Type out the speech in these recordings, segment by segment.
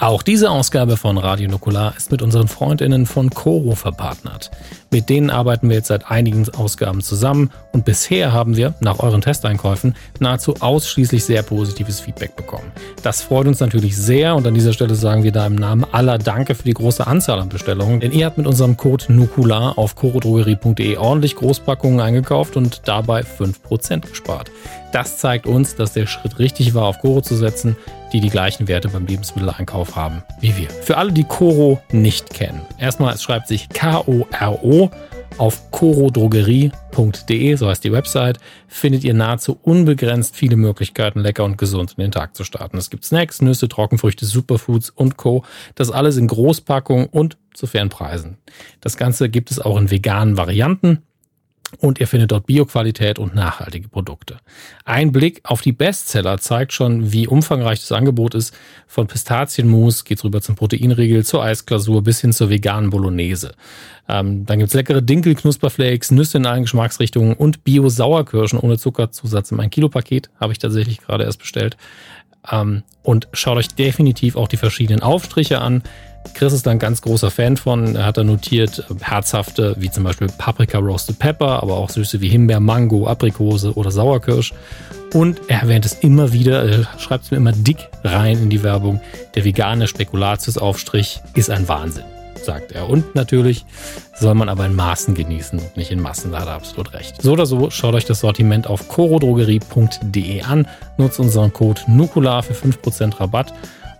Auch diese Ausgabe von Radio Nukular ist mit unseren Freundinnen von Coro verpartnert. Mit denen arbeiten wir jetzt seit einigen Ausgaben zusammen und bisher haben wir, nach euren Testeinkäufen, nahezu ausschließlich sehr positives Feedback bekommen. Das freut uns natürlich sehr und an dieser Stelle sagen wir da im Namen aller Danke für die große Anzahl an Bestellungen, denn ihr habt mit unserem Code Nukular auf corodrogerie.de ordentlich Großpackungen eingekauft und dabei 5% gespart. Das zeigt uns, dass der Schritt richtig war, auf Coro zu setzen, die die gleichen Werte beim Lebensmitteleinkauf haben wie wir. Für alle, die Coro nicht kennen. Erstmal, es schreibt sich K-O-R-O. Auf corodrogerie.de, so heißt die Website, findet ihr nahezu unbegrenzt viele Möglichkeiten, lecker und gesund in den Tag zu starten. Es gibt Snacks, Nüsse, Trockenfrüchte, Superfoods und Co. Das alles in Großpackung und zu fairen Preisen. Das Ganze gibt es auch in veganen Varianten und ihr findet dort Bioqualität und nachhaltige Produkte. Ein Blick auf die Bestseller zeigt schon, wie umfangreich das Angebot ist. Von Pistazienmus geht's rüber zum Proteinriegel, zur Eisglasur bis hin zur veganen Bolognese. Ähm, dann gibt's leckere Dinkel-Knusperflakes, Nüsse in allen Geschmacksrichtungen und Bio-Sauerkirschen ohne Zuckerzusatz im 1-Kilo-Paket. Habe ich tatsächlich gerade erst bestellt. Ähm, und schaut euch definitiv auch die verschiedenen Aufstriche an. Chris ist da ein ganz großer Fan von. Er hat da notiert äh, herzhafte, wie zum Beispiel Paprika Roasted Pepper, aber auch süße wie Himbeer, Mango, Aprikose oder Sauerkirsch. Und er erwähnt es immer wieder, er schreibt es mir immer dick rein in die Werbung. Der vegane Spekulatius-Aufstrich ist ein Wahnsinn, sagt er. Und natürlich soll man aber in Maßen genießen und nicht in Massen, da hat er absolut recht. So oder so, schaut euch das Sortiment auf corodrogerie.de an, nutzt unseren Code NUKULA für 5% Rabatt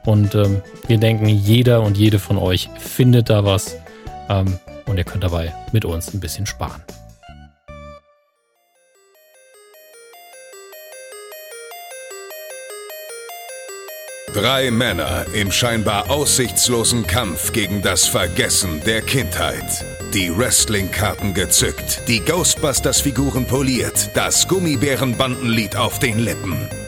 und ähm, wir denken, jeder und jede von euch findet da was. Ähm, und ihr könnt dabei mit uns ein bisschen sparen. Drei Männer im scheinbar aussichtslosen Kampf gegen das Vergessen der Kindheit. Die Wrestling-Karten gezückt, die Ghostbusters-Figuren poliert, das Gummibärenbandenlied auf den Lippen.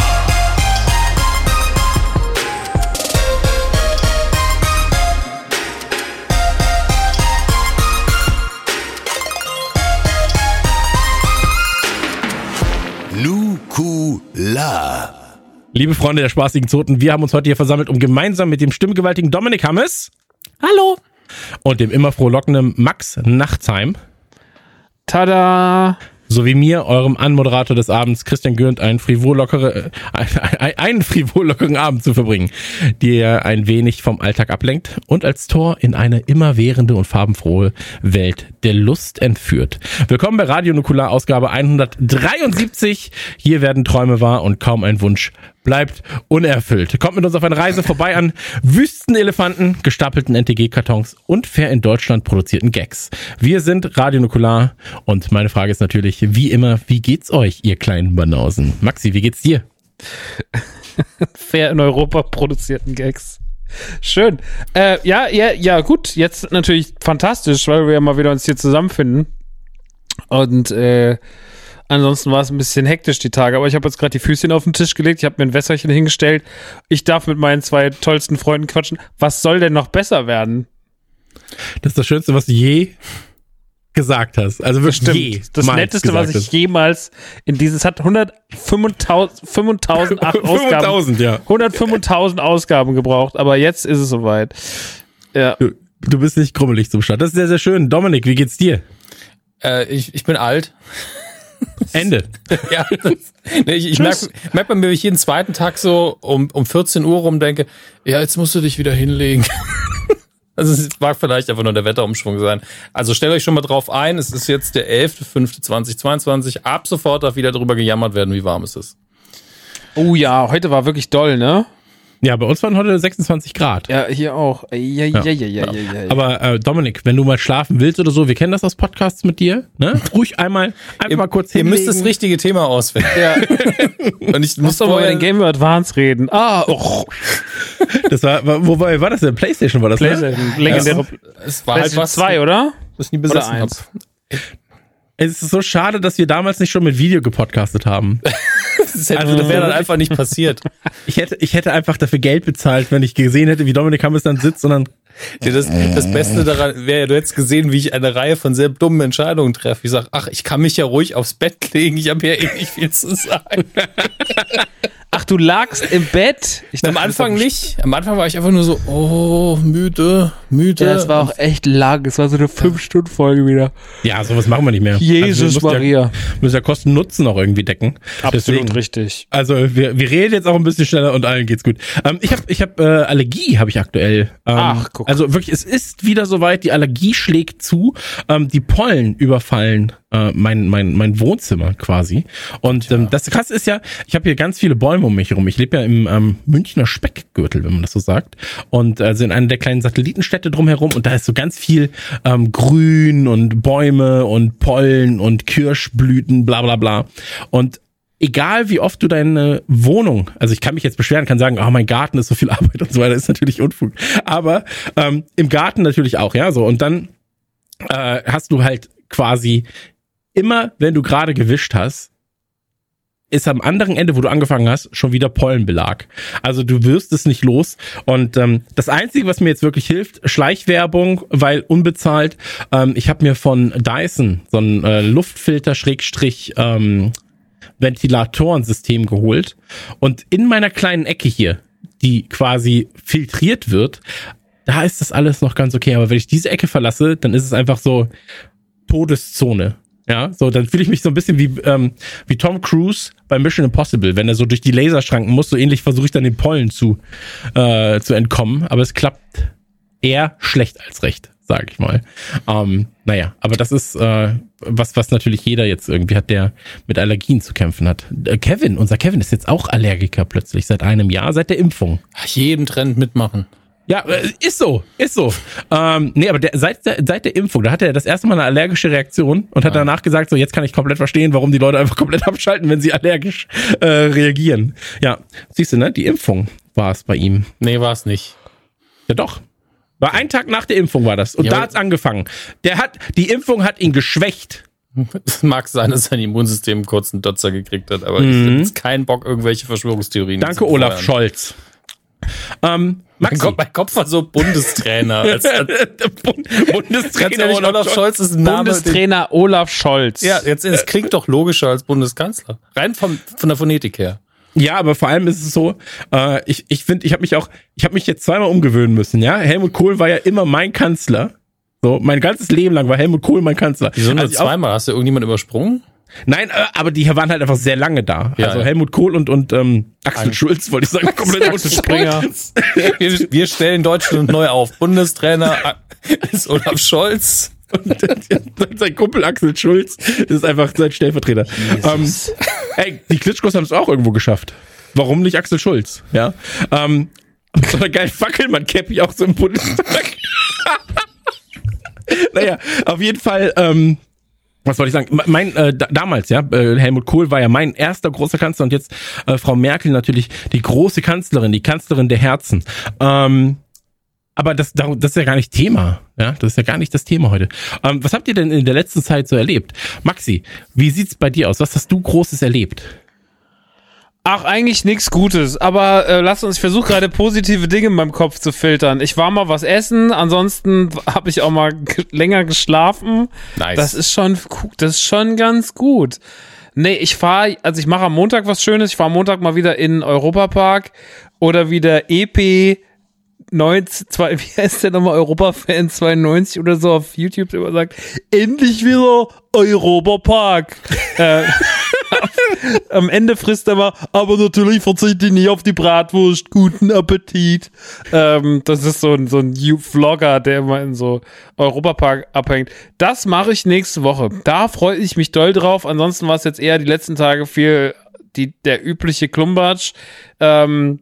Nukula. Liebe Freunde der spaßigen Zoten, wir haben uns heute hier versammelt, um gemeinsam mit dem stimmgewaltigen Dominik Hammes Hallo. und dem immer frohlockenden Max Nachtsheim Tada. Sowie mir, eurem Anmoderator des Abends, Christian Gürnt, einen frivollockere, äh, ein- einen frivollockeren Abend zu verbringen, der ein wenig vom Alltag ablenkt und als Tor in eine immerwährende und farbenfrohe Welt der Lust entführt. Willkommen bei Radio Nukular Ausgabe 173. Hier werden Träume wahr und kaum ein Wunsch bleibt unerfüllt. Kommt mit uns auf eine Reise vorbei an Wüstenelefanten, gestapelten NTG-Kartons und fair in Deutschland produzierten Gags. Wir sind Radio Nukular und meine Frage ist natürlich, wie immer, wie geht's euch, ihr kleinen Banausen? Maxi, wie geht's dir? Fair in Europa produzierten Gags. Schön. Äh, ja, ja, ja, gut. Jetzt natürlich fantastisch, weil wir ja mal wieder uns hier zusammenfinden. Und äh, ansonsten war es ein bisschen hektisch die Tage. Aber ich habe jetzt gerade die Füßchen auf den Tisch gelegt. Ich habe mir ein Wässerchen hingestellt. Ich darf mit meinen zwei tollsten Freunden quatschen. Was soll denn noch besser werden? Das ist das Schönste, was du je gesagt hast. Also wirklich je. Das Netteste, was ich jemals in dieses hat 105.000 hast. Ausgaben. 5000, ja. 105.000 Ausgaben gebraucht, aber jetzt ist es soweit. Ja. Du, du bist nicht krummelig zum Start. Das ist sehr, sehr schön. Dominik, wie geht's dir? Äh, ich, ich bin alt. Ende. Ja, das, nee, ich, ich merke merk bei mir, wie ich jeden zweiten Tag so um, um 14 Uhr rum denke, ja, jetzt musst du dich wieder hinlegen. Also es mag vielleicht einfach nur der Wetterumschwung sein. Also stellt euch schon mal drauf ein, es ist jetzt der 11.05.2022. Ab sofort darf wieder darüber gejammert werden, wie warm es ist. Oh ja, heute war wirklich doll, ne? Ja, bei uns waren heute 26 Grad. Ja, hier auch. Ja, ja, ja, ja, ja, ja, ja. Aber äh, Dominik, wenn du mal schlafen willst oder so, wir kennen das aus Podcasts mit dir, ne? Ruhig einmal, einfach mal kurz Ihr hinlegen. müsst das richtige Thema auswählen. ja. Und ich muss doch mal über den Game Boy Advance reden. Ah, oh, Das war, war wobei war das denn? PlayStation war das, ne? PlayStation. Legendäre es war halt PlayStation was, 2, oder? was ich nie Oder besessen eins? habe. Es ist so schade, dass wir damals nicht schon mit Video gepodcastet haben. Das hätte, also, wäre dann einfach nicht passiert. Ich hätte, ich hätte einfach dafür Geld bezahlt, wenn ich gesehen hätte, wie Dominik Hammes dann sitzt und dann ja, das, das Beste daran wäre, du hättest gesehen, wie ich eine Reihe von sehr dummen Entscheidungen treffe. Ich sage, ach, ich kann mich ja ruhig aufs Bett legen, ich habe ja eh nicht viel zu sagen. Ach, du lagst im Bett? Ich dachte, Am Anfang nicht. Am Anfang war ich einfach nur so, oh, müde, müde. Ja, es war auch echt lang. Es war so eine 5-Stunden-Folge wieder. Ja, sowas machen wir nicht mehr. Jesus also, Maria. Ja, müssen ja Kosten Nutzen auch irgendwie decken. Absolut Deswegen, richtig. Also wir, wir reden jetzt auch ein bisschen schneller und allen geht's gut. Ähm, ich habe ich hab, äh, Allergie, habe ich aktuell. Ähm, Ach, guck. Also wirklich, es ist wieder soweit, die Allergie schlägt zu. Ähm, die Pollen überfallen äh, mein, mein, mein Wohnzimmer quasi. Und ähm, das krasse ist ja, ich habe hier ganz viele Bäume um mich herum. Ich lebe ja im ähm, Münchner Speckgürtel, wenn man das so sagt. Und also in einer der kleinen Satellitenstädte drumherum und da ist so ganz viel ähm, Grün und Bäume und Pollen und Kirschblüten, bla bla bla. Und egal wie oft du deine Wohnung, also ich kann mich jetzt beschweren, kann sagen, oh, mein Garten ist so viel Arbeit und so weiter, ist natürlich Unfug. Aber ähm, im Garten natürlich auch, ja, so. Und dann äh, hast du halt quasi immer, wenn du gerade gewischt hast, ist am anderen Ende, wo du angefangen hast, schon wieder Pollenbelag. Also du wirst es nicht los. Und ähm, das Einzige, was mir jetzt wirklich hilft, Schleichwerbung, weil unbezahlt. Ähm, ich habe mir von Dyson so ein äh, Luftfilter Schrägstrich ähm, Ventilatorensystem geholt. Und in meiner kleinen Ecke hier, die quasi filtriert wird, da ist das alles noch ganz okay. Aber wenn ich diese Ecke verlasse, dann ist es einfach so Todeszone. Ja, so, dann fühle ich mich so ein bisschen wie, ähm, wie Tom Cruise bei Mission Impossible, wenn er so durch die Laserschranken muss, so ähnlich versuche ich dann den Pollen zu, äh, zu entkommen, aber es klappt eher schlecht als recht, sage ich mal. Ähm, naja, aber das ist äh, was, was natürlich jeder jetzt irgendwie hat, der mit Allergien zu kämpfen hat. Äh, Kevin, unser Kevin ist jetzt auch Allergiker plötzlich seit einem Jahr, seit der Impfung. Jeden Trend mitmachen. Ja, äh, ist so, ist so. Ähm, nee, aber der, seit, der, seit der Impfung, da hatte er das erste Mal eine allergische Reaktion und hat ja. danach gesagt, so jetzt kann ich komplett verstehen, warum die Leute einfach komplett abschalten, wenn sie allergisch äh, reagieren. Ja, siehst du, ne? Die Impfung war es bei ihm. Nee, war es nicht. Ja, doch. War ein Tag nach der Impfung war das. Und ja, da hat's angefangen. Der hat, die Impfung hat ihn geschwächt. Es mag sein, dass sein Immunsystem einen kurzen Dotzer gekriegt hat, aber mhm. ich habe jetzt keinen Bock, irgendwelche Verschwörungstheorien Danke, Olaf Scholz. Ähm, Maxi. Mein, Kopf, mein Kopf war so Bundestrainer. Als, Bundestrainer Olaf, Olaf Scholz ist ein Name. Bundestrainer den, Olaf Scholz. Ja, jetzt es klingt doch logischer als Bundeskanzler. Rein vom, von der Phonetik her. Ja, aber vor allem ist es so, äh, ich ich finde, ich habe mich auch, ich habe mich jetzt zweimal umgewöhnen müssen. Ja, Helmut Kohl war ja immer mein Kanzler. So, mein ganzes Leben lang war Helmut Kohl mein Kanzler. Wieso nur also zweimal? Hast du irgendjemand übersprungen? Nein, äh, aber die waren halt einfach sehr lange da. Ja, also ja. Helmut Kohl und, und ähm, Axel Ein Schulz, wollte ich sagen. Komplett Axel Springer. wir, wir stellen Deutschland neu auf. Bundestrainer ist Olaf Scholz. Und sein Kumpel Axel Schulz ist einfach sein Stellvertreter. Ähm, ey, die Klitschkos haben es auch irgendwo geschafft. Warum nicht Axel Schulz? Ja. Ähm, so eine geile Fackelmann-Cappy auch so im Bundestag. naja, auf jeden Fall, ähm, was soll ich sagen? Mein äh, damals, ja, äh, Helmut Kohl war ja mein erster großer Kanzler und jetzt äh, Frau Merkel natürlich die große Kanzlerin, die Kanzlerin der Herzen. Ähm, aber das, das ist ja gar nicht Thema. Ja, das ist ja gar nicht das Thema heute. Ähm, was habt ihr denn in der letzten Zeit so erlebt? Maxi, wie sieht's bei dir aus? Was hast du Großes erlebt? Ach, eigentlich nichts Gutes, aber äh, lass uns, ich versuche gerade positive Dinge in meinem Kopf zu filtern. Ich war mal was essen, ansonsten habe ich auch mal länger geschlafen. Nice. Das ist schon, das ist schon ganz gut. Nee, ich fahre, also ich mache am Montag was Schönes. Ich fahre am Montag mal wieder in Europapark oder wieder EP 90, zwei, wie heißt der nochmal, Europa-Fan 92 oder so auf YouTube immer sagt, endlich wieder Europapark. äh, am Ende frisst er mal, aber natürlich verzichte ich nicht auf die Bratwurst. Guten Appetit. Ähm, das ist so ein, so ein Vlogger, der immer in so Europapark abhängt. Das mache ich nächste Woche. Da freue ich mich doll drauf. Ansonsten war es jetzt eher die letzten Tage viel die, der übliche Klumbatsch. Ähm,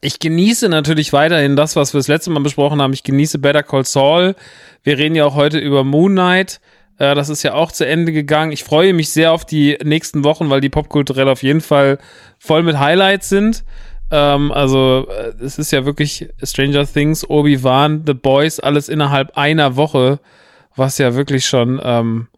ich genieße natürlich weiterhin das, was wir das letzte Mal besprochen haben. Ich genieße Better Call Saul. Wir reden ja auch heute über Moon Knight. Äh, das ist ja auch zu Ende gegangen. Ich freue mich sehr auf die nächsten Wochen, weil die popkulturell auf jeden Fall voll mit Highlights sind. Ähm, also äh, es ist ja wirklich Stranger Things, Obi-Wan, The Boys, alles innerhalb einer Woche, was ja wirklich schon ähm,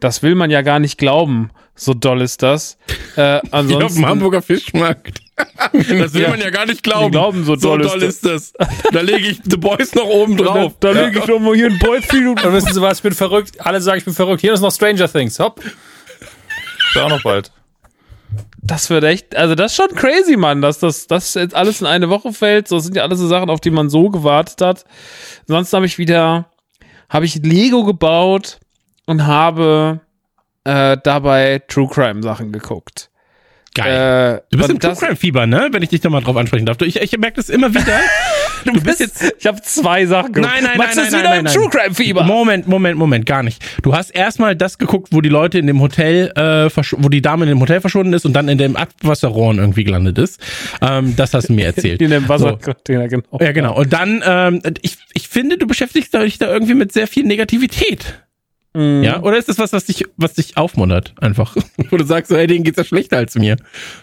Das will man ja gar nicht glauben. So doll ist das. Äh, Wie auf dem ansonsten, Hamburger Fischmarkt. Das will Ja. man ja gar nicht glauben. Die glauben, so doll ist ist das. Da lege ich The Boys noch oben drauf. da, da lege ich doch mal hier ein Boyfield Und wissen Sie was, ich bin verrückt. Alle sagen, ich bin verrückt. Hier ist noch Stranger Things. Hopp. Ist auch noch bald. Das wird echt, also das ist schon crazy, Mann, dass das, das jetzt alles in eine Woche fällt. So das sind ja alles so Sachen, auf die man so gewartet hat. Ansonsten habe ich wieder, habe ich Lego gebaut und habe äh, dabei True Crime Sachen geguckt. Geil. Äh, Du bist im True Crime Fieber, ne? Wenn ich dich da mal drauf ansprechen darf. Du, Ich, ich merke das immer wieder. Du bist jetzt. Ich habe zwei Sachen geguckt. Nein, nein, Max nein, ist nein, wieder nein, im nein. True Crime Fieber. Moment, Moment, Moment, gar nicht. Du hast erstmal das geguckt, wo die Leute in dem Hotel, äh, wo die Dame in dem Hotel verschwunden ist und dann in dem Abwasserrohren irgendwie gelandet ist. Ähm, das hast du mir erzählt. In dem Wasser. So. Genau. Ja, genau. Und dann, ähm, ich, ich finde, du beschäftigst dich da irgendwie mit sehr viel Negativität. Mhm. Ja? Oder ist das was, was dich, was dich aufmuntert, einfach? Wo du sagst, so, hey, denen geht's ja schlechter als mir.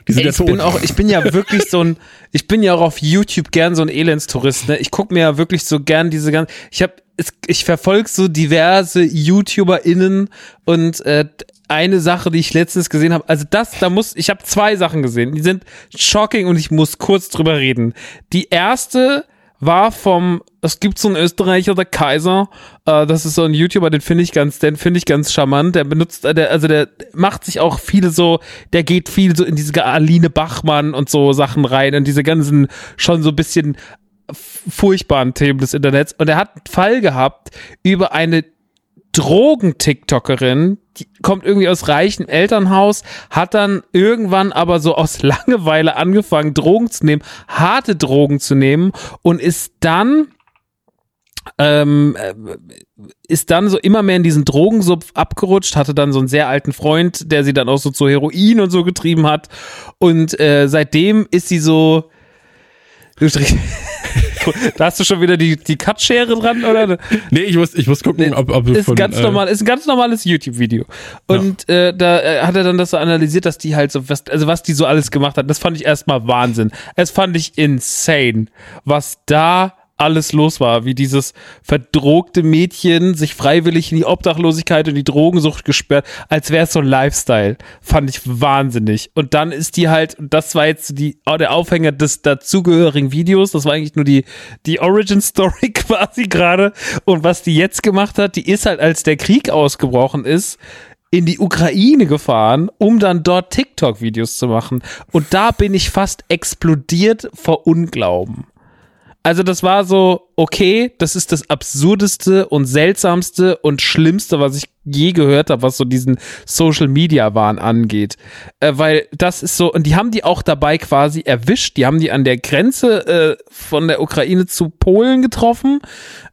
Die sind Ey, ja ich tot. bin auch, ich bin ja wirklich so ein, ich bin ja auch auf YouTube gern so ein Elendstourist. Ne? Ich gucke mir ja wirklich so gern diese ganzen, ich habe, ich verfolge so diverse YouTuberInnen und äh, eine Sache, die ich letztens gesehen habe, also das, da muss, ich habe zwei Sachen gesehen, die sind shocking und ich muss kurz drüber reden. Die erste war vom, es gibt so einen Österreicher, der Kaiser, äh, das ist so ein YouTuber, den finde ich ganz, den finde ich ganz charmant, der benutzt, äh, der, also der macht sich auch viele so, der geht viel so in diese Aline Bachmann und so Sachen rein und diese ganzen schon so bisschen furchtbaren Themen des Internets. Und er hat einen Fall gehabt über eine Drogen-TikTokerin, die kommt irgendwie aus reichem Elternhaus, hat dann irgendwann aber so aus Langeweile angefangen, Drogen zu nehmen, harte Drogen zu nehmen und ist dann ähm, äh, ist dann so immer mehr in diesen Drogensumpf abgerutscht, hatte dann so einen sehr alten Freund, der sie dann auch so zu Heroin und so getrieben hat. Und äh, seitdem ist sie so. Da hast du schon wieder die, die Cutschere dran, oder? nee, ich muss, ich muss gucken, ob, ob du ist von, ganz äh, normal, ist ein ganz normales YouTube-Video. Und äh, da äh, hat er dann das so analysiert, dass die halt so, was, also was die so alles gemacht hat. Das fand ich erstmal Wahnsinn. Es fand ich insane, was da alles los war, wie dieses verdrogte Mädchen sich freiwillig in die Obdachlosigkeit und die Drogensucht gesperrt, als wäre es so ein Lifestyle. Fand ich wahnsinnig. Und dann ist die halt, das war jetzt die, der Aufhänger des dazugehörigen Videos, das war eigentlich nur die, die Origin Story quasi gerade. Und was die jetzt gemacht hat, die ist halt, als der Krieg ausgebrochen ist, in die Ukraine gefahren, um dann dort TikTok-Videos zu machen. Und da bin ich fast explodiert vor Unglauben. Also das war so, okay, das ist das absurdeste und seltsamste und schlimmste, was ich je gehört habe, was so diesen Social Media Wahn angeht. Äh, weil das ist so, und die haben die auch dabei quasi erwischt, die haben die an der Grenze äh, von der Ukraine zu Polen getroffen,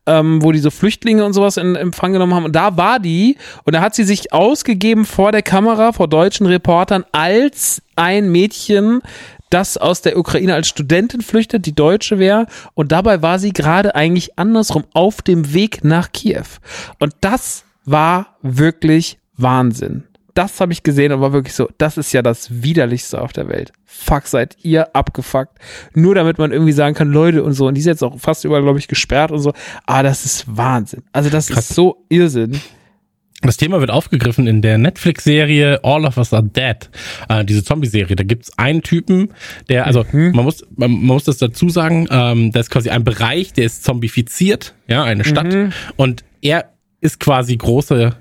ähm, wo die so Flüchtlinge und sowas in Empfang genommen haben. Und da war die, und da hat sie sich ausgegeben vor der Kamera, vor deutschen Reportern, als ein Mädchen, das aus der Ukraine als Studentin flüchtet, die Deutsche wäre. Und dabei war sie gerade eigentlich andersrum auf dem Weg nach Kiew. Und das war wirklich Wahnsinn. Das habe ich gesehen und war wirklich so, das ist ja das widerlichste auf der Welt. Fuck, seid ihr abgefuckt. Nur damit man irgendwie sagen kann, Leute und so. Und die ist jetzt auch fast überall, glaube ich, gesperrt und so. Aber das ist Wahnsinn. Also das ist so Irrsinn. Das Thema wird aufgegriffen in der Netflix-Serie All of Us Are Dead, äh, diese Zombie-Serie. Da gibt's einen Typen, der, also man muss man, man muss das dazu sagen, ähm, da ist quasi ein Bereich, der ist zombifiziert, ja, eine Stadt. Und er ist quasi große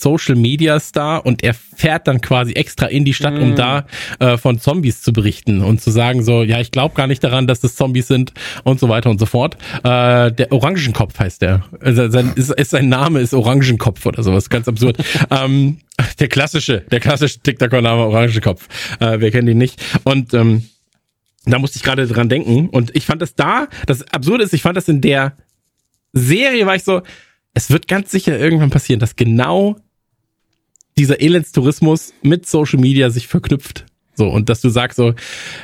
Social Media Star und er fährt dann quasi extra in die Stadt, um da äh, von Zombies zu berichten und zu sagen so, ja, ich glaube gar nicht daran, dass das Zombies sind und so weiter und so fort. Äh, der Orangenkopf heißt der. Also sein, ist, ist sein Name ist Orangenkopf oder sowas, ganz absurd. ähm, der klassische, der klassische TikToker-Name Orangenkopf. Äh, wir kennen ihn nicht. Und ähm, da musste ich gerade dran denken. Und ich fand das da, das Absurde ist, ich fand das in der Serie, war ich so, es wird ganz sicher irgendwann passieren, dass genau dieser Elendstourismus mit Social Media sich verknüpft. So, und dass du sagst so,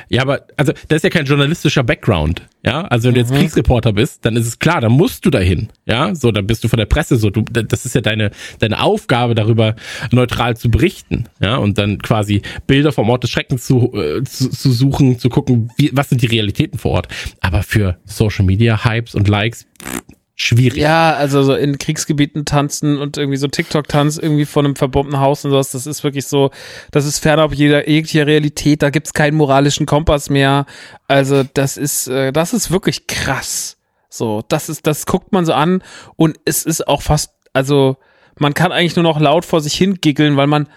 ja, aber, also, das ist ja kein journalistischer Background, ja. Also, wenn du jetzt Kriegsreporter bist, dann ist es klar, dann musst du dahin, ja. So, dann bist du von der Presse so, du, das ist ja deine, deine Aufgabe, darüber neutral zu berichten, ja. Und dann quasi Bilder vom Ort des Schreckens zu, äh, zu, zu suchen, zu gucken, wie, was sind die Realitäten vor Ort. Aber für Social Media Hypes und Likes, schwierig. Ja, also so in Kriegsgebieten tanzen und irgendwie so TikTok-Tanz irgendwie vor einem verbombten Haus und sowas, das ist wirklich so, das ist fernab jeder jeglicher Realität, da gibt's keinen moralischen Kompass mehr. Also das ist, äh, das ist wirklich krass. So, das ist, das guckt man so an und es ist auch fast, also man kann eigentlich nur noch laut vor sich hingiggeln, weil man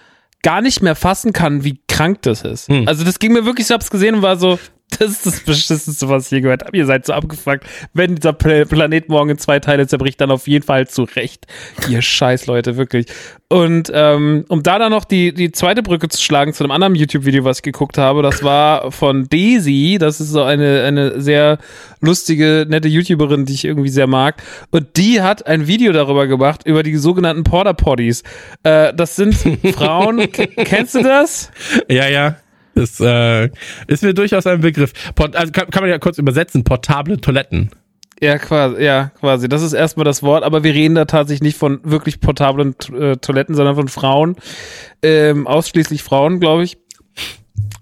gar nicht mehr fassen kann, wie krank das ist. Hm. Also das ging mir wirklich, ich hab's gesehen und war so, das ist das Beschissenste, was ich je gehört habe. Ihr seid so abgefuckt. Wenn dieser Pla- Planet morgen in zwei Teile zerbricht, dann auf jeden Fall zu Recht. Ihr scheiß Leute, wirklich. Und ähm, um da dann noch die, die zweite Brücke zu schlagen zu einem anderen YouTube-Video, was ich geguckt habe, das war von Daisy. Das ist so eine, eine sehr lustige, nette YouTuberin, die ich irgendwie sehr mag. Und die hat ein Video darüber gemacht, über die sogenannten Porter Potties. Äh, das sind Frauen. Kennst du das? Ja, ja. Das äh, ist mir durchaus ein Begriff. Port also kann, kann man ja kurz übersetzen, portable Toiletten. Ja, quasi, ja, quasi. Das ist erstmal das Wort, aber wir reden da tatsächlich nicht von wirklich portablen äh, Toiletten, sondern von Frauen, ähm, ausschließlich Frauen, glaube ich,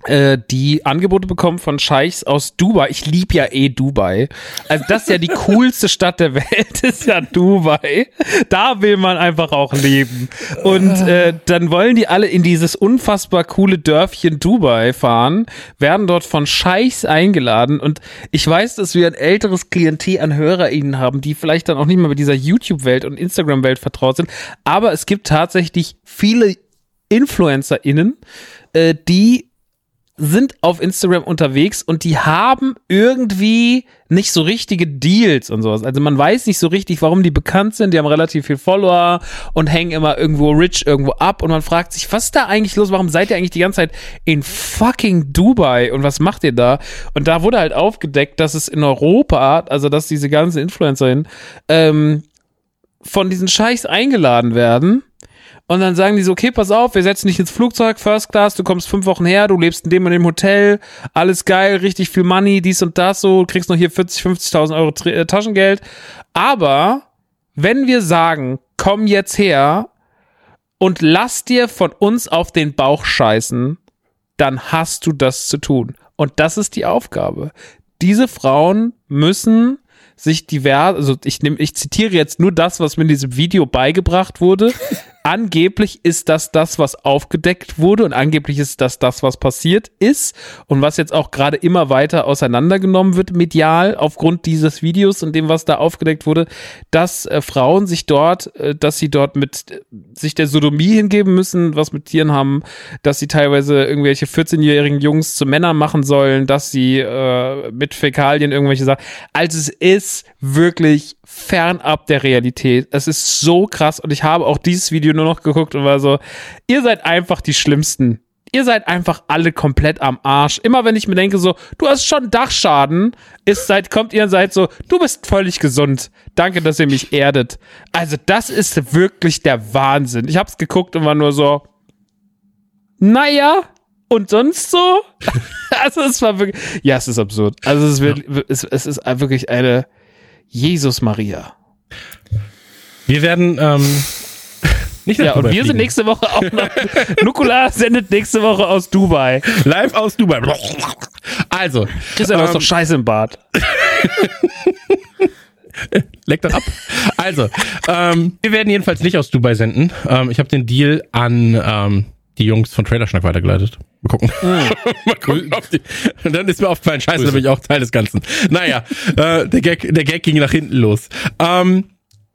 die Angebote bekommen von Scheichs aus Dubai. Ich lieb ja eh Dubai. Also das ist ja die coolste Stadt der Welt, ist ja Dubai. Da will man einfach auch leben. Und äh, dann wollen die alle in dieses unfassbar coole Dörfchen Dubai fahren, werden dort von Scheichs eingeladen. Und ich weiß, dass wir ein älteres Klientel an HörerInnen haben, die vielleicht dann auch nicht mehr mit dieser YouTube-Welt und Instagram-Welt vertraut sind. Aber es gibt tatsächlich viele InfluencerInnen, äh, die sind auf Instagram unterwegs und die haben irgendwie nicht so richtige Deals und sowas. Also man weiß nicht so richtig, warum die bekannt sind. Die haben relativ viel Follower und hängen immer irgendwo rich irgendwo ab und man fragt sich, was ist da eigentlich los? Warum seid ihr eigentlich die ganze Zeit in fucking Dubai und was macht ihr da? Und da wurde halt aufgedeckt, dass es in Europa, also dass diese ganzen Influencerinnen ähm, von diesen Scheichs eingeladen werden. Und dann sagen die so, okay, pass auf, wir setzen dich ins Flugzeug, First Class, du kommst fünf Wochen her, du lebst in dem und dem Hotel, alles geil, richtig viel Money, dies und das so, kriegst noch hier 40, 50.000 Euro äh, Taschengeld. Aber wenn wir sagen, komm jetzt her und lass dir von uns auf den Bauch scheißen, dann hast du das zu tun. Und das ist die Aufgabe. Diese Frauen müssen sich divers, also ich nehme, ich zitiere jetzt nur das, was mir in diesem Video beigebracht wurde. angeblich ist das das, was aufgedeckt wurde und angeblich ist das das, was passiert ist und was jetzt auch gerade immer weiter auseinandergenommen wird medial aufgrund dieses Videos und dem, was da aufgedeckt wurde, dass äh, Frauen sich dort, äh, dass sie dort mit äh, sich der Sodomie hingeben müssen, was mit Tieren haben, dass sie teilweise irgendwelche 14-jährigen Jungs zu Männern machen sollen, dass sie äh, mit Fäkalien irgendwelche Sachen. Also es ist wirklich fernab der Realität. Es ist so krass und ich habe auch dieses Video nur noch geguckt und war so, ihr seid einfach die Schlimmsten. Ihr seid einfach alle komplett am Arsch. Immer wenn ich mir denke so, du hast schon Dachschaden, ist seit, kommt ihr und seid so, du bist völlig gesund. Danke, dass ihr mich erdet. Also das ist wirklich der Wahnsinn. Ich hab's geguckt und war nur so, naja, und sonst so? also es war wirklich, ja, es ist absurd. Also es wirklich, es, es ist wirklich eine Jesus Maria. Wir werden ähm, nicht Ja, und Dubai wir sind fliegen. nächste Woche auch noch. Nukular sendet nächste Woche aus Dubai. live aus Dubai. Also, Christian, du hast Ähm, doch Scheiße im Bad. leck das ab. Also, ähm, wir werden jedenfalls nicht aus Dubai senden. Ähm, ich habe den Deal an ähm, die Jungs von Trailerschnack weitergeleitet. Mal gucken. Mal gucken die, dann ist mir aufgefallen, scheiße, da bin ich auch Teil des Ganzen. Naja, äh, der, Gag, der Gag ging nach hinten los. Ähm,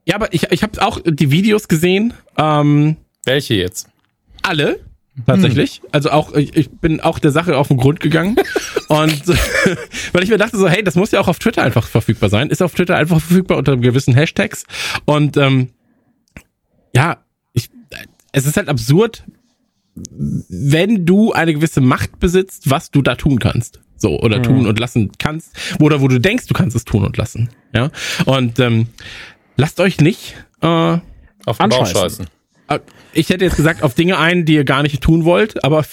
ja, aber ich, ich habe auch die Videos gesehen. Ähm, Welche jetzt? alle tatsächlich. Also auch ich, ich bin auch der Sache auf den Grund gegangen und weil ich mir dachte so, hey, das muss ja auch auf Twitter einfach verfügbar sein. Ist auf Twitter einfach verfügbar unter gewissen Hashtags und ähm, ja, ich, es ist halt absurd, wenn du eine gewisse Macht besitzt, was du da tun kannst. So, oder tun und lassen kannst, oder wo du denkst, du kannst es tun und lassen. Ja. Und ähm, lasst euch nicht äh, Auf den Bauch scheißen. äh, ich hätte jetzt gesagt, auf Dinge ein, die ihr gar nicht tun wollt, aber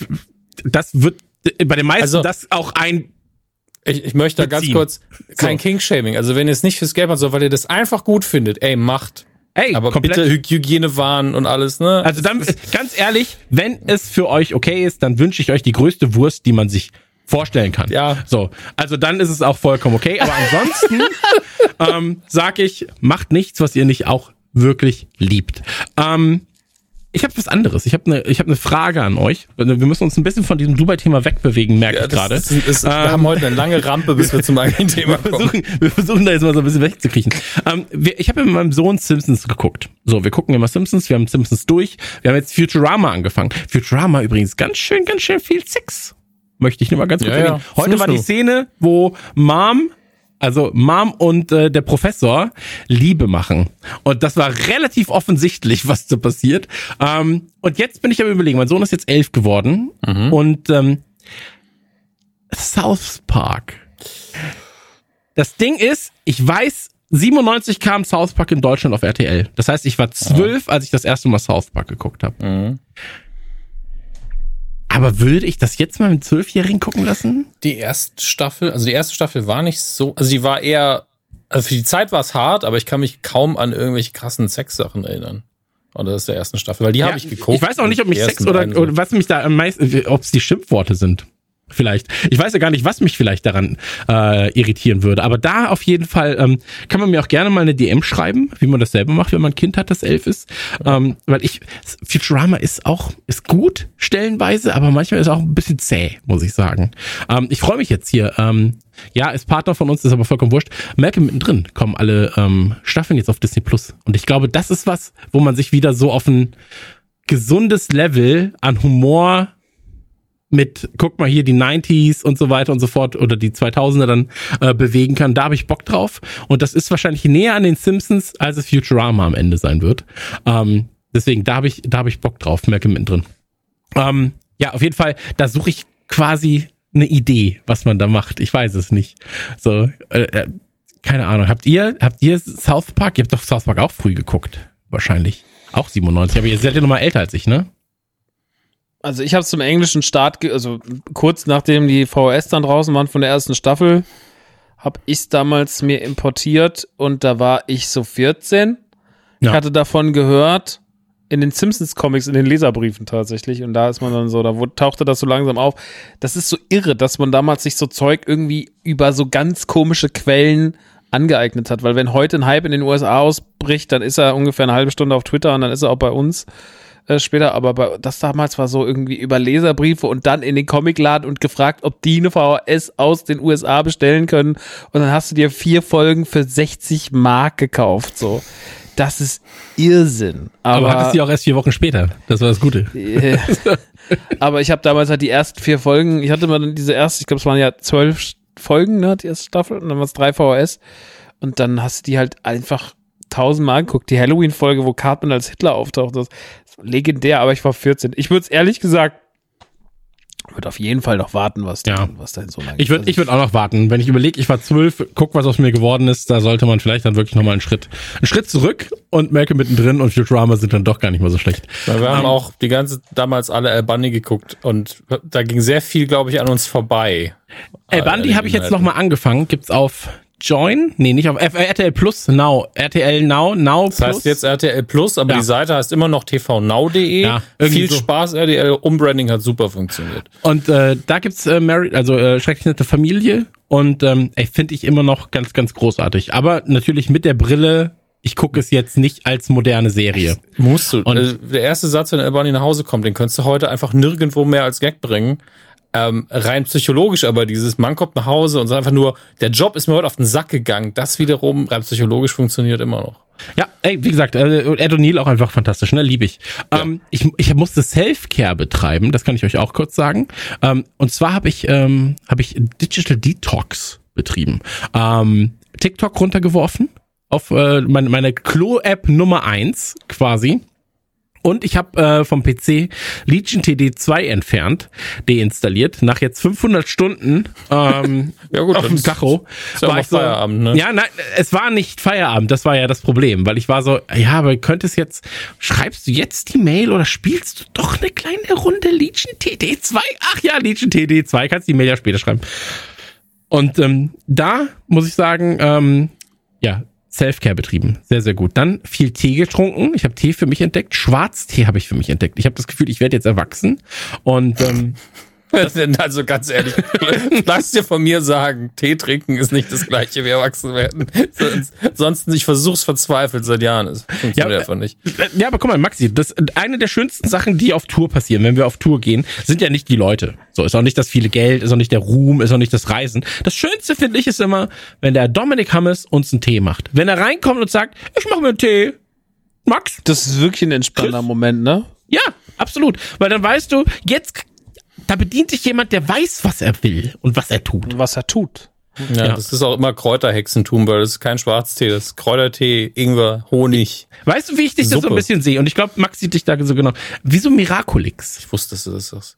das wird bei den meisten Also- das auch ein Ich, ich möchte da ganz kurz kein So. King-Shaming. Also wenn ihr es nicht fürs Geld macht, sondern weil ihr das einfach gut findet, ey, macht. Ey, Aber komplett. bitte Hy Hygienewahn und alles, ne? Also dann, ganz ehrlich, wenn es für euch okay ist, dann wünsche ich euch die größte Wurst, die man sich vorstellen kann. Ja. So, also dann ist es auch vollkommen okay. Aber ansonsten ähm, sag ich, macht nichts, was ihr nicht auch wirklich liebt. Ähm, ich habe was anderes. Ich habe eine ich hab ne Frage an euch. Wir müssen uns ein bisschen von diesem Dubai-Thema wegbewegen, merke ich gerade. Ist, wir haben heute eine lange Rampe, bis wir zum eigentlichen Thema Wir kommen. versuchen, wir versuchen da jetzt mal so ein bisschen wegzukriechen. Ähm, wir, ich habe mit meinem Sohn Simpsons geguckt. So, wir gucken immer Simpsons, wir haben Simpsons durch. Wir haben jetzt Futurama angefangen. Futurama übrigens ganz schön, ganz schön viel Sex. Möchte ich nur mal ganz kurz Ja, ja. erwähnen. Heute Snoo, war die. Szene, wo Mom, also Mom und äh, der Professor Liebe machen. Und das war relativ offensichtlich, was da passiert. Ähm, und jetzt bin ich am überlegen, mein Sohn ist jetzt elf geworden und ähm, South Park. Das Ding ist, ich weiß, 97 kam South Park in Deutschland auf RTL. Das heißt, ich war zwölf, als ich das erste Mal South Park geguckt habe. Aber würde ich das jetzt mal mit Zwölfjährigen gucken lassen? Die erste Staffel, also die erste Staffel war nicht so, also die war eher, also für die Zeit war es hart, aber ich kann mich kaum an irgendwelche krassen Sexsachen erinnern. Oder das ist der ersten Staffel, weil die habe ich geguckt. Ich weiß auch nicht, ob mich Sex oder, oder was mich da am meisten, ob es die Schimpfworte sind. Vielleicht. Ich weiß ja gar nicht, was mich vielleicht daran äh, irritieren würde. Aber da auf jeden Fall ähm, kann man mir auch gerne mal eine DM schreiben, wie man das selber macht, wenn man ein Kind hat, das elf ist. Ähm, weil ich, Futurama ist auch, ist gut, stellenweise, aber manchmal ist auch ein bisschen zäh, muss ich sagen. Ähm, ich freue mich jetzt hier. Ähm, ja, ist Partner von uns, ist aber vollkommen wurscht. Malcolm mittendrin kommen alle ähm, Staffeln jetzt auf Disney Plus. Und ich glaube, das ist was, wo man sich wieder so auf ein gesundes Level an Humor mit, guck mal hier, die 90s und so weiter und so fort oder die 2000er dann äh, bewegen kann. Da habe ich Bock drauf. Und das ist wahrscheinlich näher an den Simpsons, als es Futurama am Ende sein wird. Ähm, deswegen, da habe ich, da ich Bock drauf, Malcolm mittendrin. Ähm, ja, auf jeden Fall, da suche ich quasi eine Idee, was man da macht. Ich weiß es nicht. So, äh, äh, keine Ahnung. Habt ihr, habt ihr South Park? Ihr habt doch South Park auch früh geguckt. Wahrscheinlich. Auch 97. Aber ihr seid ja noch mal älter als ich, ne? Also ich habe zum englischen Start, also kurz nachdem die VHS dann draußen waren von der ersten Staffel, habe ich damals mir importiert und da war ich so 14. Ja. Ich hatte davon gehört in den Simpsons Comics, in den Leserbriefen tatsächlich und da ist man dann so, da tauchte das so langsam auf. Das ist so irre, dass man damals sich so Zeug irgendwie über so ganz komische Quellen angeeignet hat, weil wenn heute ein Hype in den USA ausbricht, dann ist er ungefähr eine halbe Stunde auf Twitter und dann ist er auch bei uns äh, später, aber bei, das damals war so irgendwie über Leserbriefe und dann in den Comicladen und gefragt, ob die eine VHS aus den USA bestellen können. Und dann hast du dir vier Folgen für 60 Mark gekauft. So, das ist Irrsinn. Aber, Aber, hattest du auch erst vier Wochen später. Das war das Gute. äh, aber ich habe damals halt die ersten vier Folgen. Ich hatte mal dann diese erste, ich glaube, es waren ja zwölf Folgen, ne, die erste Staffel, und dann waren es drei VHS. Und dann hast du die halt einfach tausendmal geguckt. Die Halloween-Folge, wo Cartman als Hitler auftaucht, das legendär, aber ich war 14. Ich würde es ehrlich gesagt, würde auf jeden Fall noch warten, was, Ja. da, was da so lange Ich würde ich würd auch noch warten. Wenn ich überlege, ich war zwölf, guck, was aus mir geworden ist, da sollte man vielleicht dann wirklich nochmal einen Schritt, einen Schritt zurück und Malcolm mittendrin und Futurama sind dann doch gar nicht mal so schlecht. Weil wir haben Ähm, auch die ganze damals alle Al Bundy geguckt und da ging sehr viel, glaube ich, an uns vorbei. El Bundy habe ich jetzt nochmal angefangen. Gibt's auf Join? Nee, nicht auf RTL Plus Now. RTL Now, Now Das heißt jetzt RTL Plus, aber Ja. die Seite heißt immer noch tvnow.de. Ja, Viel so. Spaß, RTL. Umbranding hat super funktioniert. Und äh, da gibt's äh, Mary, also äh, schrecklich nette Familie und ähm, finde ich immer noch ganz, ganz großartig. Aber natürlich mit der Brille, ich gucke es jetzt nicht als moderne Serie. Musst du. Und- äh, der erste Satz, wenn Al Bundy nach Hause kommt, den könntest du heute einfach nirgendwo mehr als Gag bringen. Ähm, rein psychologisch aber dieses, man kommt nach Hause und sagt einfach nur, der Job ist mir heute auf den Sack gegangen. Das wiederum rein psychologisch funktioniert immer noch. Ja, ey, wie gesagt, äh, Ed O'Neill auch einfach fantastisch, ne? Liebe ich. Ähm, ich. Ich musste Self-Care betreiben, das kann ich euch auch kurz sagen. Ähm, und zwar habe ich, ähm, hab ich Digital Detox betrieben. Ähm, TikTok runtergeworfen auf äh, meine, meine Klo-App Nummer eins quasi. Und ich habe äh, vom PC Legion TD2 entfernt, deinstalliert. Nach jetzt 500 Stunden ähm, Ja gut, auf dem Tacho. ist ja war ich so, Feierabend, ne? Ja, nein, es war nicht Feierabend, das war ja das Problem, weil ich war so, ja, aber könntest jetzt, schreibst du jetzt die Mail oder spielst du doch eine kleine Runde Legion TD2? Ach ja, Legion TD2, kannst die Mail ja später schreiben. Und ähm, da muss ich sagen, ähm, ja, Selfcare betrieben. Sehr, sehr gut. Dann viel Tee getrunken. Ich habe Tee für mich entdeckt. Schwarztee habe ich für mich entdeckt. Ich habe das Gefühl, ich werde jetzt erwachsen. Und ähm, also ganz ehrlich, lass dir von mir sagen, Tee trinken ist nicht das gleiche wie erwachsen werden. Sonst, ich versuch's verzweifelt seit Jahren. Es funktioniert Ja, einfach nicht. Ja, aber guck mal, Maxi, das eine der schönsten Sachen, die auf Tour passieren, wenn wir auf Tour gehen, sind ja nicht die Leute. So ist auch nicht das viele Geld, ist auch nicht der Ruhm, ist auch nicht das Reisen. Das Schönste finde ich ist immer, wenn der Dominik Hammes uns einen Tee macht. Wenn er reinkommt und sagt, ich mache mir einen Tee. Max? Das ist wirklich ein entspannter Moment, ne? Ja, absolut. Weil dann weißt du, jetzt, da bedient sich jemand, der weiß, was er will und was er tut. Was er tut. Ja, Ja. das ist auch immer Kräuterhexentum, weil das ist kein Schwarztee, das ist Kräutertee, Ingwer, Honig. Weißt du, wie ich dich das so Suppe. ein bisschen sehe? Und ich glaube, Max sieht dich da so genau. Wie so Miraculix. Ich wusste, dass du das sagst.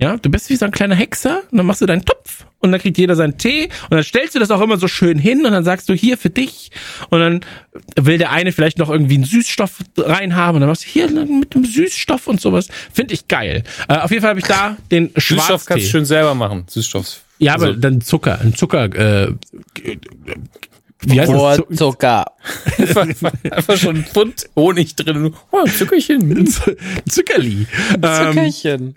Ja, du bist wie so ein kleiner Hexer und dann machst du deinen Topf und dann kriegt jeder seinen Tee und dann stellst du das auch immer so schön hin und dann sagst du hier für dich und dann will der eine vielleicht noch irgendwie einen Süßstoff reinhaben und dann machst du hier mit dem Süßstoff und sowas. Finde ich geil. Äh, auf jeden Fall habe ich da den Süßstoff kannst Schwarztee. du schön selber machen. Süßstoff. Ja, aber Also, dann Zucker, ein Zucker, äh, wie heißt das? Zu- Zucker. einfach, schon ein Pfund Honig drin. Oh, Zuckerchen. Zuckerli. Ähm, Zuckerchen.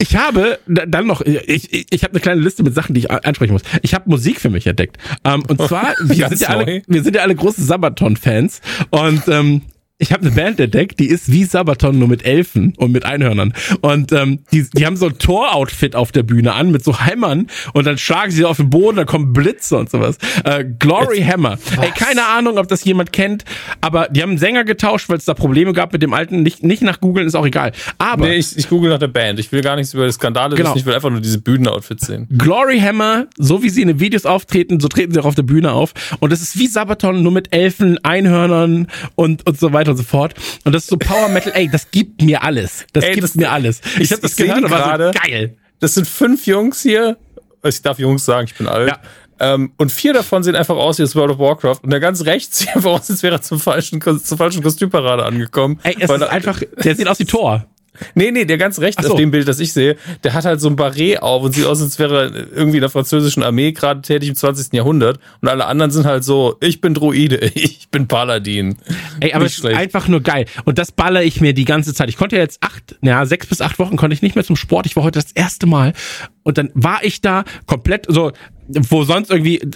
Ich habe da- dann noch, ich, ich, ich habe eine kleine Liste mit Sachen, die ich ansprechen muss. Ich habe Musik für mich entdeckt. Ähm, und zwar, wir sind, ja alle, wir sind ja alle große Sabaton-Fans. Und ähm, ich habe eine Band entdeckt, die ist wie Sabaton, nur mit Elfen und mit Einhörnern. Und ähm, die, die haben so ein Tor-Outfit auf der Bühne an mit so Hämmern und dann schlagen sie auf den Boden, da kommen Blitze und sowas. Äh, Glory Hammer. Ey, keine Ahnung, ob das jemand kennt, aber die haben einen Sänger getauscht, weil es da Probleme gab mit dem alten. Nicht, nicht nach googeln, ist auch egal. Aber Nee, ich, ich google nach der Band. Ich will gar nichts über die Skandale Genau. wissen. Ich will einfach nur diese Bühnenoutfits sehen. Glory Hammer, so wie sie in den Videos auftreten, so treten sie auch auf der Bühne auf. Und das ist wie Sabaton, nur mit Elfen, Einhörnern und, und so weiter und so fort. Und das ist so Power Metal, ey, das gibt mir alles. Das Ey, gibt das- mir alles. Ich, ich- hab das ich seh gehört die und war gerade. so geil. Das sind fünf Jungs hier. Ich darf Jungs sagen, ich bin alt. Ja. Ähm, und vier davon sehen einfach aus wie das World of Warcraft. Und der ganz rechts sieht einfach aus, als wäre er zum falschen, zur falschen Kostümparade angekommen. Ey, es ist einfach, der sieht aus wie Thor. Nee, nee, der ganz rechts so. auf dem Bild, das ich sehe, der hat halt so ein Barret auf und sieht aus, als wäre er irgendwie in der französischen Armee gerade tätig im 20. Jahrhundert. Und alle anderen sind halt so, ich bin Druide, ich bin Paladin. Ey, aber es ist einfach nur geil. Und das baller ich mir die ganze Zeit. Ich konnte ja jetzt acht, ja, sechs bis acht Wochen konnte ich nicht mehr zum Sport. Ich war heute das erste Mal. Und dann war ich da komplett so, wo sonst irgendwie äh,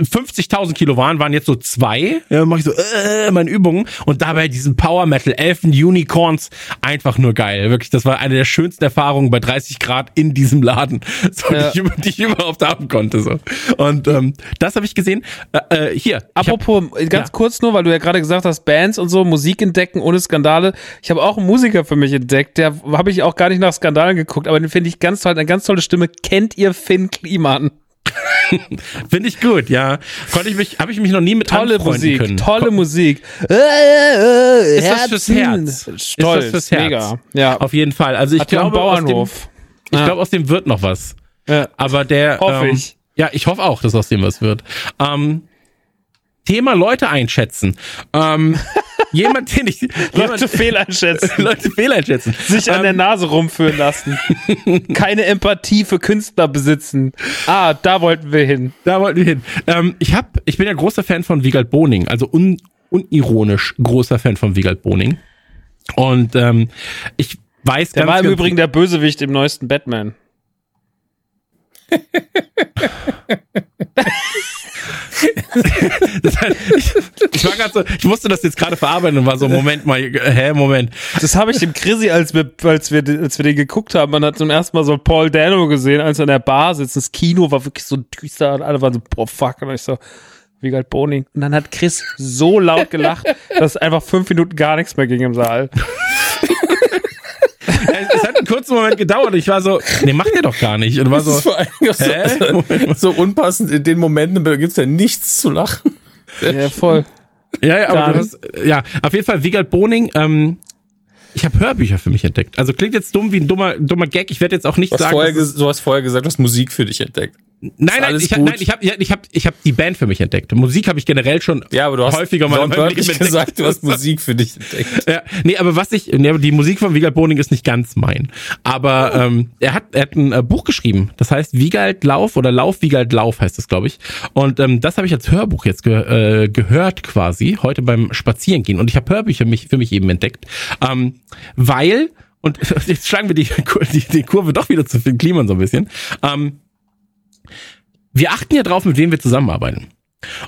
50.000 Kilo waren, waren jetzt so zwei. Ja, mach ich so, äh, meine Übungen. Und dabei diesen Power Metal, Elfen, Unicorns, einfach nur geil. Wirklich, das war eine der schönsten Erfahrungen bei 30 Grad in diesem Laden, so, Ja. die, ich, die ich überhaupt haben konnte. So. Und ähm, das habe ich gesehen. Äh, äh, hier. ich hab- Apropos, ganz Ja. kurz nur, weil du ja gerade gesagt hast, Bands und so, Musik entdecken ohne Skandale. Ich habe auch einen Musiker für mich entdeckt, der habe ich auch gar nicht nach Skandalen geguckt, aber den finde ich ganz toll, eine ganz tolle Stimme. Kennt ihr Finn Kliman? Finde ich gut, ja. Konnte ich mich, habe ich mich noch nie mit Tolle Musik, können. tolle Ko- Musik. Ist das fürs Herz? Stolz, Ist das fürs Herz? mega. Ja, Auf jeden Fall. Also ich Hat glaube, aus dem, Bauernhof. ich Ja. glaube, aus dem wird noch was. Ja. Aber der, Hoffe ähm, ich. ja, ich hoffe auch, dass aus dem was wird. Ähm, Thema Leute einschätzen. Ähm, jemand, den ich, Leute jemand, fehleinschätzen. Leute fehleinschätzen. sich an Ähm, der Nase rumführen lassen. Keine Empathie für Künstler besitzen. Ah, da wollten wir hin. Da wollten wir hin. Ähm, ich hab, ich bin ja großer Fan von Wiegald Boning, also un, unironisch großer Fan von Wiegald Boning. Und ähm, ich weiß Der ganz war im ganz- Übrigen der Bösewicht im neuesten Batman. Das heißt, ich, ich war grad so, ich musste das jetzt gerade verarbeiten und war so, Moment mal, hä, Moment. Das habe ich dem Chrissy, als wir, als wir, als wir den geguckt haben, man hat zum ersten Mal so Paul Dano gesehen, als er in der Bar sitzt. Das Kino war wirklich so düster und alle waren so, boah, fuck. Und ich so, Wiegald Boning. Und dann hat Chris so laut gelacht, dass einfach fünf Minuten gar nichts mehr ging im Saal. Es, hat einen kurzen Moment gedauert und ich war so, nee, macht ihr doch gar nicht. Und war Das ist so, vor allem so, so unpassend in den Momenten, da gibt's ja nichts zu lachen. Ja, voll. ja, ja, aber du hast, ja, auf jeden Fall Wiegald Boning, ähm, ich habe Hörbücher für mich entdeckt. Also klingt jetzt dumm wie ein dummer, dummer Gag. Ich werde jetzt auch nicht Du hast, sagen, vorher, du hast vorher gesagt, du hast Musik für dich entdeckt. Nein, nein, ich, nein, ich habe ich hab, ich hab die Band für mich entdeckt. Musik habe ich generell schon Ja, aber du hast häufiger mal entdeckt. gesagt, du hast Musik für dich entdeckt. Ja, nee, aber was ich, nee, die Musik von Wiegald Boning ist nicht ganz mein. Aber ähm, er hat, er hat ein äh, Buch geschrieben. Das heißt Wiegald Lauf oder Lauf Wiegald Lauf heißt das, glaube ich. Und ähm, das habe ich als Hörbuch jetzt ge äh, gehört quasi heute beim Spazierengehen. Und ich habe Hörbücher mich für mich eben entdeckt, ähm, weil und jetzt schlagen wir die, die, die Kurve doch wieder zu Finn Kliman so ein bisschen. Ähm, wir achten ja drauf, mit wem wir zusammenarbeiten.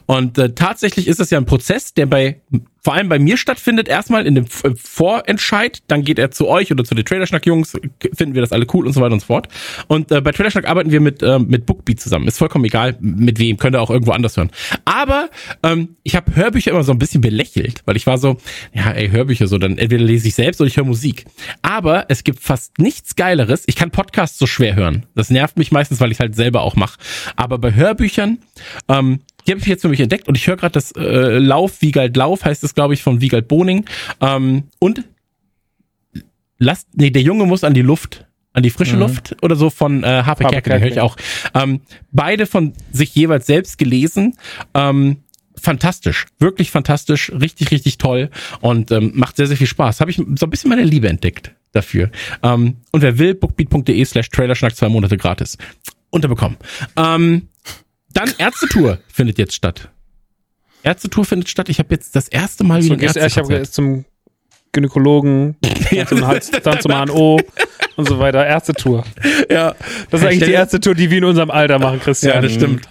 Und äh, tatsächlich ist das ja ein Prozess, der bei vor allem bei mir stattfindet, erstmal in dem äh, Vorentscheid, dann geht er zu euch oder zu den Trailerschnack-Jungs, finden wir das alle cool und so weiter und so fort. Und äh, bei Trailerschnack arbeiten wir mit, äh, mit Bookbeat zusammen. Ist vollkommen egal, mit wem, könnt ihr auch irgendwo anders hören. Aber ähm, ich habe Hörbücher immer so ein bisschen belächelt, weil ich war so, ja, ey, Hörbücher so, dann entweder lese ich selbst oder ich höre Musik. Aber es gibt fast nichts Geileres. Ich kann Podcasts so schwer hören. Das nervt mich meistens, weil ich halt selber auch mache. Aber bei Hörbüchern, ähm, die habe ich jetzt für mich entdeckt und ich höre gerade das äh, Lauf, Wiegald Lauf heißt es, glaube ich, von Wiegald Boning. Ähm, und lasst, nee, der Junge muss an die Luft, an die frische mhm. Luft oder so von äh, Harpe Kerke, den höre ich auch. Ähm, beide von sich jeweils selbst gelesen. Ähm, fantastisch, wirklich fantastisch, richtig, richtig toll und ähm, macht sehr, sehr viel Spaß. Habe ich so ein bisschen meine Liebe entdeckt dafür. Ähm, und wer will, bookbeat.de slash trailerschnack zwei Monate gratis unterbekommen. Ähm, dann Ärztetour findet jetzt statt. Ärztetour findet statt. Ich habe jetzt das erste Mal wieder so, Ich habe jetzt zum Gynäkologen, dann zum, Hals, dann zum HNO und so weiter. Ärztetour. Ja. Das ist eigentlich die Ärztetour, die wir in unserem Alter machen, Christian. Ja, das stimmt.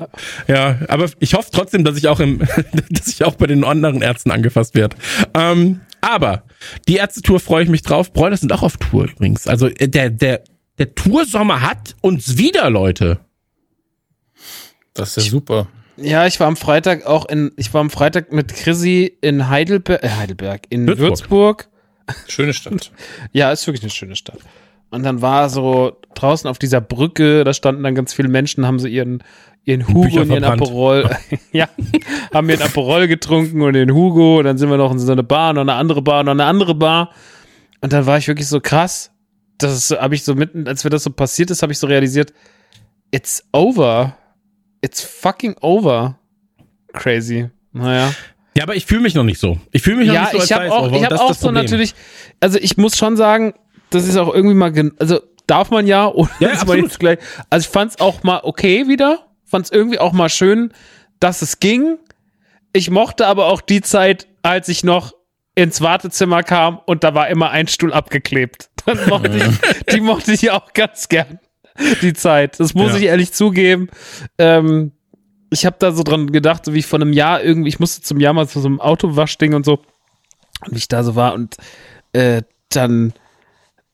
Ja, aber ich hoffe trotzdem, dass ich auch im, dass ich auch bei den anderen Ärzten angefasst werde. Ähm, aber die Ärztetour freue ich mich drauf. Bräuler sind auch auf Tour übrigens. Also äh, der, der, der Toursommer hat uns wieder, Leute. Das ist ja super. Ja, ich war am Freitag auch in, ich war am Freitag mit Chrissy in Heidelberg, äh, Heidelberg, in Würzburg. Würzburg. Schöne Stadt. ja, ist wirklich eine schöne Stadt. Und dann war so draußen auf dieser Brücke, da standen dann ganz viele Menschen, haben so ihren, ihren Hugo und ihren Aperol, ja, haben ihren Aperol getrunken und den Hugo, und dann sind wir noch in so eine Bar, noch eine andere Bar, noch eine andere Bar. Und dann war ich wirklich so krass. Das habe ich so mitten, als mir das so passiert ist, habe ich so realisiert, it's over it's fucking over. Crazy. Naja. Ja, aber ich fühle mich noch nicht so. Ich fühle mich noch ja, nicht so. Ja, ich habe auch, ich hab auch so natürlich, also ich muss schon sagen, das ist auch irgendwie mal, also darf man ja, ohne ja, absolut. gleich, also ich fand es auch mal okay wieder, fand es irgendwie auch mal schön, dass es ging. Ich mochte aber auch die Zeit, als ich noch ins Wartezimmer kam und da war immer ein Stuhl abgeklebt. Dann mochte ich, die mochte ich auch ganz gern. die Zeit. Das muss ja. ich ehrlich zugeben. Ähm, ich habe da so dran gedacht, so wie ich vor einem Jahr irgendwie, ich musste zum Jahr mal zu so einem Autowaschding und so, wie ich da so war und äh, dann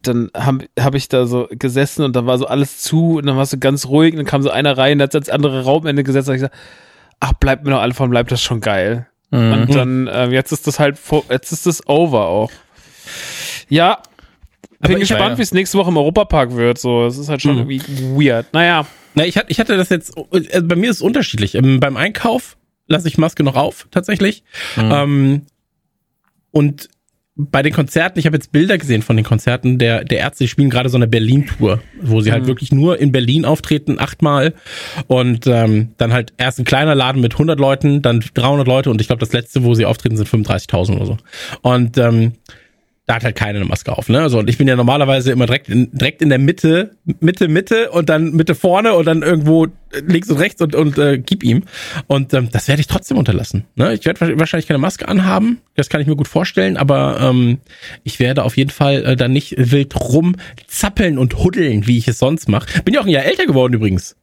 dann habe hab ich da so gesessen und da war so alles zu und dann war es so ganz ruhig und dann kam so einer rein, der hat ans andere Raumende gesetzt und ich gesagt, ach, bleibt mir noch alle von, bleibt das schon geil. Mhm. Und dann, äh, jetzt ist das halt, jetzt ist das over auch. Ja, bin gespannt, wie es nächste Woche im Europapark wird. So, es ist halt schon mhm. irgendwie weird. Naja. Na, ich hatte, ich hatte das jetzt, also bei mir ist es unterschiedlich. Ähm, beim Einkauf lasse ich Maske noch auf, tatsächlich. Mhm. Ähm, und bei den Konzerten, ich habe jetzt Bilder gesehen von den Konzerten der, der Ärzte, die spielen gerade so eine Berlin-Tour, wo sie halt mhm. halt wirklich nur in Berlin auftreten, achtmal und ähm, dann halt erst ein kleiner Laden mit 100 Leuten, dann 300 Leute und ich glaube, das letzte, wo sie auftreten, sind 35.000 oder so. Und ähm, da hat halt keiner eine Maske auf, ne? So, und ich bin ja normalerweise immer direkt in, direkt in der Mitte, Mitte, Mitte und dann Mitte vorne und dann irgendwo links und rechts und, und äh, gib ihm. Und ähm, das werde ich trotzdem unterlassen. Ne? Ich werde wahrscheinlich keine Maske anhaben, das kann ich mir gut vorstellen, aber ähm, ich werde auf jeden Fall äh, dann nicht wild rumzappeln und huddeln, wie ich es sonst mache. Bin ja auch ein Jahr älter geworden übrigens.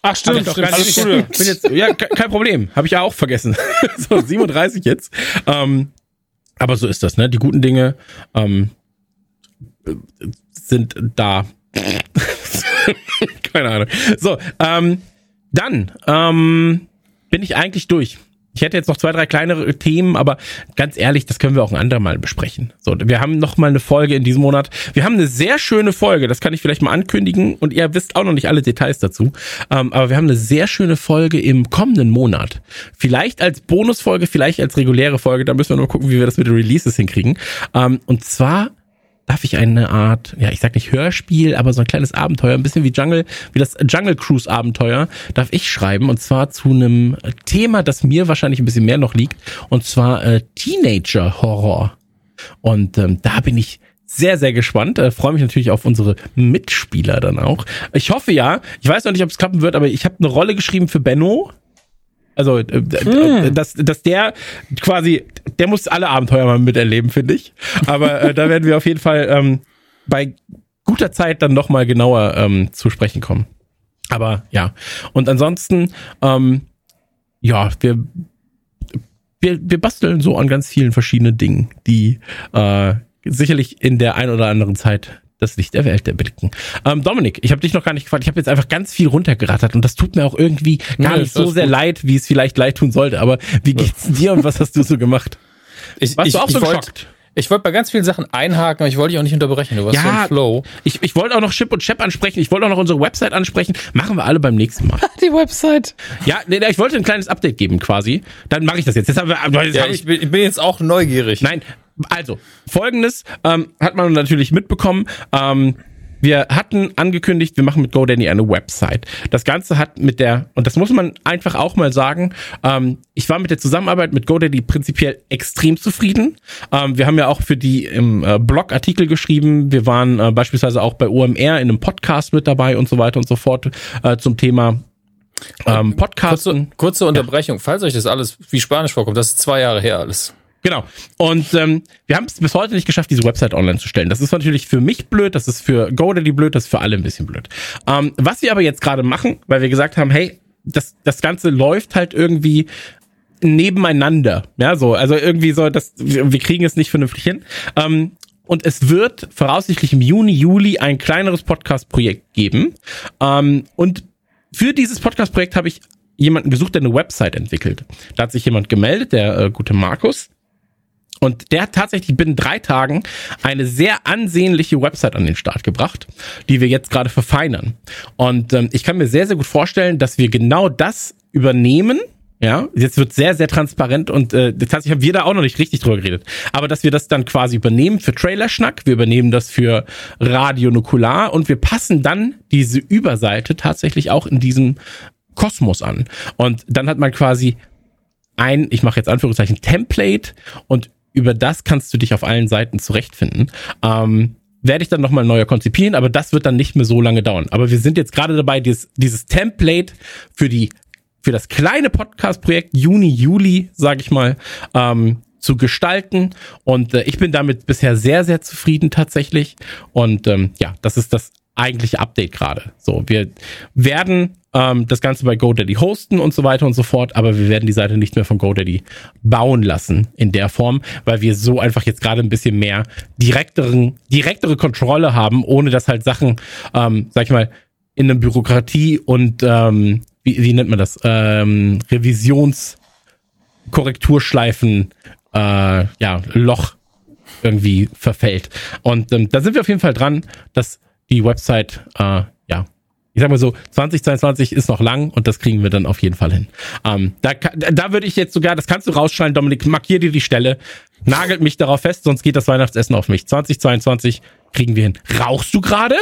Ach stimmt, doch gar nicht, bin jetzt, ja, kein Problem, habe ich ja auch vergessen. so 37 jetzt. Ähm, aber so ist das, ne? Die guten Dinge ähm, sind da. Keine Ahnung. So, ähm, dann ähm, bin ich eigentlich durch. Ich hätte jetzt noch zwei, drei kleinere Themen, aber ganz ehrlich, das können wir auch ein andermal besprechen. So, wir haben noch mal eine Folge in diesem Monat. Wir haben eine sehr schöne Folge, das kann ich vielleicht mal ankündigen und ihr wisst auch noch nicht alle Details dazu. Ähm, aber wir haben eine sehr schöne Folge im kommenden Monat. Vielleicht als Bonusfolge, vielleicht als reguläre Folge, da müssen wir nur gucken, wie wir das mit den Releases hinkriegen. Ähm, und zwar darf ich eine Art, ja, ich sag nicht Hörspiel, aber so ein kleines Abenteuer, ein bisschen wie Jungle, wie das Jungle Cruise Abenteuer, darf ich schreiben und zwar zu einem Thema, das mir wahrscheinlich ein bisschen mehr noch liegt und zwar äh, Teenager Horror. Und ähm, da bin ich sehr, sehr gespannt. Äh, Freue mich natürlich auf unsere Mitspieler dann auch. Ich hoffe ja. Ich weiß noch nicht, ob es klappen wird, aber ich habe eine Rolle geschrieben für Benno. Also, äh, hm. dass, dass der quasi, der muss alle Abenteuer mal miterleben, finde ich. Aber äh, da werden wir auf jeden Fall ähm, bei guter Zeit dann nochmal genauer ähm, zu sprechen kommen. Aber ja, und ansonsten, ähm, ja, wir, wir, wir basteln so an ganz vielen verschiedenen Dingen, die äh, sicherlich in der ein oder anderen Zeit das Licht der Welt erblicken. Ähm, Dominik, ich habe dich noch gar nicht gefragt. Ich habe jetzt einfach ganz viel runtergerattert und das tut mir auch irgendwie gar Nee, nicht so sehr gut. leid, wie es vielleicht leid tun sollte. Aber wie geht's dir und was hast du so gemacht? Ich, Warst ich, du auch so wollt- geschockt? Ich wollte bei ganz vielen Sachen einhaken, aber ich wollte dich auch nicht unterbrechen. Du warst so Ja. im Flow. Ich, ich wollte auch noch Chip und Chap ansprechen. Ich wollte auch noch unsere Website ansprechen. Machen wir alle beim nächsten Mal. Die Website. Ja, nee, nee, ich wollte ein kleines Update geben quasi. Dann mache ich das jetzt. Jetzt haben wir, jetzt Ja, hab ich bin, ich bin jetzt auch neugierig. Nein, also folgendes ähm, hat man natürlich mitbekommen. Ähm, wir hatten angekündigt, wir machen mit GoDaddy eine Website. Das Ganze hat mit der, und das muss man einfach auch mal sagen, ähm, ich war mit der Zusammenarbeit mit GoDaddy prinzipiell extrem zufrieden. Ähm, wir haben ja auch für die im äh, Blog Artikel geschrieben. Wir waren äh, beispielsweise auch bei OMR in einem Podcast mit dabei und so weiter und so fort äh, zum Thema ähm, Podcasten. Kurze, kurze Unterbrechung. Falls euch das alles wie Spanisch vorkommt, das ist zwei Jahre her alles. Genau. Und ähm, wir haben es bis heute nicht geschafft, diese Website online zu stellen. Das ist natürlich für mich blöd, das ist für GoDaddy blöd, das ist für alle ein bisschen blöd. Ähm, was wir aber jetzt gerade machen, weil wir gesagt haben, hey, das, das Ganze läuft halt irgendwie nebeneinander. Ja, so, also irgendwie so, das, wir, kriegen es nicht vernünftig hin. Ähm, und es wird voraussichtlich im Juni, Juli ein kleineres Podcast-Projekt geben. Ähm, und für dieses Podcast-Projekt habe ich jemanden gesucht, der eine Website entwickelt. Da hat sich jemand gemeldet, der äh, gute Markus. Und der hat tatsächlich binnen drei Tagen eine sehr ansehnliche Website an den Start gebracht, die wir jetzt gerade verfeinern. Und ähm, ich kann mir sehr, sehr gut vorstellen, dass wir genau das übernehmen. Ja, jetzt wird sehr, sehr transparent und äh, tatsächlich haben wir da auch noch nicht richtig drüber geredet. Aber dass wir das dann quasi übernehmen für Trailerschnack, wir übernehmen das für Radio Nukular und wir passen dann diese Überseite tatsächlich auch in diesem Kosmos an. Und dann hat man quasi ein, ich mache jetzt Anführungszeichen, Template und über das kannst du dich auf allen Seiten zurechtfinden. Ähm, werde ich dann nochmal neuer konzipieren, aber das wird dann nicht mehr so lange dauern. Aber wir sind jetzt gerade dabei, dieses, dieses Template für die für das kleine Podcast-Projekt Juni, Juli, sage ich mal, ähm, zu gestalten. Und äh, ich bin damit bisher sehr, sehr zufrieden tatsächlich. Und ähm, ja, das ist das eigentliche Update gerade. So, wir werden ähm, das Ganze bei GoDaddy hosten und so weiter und so fort, aber wir werden die Seite nicht mehr von GoDaddy bauen lassen in der Form, weil wir so einfach jetzt gerade ein bisschen mehr direkteren, direktere Kontrolle haben, ohne dass halt Sachen, ähm, sag ich mal, in der Bürokratie und ähm, wie, wie nennt man das? Ähm, Revisions Korrekturschleifen äh, ja, Loch irgendwie verfällt. Und ähm, da sind wir auf jeden Fall dran, dass die Website, äh, ja, ich sag mal so, 2022 ist noch lang und das kriegen wir dann auf jeden Fall hin. Ähm, da, da würde ich jetzt sogar, das kannst du rausschneiden, Dominik, markier dir die Stelle, nagelt mich darauf fest, sonst geht das Weihnachtsessen auf mich. 2022 kriegen wir hin. Rauchst du gerade?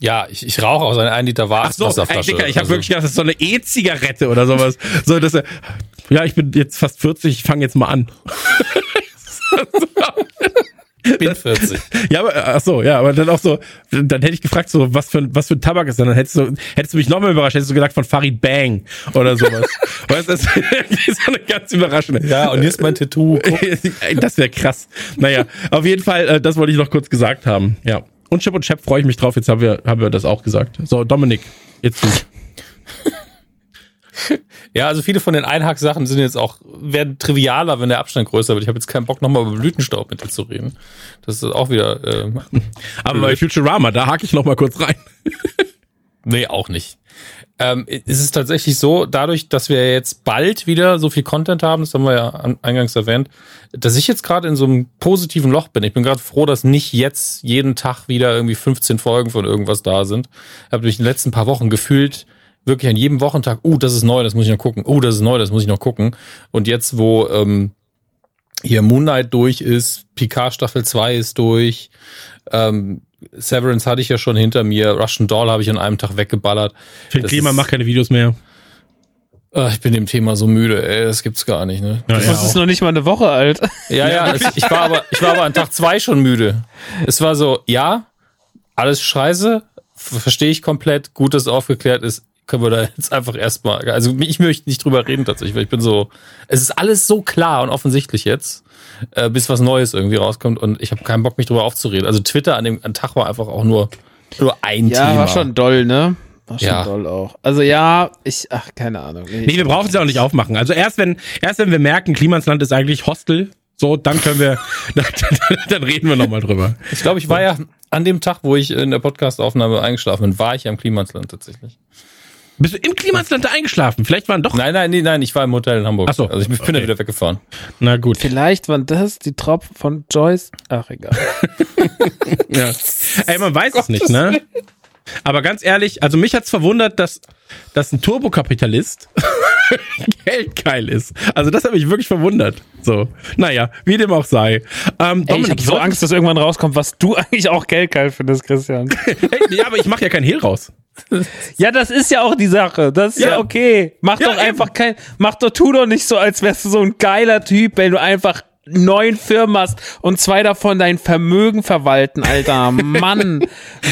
Ja, ich, ich rauche aus einer 1 Liter so, Wasserflasche. Dicker, ich habe Also, wirklich gedacht, das ist so eine E-Zigarette oder sowas. so, dass ja, ich bin jetzt fast 40, ich fange jetzt mal an. ich bin 40. Ja, aber ach so, ja, aber dann auch so, dann hätte ich gefragt, so was für ein, was für ein Tabak ist, denn? dann hättest du hättest du mich noch mal überrascht, hättest du gesagt von Farid Bang oder sowas. weißt du, das ist so eine ganz überraschende. Ja, und hier ist mein Tattoo. Das wäre krass. Naja, auf jeden Fall, äh, das wollte ich noch kurz gesagt haben. Ja. Und Chip und Chap freue ich mich drauf. Jetzt haben wir, haben wir das auch gesagt. So, Dominik, jetzt du. Ja, also viele von den Einhack-Sachen sind jetzt auch, werden trivialer, wenn der Abstand größer wird. Ich habe jetzt keinen Bock, nochmal über Blütenstaub mit dir zu reden. Das ist auch wieder, äh, Aber bei Futurama, da hake ich noch mal kurz rein. nee, auch nicht. Ähm, es ist tatsächlich so, dadurch, dass wir jetzt bald wieder so viel Content haben, das haben wir ja an, eingangs erwähnt, dass ich jetzt gerade in so einem positiven Loch bin. Ich bin gerade froh, dass nicht jetzt jeden Tag wieder irgendwie 15 Folgen von irgendwas da sind. Ich habe durch die letzten paar Wochen gefühlt, wirklich an jedem Wochentag, uh, das ist neu, das muss ich noch gucken, uh, das ist neu, das muss ich noch gucken. Und jetzt, wo ähm, hier Moon Knight durch ist, Picard Staffel 2 ist durch, ähm, Severance hatte ich ja schon hinter mir, Russian Doll habe ich an einem Tag weggeballert. Phil Das Klima macht keine Videos mehr. Ah, ich bin dem Thema so müde, ey, das gibt's gar nicht, ne? Ja, Das ist noch nicht mal eine Woche alt. Ja, ja, es, ich war aber, ich war aber an Tag zwei schon müde. Es war so, ja, alles scheiße, verstehe ich komplett, gut, dass es aufgeklärt ist, können wir da jetzt einfach erstmal, also ich möchte nicht drüber reden tatsächlich, weil ich bin so, es ist alles so klar und offensichtlich jetzt, äh, bis was Neues irgendwie rauskommt und ich habe keinen Bock, mich drüber aufzureden. Also Twitter an dem an Tag war einfach auch nur, nur ein ja, Thema. war schon doll, ne? War schon Ja. doll auch. Also ja, ich, ach, keine Ahnung. Nee, Nee, wir brauchen es ja auch nicht aufmachen. Also erst wenn, erst wenn wir merken, Klimansland ist eigentlich Hostel, so, dann können wir, dann, dann, dann reden wir nochmal drüber. Ich glaube, ich war ja an dem Tag, wo ich in der Podcastaufnahme eingeschlafen bin, war ich ja im Klimansland tatsächlich. Bist du im Klimansland da eingeschlafen? Vielleicht waren doch. Nein, nein, nee, nein, ich war im Hotel in Hamburg. Ach so. Also ich bin Okay. da wieder weggefahren. Na gut. Vielleicht waren das die Tropfen von Joyce. Ach, egal. Ja. Ey, man weiß es nicht, ne? Aber ganz ehrlich, also mich hat's verwundert, dass, dass ein Turbokapitalist geldgeil ist. Also das hat mich wirklich verwundert. So, naja, wie dem auch sei. Ähm, Ey, ich habe so Angst, dass irgendwann rauskommt, was du eigentlich auch geldgeil findest, Christian. Hey, ja, aber ich mache ja kein Hehl raus. Ja, das ist ja auch die Sache. Das ist ja, Ja. okay. Mach Ja, doch einfach kein, mach doch, tu doch nicht so, als wärst du so ein geiler Typ, wenn du einfach neun Firmen hast und zwei davon dein Vermögen verwalten, Alter. Mann,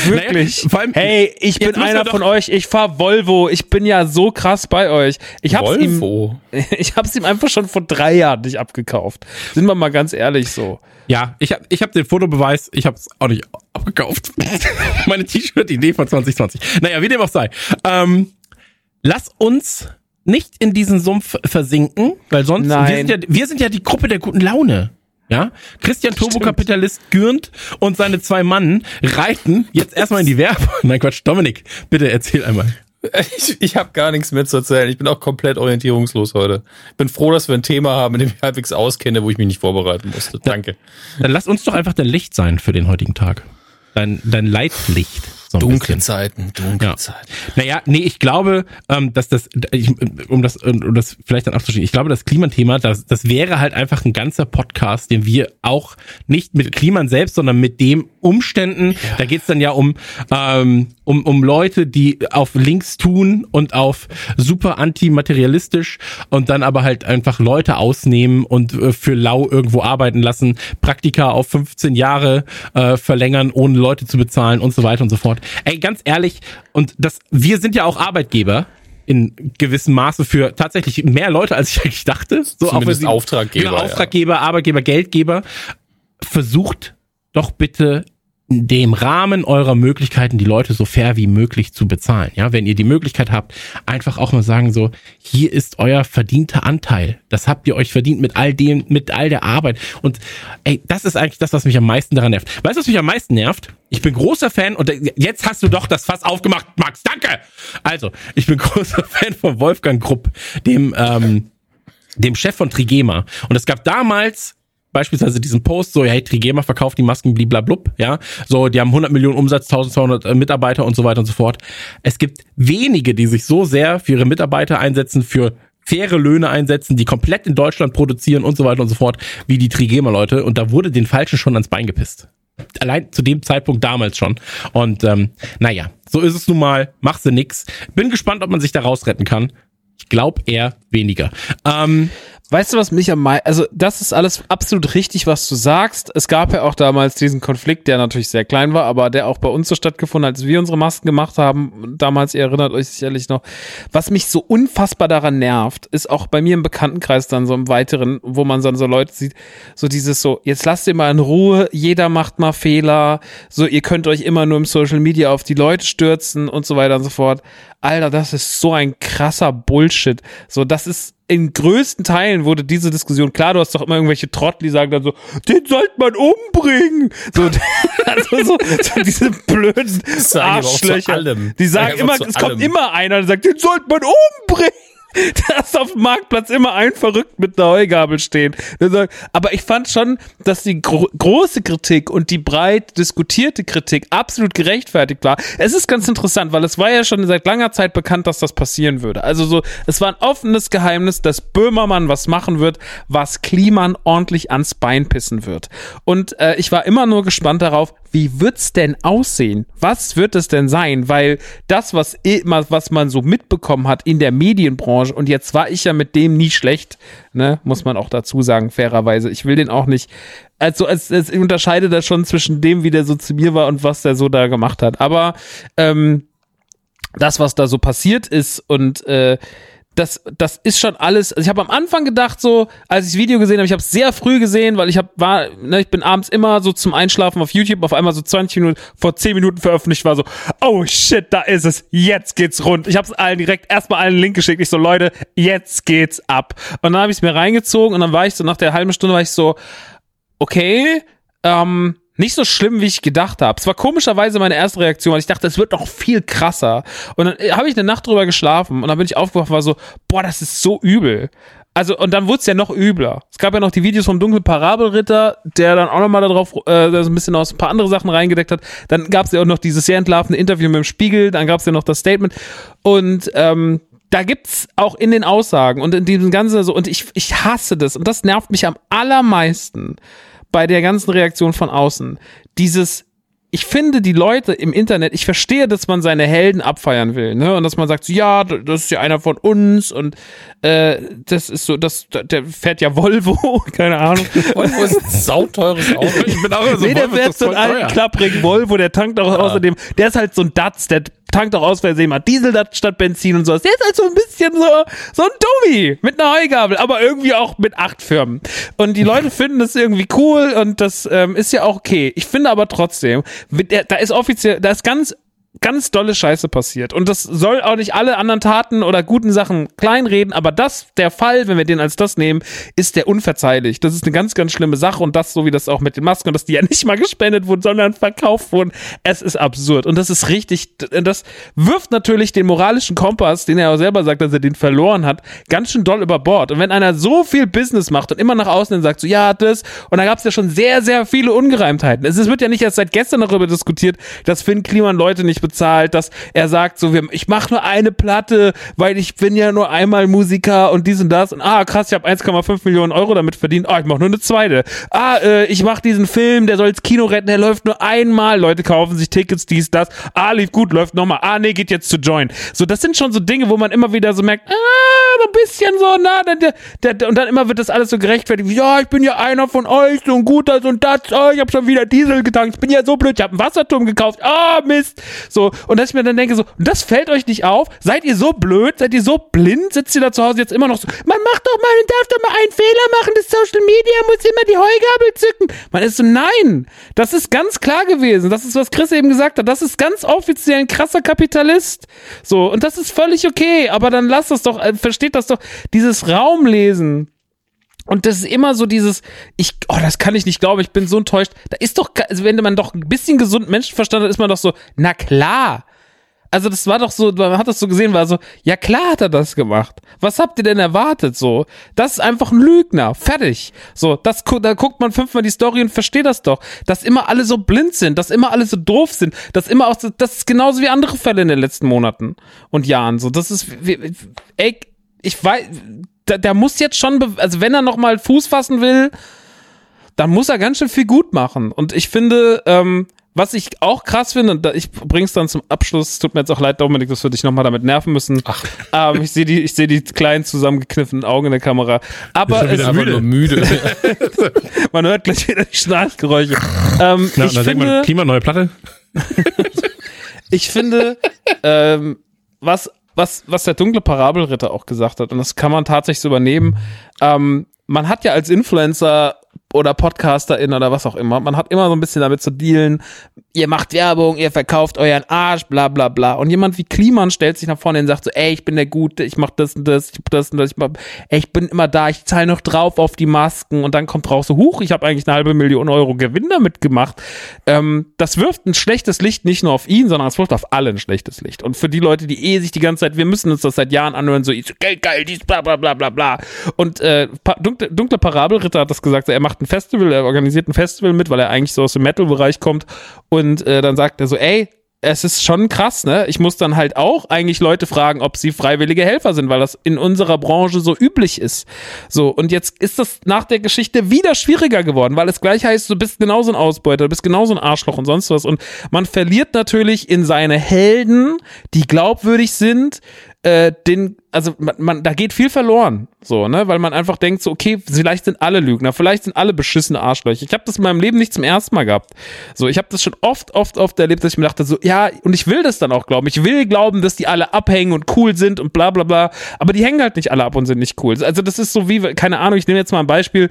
wirklich. Naja, allem- hey, ich bin einer von euch, ich fahr Volvo, ich bin ja so krass bei euch. Ich hab's ihm, Volvo. ich hab's ihm einfach schon vor drei Jahren nicht abgekauft. Sind wir mal ganz ehrlich so. Ja, ich habe ich hab den Fotobeweis, ich habe es auch nicht abgekauft. Meine T-Shirt-Idee von 2020. Naja, wie dem auch sei. Ähm, lass uns nicht in diesen Sumpf versinken, weil sonst, wir sind, ja, wir sind ja die Gruppe der guten Laune. Ja, Christian Turbokapitalist Gürnt und seine zwei Mannen reiten jetzt erstmal in die Werbung. Nein, Quatsch, Dominik, bitte erzähl einmal. Ich, ich habe gar nichts mehr zu erzählen. Ich bin auch komplett orientierungslos heute. Bin froh, dass wir ein Thema haben, in dem ich halbwegs auskenne, wo ich mich nicht vorbereiten musste. Danke. Dann lass uns doch einfach dein Licht sein für den heutigen Tag. Dein, dein Leitlicht. So Dunkle bisschen. Zeiten, dunkle Ja. Zeiten. Naja, nee, ich glaube, ähm, dass das, ich, um das, um das vielleicht dann abzuschließen, ich glaube, das Klimathema, das, das wäre halt einfach ein ganzer Podcast, den wir auch nicht mit Kliman selbst, sondern mit dem Umständen, da geht's dann ja um, ähm, um, um Leute, die auf Links tun und auf super antimaterialistisch und dann aber halt einfach Leute ausnehmen und äh, für lau irgendwo arbeiten lassen, Praktika auf 15 Jahre äh, verlängern, ohne Leute zu bezahlen und so weiter und so fort. Ey, ganz ehrlich, und das, wir sind ja auch Arbeitgeber in gewissem Maße für tatsächlich mehr Leute, als ich eigentlich dachte. So Zumindest sie- Auftraggeber, Genau, ja. Auftraggeber, Arbeitgeber, Geldgeber. Versucht doch bitte dem Rahmen eurer Möglichkeiten die Leute so fair wie möglich zu bezahlen. Ja, wenn ihr die Möglichkeit habt, einfach auch mal sagen so, hier ist euer verdienter Anteil. Das habt ihr euch verdient mit all dem, mit all der Arbeit. Und ey, das ist eigentlich das, was mich am meisten daran nervt. Weißt du, was mich am meisten nervt? Ich bin großer Fan und jetzt hast du doch das Fass aufgemacht, Max. Danke. Also, ich bin großer Fan von Wolfgang Grupp, dem ähm, dem Chef von Trigema. Und es gab damals beispielsweise diesen Post, so, hey, Trigema verkauft die Masken, bliblablub, ja. So, die haben 100 Millionen Umsatz, 1200 äh, Mitarbeiter und so weiter und so fort. Es gibt wenige, die sich so sehr für ihre Mitarbeiter einsetzen, für faire Löhne einsetzen, die komplett in Deutschland produzieren und so weiter und so fort, wie die Trigema-Leute. Und da wurde den Falschen schon ans Bein gepisst. Allein zu dem Zeitpunkt damals schon. Und ähm, naja, so ist es nun mal, machst du nix. Bin gespannt, ob man sich da rausretten kann. Ich glaube eher weniger. Ähm, Weißt du, was mich am meisten, also das ist alles absolut richtig, was du sagst. Es gab ja auch damals diesen Konflikt, der natürlich sehr klein war, aber der auch bei uns so stattgefunden hat, als wir unsere Masken gemacht haben. Damals, ihr erinnert euch sicherlich noch. Was mich so unfassbar daran nervt, ist auch bei mir im Bekanntenkreis dann so im Weiteren, wo man dann so Leute sieht, so dieses so, jetzt lasst ihr mal in Ruhe, jeder macht mal Fehler, so ihr könnt euch immer nur im Social Media auf die Leute stürzen und so weiter und so fort. Alter, das ist so ein krasser Bullshit. So, das ist in größten Teilen wurde diese Diskussion, klar, du hast doch immer irgendwelche Trottel, die sagen dann so, den sollte man umbringen. So, also so, so diese blöden Arschlöcher. Die sagen immer, es kommt allem. immer einer, der sagt, den sollte man umbringen. Da auf dem Marktplatz immer ein Verrückt mit einer Heugabel stehen. Aber ich fand schon, dass die gro große Kritik und die breit diskutierte Kritik absolut gerechtfertigt war. Es ist ganz interessant, weil es war ja schon seit langer Zeit bekannt, dass das passieren würde. Also so, es war ein offenes Geheimnis, dass Böhmermann was machen wird, was Kliman ordentlich ans Bein pissen wird. Und äh, ich war immer nur gespannt darauf, wie wird's denn aussehen? Was wird es denn sein? Weil das, was immer, was man so mitbekommen hat in der Medienbranche, und jetzt war ich ja mit dem nie schlecht, ne, muss man auch dazu sagen, fairerweise. Ich will den auch nicht, also es, es unterscheidet das schon zwischen dem, wie der so zu mir war und was der so da gemacht hat. Aber ähm, das, was da so passiert ist und äh, das, das ist schon alles. Also ich habe am Anfang gedacht, so, als ich das Video gesehen habe, ich habe es sehr früh gesehen, weil ich habe, war, ne, ich bin abends immer so zum Einschlafen auf YouTube, auf einmal so 20 Minuten, vor 10 Minuten veröffentlicht, war so, oh shit, da ist es, jetzt geht's rund. Ich habe es allen direkt erstmal allen Link geschickt. Ich so, Leute, jetzt geht's ab. Und dann habe ich es mir reingezogen und dann war ich so, nach der halben Stunde war ich so, okay, ähm, nicht so schlimm, wie ich gedacht habe. Es war komischerweise meine erste Reaktion, weil ich dachte, es wird noch viel krasser. Und dann äh, habe ich eine Nacht drüber geschlafen und dann bin ich aufgewacht und war so, boah, das ist so übel. Also, und dann wurde es ja noch übler. Es gab ja noch die Videos vom dunklen Parabelritter, der dann auch nochmal darauf äh, so ein bisschen aus ein paar andere Sachen reingedeckt hat. Dann gab es ja auch noch dieses sehr entlarvende Interview mit dem Spiegel, dann gab es ja noch das Statement. Und ähm, da gibt's auch in den Aussagen und in diesem ganzen so, und ich, ich hasse das, und das nervt mich am allermeisten bei der ganzen Reaktion von außen. Dieses, ich finde die Leute im Internet, ich verstehe, dass man seine Helden abfeiern will, ne? Und dass man sagt, ja, das ist ja einer von uns und äh, das ist so, das, der fährt ja Volvo, keine Ahnung. Volvo ist ein sauteures Auto. Ich bin auch immer so, nee, der fährt so einen alten, klapprigen Volvo, der tankt auch außerdem, der ist halt so ein Datz, der tankt auch aus Versehen mal Diesel statt Benzin und sowas. Der ist halt so ein bisschen so, so ein Dummi mit einer Heugabel, aber irgendwie auch mit acht Firmen. Und die Leute finden das irgendwie cool und das ähm, ist ja auch okay. Ich finde aber trotzdem, da ist offiziell, da ist ganz ganz dolle Scheiße passiert. Und das soll auch nicht alle anderen Taten oder guten Sachen kleinreden, aber das, der Fall, wenn wir den als das nehmen, ist der unverzeihlich. Das ist eine ganz, ganz schlimme Sache und das, so wie das auch mit den Masken dass die ja nicht mal gespendet wurden, sondern verkauft wurden. Es ist absurd. Und das ist richtig, das wirft natürlich den moralischen Kompass, den er auch selber sagt, dass er den verloren hat, ganz schön doll über Bord. Und wenn einer so viel Business macht und immer nach außen hin sagt, so, ja, das, und da gab es ja schon sehr, sehr viele Ungereimtheiten. Es wird ja nicht erst seit gestern darüber diskutiert, dass Finn Kliman Leute nicht bezahlt, dass er sagt, so, wir, ich mache nur eine Platte, weil ich bin ja nur einmal Musiker und dies und das. Und ah, krass, ich habe 1,5 Millionen Euro damit verdient. Ah, ich mache nur eine zweite. Ah, äh, ich mache diesen Film, der soll ins Kino retten, der läuft nur einmal. Leute kaufen sich Tickets, dies, das. Ah, lief gut, läuft nochmal. Ah, nee, geht jetzt zu Join. So, das sind schon so Dinge, wo man immer wieder so merkt, ah, so ein bisschen so, na, der, der, der, der, und dann immer wird das alles so gerechtfertigt. Ja, ich bin ja einer von euch, so ein guter, so ein das, oh, ich habe schon wieder Diesel getankt, ich bin ja so blöd, ich habe einen Wasserturm gekauft, ah, Mist. So, und dass ich mir dann denke, so, das fällt euch nicht auf? Seid ihr so blöd? Seid ihr so blind? Sitzt ihr da zu Hause jetzt immer noch so, man macht doch mal, man darf doch mal einen Fehler machen, das Social Media muss immer die Heugabel zücken. Man ist so, nein, das ist ganz klar gewesen. Das ist, was Chris eben gesagt hat. Das ist ganz offiziell ein krasser Kapitalist. So, und das ist völlig okay, aber dann lasst das doch, äh, versteht das doch, dieses Raumlesen. Und das ist immer so dieses, ich, oh, das kann ich nicht glauben, ich bin so enttäuscht. Da ist doch, also wenn man doch ein bisschen gesund Menschenverstand hat, ist man doch so, na klar. Also das war doch so, man hat das so gesehen, war so, ja klar hat er das gemacht. Was habt ihr denn erwartet so? Das ist einfach ein Lügner, fertig. So, das da guckt man fünfmal die Story und versteht das doch, dass immer alle so blind sind, dass immer alle so doof sind, dass immer auch so, das ist genauso wie andere Fälle in den letzten Monaten und Jahren so. Das ist ey, ich weiß, der, der muss jetzt schon, be- also wenn er noch mal Fuß fassen will, dann muss er ganz schön viel gut machen. Und ich finde, ähm, was ich auch krass finde, und da- ich bring's dann zum Abschluss, tut mir jetzt auch leid, Dominik, dass wir dich nochmal damit nerven müssen. Ach. Ähm, ich sehe die, ich sehe die kleinen zusammengekniffenen Augen in der Kamera. Aber wieder Einfach nur müde. man hört gleich wieder die Schnarchgeräusche. Ähm, Na, ich, dann denkt man, finde, Klima, neue Platte. ich finde, ähm, was, was, was der dunkle Parabelritter auch gesagt hat, und das kann man tatsächlich so übernehmen, ähm, man hat ja als Influencer oder Podcasterin oder was auch immer, man hat immer so ein bisschen damit zu dealen, ihr macht Werbung, ihr verkauft euren Arsch, bla bla bla. Und jemand wie Kliman stellt sich nach vorne und sagt so, ey, ich bin der Gute, ich mach das und das, ich hab das und das, ich, mach, ey, ich bin immer da, ich zahle noch drauf auf die Masken und dann kommt raus so, huch, ich habe eigentlich eine halbe Million Euro Gewinn damit gemacht. Ähm, das wirft ein schlechtes Licht nicht nur auf ihn, sondern es wirft auf alle ein schlechtes Licht. Und für die Leute, die eh sich die ganze Zeit, wir müssen uns das seit Jahren anhören, so, ich so Geld geil, dies, bla bla bla bla bla. Und äh, dunkle, dunkle Parabelritter hat das gesagt, er macht ein Festival, er organisiert ein Festival mit, weil er eigentlich so aus dem Metal-Bereich kommt. Und äh, dann sagt er so, ey, es ist schon krass, ne? Ich muss dann halt auch eigentlich Leute fragen, ob sie freiwillige Helfer sind, weil das in unserer Branche so üblich ist. So, und jetzt ist das nach der Geschichte wieder schwieriger geworden, weil es gleich heißt, du bist genauso ein Ausbeuter, du bist genauso ein Arschloch und sonst was. Und man verliert natürlich in seine Helden, die glaubwürdig sind, äh, den, also man, man, da geht viel verloren, so, ne, weil man einfach denkt, so, okay, vielleicht sind alle Lügner, vielleicht sind alle beschissene Arschlöcher. Ich habe das in meinem Leben nicht zum ersten Mal gehabt. So, ich habe das schon oft, oft, oft erlebt, dass ich mir dachte, so, ja, und ich will das dann auch glauben. Ich will glauben, dass die alle abhängen und cool sind und bla bla bla, aber die hängen halt nicht alle ab und sind nicht cool. Also das ist so wie, keine Ahnung, ich nehme jetzt mal ein Beispiel,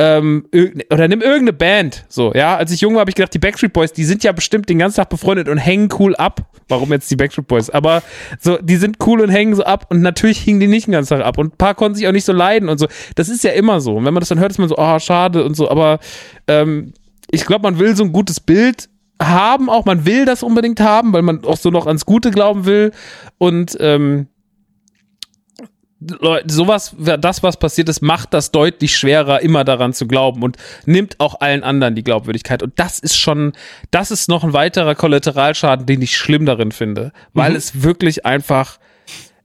ähm, oder nimm irgendeine Band. So, ja, als ich jung war, habe ich gedacht, die Backstreet Boys, die sind ja bestimmt den ganzen Tag befreundet und hängen cool ab. Warum jetzt die Backstreet Boys? Aber so, die sind cool und hängen so ab und natürlich hingen die nicht den ganzen Tag ab und ein paar konnten sich auch nicht so leiden und so. Das ist ja immer so. Und wenn man das dann hört, ist man so, oh, schade und so. Aber ähm, ich glaube, man will so ein gutes Bild haben, auch man will das unbedingt haben, weil man auch so noch ans Gute glauben will und ähm, Leute, sowas, das, was passiert ist, macht das deutlich schwerer, immer daran zu glauben und nimmt auch allen anderen die Glaubwürdigkeit. Und das ist schon, das ist noch ein weiterer Kollateralschaden, den ich schlimm darin finde, weil mhm. es wirklich einfach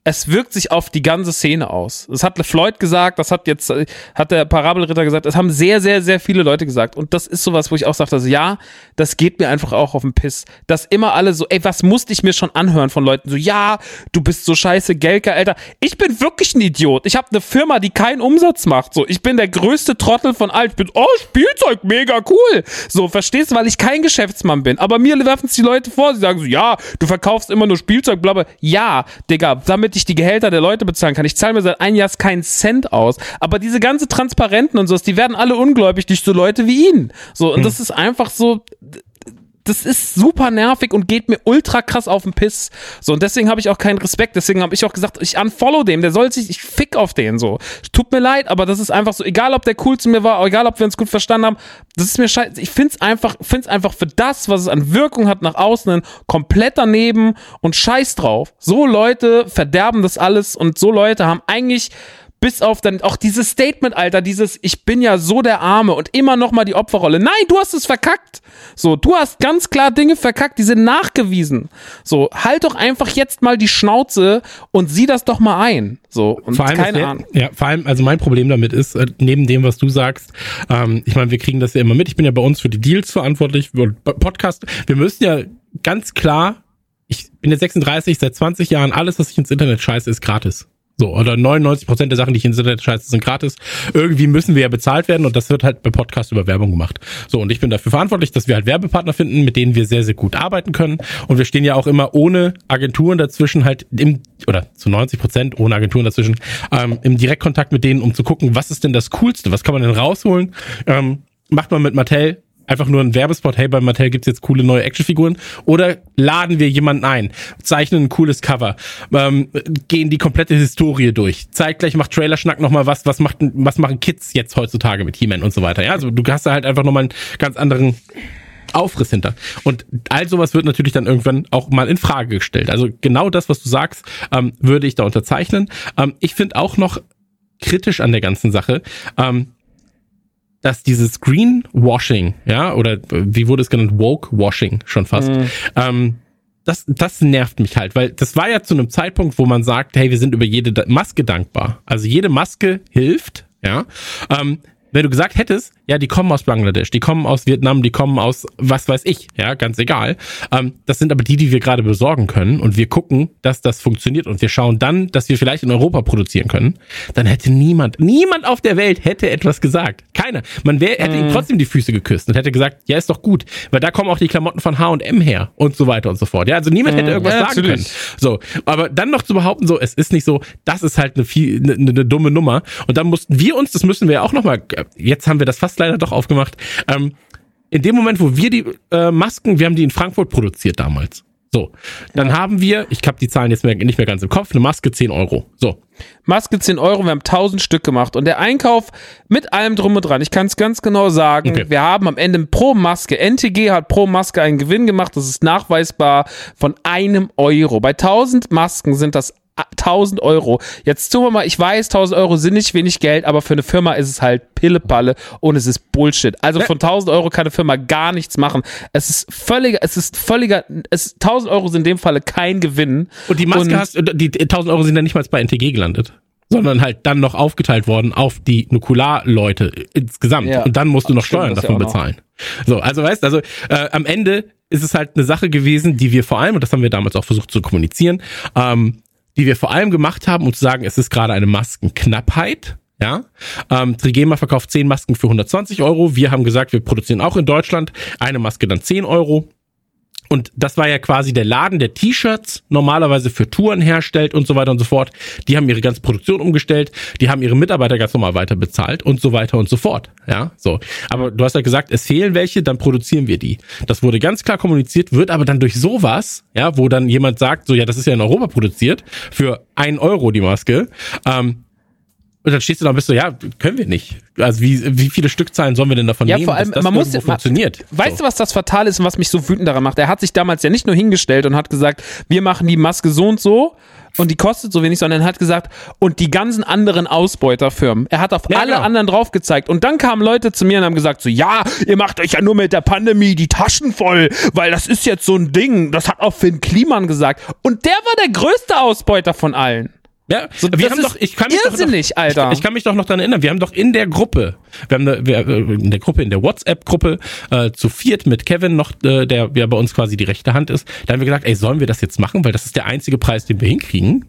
es wirkt sich auf die ganze Szene aus. Das hat Floyd gesagt, das hat jetzt, hat der Parabelritter gesagt, das haben sehr, sehr, sehr viele Leute gesagt. Und das ist sowas, wo ich auch sage, also ja, das geht mir einfach auch auf den Piss. Dass immer alle so, ey, was musste ich mir schon anhören von Leuten? So, ja, du bist so scheiße, Gelke, Alter. Ich bin wirklich ein Idiot. Ich habe eine Firma, die keinen Umsatz macht. So, ich bin der größte Trottel von allen. Ich bin, oh, Spielzeug, mega cool. So, verstehst du, weil ich kein Geschäftsmann bin. Aber mir werfen es die Leute vor, sie sagen so, ja, du verkaufst immer nur Spielzeug, bla, bla. Ja, Digga, damit damit ich die Gehälter der Leute bezahlen kann. Ich zahle mir seit einem Jahr keinen Cent aus. Aber diese ganze Transparenten und sowas, die werden alle ungläubig durch so Leute wie ihn. So, und hm. das ist einfach so, das ist super nervig und geht mir ultra krass auf den Piss. So, und deswegen habe ich auch keinen Respekt. Deswegen habe ich auch gesagt, ich unfollow dem, der soll sich, ich fick auf den so. Tut mir leid, aber das ist einfach so, egal ob der cool zu mir war, egal ob wir uns gut verstanden haben, das ist mir scheiße. Ich find's einfach, find's einfach für das, was es an Wirkung hat nach außen, komplett daneben und scheiß drauf. So Leute verderben das alles und so Leute haben eigentlich bis auf dann auch dieses Statement, Alter, dieses ich bin ja so der Arme und immer noch mal die Opferrolle. Nein, du hast es verkackt. So, du hast ganz klar Dinge verkackt, die sind nachgewiesen. So, halt doch einfach jetzt mal die Schnauze und sieh das doch mal ein. So, und vor allem keine der, Ahnung. Ja, vor allem, also mein Problem damit ist, äh, neben dem, was du sagst, ähm, ich meine, wir kriegen das ja immer mit. Ich bin ja bei uns für die Deals verantwortlich, für Podcast. Wir müssen ja ganz klar ich bin jetzt 36, seit 20 Jahren, alles, was ich ins Internet scheiße, ist gratis. So, oder 99 Prozent der Sachen, die ich ins Internet scheiße, sind gratis. Irgendwie müssen wir ja bezahlt werden und das wird halt bei Podcast über Werbung gemacht. So, und ich bin dafür verantwortlich, dass wir halt Werbepartner finden, mit denen wir sehr, sehr gut arbeiten können. Und wir stehen ja auch immer ohne Agenturen dazwischen halt im, oder zu 90 Prozent ohne Agenturen dazwischen, ähm, im Direktkontakt mit denen, um zu gucken, was ist denn das Coolste, was kann man denn rausholen. Ähm, macht man mit Mattel einfach nur ein Werbespot, hey, bei Mattel gibt's jetzt coole neue Actionfiguren oder laden wir jemanden ein, zeichnen ein cooles Cover, ähm, gehen die komplette Historie durch, zeitgleich macht Trailer-Schnack nochmal was, was macht, was machen Kids jetzt heutzutage mit He-Man und so weiter, ja, also du hast da halt einfach nochmal einen ganz anderen Aufriss hinter. Und all sowas wird natürlich dann irgendwann auch mal in Frage gestellt. Also genau das, was du sagst, ähm, würde ich da unterzeichnen. Ähm, ich finde auch noch kritisch an der ganzen Sache, ähm, dass dieses Greenwashing, ja, oder wie wurde es genannt, Woke-Washing schon fast, mhm. ähm, das, das nervt mich halt, weil das war ja zu einem Zeitpunkt, wo man sagt, hey, wir sind über jede Maske dankbar. Also jede Maske hilft, ja. Ähm, wenn du gesagt hättest, ja, die kommen aus Bangladesch, die kommen aus Vietnam, die kommen aus was weiß ich, ja, ganz egal. Ähm, das sind aber die, die wir gerade besorgen können und wir gucken, dass das funktioniert und wir schauen dann, dass wir vielleicht in Europa produzieren können. Dann hätte niemand, niemand auf der Welt hätte etwas gesagt. Keiner. Man wär, hätte ihm mhm. trotzdem die Füße geküsst und hätte gesagt, ja, ist doch gut, weil da kommen auch die Klamotten von H&M her und so weiter und so fort. Ja, also niemand hätte mhm. irgendwas ja, sagen natürlich. können. So, aber dann noch zu behaupten, so, es ist nicht so, das ist halt eine, viel, eine, eine dumme Nummer und dann mussten wir uns, das müssen wir auch noch mal jetzt haben wir das fast leider doch aufgemacht. Ähm, in dem Moment, wo wir die äh, Masken, wir haben die in Frankfurt produziert damals. So, dann ja. haben wir, ich habe die Zahlen jetzt mehr, nicht mehr ganz im Kopf, eine Maske 10 Euro. So. Maske 10 Euro, wir haben 1000 Stück gemacht und der Einkauf mit allem drum und dran, ich kann es ganz genau sagen, okay. wir haben am Ende pro Maske, NTG hat pro Maske einen Gewinn gemacht, das ist nachweisbar von einem Euro. Bei 1000 Masken sind das 1000 Euro. Jetzt tun wir mal, ich weiß, 1000 Euro sind nicht wenig Geld, aber für eine Firma ist es halt Pillepalle und es ist Bullshit. Also von 1000 Euro kann eine Firma gar nichts machen. Es ist völliger, es ist völliger, es, 1000 Euro sind in dem Falle kein Gewinn. Und die Maske und, hast, die 1000 Euro sind ja nicht mal bei NTG gelandet sondern halt dann noch aufgeteilt worden auf die Nukularleute insgesamt. Ja. Und dann musst du noch Steuern davon ja bezahlen. So, also weißt, also äh, am Ende ist es halt eine Sache gewesen, die wir vor allem, und das haben wir damals auch versucht zu kommunizieren, ähm, die wir vor allem gemacht haben, um zu sagen, es ist gerade eine Maskenknappheit. Ja, ähm, Trigema verkauft 10 Masken für 120 Euro. Wir haben gesagt, wir produzieren auch in Deutschland eine Maske dann 10 Euro. Und das war ja quasi der Laden, der T-Shirts normalerweise für Touren herstellt und so weiter und so fort. Die haben ihre ganze Produktion umgestellt, die haben ihre Mitarbeiter ganz normal weiter bezahlt und so weiter und so fort. Ja, so. Aber du hast ja gesagt, es fehlen welche, dann produzieren wir die. Das wurde ganz klar kommuniziert, wird aber dann durch sowas, ja, wo dann jemand sagt, so, ja, das ist ja in Europa produziert, für ein Euro die Maske, ähm, und dann stehst du da und bist so, ja, können wir nicht. Also wie, wie viele Stückzahlen sollen wir denn davon Ja, nehmen, vor allem, dass das man muss- funktioniert? Weißt so. du, was das fatal ist und was mich so wütend daran macht? Er hat sich damals ja nicht nur hingestellt und hat gesagt, wir machen die Maske so und so und die kostet so wenig, sondern er hat gesagt, und die ganzen anderen Ausbeuterfirmen. Er hat auf Ja, alle genau. anderen drauf gezeigt. Und dann kamen Leute zu mir und haben gesagt, so, ja, ihr macht euch ja nur mit der Pandemie die Taschen voll, weil das ist jetzt so ein Ding. Das hat auch Finn Kliman gesagt. Und der war der größte Ausbeuter von allen. Ja, So, wir haben doch, ich kann mich irrsinnig, doch noch, Alter. Ich, ich kann mich doch noch daran erinnern, wir haben doch in der Gruppe, wir haben eine, wir, äh, in der Gruppe, in der WhatsApp-Gruppe äh, zu viert mit Kevin noch, äh, der ja bei uns quasi die rechte Hand ist, da haben wir gesagt, ey, sollen wir das jetzt machen, weil das ist der einzige Preis, den wir hinkriegen.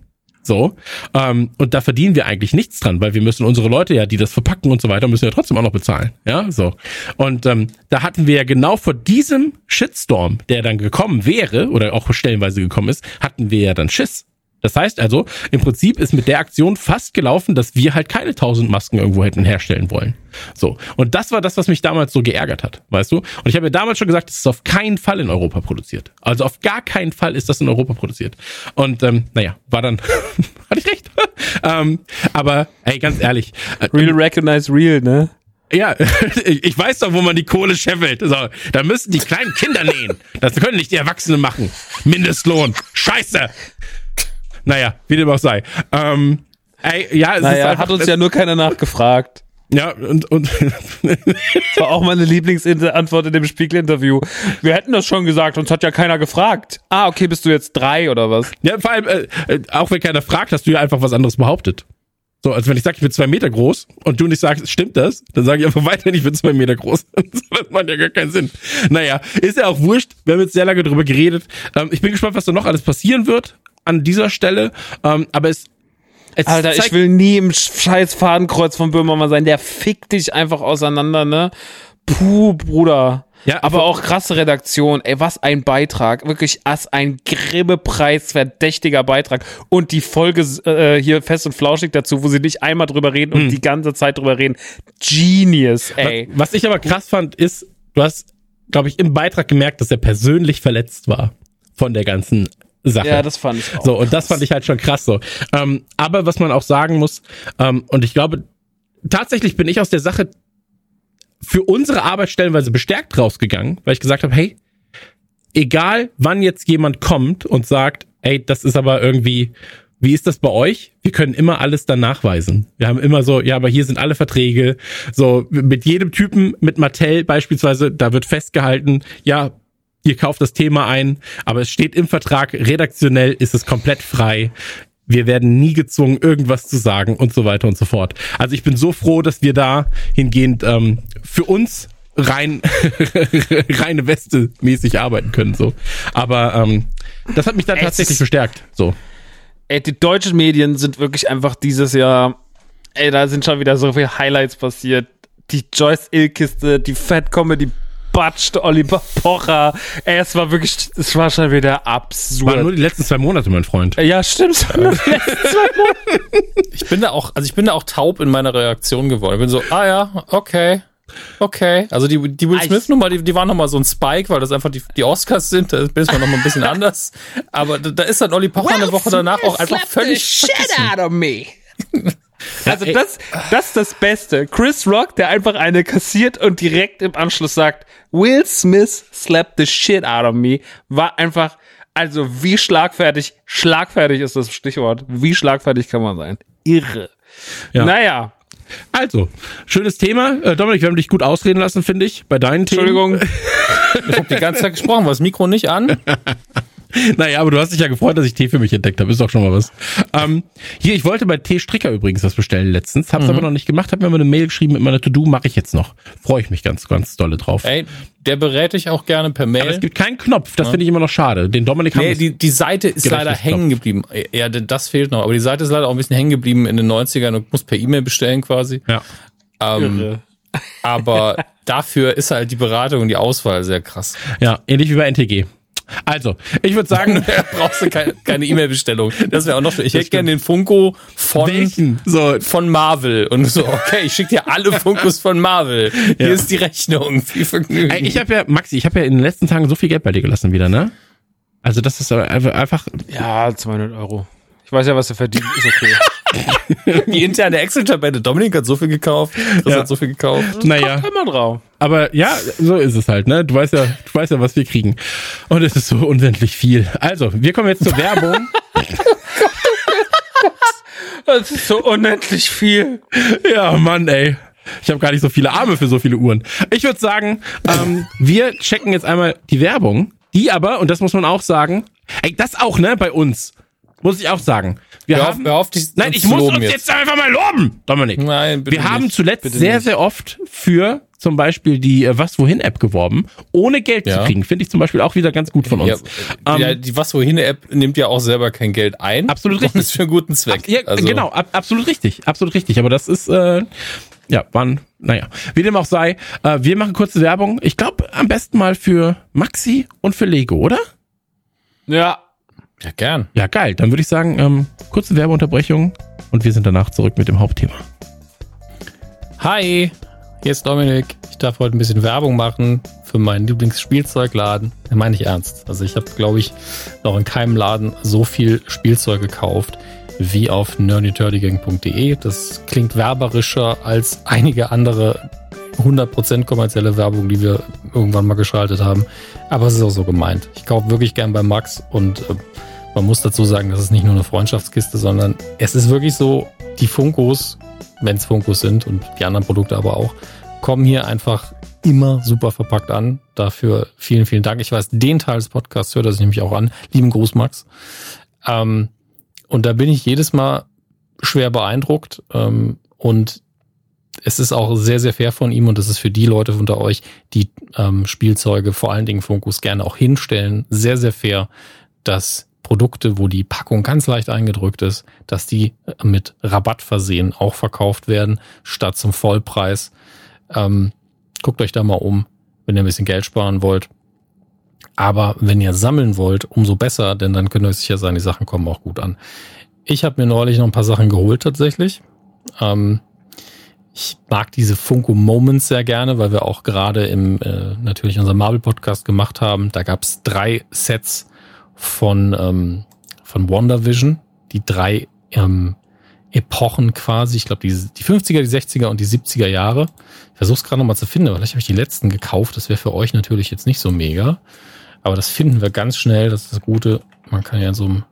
So, ähm, und da verdienen wir eigentlich nichts dran, weil wir müssen unsere Leute ja, die das verpacken und so weiter, müssen ja trotzdem auch noch bezahlen. Ja, so. Und ähm, da hatten wir ja genau vor diesem Shitstorm, der dann gekommen wäre, oder auch stellenweise gekommen ist, hatten wir ja dann Schiss. Das heißt also, im Prinzip ist mit der Aktion fast gelaufen, dass wir halt keine tausend Masken irgendwo hätten herstellen wollen. So. Und das war das, was mich damals so geärgert hat, weißt du? Und ich habe ja damals schon gesagt, es ist auf keinen Fall in Europa produziert. Also auf gar keinen Fall ist das in Europa produziert. Und ähm, naja, war dann, hatte ich recht. ähm, aber ey, ganz ehrlich, äh, Real recognize real, ne? ja, ich ich weiß doch, wo man die Kohle scheffelt. So, da müssen die kleinen Kinder nähen. Das können nicht die Erwachsenen machen. Mindestlohn. Scheiße. Naja, wie dem auch sei. Ähm, ey, ja, es ist Naja, einfach, hat uns ja nur keiner nachgefragt. ja und und Das war auch meine Lieblingsantwort in dem Spiegel-Interview. Wir hätten das schon gesagt, uns hat ja keiner gefragt. Ah, okay, bist du jetzt drei oder was? ja, vor allem äh, äh, auch wenn keiner fragt, hast du ja einfach was anderes behauptet. So, als wenn ich sage, ich bin zwei Meter groß und du nicht sagst, stimmt das? Dann sage ich einfach weiterhin, ich bin zwei Meter groß. das macht ja gar keinen Sinn. Naja, ist ja auch wurscht. Wir haben jetzt sehr lange drüber geredet. Ähm, ich bin gespannt, was da noch alles passieren wird an dieser Stelle. Ähm, aber es, es Alter, ich will nie im scheiß Fadenkreuz von Böhmermann sein. Der fickt dich einfach auseinander, ne? Puh, Bruder. Ja, aber auch krasse Redaktion. Ey, was ein Beitrag. Wirklich, as ein Grimme-Preis, verdächtiger Beitrag. Und die Folge äh, hier fest und flauschig dazu, wo sie nicht einmal drüber reden und die ganze Zeit drüber reden. Genius, ey. Was ich aber krass fand, ist, du hast, glaube ich, im Beitrag gemerkt, dass er persönlich verletzt war von der ganzen Sache. Ja, das fand ich auch. So, und das fand ich halt schon krass so. Ähm, aber was man auch sagen muss, ähm, und ich glaube, tatsächlich bin ich aus der Sache für unsere Arbeit stellenweise bestärkt rausgegangen, weil ich gesagt habe, hey, egal wann jetzt jemand kommt und sagt, ey, das ist aber irgendwie, wie ist das bei euch? Wir können immer alles dann nachweisen. Wir haben immer so, ja, aber hier sind alle Verträge. So, mit jedem Typen, mit Mattel beispielsweise, da wird festgehalten, ja, ihr kauft das Thema ein, aber es steht im Vertrag, redaktionell ist es komplett frei. Wir werden nie gezwungen, irgendwas zu sagen und so weiter und so fort. Also ich bin so froh, dass wir da hingehend ähm, für uns rein reine Weste mäßig arbeiten können so. Aber ähm, das hat mich dann tatsächlich bestärkt. So. Ey, die deutschen Medien sind wirklich einfach dieses Jahr, ey, da sind schon wieder so viele Highlights passiert. Die Joyce Ill-Kiste, die Fat Comedy Batscht, Oliver Pocher. Ey, es war wirklich, es war schon wieder Waren nur absurd. die letzten zwei Monate, mein Freund. Ja, stimmt. Ich bin da auch, also ich bin da auch taub in meiner Reaktion geworden. Ich bin so, ah ja, okay. Okay. Also die, die Will Smith Nummer, die, die war nochmal so ein Spike, weil das einfach die, die Oscars sind. Da ist man nochmal ein bisschen anders. Aber da, da ist dann Olli Pocher eine Woche danach auch einfach völlig vergessen. out of me. Also das, das ist das Beste. Chris Rock, der einfach eine kassiert und direkt im Anschluss sagt, Will Smith slapped the shit out of me, war einfach, also wie schlagfertig, schlagfertig ist das Stichwort. Wie schlagfertig kann man sein? Irre. Ja. Naja, Also, schönes Thema. Äh, Dominik, wir haben dich gut ausreden lassen, finde ich, bei deinen Themen. Entschuldigung. Ich habe die ganze Zeit gesprochen, war das Mikro nicht an? Naja, aber du hast dich ja gefreut, dass ich Tee für mich entdeckt habe. Ist doch schon mal was. Ähm, hier, ich wollte bei Tee Stricker übrigens was bestellen letztens. Hab's Mhm. aber noch nicht gemacht. Hab mir mal eine Mail geschrieben mit meiner To-Do. Mache ich jetzt noch. Freue ich mich ganz, ganz dolle drauf. Ey, der berät dich auch gerne per aber es Mail. gibt keinen Knopf. Das finde ich immer noch schade. Den Dominik haben Nee, wir- die, die Seite ist leider hängen geblieben. Ja, das fehlt noch. Aber die Seite ist leider auch ein bisschen hängen geblieben in den 90ern und muss per E-Mail bestellen quasi. Ja. Ähm, Irre. aber dafür ist halt die Beratung und die Auswahl sehr krass. ja, ähnlich wie bei NTG. Also, ich würde sagen, brauchst du keine keine E-Mail-Bestellung. Das wäre auch noch schön. Ich hätte gerne den Funko von, welchen? So, von Marvel. Und so, okay, ich schicke dir alle Funkos von Marvel. Hier Ja. ist die Rechnung. Viel Vergnügen. Ey, ich habe ja, Maxi, ich habe ja in den letzten Tagen so viel Geld bei dir gelassen wieder, ne? Also das ist einfach Ja, 200 Euro. Ich weiß ja, was er verdient. Ist okay. die interne Excel-Tabelle. Dominik hat so viel gekauft. Das Ja. hat so viel gekauft. naja. Kommt immer drauf. Aber ja, so ist es halt, ne? Du weißt ja, du weißt ja, was wir kriegen. Und es ist so unendlich viel. Also, wir kommen jetzt zur Werbung. Das ist so unendlich viel. ja, Mann, ey. Ich habe gar nicht so viele Arme für so viele Uhren. Ich würde sagen, ähm, wir checken jetzt einmal die Werbung. Die aber, und das muss man auch sagen, ey, das auch, ne, bei uns. Muss ich auch sagen. Wir Hör auf, haben. hör auf, dich Nein, ich muss uns jetzt. einfach mal loben, Dominik. Nein, bitte Wir haben nicht. zuletzt Bitte sehr, nicht. sehr oft für zum Beispiel die äh, Was Wohin App geworben, ohne Geld Ja. zu kriegen. Finde ich zum Beispiel auch wieder ganz gut von Ja, uns. Ähm, ja, die Was wohin App nimmt ja auch selber kein Geld ein. Absolut Und richtig. ist für einen guten Zweck. Ja, Also, genau, ab, absolut richtig, absolut richtig. Aber das ist, äh, ja, wann, naja, wie dem auch sei. Äh, wir machen kurze Werbung. Ich glaube, am besten mal für Maxi und für Lego, oder? Ja. Ja, gern. Ja, geil. Dann würde ich sagen, ähm, kurze Werbeunterbrechung und wir sind danach zurück mit dem Hauptthema. Hi, hier ist Dominik. Ich darf heute ein bisschen Werbung machen für meinen Lieblingsspielzeugladen. Das meine ich ernst. Also ich habe, glaube ich, noch in keinem Laden so viel Spielzeug gekauft wie auf nerdyturdygang.de. Das klingt werberischer als einige andere 100% kommerzielle Werbung, die wir irgendwann mal geschaltet haben. Aber es ist auch so gemeint. Ich kaufe wirklich gern bei Max und äh, man muss dazu sagen, das ist nicht nur eine Freundschaftskiste, sondern es ist wirklich so, die Funkos, wenn es Funkos sind und die anderen Produkte aber auch, kommen hier einfach immer super verpackt an. Dafür vielen, vielen Dank. Ich weiß, den Teil des Podcasts hört er sich nämlich auch an. Lieben Gruß, Max. Ähm, und da bin ich jedes Mal schwer beeindruckt. Ähm, und es ist auch sehr, sehr fair von ihm und es ist für die Leute unter euch, die ähm, Spielzeuge, vor allen Dingen Funkus, gerne auch hinstellen, sehr, sehr fair, dass Produkte, wo die Packung ganz leicht eingedrückt ist, dass die mit Rabatt versehen auch verkauft werden, statt zum Vollpreis. Ähm, guckt euch da mal um, wenn ihr ein bisschen Geld sparen wollt. Aber wenn ihr sammeln wollt, umso besser, denn dann könnt ihr euch sicher sein, die Sachen kommen auch gut an. Ich habe mir neulich noch ein paar Sachen geholt tatsächlich. Ähm, ich mag diese Funko Moments sehr gerne, weil wir auch gerade im äh, natürlich unserem Marvel Podcast gemacht haben. Da gab es drei Sets von ähm, von WandaVision, die drei ähm, Epochen quasi. Ich glaube die die 50er, die 60er und die 70er Jahre. Ich versuche es gerade noch mal zu finden. Vielleicht habe ich die letzten gekauft. Das wäre für euch natürlich jetzt nicht so mega, aber das finden wir ganz schnell. Das ist das Gute. Man kann ja in so einem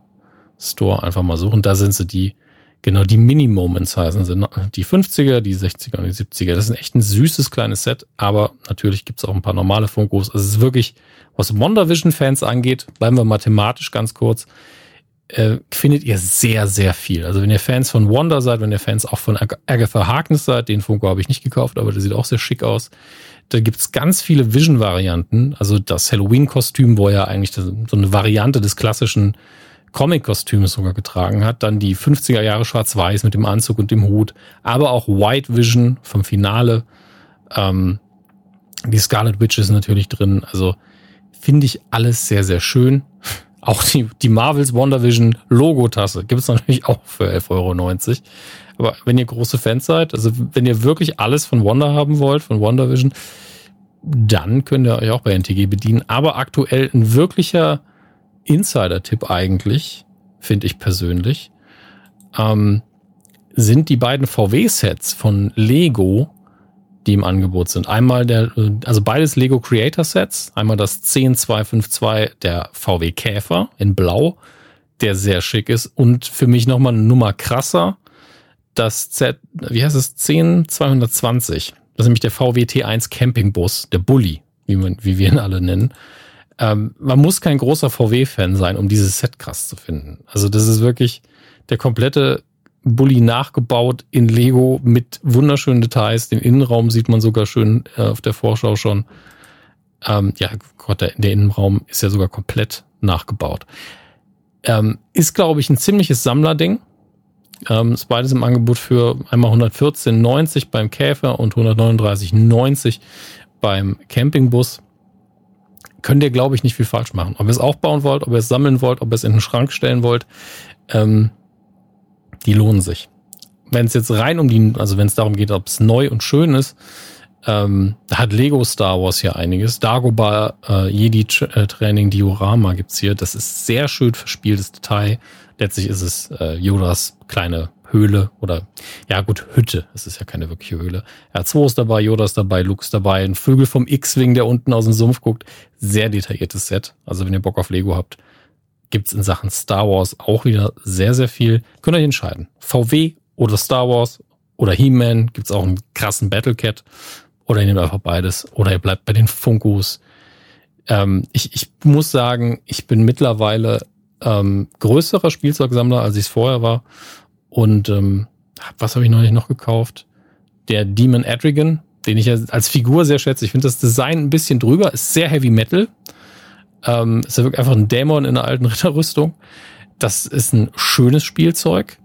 Store einfach mal suchen. Da sind sie die Genau, die Mini-Moments heißen sie. Die 50er, die 60er und die 70er. Das ist echt ein süßes kleines Set, aber natürlich gibt's auch ein paar normale Funkos. Also es ist wirklich, was WandaVision-Fans angeht, bleiben wir mathematisch ganz kurz, äh, findet ihr sehr, sehr viel. Also wenn ihr Fans von Wanda seid, wenn ihr Fans auch von Ag Agatha Harkness seid, den Funko habe ich nicht gekauft, aber der sieht auch sehr schick aus. Da gibt's ganz viele Vision-Varianten. Also das Halloween-Kostüm, wo er eigentlich so eine Variante des klassischen Comic-Kostüms sogar getragen hat. Dann die 50er Jahre Schwarz-Weiß mit dem Anzug und dem Hut. Aber auch White Vision vom Finale. Ähm, die Scarlet Witch ist natürlich drin. Also finde ich alles sehr, sehr schön. Auch die, die Marvels WandaVision Logo-Tasse gibt es natürlich auch für 11,90 Euro. Aber wenn ihr große Fans seid, also wenn ihr wirklich alles von Wanda haben wollt, von WandaVision, dann könnt ihr euch auch bei NTG bedienen. Aber aktuell ein wirklicher Insider-Tipp eigentlich, finde ich persönlich, ähm, sind die beiden VW-Sets von Lego, die im Angebot sind. Einmal der, also beides Lego Creator Sets, einmal das 10252 der VW Käfer in Blau, der sehr schick ist und für mich nochmal eine Nummer krasser, das Z, wie heißt es, 10220. Das ist nämlich der VW T1 Campingbus, der Bulli, wie, man, wie wir ihn alle nennen. Ähm, man muss kein großer VW-Fan sein, um dieses Set krass zu finden. Also das ist wirklich der komplette Bully nachgebaut in Lego mit wunderschönen Details. Den Innenraum sieht man sogar schön äh, auf der Vorschau schon. Ähm, ja, Gott, der, der, Innenraum ist ja sogar komplett nachgebaut. Ähm, ist, glaube ich, ein ziemliches Sammlerding. Ähm, ist beides im Angebot für einmal 114,90 beim Käfer und 139,90 beim Campingbus. Könnt ihr, glaube ich, nicht viel falsch machen. Ob ihr es aufbauen wollt, ob ihr es sammeln wollt, ob ihr es in den Schrank stellen wollt, ähm, die lohnen sich. Wenn es jetzt rein um die, also wenn es darum geht, ob es neu und schön ist, ähm, da hat Lego Star Wars hier einiges. Dagobah äh, Jedi äh, Training Diorama gibt's hier. Das ist sehr schön verspieltes Detail. Letztlich ist es äh, Yodas kleine Höhle oder ja gut, Hütte. Es ist ja keine wirkliche Höhle. R2 ist dabei, Yoda ist dabei, Luke ist dabei, ein Vögel vom X-Wing, der unten aus dem Sumpf guckt. Sehr detailliertes Set. Also wenn ihr Bock auf Lego habt, gibt's in Sachen Star Wars auch wieder sehr, sehr viel. Könnt ihr entscheiden. VW oder Star Wars oder He-Man gibt's auch einen krassen Battlecat. Oder ihr nehmt einfach beides. Oder ihr bleibt bei den Funkos. Ähm, ich, ich muss sagen, ich bin mittlerweile ähm, größerer Spielzeugsammler, als ich es vorher war. Und ähm, was habe ich neulich noch gekauft? Der Demon Adrigan, den ich als Figur sehr schätze. Ich finde das Design ein bisschen drüber, ist sehr Heavy Metal. Ähm, ist ja wirklich einfach ein Dämon in einer alten Ritterrüstung. Das ist ein schönes Spielzeug,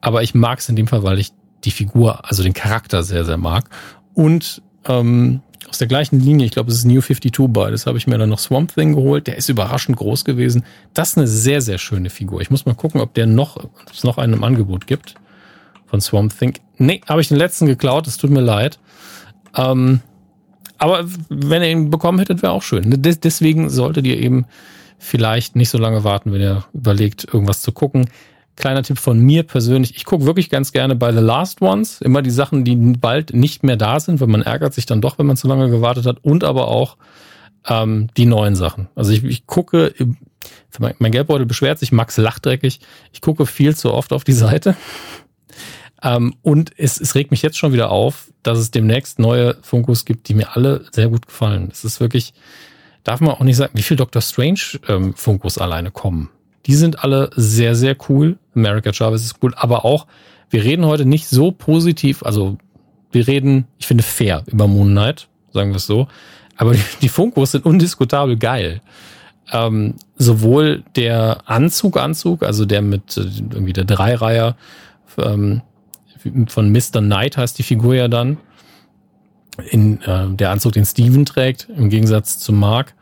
aber ich mag es in dem Fall, weil ich die Figur, also den Charakter sehr, sehr mag. Und ähm, aus der gleichen Linie, ich glaube, es ist New 52 beides, habe ich mir dann noch Swamp Thing geholt. Der ist überraschend groß gewesen. Das ist eine sehr, sehr schöne Figur. Ich muss mal gucken, ob der noch, ob es noch einen im Angebot gibt von Swamp Thing. Nee, habe ich den letzten geklaut, es tut mir leid. Ähm, aber wenn ihr ihn bekommen hättet, wäre auch schön. Deswegen solltet ihr eben vielleicht nicht so lange warten, wenn ihr überlegt, irgendwas zu gucken kleiner Tipp von mir persönlich. Ich gucke wirklich ganz gerne bei The Last Ones. Immer die Sachen, die bald nicht mehr da sind, weil man ärgert sich dann doch, wenn man zu lange gewartet hat. Und aber auch ähm, die neuen Sachen. Also ich, ich gucke, mein Geldbeutel beschwert sich, Max lacht dreckig. Ich gucke viel zu oft auf die Seite. Ähm, und es, es regt mich jetzt schon wieder auf, dass es demnächst neue Funkos gibt, die mir alle sehr gut gefallen. Es ist wirklich, darf man auch nicht sagen, wie viel Doctor Strange ähm, Funkos alleine kommen. Die sind alle sehr, sehr cool. America Chavez ist cool, aber auch, wir reden heute nicht so positiv, also wir reden, ich finde, fair über Moon Knight, sagen wir es so. Aber die, die Funkos sind undiskutabel geil. Ähm, sowohl der Anzug, Anzug, also der mit äh, irgendwie der Dreireiher ähm, von Mr. Knight heißt die Figur ja dann. In, äh, der Anzug, den Steven trägt, im Gegensatz zu Mark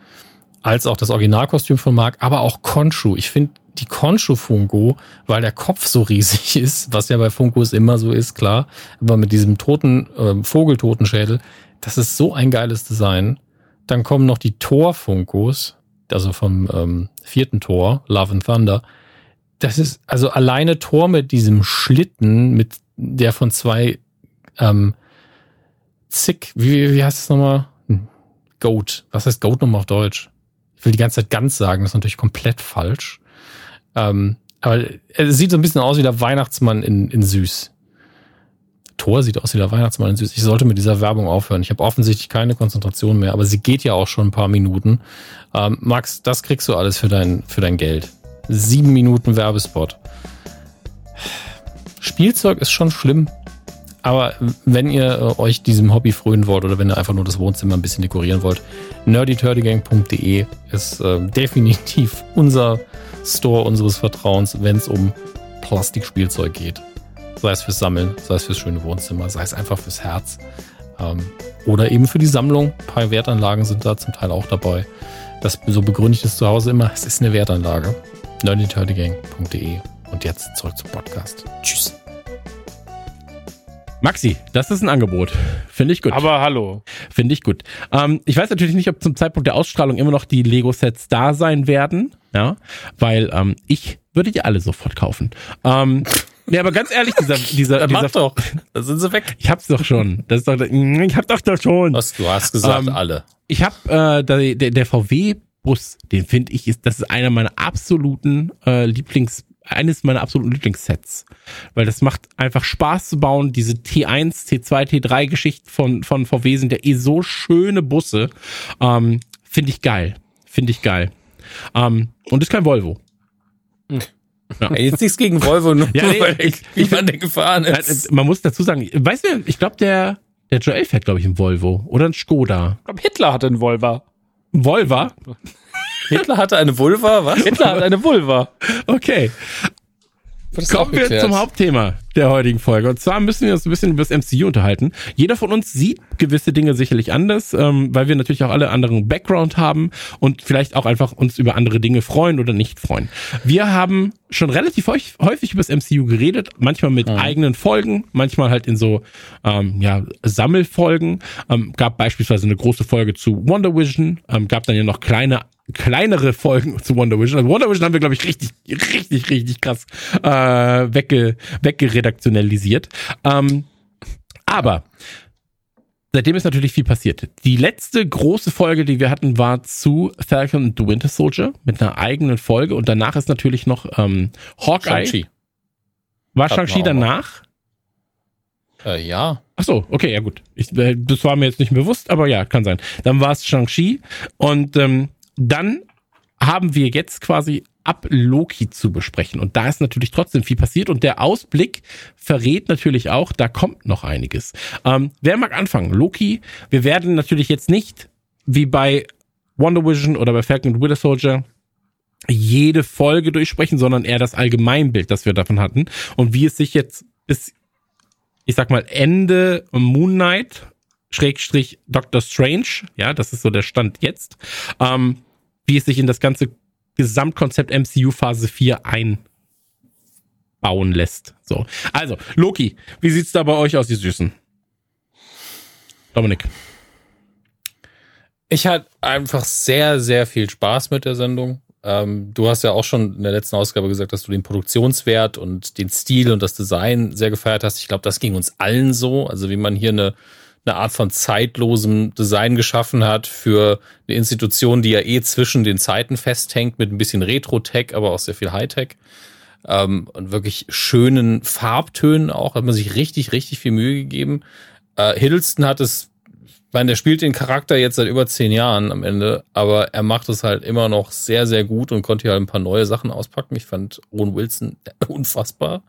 als auch das Originalkostüm von Mark, aber auch Konshu. Ich finde die Konshu Funko, weil der Kopf so riesig ist, was ja bei Funkos immer so ist, klar, aber mit diesem toten äh, Vogeltotenschädel, das ist so ein geiles Design. Dann kommen noch die Thor Funkos, also vom ähm, vierten Tor, Love and Thunder. Das ist also alleine Tor mit diesem Schlitten, mit der von zwei ähm, Zick, wie, wie heißt es nochmal? Hm, Goat. Was heißt Goat nochmal auf Deutsch? Ich will die ganze Zeit ganz sagen, das ist natürlich komplett falsch. Ähm, aber es sieht so ein bisschen aus wie der Weihnachtsmann in, in süß. Tor sieht aus wie der Weihnachtsmann in süß. Ich sollte mit dieser Werbung aufhören. Ich habe offensichtlich keine Konzentration mehr, aber sie geht ja auch schon ein paar Minuten. Ähm, Max, das kriegst du alles für dein, für dein Geld. Sieben Minuten Werbespot. Spielzeug ist schon schlimm. Aber wenn ihr äh, euch diesem Hobby frönen wollt oder wenn ihr einfach nur das Wohnzimmer ein bisschen dekorieren wollt, nerdyturdygang.de ist äh, definitiv unser Store unseres Vertrauens, wenn es um Plastikspielzeug geht. Sei es fürs Sammeln, sei es fürs schöne Wohnzimmer, sei es einfach fürs Herz. Ähm, oder eben für die Sammlung. Ein paar Wertanlagen sind da zum Teil auch dabei. Das so begründe ich zu Hause immer. Es ist eine Wertanlage. nerdyturdygang.de Und jetzt zurück zum Podcast. Tschüss. Maxi, das ist ein Angebot. Finde ich gut. Aber hallo. Finde ich gut. Ähm, ich weiß natürlich nicht, ob zum Zeitpunkt der Ausstrahlung immer noch die Lego-Sets da sein werden. Ja, weil ähm, ich würde die alle sofort kaufen. Ähm, ja, aber ganz ehrlich, dieser, dieser, dieser, Mach doch. Da sind sie weg. Ich hab's doch schon. Das ist doch, ich hab doch da schon. Was, du hast gesagt, Ähm, alle. Ich habe äh, der, der, der VW Bus, den finde ich ist, das ist einer meiner absoluten äh, Lieblings eines meiner absoluten Lieblingssets, weil das macht einfach Spaß zu bauen. Diese T1, T2, T3 Geschichten von von VW sind ja eh so schöne Busse, ähm, finde ich geil. Finde ich geil. Ähm, und ist kein Volvo. Ja. Jetzt nichts gegen Volvo, nur Ja, nee, weil ich- ich, der gefahren ist. man muss dazu sagen, weißt du, ich glaube, der, der Joel fährt, glaube ich, ein Volvo oder ein Skoda. Ich glaube, Hitler hatte einen Volva. Ein Volva? Hitler hatte eine Vulva, was? Hitler hat eine Vulva. Okay. Kommen wir zum Hauptthema der heutigen Folge. Und zwar müssen wir uns ein bisschen über das MCU unterhalten. Jeder von uns sieht gewisse Dinge sicherlich anders, ähm, weil wir natürlich auch alle anderen Background haben und vielleicht auch einfach uns über andere Dinge freuen oder nicht freuen. Wir haben schon relativ häufig, über das MCU geredet, manchmal mit eigenen Folgen, manchmal halt in so ähm, ja, Sammelfolgen. Ähm, gab beispielsweise eine große Folge zu Wonder Vision, ähm, gab dann ja noch kleine kleinere Folgen zu Wonder Vision. Also Wonder Vision haben wir, glaube ich, richtig, richtig, richtig krass äh, wegge, weggeredaktionalisiert. Ähm, aber seitdem ist natürlich viel passiert. Die letzte große Folge, die wir hatten, war zu Falcon and the Winter Soldier mit einer eigenen Folge und danach ist natürlich noch ähm, Hawkeye. Shang-Chi. War Shang-Chi danach? Äh, ja. Ach so, okay, ja gut. Ich, äh, das war mir jetzt nicht bewusst, aber ja, kann sein. Dann war es Shang-Chi und ähm, dann haben wir jetzt quasi ab Loki zu besprechen. Und da ist natürlich trotzdem viel passiert und der Ausblick verrät natürlich auch, da kommt noch einiges. Ähm, wer mag anfangen? Loki. Wir werden natürlich jetzt nicht wie bei Wonder Vision oder bei Falcon and Winter Soldier jede Folge durchsprechen, sondern eher das Allgemeinbild, das wir davon hatten und wie es sich jetzt bis, ich sag mal, Ende Moon Knight, Schrägstrich Doctor Strange, ja, das ist so der Stand jetzt, ähm, wie es sich in das ganze Gesamtkonzept MCU Phase 4 einbauen lässt. So. Also, Loki, wie sieht's da bei euch aus, die Süßen? Dominik. Ich hatte einfach sehr, sehr viel Spaß mit der Sendung. Ähm, du hast ja auch schon in der letzten Ausgabe gesagt, dass du den Produktionswert und den Stil und das Design sehr gefeiert hast. Ich glaube, das ging uns allen so. Also wie man hier eine, eine Art von zeitlosem Design geschaffen hat für eine Institution, die ja eh zwischen den Zeiten festhängt, mit ein bisschen Retro-Tech, aber auch sehr viel High-Tech. Ähm, und wirklich schönen Farbtönen auch. Hat man sich richtig, richtig viel Mühe gegeben. Äh, Hiddleston hat es ich meine, der spielt den Charakter jetzt seit über zehn Jahren am Ende, aber er macht es halt immer noch sehr, sehr gut und konnte hier halt ein paar neue Sachen auspacken. Ich fand Owen Wilson unfassbar.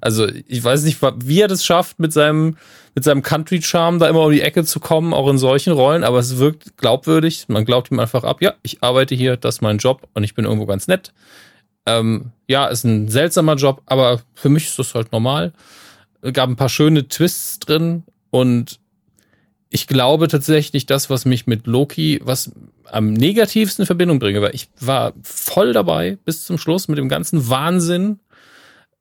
Also ich weiß nicht, wie er das schafft, mit seinem, mit seinem Country-Charme da immer um die Ecke zu kommen, auch in solchen Rollen, aber es wirkt glaubwürdig. Man glaubt ihm einfach ab, ja, ich arbeite hier, das ist mein Job und ich bin irgendwo ganz nett. Ähm, ja, ist ein seltsamer Job, aber für mich ist das halt normal. Gab ein paar schöne Twists drin und ich glaube tatsächlich, das, was mich mit Loki, was am negativsten in Verbindung bringe, weil ich war voll dabei bis zum Schluss mit dem ganzen Wahnsinn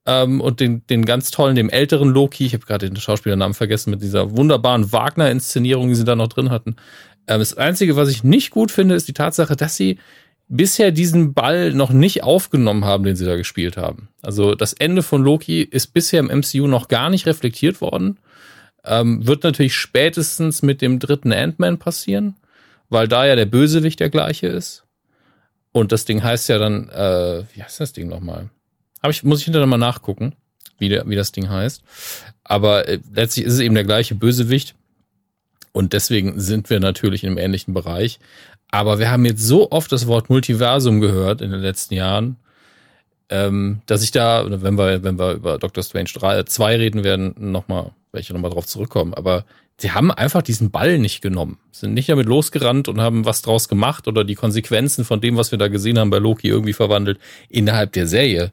ähm, und den, den ganz tollen, dem älteren Loki, ich habe gerade den Schauspielernamen vergessen, mit dieser wunderbaren Wagner-Inszenierung, die sie da noch drin hatten. Ähm, das Einzige, was ich nicht gut finde, ist die Tatsache, dass sie bisher diesen Ball noch nicht aufgenommen haben, den sie da gespielt haben. Also das Ende von Loki ist bisher im MCU noch gar nicht reflektiert worden. Ähm, wird natürlich spätestens mit dem dritten Ant-Man passieren, weil da ja der Bösewicht der gleiche ist. Und das Ding heißt ja dann, äh, wie heißt das Ding nochmal? Hab ich, muss ich hinterher mal nachgucken, wie, der, wie das Ding heißt. Aber äh, letztlich ist es eben der gleiche Bösewicht. Und deswegen sind wir natürlich in einem ähnlichen Bereich. Aber wir haben jetzt so oft das Wort Multiversum gehört in den letzten Jahren, ähm, dass ich da, wenn wir, wenn wir über Doctor Strange 3, 2 reden werden, nochmal, werde ich nochmal drauf zurückkommen. Aber sie haben einfach diesen Ball nicht genommen, sind nicht damit losgerannt und haben was draus gemacht oder die Konsequenzen von dem, was wir da gesehen haben bei Loki irgendwie verwandelt innerhalb der Serie.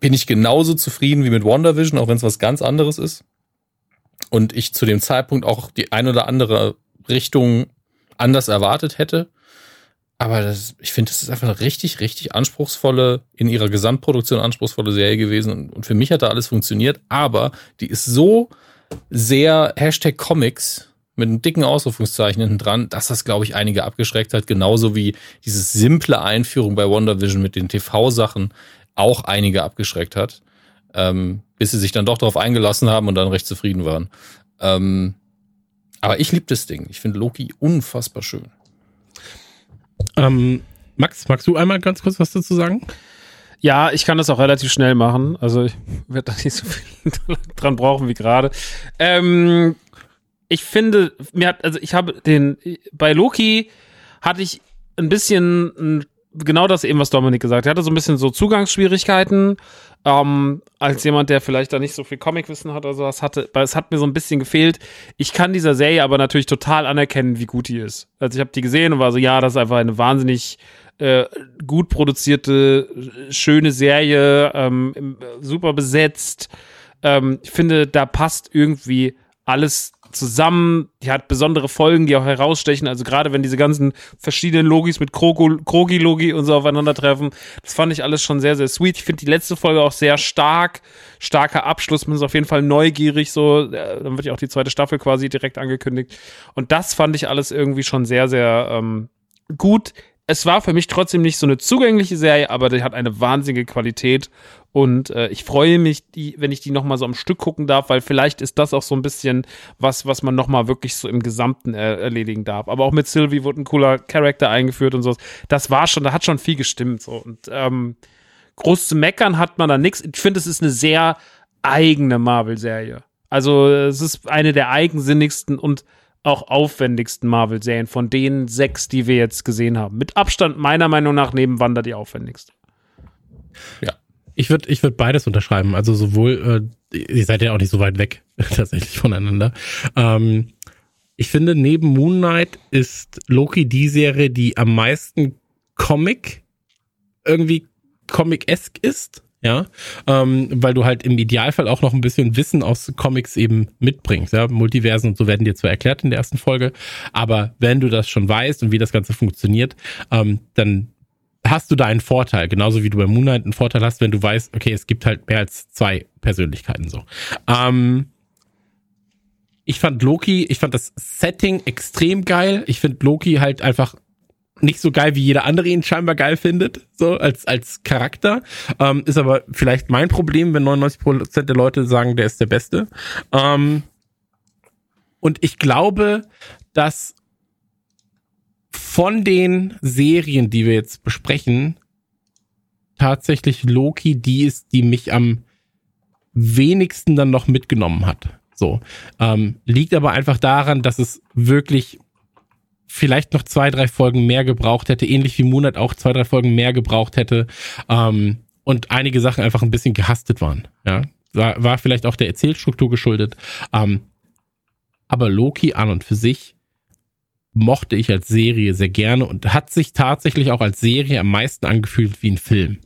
Bin ich genauso zufrieden wie mit WandaVision, auch wenn es was ganz anderes ist. Und ich zu dem Zeitpunkt auch die ein oder andere Richtung anders erwartet hätte. Aber das, ich finde, das ist einfach eine richtig, richtig anspruchsvolle, in ihrer Gesamtproduktion anspruchsvolle Serie gewesen. Und, und für mich hat da alles funktioniert. Aber die ist so sehr Hashtag Comics mit einem dicken Ausrufungszeichen hinten dran, dass das, glaube ich, einige abgeschreckt hat. Genauso wie diese simple Einführung bei WandaVision mit den TV-Sachen auch einige abgeschreckt hat. Ähm, bis sie sich dann doch darauf eingelassen haben und dann recht zufrieden waren. Ähm, aber ich liebe das Ding. Ich finde Loki unfassbar schön. Ähm, Max, magst du einmal ganz kurz was dazu sagen? Ja, ich kann das auch relativ schnell machen. Also ich werde da nicht so viel dran brauchen wie gerade. Ähm, ich finde, mir hat, also ich habe den, bei Loki hatte ich ein bisschen genau das eben, was Dominik gesagt hat. Er hatte so ein bisschen so Zugangsschwierigkeiten. Ähm, als jemand, der vielleicht da nicht so viel Comicwissen hat oder sowas hatte, weil es hat mir so ein bisschen gefehlt. Ich kann dieser Serie aber natürlich total anerkennen, wie gut die ist. Also ich habe die gesehen und war so, ja, das ist einfach eine wahnsinnig äh, gut produzierte, schöne Serie, ähm, super besetzt. Ähm, ich finde, da passt irgendwie alles zusammen. Die hat besondere Folgen, die auch herausstechen. Also gerade wenn diese ganzen verschiedenen Logis mit Krogi-Logi und so aufeinandertreffen. Das fand ich alles schon sehr, sehr sweet. Ich finde die letzte Folge auch sehr stark. Starker Abschluss. Man ist auf jeden Fall neugierig. So, dann wird ja auch die zweite Staffel quasi direkt angekündigt. Und das fand ich alles irgendwie schon sehr, sehr ähm, gut es war für mich trotzdem nicht so eine zugängliche Serie, aber die hat eine wahnsinnige Qualität und äh, ich freue mich, die, wenn ich die noch mal so am Stück gucken darf, weil vielleicht ist das auch so ein bisschen was, was man noch mal wirklich so im Gesamten er erledigen darf. Aber auch mit Sylvie wurde ein cooler Charakter eingeführt und so. Das war schon, da hat schon viel gestimmt so und ähm, groß zu meckern hat man da nichts. Ich finde, es ist eine sehr eigene Marvel-Serie. Also es ist eine der eigensinnigsten und auch aufwendigsten Marvel-Serien von den sechs, die wir jetzt gesehen haben. Mit Abstand meiner Meinung nach neben Wanda die aufwendigste. Ja. Ich würde ich würd beides unterschreiben. Also sowohl, äh, ihr seid ja auch nicht so weit weg tatsächlich voneinander. Ähm, ich finde, neben Moon Knight ist Loki die Serie, die am meisten Comic irgendwie Comic-esque ist ja, ähm, weil du halt im Idealfall auch noch ein bisschen Wissen aus Comics eben mitbringst, ja, Multiversen und so werden dir zwar erklärt in der ersten Folge, aber wenn du das schon weißt und wie das Ganze funktioniert, ähm, dann hast du da einen Vorteil, genauso wie du bei Moonlight einen Vorteil hast, wenn du weißt, okay, es gibt halt mehr als zwei Persönlichkeiten so. Ähm, ich fand Loki, ich fand das Setting extrem geil. Ich finde Loki halt einfach nicht so geil, wie jeder andere ihn scheinbar geil findet, so als, als Charakter. Ähm, ist aber vielleicht mein Problem, wenn 99% der Leute sagen, der ist der Beste. Ähm, und ich glaube, dass von den Serien, die wir jetzt besprechen, tatsächlich Loki die ist, die mich am wenigsten dann noch mitgenommen hat. So. Ähm, liegt aber einfach daran, dass es wirklich vielleicht noch zwei, drei Folgen mehr gebraucht hätte, ähnlich wie Moonlight auch zwei, drei Folgen mehr gebraucht hätte ähm, und einige Sachen einfach ein bisschen gehastet waren. Ja, war, war vielleicht auch der Erzählstruktur geschuldet. Ähm, aber Loki an und für sich mochte ich als Serie sehr gerne und hat sich tatsächlich auch als Serie am meisten angefühlt wie ein Film.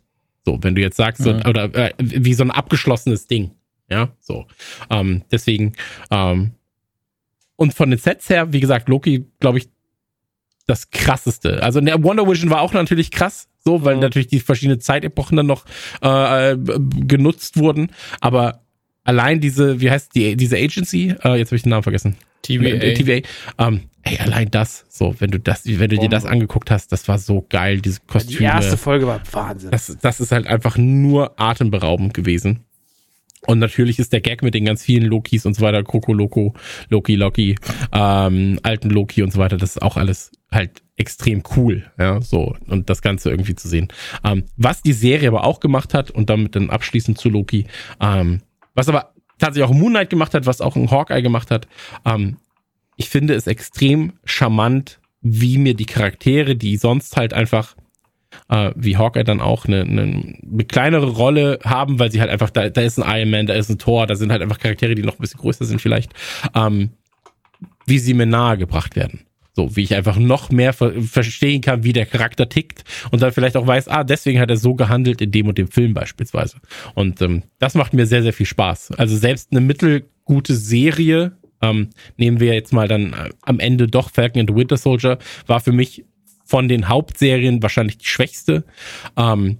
So, wenn du jetzt sagst, so, oder äh, wie so ein abgeschlossenes Ding. Ja, so. Ähm, deswegen, ähm, und von den Sets her, wie gesagt, Loki, glaube ich, das krasseste. Also der Wonder Vision war auch natürlich krass, so, weil mhm. natürlich die verschiedenen Zeitepochen dann noch äh, genutzt wurden. Aber allein diese, wie heißt die, diese Agency, äh, jetzt habe ich den Namen vergessen. TVA. TVA. Ähm, ey, allein das, so, wenn du das, wenn du dir das angeguckt hast, das war so geil, diese Kostüme. Die erste Folge war Wahnsinn. Das, das ist halt einfach nur atemberaubend gewesen. Und natürlich ist der Gag mit den ganz vielen Lokis und so weiter, Kroko Loko, Loki Loki, ähm, alten Loki und so weiter, das ist auch alles halt extrem cool, ja, so und das Ganze irgendwie zu sehen. Ähm, was die Serie aber auch gemacht hat und damit dann abschließend zu Loki, ähm, was aber tatsächlich auch Moon Knight gemacht hat, was auch ein Hawkeye gemacht hat, ähm, ich finde es extrem charmant, wie mir die Charaktere, die sonst halt einfach äh, wie Hawkeye dann auch eine, eine, eine kleinere Rolle haben, weil sie halt einfach, da, da ist ein Iron Man, da ist ein Thor, da sind halt einfach Charaktere, die noch ein bisschen größer sind vielleicht, ähm, wie sie mir nahe gebracht werden. So, wie ich einfach noch mehr ver verstehen kann, wie der Charakter tickt und dann vielleicht auch weiß, ah, deswegen hat er so gehandelt in dem und dem Film beispielsweise. Und ähm, das macht mir sehr, sehr viel Spaß. Also selbst eine mittelgute Serie, ähm, nehmen wir jetzt mal dann äh, am Ende doch Falcon and the Winter Soldier, war für mich von den Hauptserien wahrscheinlich die schwächste. Ähm,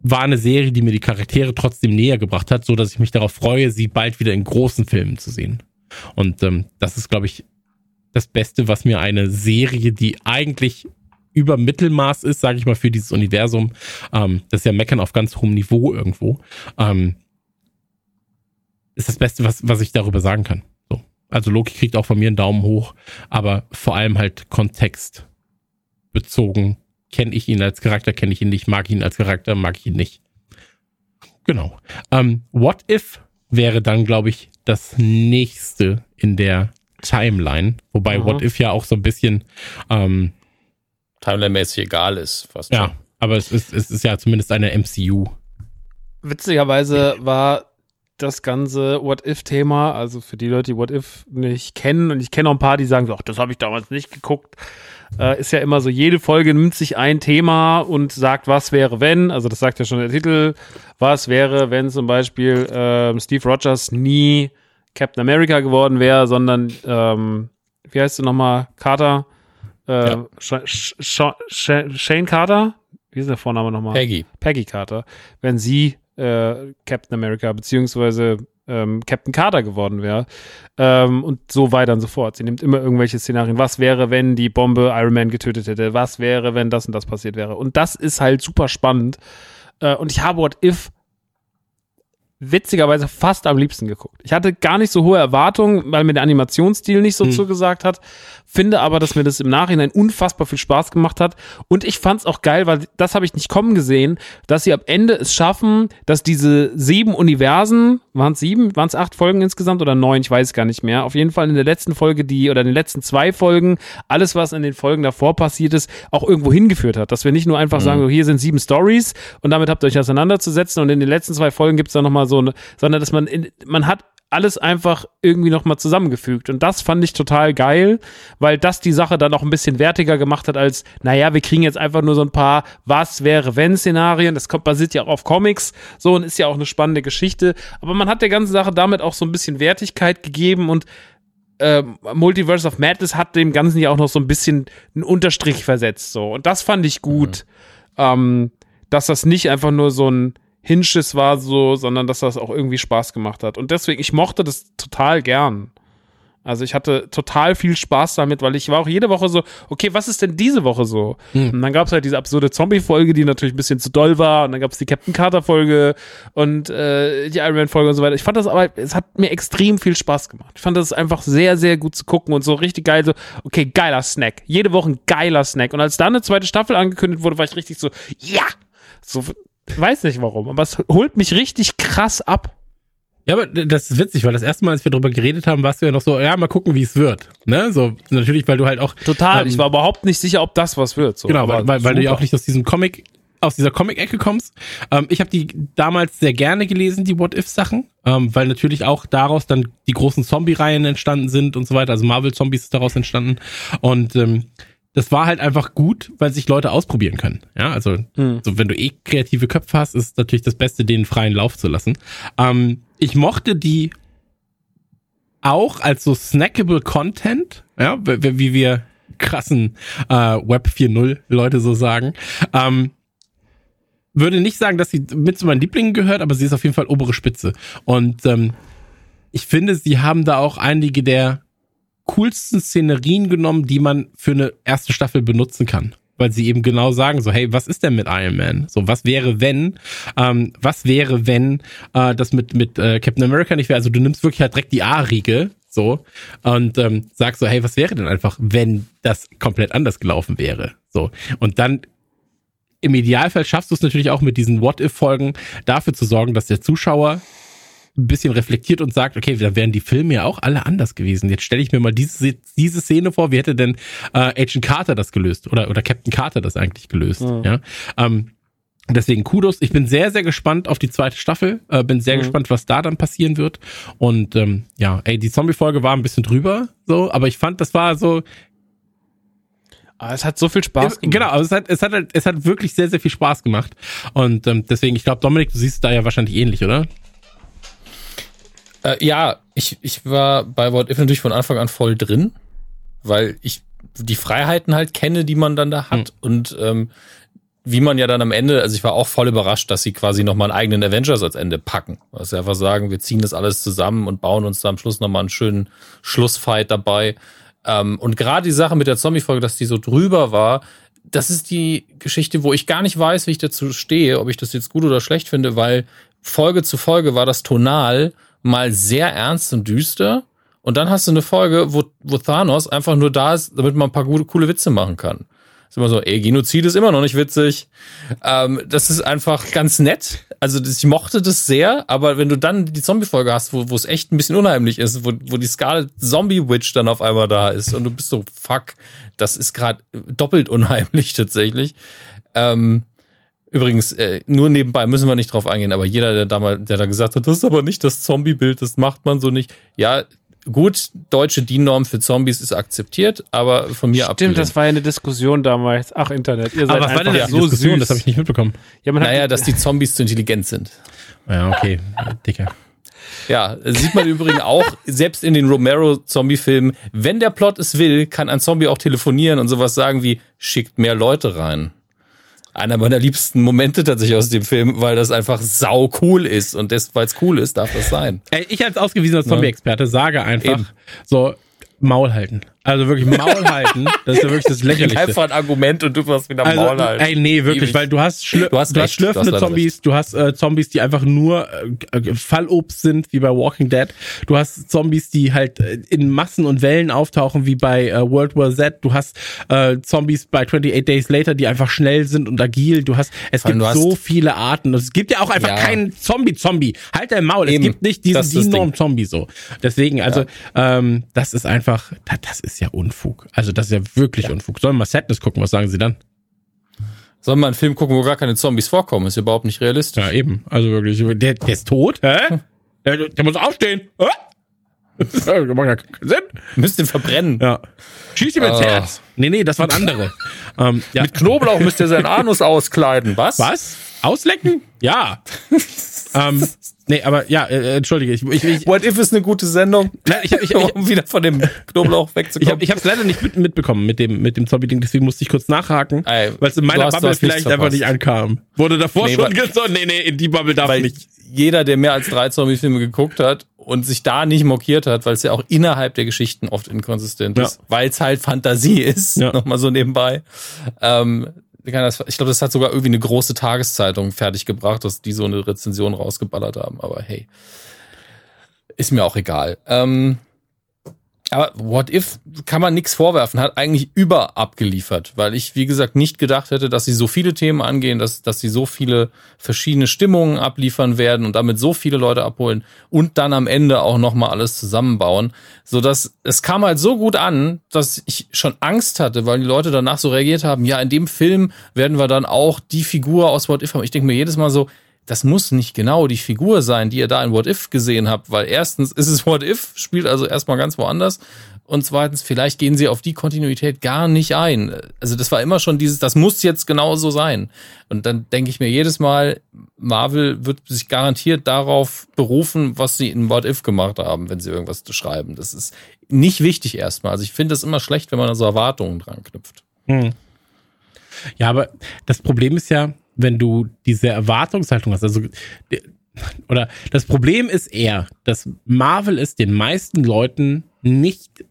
war eine Serie, die mir die Charaktere trotzdem näher gebracht hat, so dass ich mich darauf freue, sie bald wieder in großen Filmen zu sehen. Und ähm, das ist, glaube ich, das Beste, was mir eine Serie, die eigentlich über Mittelmaß ist, sage ich mal, für dieses Universum, ähm, das ist ja Meckern auf ganz hohem Niveau irgendwo, ähm, ist das Beste, was, was ich darüber sagen kann. So. Also Loki kriegt auch von mir einen Daumen hoch, aber vor allem halt Kontext bezogen. Kenne ich ihn als Charakter, kenne ich ihn nicht, mag ich ihn als Charakter, mag ich ihn nicht. Genau. Ähm, What If wäre dann, glaube ich, das nächste in der Timeline. Wobei Aha. What If ja auch so ein bisschen ähm, timeline-mäßig egal ist. Fast Ja, aber es ist, es ist ja zumindest eine MCU. Witzigerweise war das ganze What-If-Thema, also für die Leute, die What-If nicht kennen, und ich kenne auch ein paar, die sagen so, ach, das habe ich damals nicht geguckt, äh, ist ja immer so, jede Folge nimmt sich ein Thema und sagt, was wäre, wenn, also das sagt ja schon der Titel, was wäre, wenn zum Beispiel ähm, Steve Rogers nie Captain America geworden wäre, sondern, ähm, wie heißt du nochmal, Carter, äh, Ja. Sh Sh Sh Shane Carter? Wie ist der Vorname nochmal? Peggy. Peggy Carter, wenn sie äh, Captain America beziehungsweise ähm, Captain Carter geworden wäre ähm, und so weiter und so fort. Sie nimmt immer irgendwelche Szenarien. Was wäre, wenn die Bombe Iron Man getötet hätte? Was wäre, wenn das und das passiert wäre? Und das ist halt super spannend. Äh, und ich habe What If witzigerweise fast am liebsten geguckt. Ich hatte gar nicht so hohe Erwartungen, weil mir der Animationsstil nicht so Hm. zugesagt hat. Finde aber, dass mir das im Nachhinein unfassbar viel Spaß gemacht hat. Und ich fand's auch geil, weil das habe ich nicht kommen gesehen, dass sie am Ende es schaffen, dass diese sieben Universen, waren es sieben, waren es acht Folgen insgesamt oder neun, ich weiß es gar nicht mehr. Auf jeden Fall in der letzten Folge, die oder in den letzten zwei Folgen, alles, was in den Folgen davor passiert ist, auch irgendwo hingeführt hat. Dass wir nicht nur einfach sagen, so, hier sind sieben Stories und damit habt ihr euch auseinanderzusetzen und in den letzten zwei Folgen gibt's dann nochmal so eine, sondern dass man, in, man hat alles einfach irgendwie nochmal zusammengefügt. Und das fand ich total geil, weil das die Sache dann auch ein bisschen wertiger gemacht hat als, naja, wir kriegen jetzt einfach nur so ein paar Was wäre wenn Szenarien. Das kommt, basiert ja auch auf Comics, so und ist ja auch eine spannende Geschichte. Aber man hat der ganzen Sache damit auch so ein bisschen Wertigkeit gegeben und ähm, Multiverse of Madness hat dem Ganzen ja auch noch so ein bisschen einen Unterstrich versetzt. So. Und das fand ich gut. Ähm, dass das nicht einfach nur so ein Hinschiss war, so, sondern dass das auch irgendwie Spaß gemacht hat. Und deswegen, ich mochte das total gern. Also ich hatte total viel Spaß damit, weil ich war auch jede Woche so, okay, was ist denn diese Woche so? Und dann gab es halt diese absurde Zombie-Folge, die natürlich ein bisschen zu doll war. Und dann gab es die Captain Carter-Folge und äh, die Iron Man-Folge und so weiter. Ich fand das aber, es hat mir extrem viel Spaß gemacht. Ich fand das einfach sehr, sehr gut zu gucken und so richtig geil. So, okay, geiler Snack. Jede Woche ein geiler Snack. Und als dann eine zweite Staffel angekündigt wurde, war ich richtig so, ja! So, weiß nicht warum, aber es holt mich richtig krass ab. Ja, aber das ist witzig, weil das erste Mal, als wir darüber geredet haben, warst du ja noch so, ja, mal gucken, wie es wird. Ne? So, natürlich, weil du halt auch. Total. ähm, ich war überhaupt nicht sicher, ob das was wird. So, Genau, weil, weil, weil du ja auch nicht aus diesem Comic, aus dieser Comic-Ecke kommst. Ähm, ich habe die damals sehr gerne gelesen, die What-If-Sachen, ähm, weil natürlich auch daraus dann die großen Zombie-Reihen entstanden sind und so weiter. Also Marvel-Zombies ist daraus entstanden. Und ähm, das war halt einfach gut, weil sich Leute ausprobieren können. Ja, also Hm. so, wenn du eh kreative Köpfe hast, ist natürlich das Beste, denen freien Lauf zu lassen. Ähm, ich mochte die auch als so snackable Content, ja, wie wie wir krassen äh, Web 4.0 Leute so sagen. Ähm, würde nicht sagen, dass sie mit zu meinen Lieblingen gehört, aber sie ist auf jeden Fall obere Spitze. Und ähm, ich finde, sie haben da auch einige der coolsten Szenerien genommen, die man für eine erste Staffel benutzen kann. Weil sie eben genau sagen, so, hey, was ist denn mit Iron Man? So, was wäre, wenn, ähm, was wäre, wenn äh, das mit, mit äh, Captain America nicht wäre? Also du nimmst wirklich halt direkt die A-Riege, so, und ähm, sagst so, hey, was wäre denn einfach, wenn das komplett anders gelaufen wäre? So. Und dann im Idealfall schaffst du es natürlich auch mit diesen What-If-Folgen dafür zu sorgen, dass der Zuschauer ein bisschen reflektiert und sagt, okay, dann wären die Filme ja auch alle anders gewesen. Jetzt stelle ich mir mal diese, diese Szene vor, wie hätte denn äh, Agent Carter das gelöst oder, oder Captain Carter das eigentlich gelöst? Mhm. Ja. Ähm, deswegen Kudos. Ich bin sehr, sehr gespannt auf die zweite Staffel. Äh, bin sehr Mhm. gespannt, was da dann passieren wird. Und ähm, ja, ey, die Zombie-Folge war ein bisschen drüber, so, aber ich fand, das war so, Aber es hat so viel Spaß gemacht. Genau, also es hat, es hat halt, es hat wirklich sehr, sehr viel Spaß gemacht. Und ähm, deswegen, ich glaube, Dominik, du siehst da ja wahrscheinlich ähnlich, oder? Äh, ja, ich, ich war bei What If natürlich von Anfang an voll drin, weil ich die Freiheiten halt kenne, die man dann da hat. Und ähm, wie man ja dann am Ende, also ich war auch voll überrascht, dass sie quasi nochmal einen eigenen Avengers als Ende packen. Was sie einfach sagen, wir ziehen das alles zusammen und bauen uns da am Schluss nochmal einen schönen Schlussfight dabei. Ähm, und gerade die Sache mit der Zombie-Folge, dass die so drüber war, das ist die Geschichte, wo ich gar nicht weiß, wie ich dazu stehe, ob ich das jetzt gut oder schlecht finde, weil Folge zu Folge war das tonal mal sehr ernst und düster. Und dann hast du eine Folge, wo, wo Thanos einfach nur da ist, damit man ein paar gute, coole Witze machen kann. Ist immer so, ey, Genozid ist immer noch nicht witzig. Ähm, das ist einfach ganz nett. Also ich mochte das sehr, aber wenn du dann die Zombie-Folge hast, wo, wo es echt ein bisschen unheimlich ist, wo, wo die Scarlet Zombie-Witch dann auf einmal da ist und du bist so, fuck, das ist gerade doppelt unheimlich tatsächlich. Ähm, Übrigens, äh, nur nebenbei müssen wir nicht drauf eingehen, aber jeder, der da mal, der da gesagt hat, das ist aber nicht das Zombie-Bild, das macht man so nicht. Ja, gut, deutsche DIN-Norm für Zombies ist akzeptiert, aber von mir ab. Stimmt, das war ja eine Diskussion damals. Ach, Internet. Ihr seid aber was war denn das so Diskussion? Süß. Das habe ich nicht mitbekommen. Ja, man naja, dass die Zombies zu intelligent sind. Ja, okay, dicker. Ja, sieht man übrigens auch, selbst in den Romero-Zombie-Filmen, wenn der Plot es will, kann ein Zombie auch telefonieren und sowas sagen wie, schickt mehr Leute rein einer meiner liebsten Momente tatsächlich aus dem Film, weil das einfach sau cool ist und weil es cool ist, darf das sein. Ey, ich als ausgewiesener Zombie-Experte sage einfach Eben. so Maul halten. Also wirklich Maul halten, das ist ja wirklich das Lächerlichste. Einfach ein Argument und du wirst wieder also, Maul halten. Ey, nee, wirklich, weil du hast, schlür du hast, du hast schlürfende du hast Zombies, du hast äh, Zombies, die einfach nur äh, Fallobst sind, wie bei Walking Dead. Du hast Zombies, die halt äh, in Massen und Wellen auftauchen, wie bei äh, World War Z. Du hast äh, Zombies bei 28 Days Later, die einfach schnell sind und agil. Du hast, es gibt so viele Arten. Es gibt ja auch einfach ja. keinen Zombie-Zombie. Halt dein Maul. Eben. Es gibt nicht diesen die Norm-Zombie so. Deswegen, also, ja. ähm, das ist einfach, das, das ist ja Unfug. Also das ist ja wirklich ja. Unfug. Sollen wir mal Sadness gucken? Was sagen Sie dann? Sollen wir einen Film gucken, wo gar keine Zombies vorkommen? Ist überhaupt nicht realistisch. Ja, eben. Also wirklich. Der, der ist tot? Hä? Der, der muss aufstehen. Hä? Das macht ja keinen Sinn. Müsst ihn verbrennen. Ja. Schieß ihm ins uh. Herz. Nee, nee, das waren andere. ähm, ja. Mit Knoblauch müsst ihr seinen Anus auskleiden. Was? Was? Auslecken? Ja. ähm, Nee, aber ja, äh, äh, entschuldige. Ich, ich, ich, What If ist eine gute Sendung. Nein, ich, ich, um wieder von dem Knoblauch wegzukommen. Ich habe es leider nicht mit, mitbekommen mit dem, mit dem Zombie-Ding, deswegen musste ich kurz nachhaken, weil es in meiner Bubble vielleicht einfach nicht ankam. Wurde davor nee, schon gesagt, nee, nee, in die Bubble darf ich nicht. Jeder, der mehr als drei Zombie-Filme geguckt hat und sich da nicht mokiert hat, weil es ja auch innerhalb der Geschichten oft inkonsistent ist, weil es halt Fantasie ist, ja. nochmal so nebenbei, ähm, ich glaube, das hat sogar irgendwie eine große Tageszeitung fertiggebracht, dass die so eine Rezension rausgeballert haben. Aber hey, ist mir auch egal. Ähm, aber What If kann man nichts vorwerfen, hat eigentlich über abgeliefert, weil ich, wie gesagt, nicht gedacht hätte, dass sie so viele Themen angehen, dass, dass sie so viele verschiedene Stimmungen abliefern werden und damit so viele Leute abholen und dann am Ende auch nochmal alles zusammenbauen, so dass es kam halt so gut an, dass ich schon Angst hatte, weil die Leute danach so reagiert haben, ja, in dem Film werden wir dann auch die Figur aus What If haben. Ich denke mir jedes Mal so, das muss nicht genau die Figur sein, die ihr da in What If gesehen habt, weil erstens ist es What If, spielt also erstmal ganz woanders. Und zweitens, vielleicht gehen sie auf die Kontinuität gar nicht ein. Also das war immer schon dieses, das muss jetzt genauso sein. Und dann denke ich mir jedes Mal, Marvel wird sich garantiert darauf berufen, was sie in What If gemacht haben, wenn sie irgendwas schreiben. Das ist nicht wichtig erstmal. Also ich finde es immer schlecht, wenn man da so Erwartungen dran knüpft. Hm. Ja, aber das Problem ist ja, wenn du diese Erwartungshaltung hast. Also, oder das Problem ist eher, dass Marvel es den meisten Leuten nicht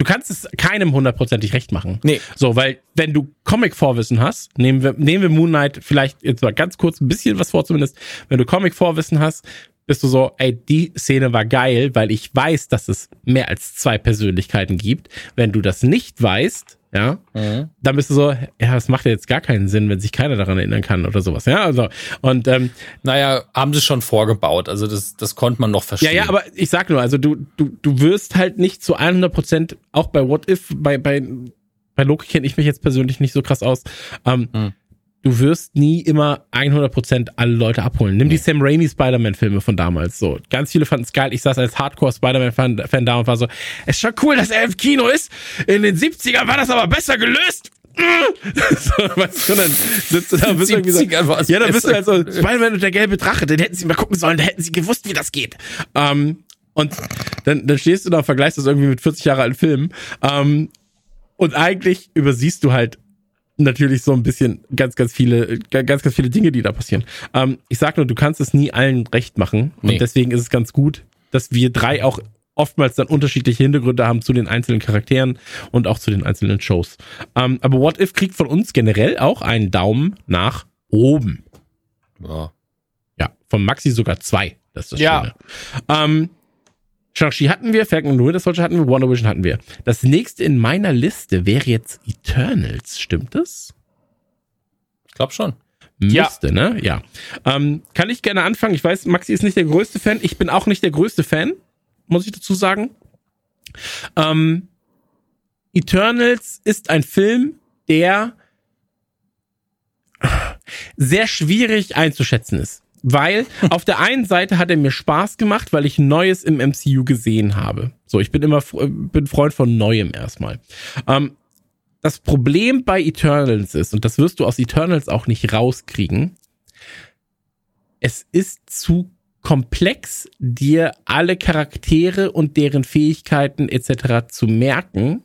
Du kannst es keinem hundertprozentig recht machen. Nee. So, weil wenn du Comic-Vorwissen hast, nehmen wir, nehmen wir Moon Knight vielleicht jetzt mal ganz kurz ein bisschen was vor zumindest. Wenn du Comic-Vorwissen hast, bist du so, ey, die Szene war geil, weil ich weiß, dass es mehr als zwei Persönlichkeiten gibt. Wenn du das nicht weißt, ja, mhm. dann bist du so, ja, das macht ja jetzt gar keinen Sinn, wenn sich keiner daran erinnern kann oder sowas, ja, also, und, ähm, naja, haben sie schon vorgebaut, also das, das konnte man noch verstehen. Ja, ja, aber ich sag nur, also du, du, du wirst halt nicht zu 100 Prozent, auch bei What If, bei, bei, bei Loki kenne ich mich jetzt persönlich nicht so krass aus, ähm, mhm du wirst nie immer 100% alle Leute abholen. Nimm die Sam Raimi Spider-Man-Filme von damals. So, ganz viele fanden es geil. Ich saß als Hardcore Spider-Man-Fan da und war so, es ist schon cool, dass er im Kino ist. In den 70ern war das aber besser gelöst. so, weißt du, dann sitzt du da und bist irgendwie so, ja, dann bist du halt so, Spider-Man und der gelbe Drache, den hätten sie mal gucken sollen, da hätten sie gewusst, wie das geht. Ähm, und dann, dann stehst du da und vergleichst das irgendwie mit 40 Jahre alten Filmen. Ähm, und eigentlich übersiehst du halt natürlich so ein bisschen ganz, ganz viele, ganz, ganz viele Dinge, die da passieren. Ähm, ich sag nur, du kannst es nie allen recht machen. Nee. Und deswegen ist es ganz gut, dass wir drei auch oftmals dann unterschiedliche Hintergründe haben zu den einzelnen Charakteren und auch zu den einzelnen Shows. Ähm, aber What If kriegt von uns generell auch einen Daumen nach oben. Ja. Ja, von Maxi sogar zwei. Das ist das ja. Schöne. Ähm, Shang-Chi hatten wir, Falcon and Winter Soldier hatten wir, Wonder Vision hatten wir. Das nächste in meiner Liste wäre jetzt Eternals, stimmt das? Ich glaube schon. Müsste, ja. ne? Ja. Ähm, kann ich gerne anfangen. Ich weiß, Maxi ist nicht der größte Fan. Ich bin auch nicht der größte Fan, muss ich dazu sagen. Ähm, Eternals ist ein Film, der sehr schwierig einzuschätzen ist. Weil auf der einen Seite hat er mir Spaß gemacht, weil ich Neues im MCU gesehen habe. So, ich bin immer bin Freund von Neuem erstmal. Ähm, das Problem bei Eternals ist, und das wirst du aus Eternals auch nicht rauskriegen, es ist zu komplex, dir alle Charaktere und deren Fähigkeiten etc. zu merken.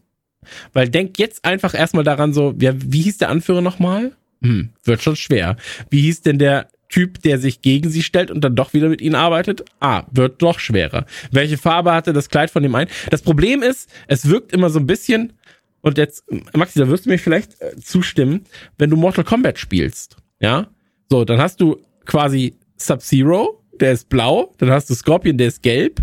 Weil denk jetzt einfach erstmal daran so, ja, wie hieß der Anführer nochmal? Hm, wird schon schwer. Wie hieß denn der Typ, der sich gegen sie stellt und dann doch wieder mit ihnen arbeitet? Ah, wird doch schwerer. Welche Farbe hatte das Kleid von dem einen? Das Problem ist, es wirkt immer so ein bisschen, und jetzt, Maxi, da wirst du mir vielleicht äh, zustimmen, wenn du Mortal Kombat spielst, ja? So, dann hast du quasi Sub-Zero, der ist blau, dann hast du Scorpion, der ist gelb,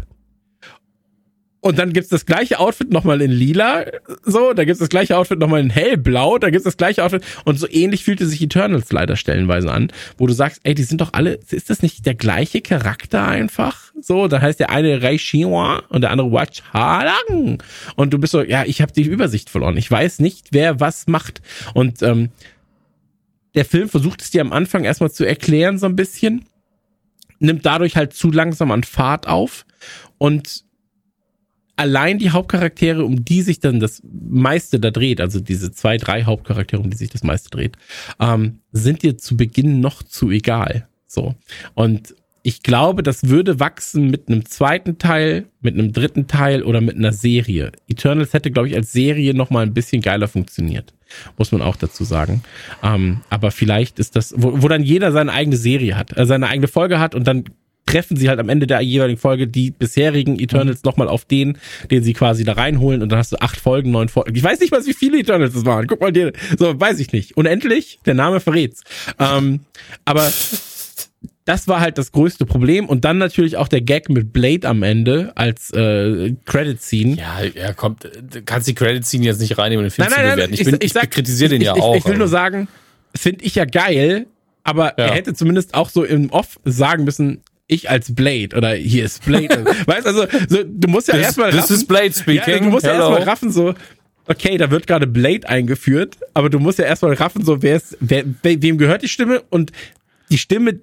und dann gibt's das gleiche Outfit nochmal in lila, so, da gibt's das gleiche Outfit nochmal in hellblau, da gibt's das gleiche Outfit. Und so ähnlich fühlte sich Eternals leider stellenweise an, wo du sagst, ey, die sind doch alle, ist das nicht der gleiche Charakter einfach? So, da heißt der eine Rei Xinhua und der andere Watch Halang und du bist so, ja, ich habe die Übersicht verloren, ich weiß nicht, wer was macht. Und ähm, der Film versucht es dir am Anfang erstmal zu erklären so ein bisschen, nimmt dadurch halt zu langsam an Fahrt auf. Und allein die Hauptcharaktere, um die sich dann das meiste da dreht, also diese zwei, drei Hauptcharaktere, um die sich das meiste dreht, ähm, sind dir zu Beginn noch zu egal. So. Und ich glaube, das würde wachsen mit einem zweiten Teil, mit einem dritten Teil oder mit einer Serie. Eternals hätte, glaube ich, als Serie noch mal ein bisschen geiler funktioniert. Muss man auch dazu sagen. Ähm, aber vielleicht ist das, wo, wo dann jeder seine eigene Serie hat, äh, seine eigene Folge hat und dann treffen sie halt am Ende der jeweiligen Folge die bisherigen Eternals mhm. nochmal auf den, den sie quasi da reinholen und dann hast du acht Folgen, neun Folgen. Ich weiß nicht mal, wie viele Eternals es waren. Guck mal dir, so weiß ich nicht. Unendlich, der Name verrät's. Ähm, aber das war halt das größte Problem und dann natürlich auch der Gag mit Blade am Ende als äh, Credit Scene. Ja, er kommt, du kannst die Credit Scene jetzt nicht reinnehmen, um den Film nein, nein, zu bewerten. Ich, ich, bin, ich, ich kritisiere den ja auch. Ich will nur sagen, finde ich ja geil, aber ja. er hätte zumindest auch so im Off sagen müssen, ich als Blade oder hier ist Blade. weißt also, so, du musst ja erstmal raffen. Das ist Blade speaking. Ja, du musst Hello. ja erstmal raffen, so, okay, da wird gerade Blade eingeführt, aber du musst ja erstmal raffen, so, wer ist, wer, wem gehört die Stimme und die Stimme,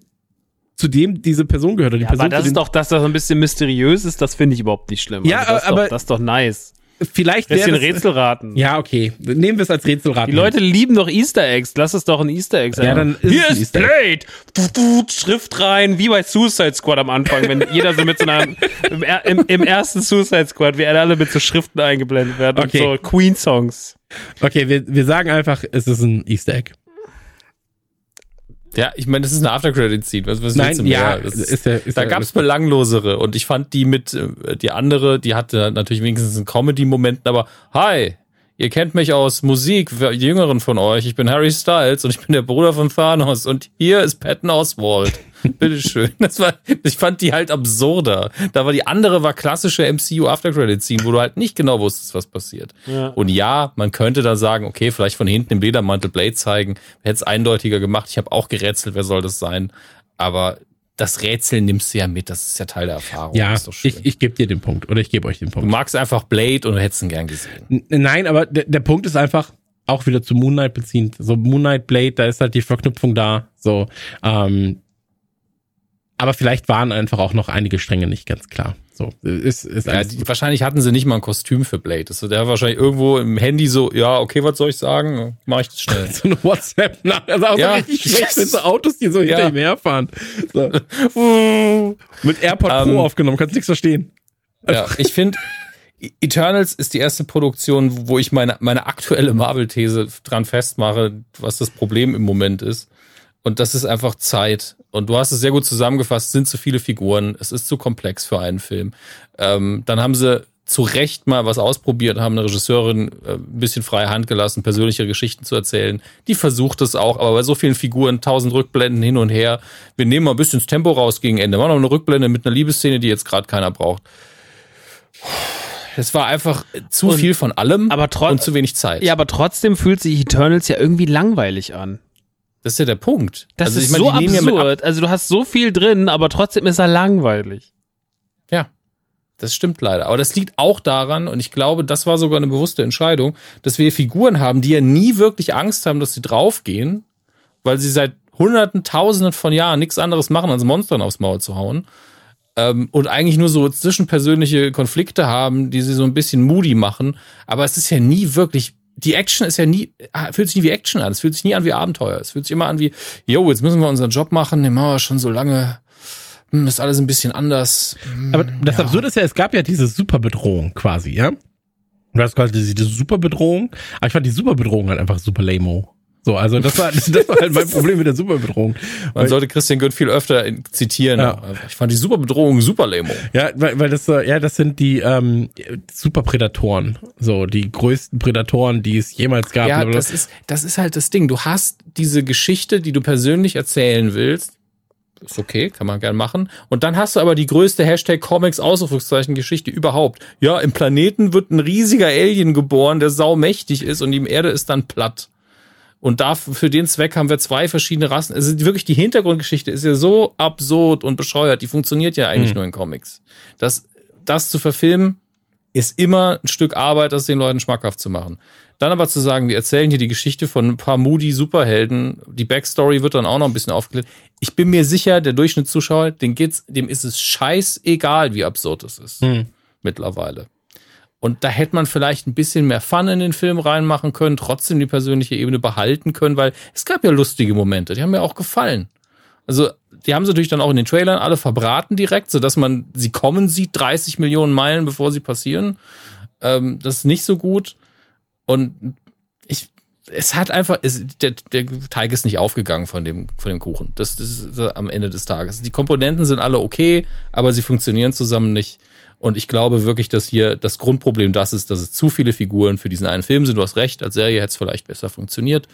zu dem diese Person gehört. Oder die ja, Person, aber das ist doch, dass das ein bisschen mysteriös ist, das finde ich überhaupt nicht schlimm. Ja, also das aber doch, das ist doch nice. Vielleicht wäre das Rätselraten. Ja, okay. Nehmen wir es als Rätselraten. Die Leute lieben doch Easter Eggs. Lass es doch ein Easter Egg sein. Ja, dann ist Hier ist Blade. Du, du, Schrift rein, wie bei Suicide Squad am Anfang, wenn jeder so mit so einer im, im, im ersten Suicide Squad, wie alle mit so Schriften eingeblendet werden okay. und so Queen Songs. Okay, wir, wir sagen einfach, es ist ein Easter Egg. Ja, ich meine, das ist eine After-Credit-Scene. Was, was Nein, ja, ist, ist der, ist da gab es belanglosere und ich fand die mit, äh, die andere, die hatte natürlich wenigstens einen Comedy-Moment, aber hi, ihr kennt mich aus Musik, die Jüngeren von euch. Ich bin Harry Styles und ich bin der Bruder von Thanos und hier ist Patton Oswald. Bitteschön. Das war, ich fand die halt absurder. Da war die andere war klassische MCU After Credit Scene, wo du halt nicht genau wusstest, was passiert. Ja. Und ja, man könnte da sagen, okay, vielleicht von hinten im Ledermantel Blade zeigen, hätte es eindeutiger gemacht. Ich habe auch gerätselt, wer soll das sein? Aber das Rätsel nimmst du ja mit, das ist ja Teil der Erfahrung. Ja, ich, ich gebe dir den Punkt oder ich gebe euch den Punkt. Du magst einfach Blade und du hättest ihn gern gesehen. N nein, aber der, der Punkt ist einfach, auch wieder zu Moon Knight beziehend. So Moon Knight Blade, da ist halt die Verknüpfung da. So, ähm, aber vielleicht waren einfach auch noch einige Stränge nicht ganz klar. So, ist, ist ja, die, wahrscheinlich hatten sie nicht mal ein Kostüm für Blade. Das ist der wahrscheinlich irgendwo im Handy so, ja, okay, was soll ich sagen? Mach ich das schnell. so eine WhatsApp nach, also auch ja. so richtig schlecht mit so Autos, die so hinter ihm herfahren. So. mit AirPod um, Pro ähm, aufgenommen, kannst nichts verstehen. Ja, ich finde, Eternals ist die erste Produktion, wo ich meine, meine aktuelle Marvel-These dran festmache, was das Problem im Moment ist. Und das ist einfach Zeit. Und du hast es sehr gut zusammengefasst, es sind zu viele Figuren, es ist zu komplex für einen Film. Ähm, dann haben sie zu Recht mal was ausprobiert, haben eine Regisseurin äh, ein bisschen freie Hand gelassen, persönliche Geschichten zu erzählen. Die versucht es auch, aber bei so vielen Figuren, tausend Rückblenden hin und her. Wir nehmen mal ein bisschen das Tempo raus gegen Ende. Machen noch eine Rückblende mit einer Liebesszene, die jetzt gerade keiner braucht. Es war einfach zu Und- viel von allem aber und zu wenig Zeit. Ja, aber trotzdem fühlt sich Eternals ja irgendwie langweilig an. Das ist ja der Punkt. Das also, ist meine, so mit ab- absurd. also du hast so viel drin, aber trotzdem ist er langweilig. Ja, das stimmt leider. Aber das liegt auch daran, und ich glaube, das war sogar eine bewusste Entscheidung, dass wir Figuren haben, die ja nie wirklich Angst haben, dass sie draufgehen, weil sie seit Hunderten, Tausenden von Jahren nichts anderes machen, als Monstern aufs Maul zu hauen. Ähm, und eigentlich nur so zwischenpersönliche Konflikte haben, die sie so ein bisschen moody machen. Aber es ist ja nie wirklich. Die Action ist ja nie, ah, fühlt sich nie wie Action an. Es fühlt sich nie an wie Abenteuer. Es fühlt sich immer an wie, yo, jetzt müssen wir unseren Job machen, den machen wir schon so lange. Hm, ist alles ein bisschen anders. Hm, Aber das Absurde ist ja, es gab ja diese Superbedrohung quasi, ja? Du hast quasi diese Superbedrohung, aber ich fand die Superbedrohung halt einfach super lame. So, also das war, das war halt mein Problem mit der Superbedrohung. Man sollte Christian Gött viel öfter zitieren. Ja. Ich fand die super Bedrohung super lame. Ja, weil, weil das ja, das sind die ähm, Superprädatoren, so die größten Prädatoren, die es jemals gab. Ja, das ist, das ist halt das Ding. Du hast diese Geschichte, die du persönlich erzählen willst. Ist okay, kann man gern machen. Und dann hast du aber die größte Hashtag Comics Ausrufungszeichen Geschichte überhaupt. Ja, im Planeten wird ein riesiger Alien geboren, der saumächtig ist und die Erde ist dann platt. Und da, für den Zweck haben wir zwei verschiedene Rassen. Also wirklich die Hintergrundgeschichte ist ja so absurd und bescheuert. Die funktioniert ja eigentlich nur in Comics. Das, das zu verfilmen, ist immer ein Stück Arbeit, das den Leuten schmackhaft zu machen. Dann aber zu sagen, wir erzählen hier die Geschichte von ein paar moody Superhelden, die Backstory wird dann auch noch ein bisschen aufgeklärt. Ich bin mir sicher, der Durchschnittszuschauer, dem geht's, dem ist es scheißegal, wie absurd es ist. Mittlerweile. Und da hätte man vielleicht ein bisschen mehr Fun in den Film reinmachen können, trotzdem die persönliche Ebene behalten können, weil es gab ja lustige Momente, die haben mir auch gefallen. Also, die haben sie natürlich dann auch in den Trailern alle verbraten direkt, sodass man sie kommen sieht, 30 Millionen Meilen, bevor sie passieren. Ähm, das ist nicht so gut. Und ich, es hat einfach, es, der, der Teig ist nicht aufgegangen von dem, von dem Kuchen. Das, das ist am Ende des Tages. Die Komponenten sind alle okay, aber sie funktionieren zusammen nicht. Und ich glaube wirklich, dass hier das Grundproblem das ist, dass es zu viele Figuren für diesen einen Film sind. Du hast recht, als Serie hätte es vielleicht besser funktioniert.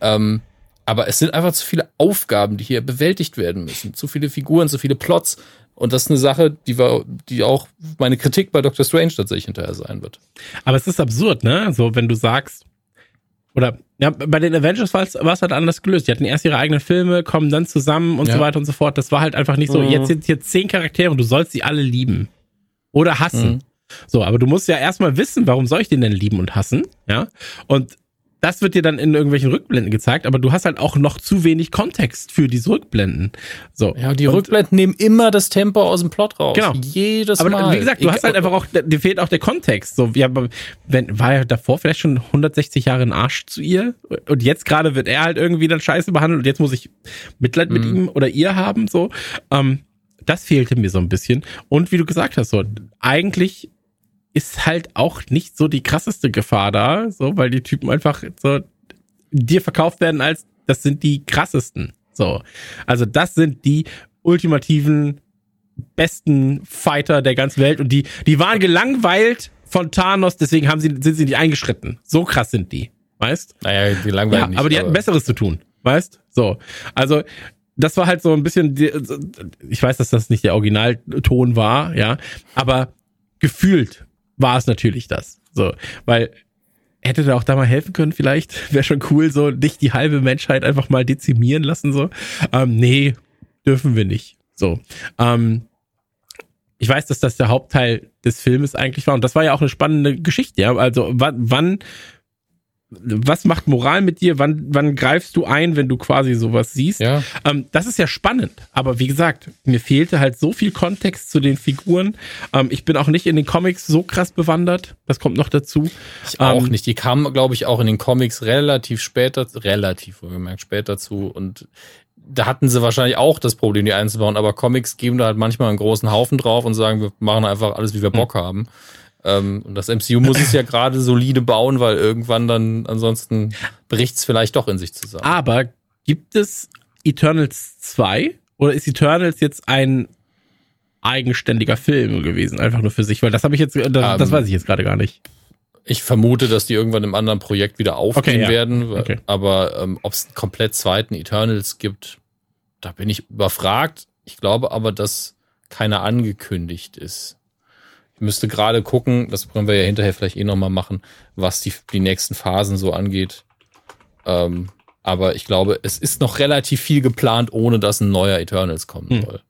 Ähm, aber es sind einfach zu viele Aufgaben, die hier bewältigt werden müssen. Zu viele Figuren, zu viele Plots. Und das ist eine Sache, die war, die auch meine Kritik bei Doctor Strange tatsächlich hinterher sein wird. Aber es ist absurd, ne? So, wenn du sagst, oder ja, bei den Avengers war es war es halt anders gelöst. Die hatten erst ihre eigenen Filme, kommen dann zusammen und Ja. so weiter und so fort. Das war halt einfach nicht so, Mhm. jetzt sind hier zehn Charaktere und du sollst sie alle lieben. Oder hassen. Mhm. So, aber du musst ja erstmal wissen, warum soll ich den denn lieben und hassen? Ja. Und das wird dir dann in irgendwelchen Rückblenden gezeigt, aber du hast halt auch noch zu wenig Kontext für diese Rückblenden. So. Ja, die Und- Rückblenden nehmen immer das Tempo aus dem Plot raus. Genau. Jedes aber Mal. wie gesagt, du hast halt einfach auch, dir fehlt auch der Kontext. So, ja, aber wenn, war er davor vielleicht schon 160 Jahre ein Arsch zu ihr? Und jetzt gerade wird er halt irgendwie dann scheiße behandelt und jetzt muss ich Mitleid mit ihm oder ihr haben, so. Ähm, das fehlte mir so ein bisschen. Und wie du gesagt hast, so, eigentlich ist halt auch nicht so die krasseste Gefahr da, so, weil die Typen einfach so dir verkauft werden als, das sind die krassesten. So. Also das sind die ultimativen besten Fighter der ganzen Welt und die, die waren gelangweilt von Thanos, deswegen haben sie, sind sie nicht eingeschritten. So krass sind die, weißt? Naja, die langweilen Ja, nicht. aber die hatten Besseres zu tun, weißt? So. Also, das war halt so ein bisschen, ich weiß, dass das nicht der Originalton war, ja, aber gefühlt war es natürlich das. So, weil hätte da auch da mal helfen können, vielleicht wäre schon cool, so nicht die halbe Menschheit einfach mal dezimieren lassen, so. Ähm, nee, dürfen wir nicht. So. Ähm, ich weiß, dass das der Hauptteil des Filmes eigentlich war und das war ja auch eine spannende Geschichte, ja. Also wann, wann was macht Moral mit dir? Wann, wann greifst du ein, wenn du quasi sowas siehst? Ja. Ähm, das ist ja spannend. Aber wie gesagt, mir fehlte halt so viel Kontext zu den Figuren. Ähm, ich bin auch nicht in den Comics so krass bewandert. Das kommt noch dazu. Ich auch Ähm, nicht. Die kamen, glaube ich, auch in den Comics relativ später, relativ wohlgemerkt, später zu. Und da hatten sie wahrscheinlich auch das Problem, die einzubauen. Aber Comics geben da halt manchmal einen großen Haufen drauf und sagen, wir machen einfach alles, wie wir Bock haben. Ähm, und das MCU muss es ja gerade solide bauen, weil irgendwann dann ansonsten bricht es vielleicht doch in sich zusammen. Aber gibt es Eternals 2? Oder ist Eternals jetzt ein eigenständiger Film gewesen, einfach nur für sich? Weil das habe ich jetzt, das, das Ähm, weiß ich jetzt gerade gar nicht. Ich vermute, dass die irgendwann im anderen Projekt wieder aufgehen Okay, ja. werden. Okay. Aber ähm, ob es einen komplett zweiten Eternals gibt, da bin ich überfragt. Ich glaube aber, dass keiner angekündigt ist. Müsste gerade gucken, das können wir ja hinterher vielleicht eh nochmal machen, was die, die nächsten Phasen so angeht. Ähm, aber ich glaube, es ist noch relativ viel geplant, ohne dass ein neuer Eternals kommen Hm. soll.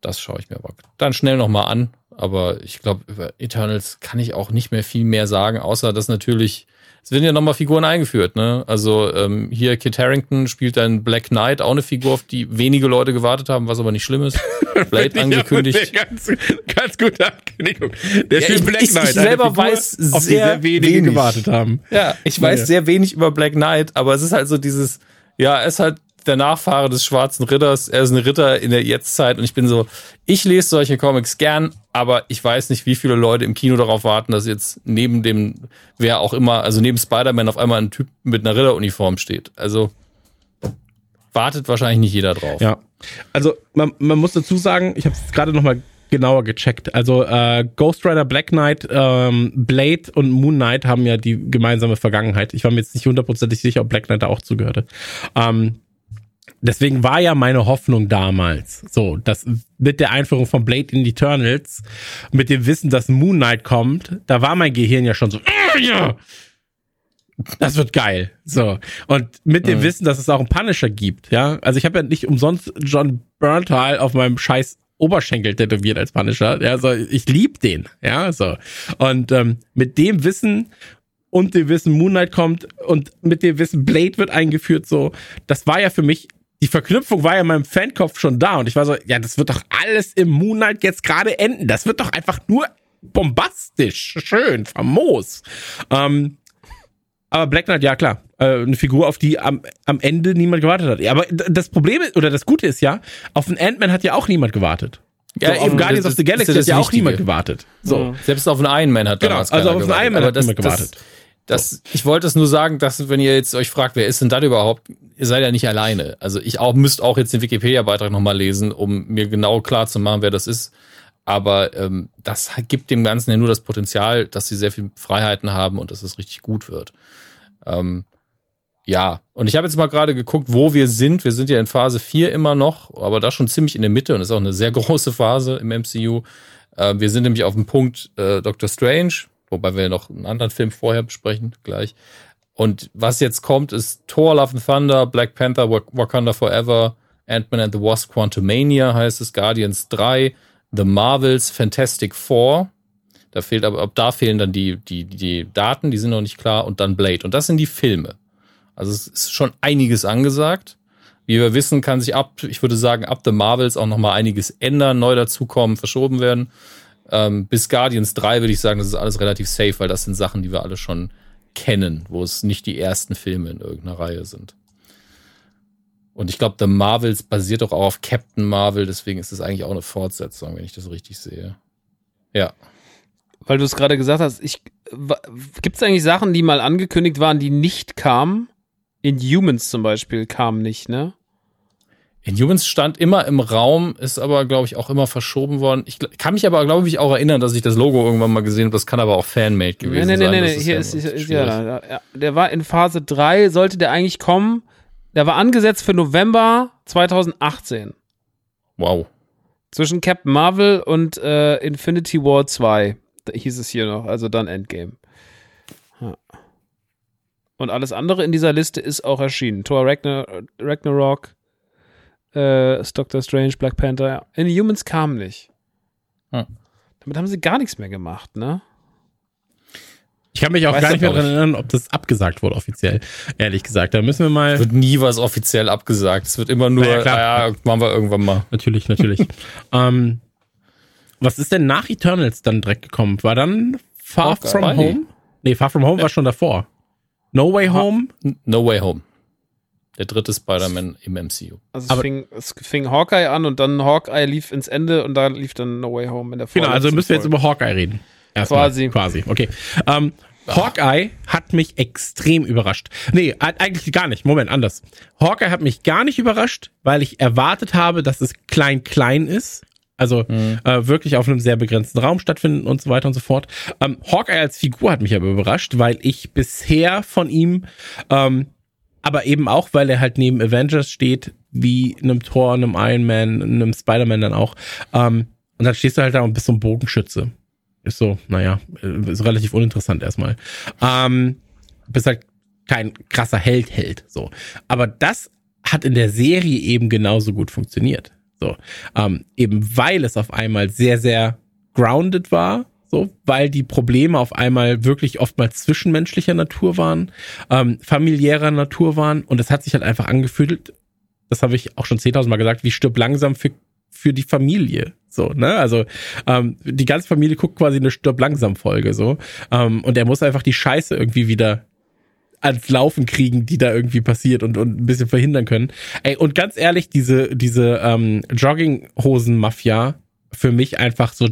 Das schaue ich mir aber dann schnell nochmal an. Aber ich glaube, über Eternals kann ich auch nicht mehr viel mehr sagen, außer dass natürlich, es werden ja nochmal Figuren eingeführt, ne? Also ähm, hier Kit Harrington spielt dann Black Knight, auch eine Figur, auf die wenige Leute gewartet haben, was aber nicht schlimm ist. Blade angekündigt. Ja, Ganz, ganz gute Ankündigung. Der Ja, spielt ich- Black ich- ich Knight. eine selber Figur, weiß sehr sehr wenige wenig. gewartet haben. Ja, ich weiß Naja. sehr wenig über Black Knight, aber es ist halt so dieses, ja, er ist halt der Nachfahre des schwarzen Ritters, er ist ein Ritter in der Jetztzeit und ich bin so, ich lese solche Comics gern, aber ich weiß nicht, wie viele Leute im Kino darauf warten, dass jetzt neben dem, wer auch immer, also neben Spider-Man auf einmal ein Typ mit einer Ritteruniform steht. Also wartet wahrscheinlich nicht jeder drauf. Ja. Also man, man muss dazu sagen, ich habe es gerade nochmal genauer gecheckt. Also äh, Ghost Rider, Black Knight, ähm, Blade und Moon Knight haben ja die gemeinsame Vergangenheit. Ich war mir jetzt nicht hundertprozentig sicher, ob Black Knight da auch zugehörte. Ähm, deswegen war ja meine Hoffnung damals, so, dass mit der Einführung von Blade in Eternals, mit dem Wissen, dass Moon Knight kommt, da war mein Gehirn ja schon so, "Ah, ja, das wird geil. So. Und mit dem Wissen, dass es auch einen Punisher gibt, ja. Also ich habe ja nicht umsonst John Berntal auf meinem scheiß Oberschenkel tätowiert als Punisher. Ja, so, ich lieb den, ja, so. Und ähm, mit dem Wissen und dem Wissen Moon Knight kommt und mit dem Wissen Blade wird eingeführt, so, das war ja für mich, die Verknüpfung war ja in meinem Fankopf schon da und ich war so, ja, das wird doch alles im Moon Knight jetzt gerade enden. Das wird doch einfach nur bombastisch, schön, famos. Ähm, aber Black Knight, ja klar, äh, eine Figur, auf die am, am Ende niemand gewartet hat. Ja, aber das Problem ist, oder das Gute ist ja, auf den Ant-Man hat ja auch niemand gewartet. Ja, so, auf Guardians das of the Galaxy ja hat das ja auch niemand gewartet. So. Selbst auf einen Iron Man hat Genau, damals also auf einen Iron Man hat das, niemand gewartet. Das, ich wollte es nur sagen, dass wenn ihr jetzt euch fragt, wer ist denn das überhaupt, ihr seid ja nicht alleine. Also ich auch müsst auch jetzt den Wikipedia-Beitrag nochmal lesen, um mir genau klar zu machen, wer das ist. Aber ähm, das gibt dem Ganzen ja nur das Potenzial, dass sie sehr viel Freiheiten haben und dass es richtig gut wird. Ähm, ja, und ich habe jetzt mal gerade geguckt, wo wir sind. Wir sind ja in Phase 4 immer noch, aber da schon ziemlich in der Mitte und ist auch eine sehr große Phase im MCU. Äh, wir sind nämlich auf dem Punkt äh, Doctor Strange, wobei wir noch einen anderen Film vorher besprechen, gleich. Und was jetzt kommt, ist Thor, Love and Thunder, Black Panther, Wak Wakanda Forever, Ant-Man and the Wasp, Quantumania heißt es, Guardians 3, The Marvels, Fantastic Four. Da fehlt aber, ab da fehlen dann die, die, die Daten, die sind noch nicht klar, und dann Blade. Und das sind die Filme. Also es ist schon einiges angesagt. Wie wir wissen, kann sich ab, ich würde sagen, ab The Marvels auch noch mal einiges ändern, neu dazukommen, verschoben werden. Ähm, bis Guardians 3 würde ich sagen, das ist alles relativ safe, weil das sind Sachen, die wir alle schon kennen, wo es nicht die ersten Filme in irgendeiner Reihe sind. Und ich glaube, The Marvels basiert doch auch auf Captain Marvel, deswegen ist es eigentlich auch eine Fortsetzung, wenn ich das richtig sehe. Ja. Weil du es gerade gesagt hast, gibt es eigentlich Sachen, die mal angekündigt waren, die nicht kamen? In Humans zum Beispiel kam nicht, ne? Inhumans stand immer im Raum, ist aber, glaube ich, auch immer verschoben worden. Ich kann mich aber, glaube ich, auch erinnern, dass ich das Logo irgendwann mal gesehen habe. Das kann aber auch Fanmade gewesen nee, nee, sein. nee, Das nee, hier ist, ist, ja, ja, der war in Phase 3, sollte der eigentlich kommen. Der war angesetzt für November 2018. Wow. Zwischen Captain Marvel und äh, Infinity War 2. Da hieß es hier noch, also dann Endgame. Ja. Und alles andere in dieser Liste ist auch erschienen. Thor Ragnar Ragnarok, äh, ist Doctor Strange, Black Panther. Ja. Inhumans kam nicht. Hm. Damit haben sie gar nichts mehr gemacht, ne? Ich kann mich auch Weiß gar nicht mehr daran erinnern, ob das abgesagt wurde offiziell. Ehrlich gesagt, da müssen wir mal. Wird nie was offiziell abgesagt. Es wird immer nur, Na ja, ja, klar. ja, machen wir irgendwann mal. Natürlich, natürlich. ähm, was ist denn nach Eternals dann direkt gekommen? War dann Far Hawkeye. From. Home? Nee, Far From Home war schon davor. No Way Home? No Way Home. Der dritte Spider-Man im MCU. Also es Aber- fing, es fing Hawkeye an und dann Hawkeye lief ins Ende und da lief dann No Way Home in der Genau, also müssen wir jetzt Folge. über Hawkeye reden. Erstmal. Quasi. Quasi, okay. Ähm, Hawkeye hat mich extrem überrascht. Nee, eigentlich gar nicht. Moment, anders. Hawkeye hat mich gar nicht überrascht, weil ich erwartet habe, dass es klein-klein ist. Also äh, wirklich auf einem sehr begrenzten Raum stattfinden und so weiter und so fort. Ähm, Hawkeye als Figur hat mich aber überrascht, weil ich bisher von ihm, ähm, aber eben auch, weil er halt neben Avengers steht, wie einem Thor, einem Iron Man, einem Spider-Man dann auch. Ähm, und dann stehst du halt da und bist so ein Bogenschütze. ist so, naja, ist relativ uninteressant erstmal. Ähm, bist halt kein krasser Held, Held, so. Aber das hat in der Serie eben genauso gut funktioniert. So, ähm, eben weil es auf einmal sehr, sehr grounded war, so, weil die Probleme auf einmal wirklich oftmals zwischenmenschlicher Natur waren, ähm, familiärer Natur waren und es hat sich halt einfach angefühlt, das habe ich auch schon 10.000 Mal gesagt, wie stirb langsam für für die Familie. So, ne? Also ähm, die ganze Familie guckt quasi eine Stirb langsam Folge so. Ähm, und er muss einfach die Scheiße irgendwie wieder ans Laufen kriegen, die da irgendwie passiert und, und ein bisschen verhindern können. Ey, und ganz ehrlich, diese, diese ähm, Jogginghosen-Mafia für mich einfach so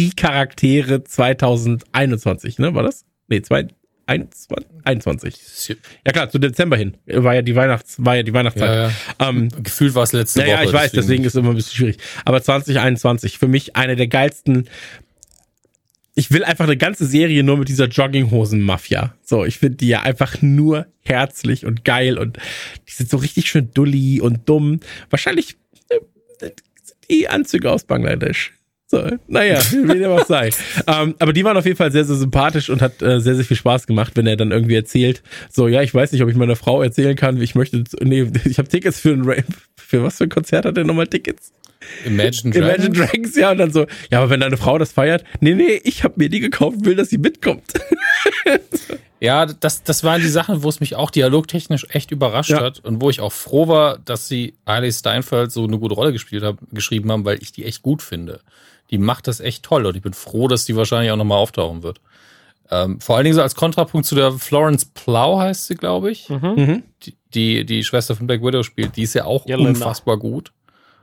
die Charaktere 2021, ne? War das? Nee, zwei, 21. Ja klar, zu Dezember hin. War ja die Weihnachts, war ja die Weihnachtszeit. Ja, ja. Ähm, Gefühlt war es letzte ja, Woche. Ja, ich weiß, deswegen. deswegen ist es immer ein bisschen schwierig. Aber 2021, für mich eine der geilsten ich will einfach eine ganze Serie nur mit dieser Jogginghosen-Mafia. So, ich finde die ja einfach nur herzlich und geil und die sind so richtig schön dulli und dumm. Wahrscheinlich äh, die Anzüge aus Bangladesch. So, naja, wie dem auch sei. ähm, aber die waren auf jeden Fall sehr, sehr sympathisch und hat äh, sehr, sehr viel Spaß gemacht, wenn er dann irgendwie erzählt, so, ja, ich weiß nicht, ob ich meiner Frau erzählen kann, ich möchte, nee, ich habe Tickets für ein Rave. Für was für ein Konzert hat er nochmal Tickets? Imagine Dragons. Imagine Dragons, ja, und dann so, ja, aber wenn deine Frau das feiert, nee, nee, ich habe mir die gekauft, will, dass sie mitkommt. ja, das, das waren die Sachen, wo es mich auch dialogtechnisch echt überrascht ja. hat und wo ich auch froh war, dass sie Hailey Steinfeld so eine gute Rolle gespielt haben, geschrieben haben, weil ich die echt gut finde die macht das echt toll und ich bin froh, dass die wahrscheinlich auch nochmal auftauchen wird. Ähm, vor allen Dingen so als Kontrapunkt zu der Florence Plow heißt sie, glaube ich, mhm. mhm. die, die, die Schwester von Black Widow spielt. Die ist ja auch Jelena. unfassbar gut.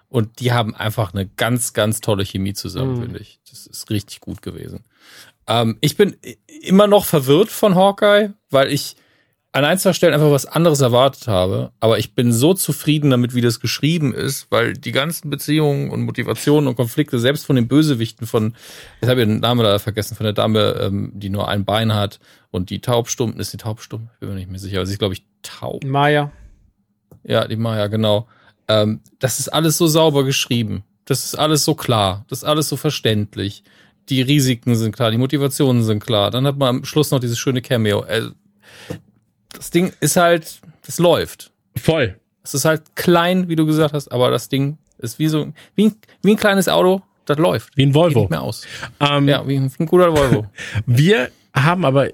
Und die haben einfach eine ganz, ganz tolle Chemie zusammen, mhm. finde ich. Das ist richtig gut gewesen. Ähm, ich bin immer noch verwirrt von Hawkeye, weil ich an ein, zwei Stellen einfach was anderes erwartet habe. Aber ich bin so zufrieden damit, wie das geschrieben ist, weil die ganzen Beziehungen und Motivationen und Konflikte, selbst von den Bösewichten von, ich habe den Namen leider vergessen, von der Dame, ähm, die nur ein Bein hat und die taubstumm, ist die taubstumm? Ich bin mir nicht mehr sicher, aber sie ist, glaube ich, taub. Maya. Ja, die Maya, genau. Ähm, das ist alles so sauber geschrieben. Das ist alles so klar. Das ist alles so verständlich. Die Risiken sind klar, die Motivationen sind klar. Dann hat man am Schluss noch dieses schöne Cameo. Äh, das Ding ist halt, das läuft. Voll. Es ist halt klein, wie du gesagt hast, aber das Ding ist wie so, wie ein, wie ein kleines Auto, das läuft. Wie ein Volvo. Geht mehr aus. Ähm, ja, wie ein, wie ein guter Volvo. Wir haben aber,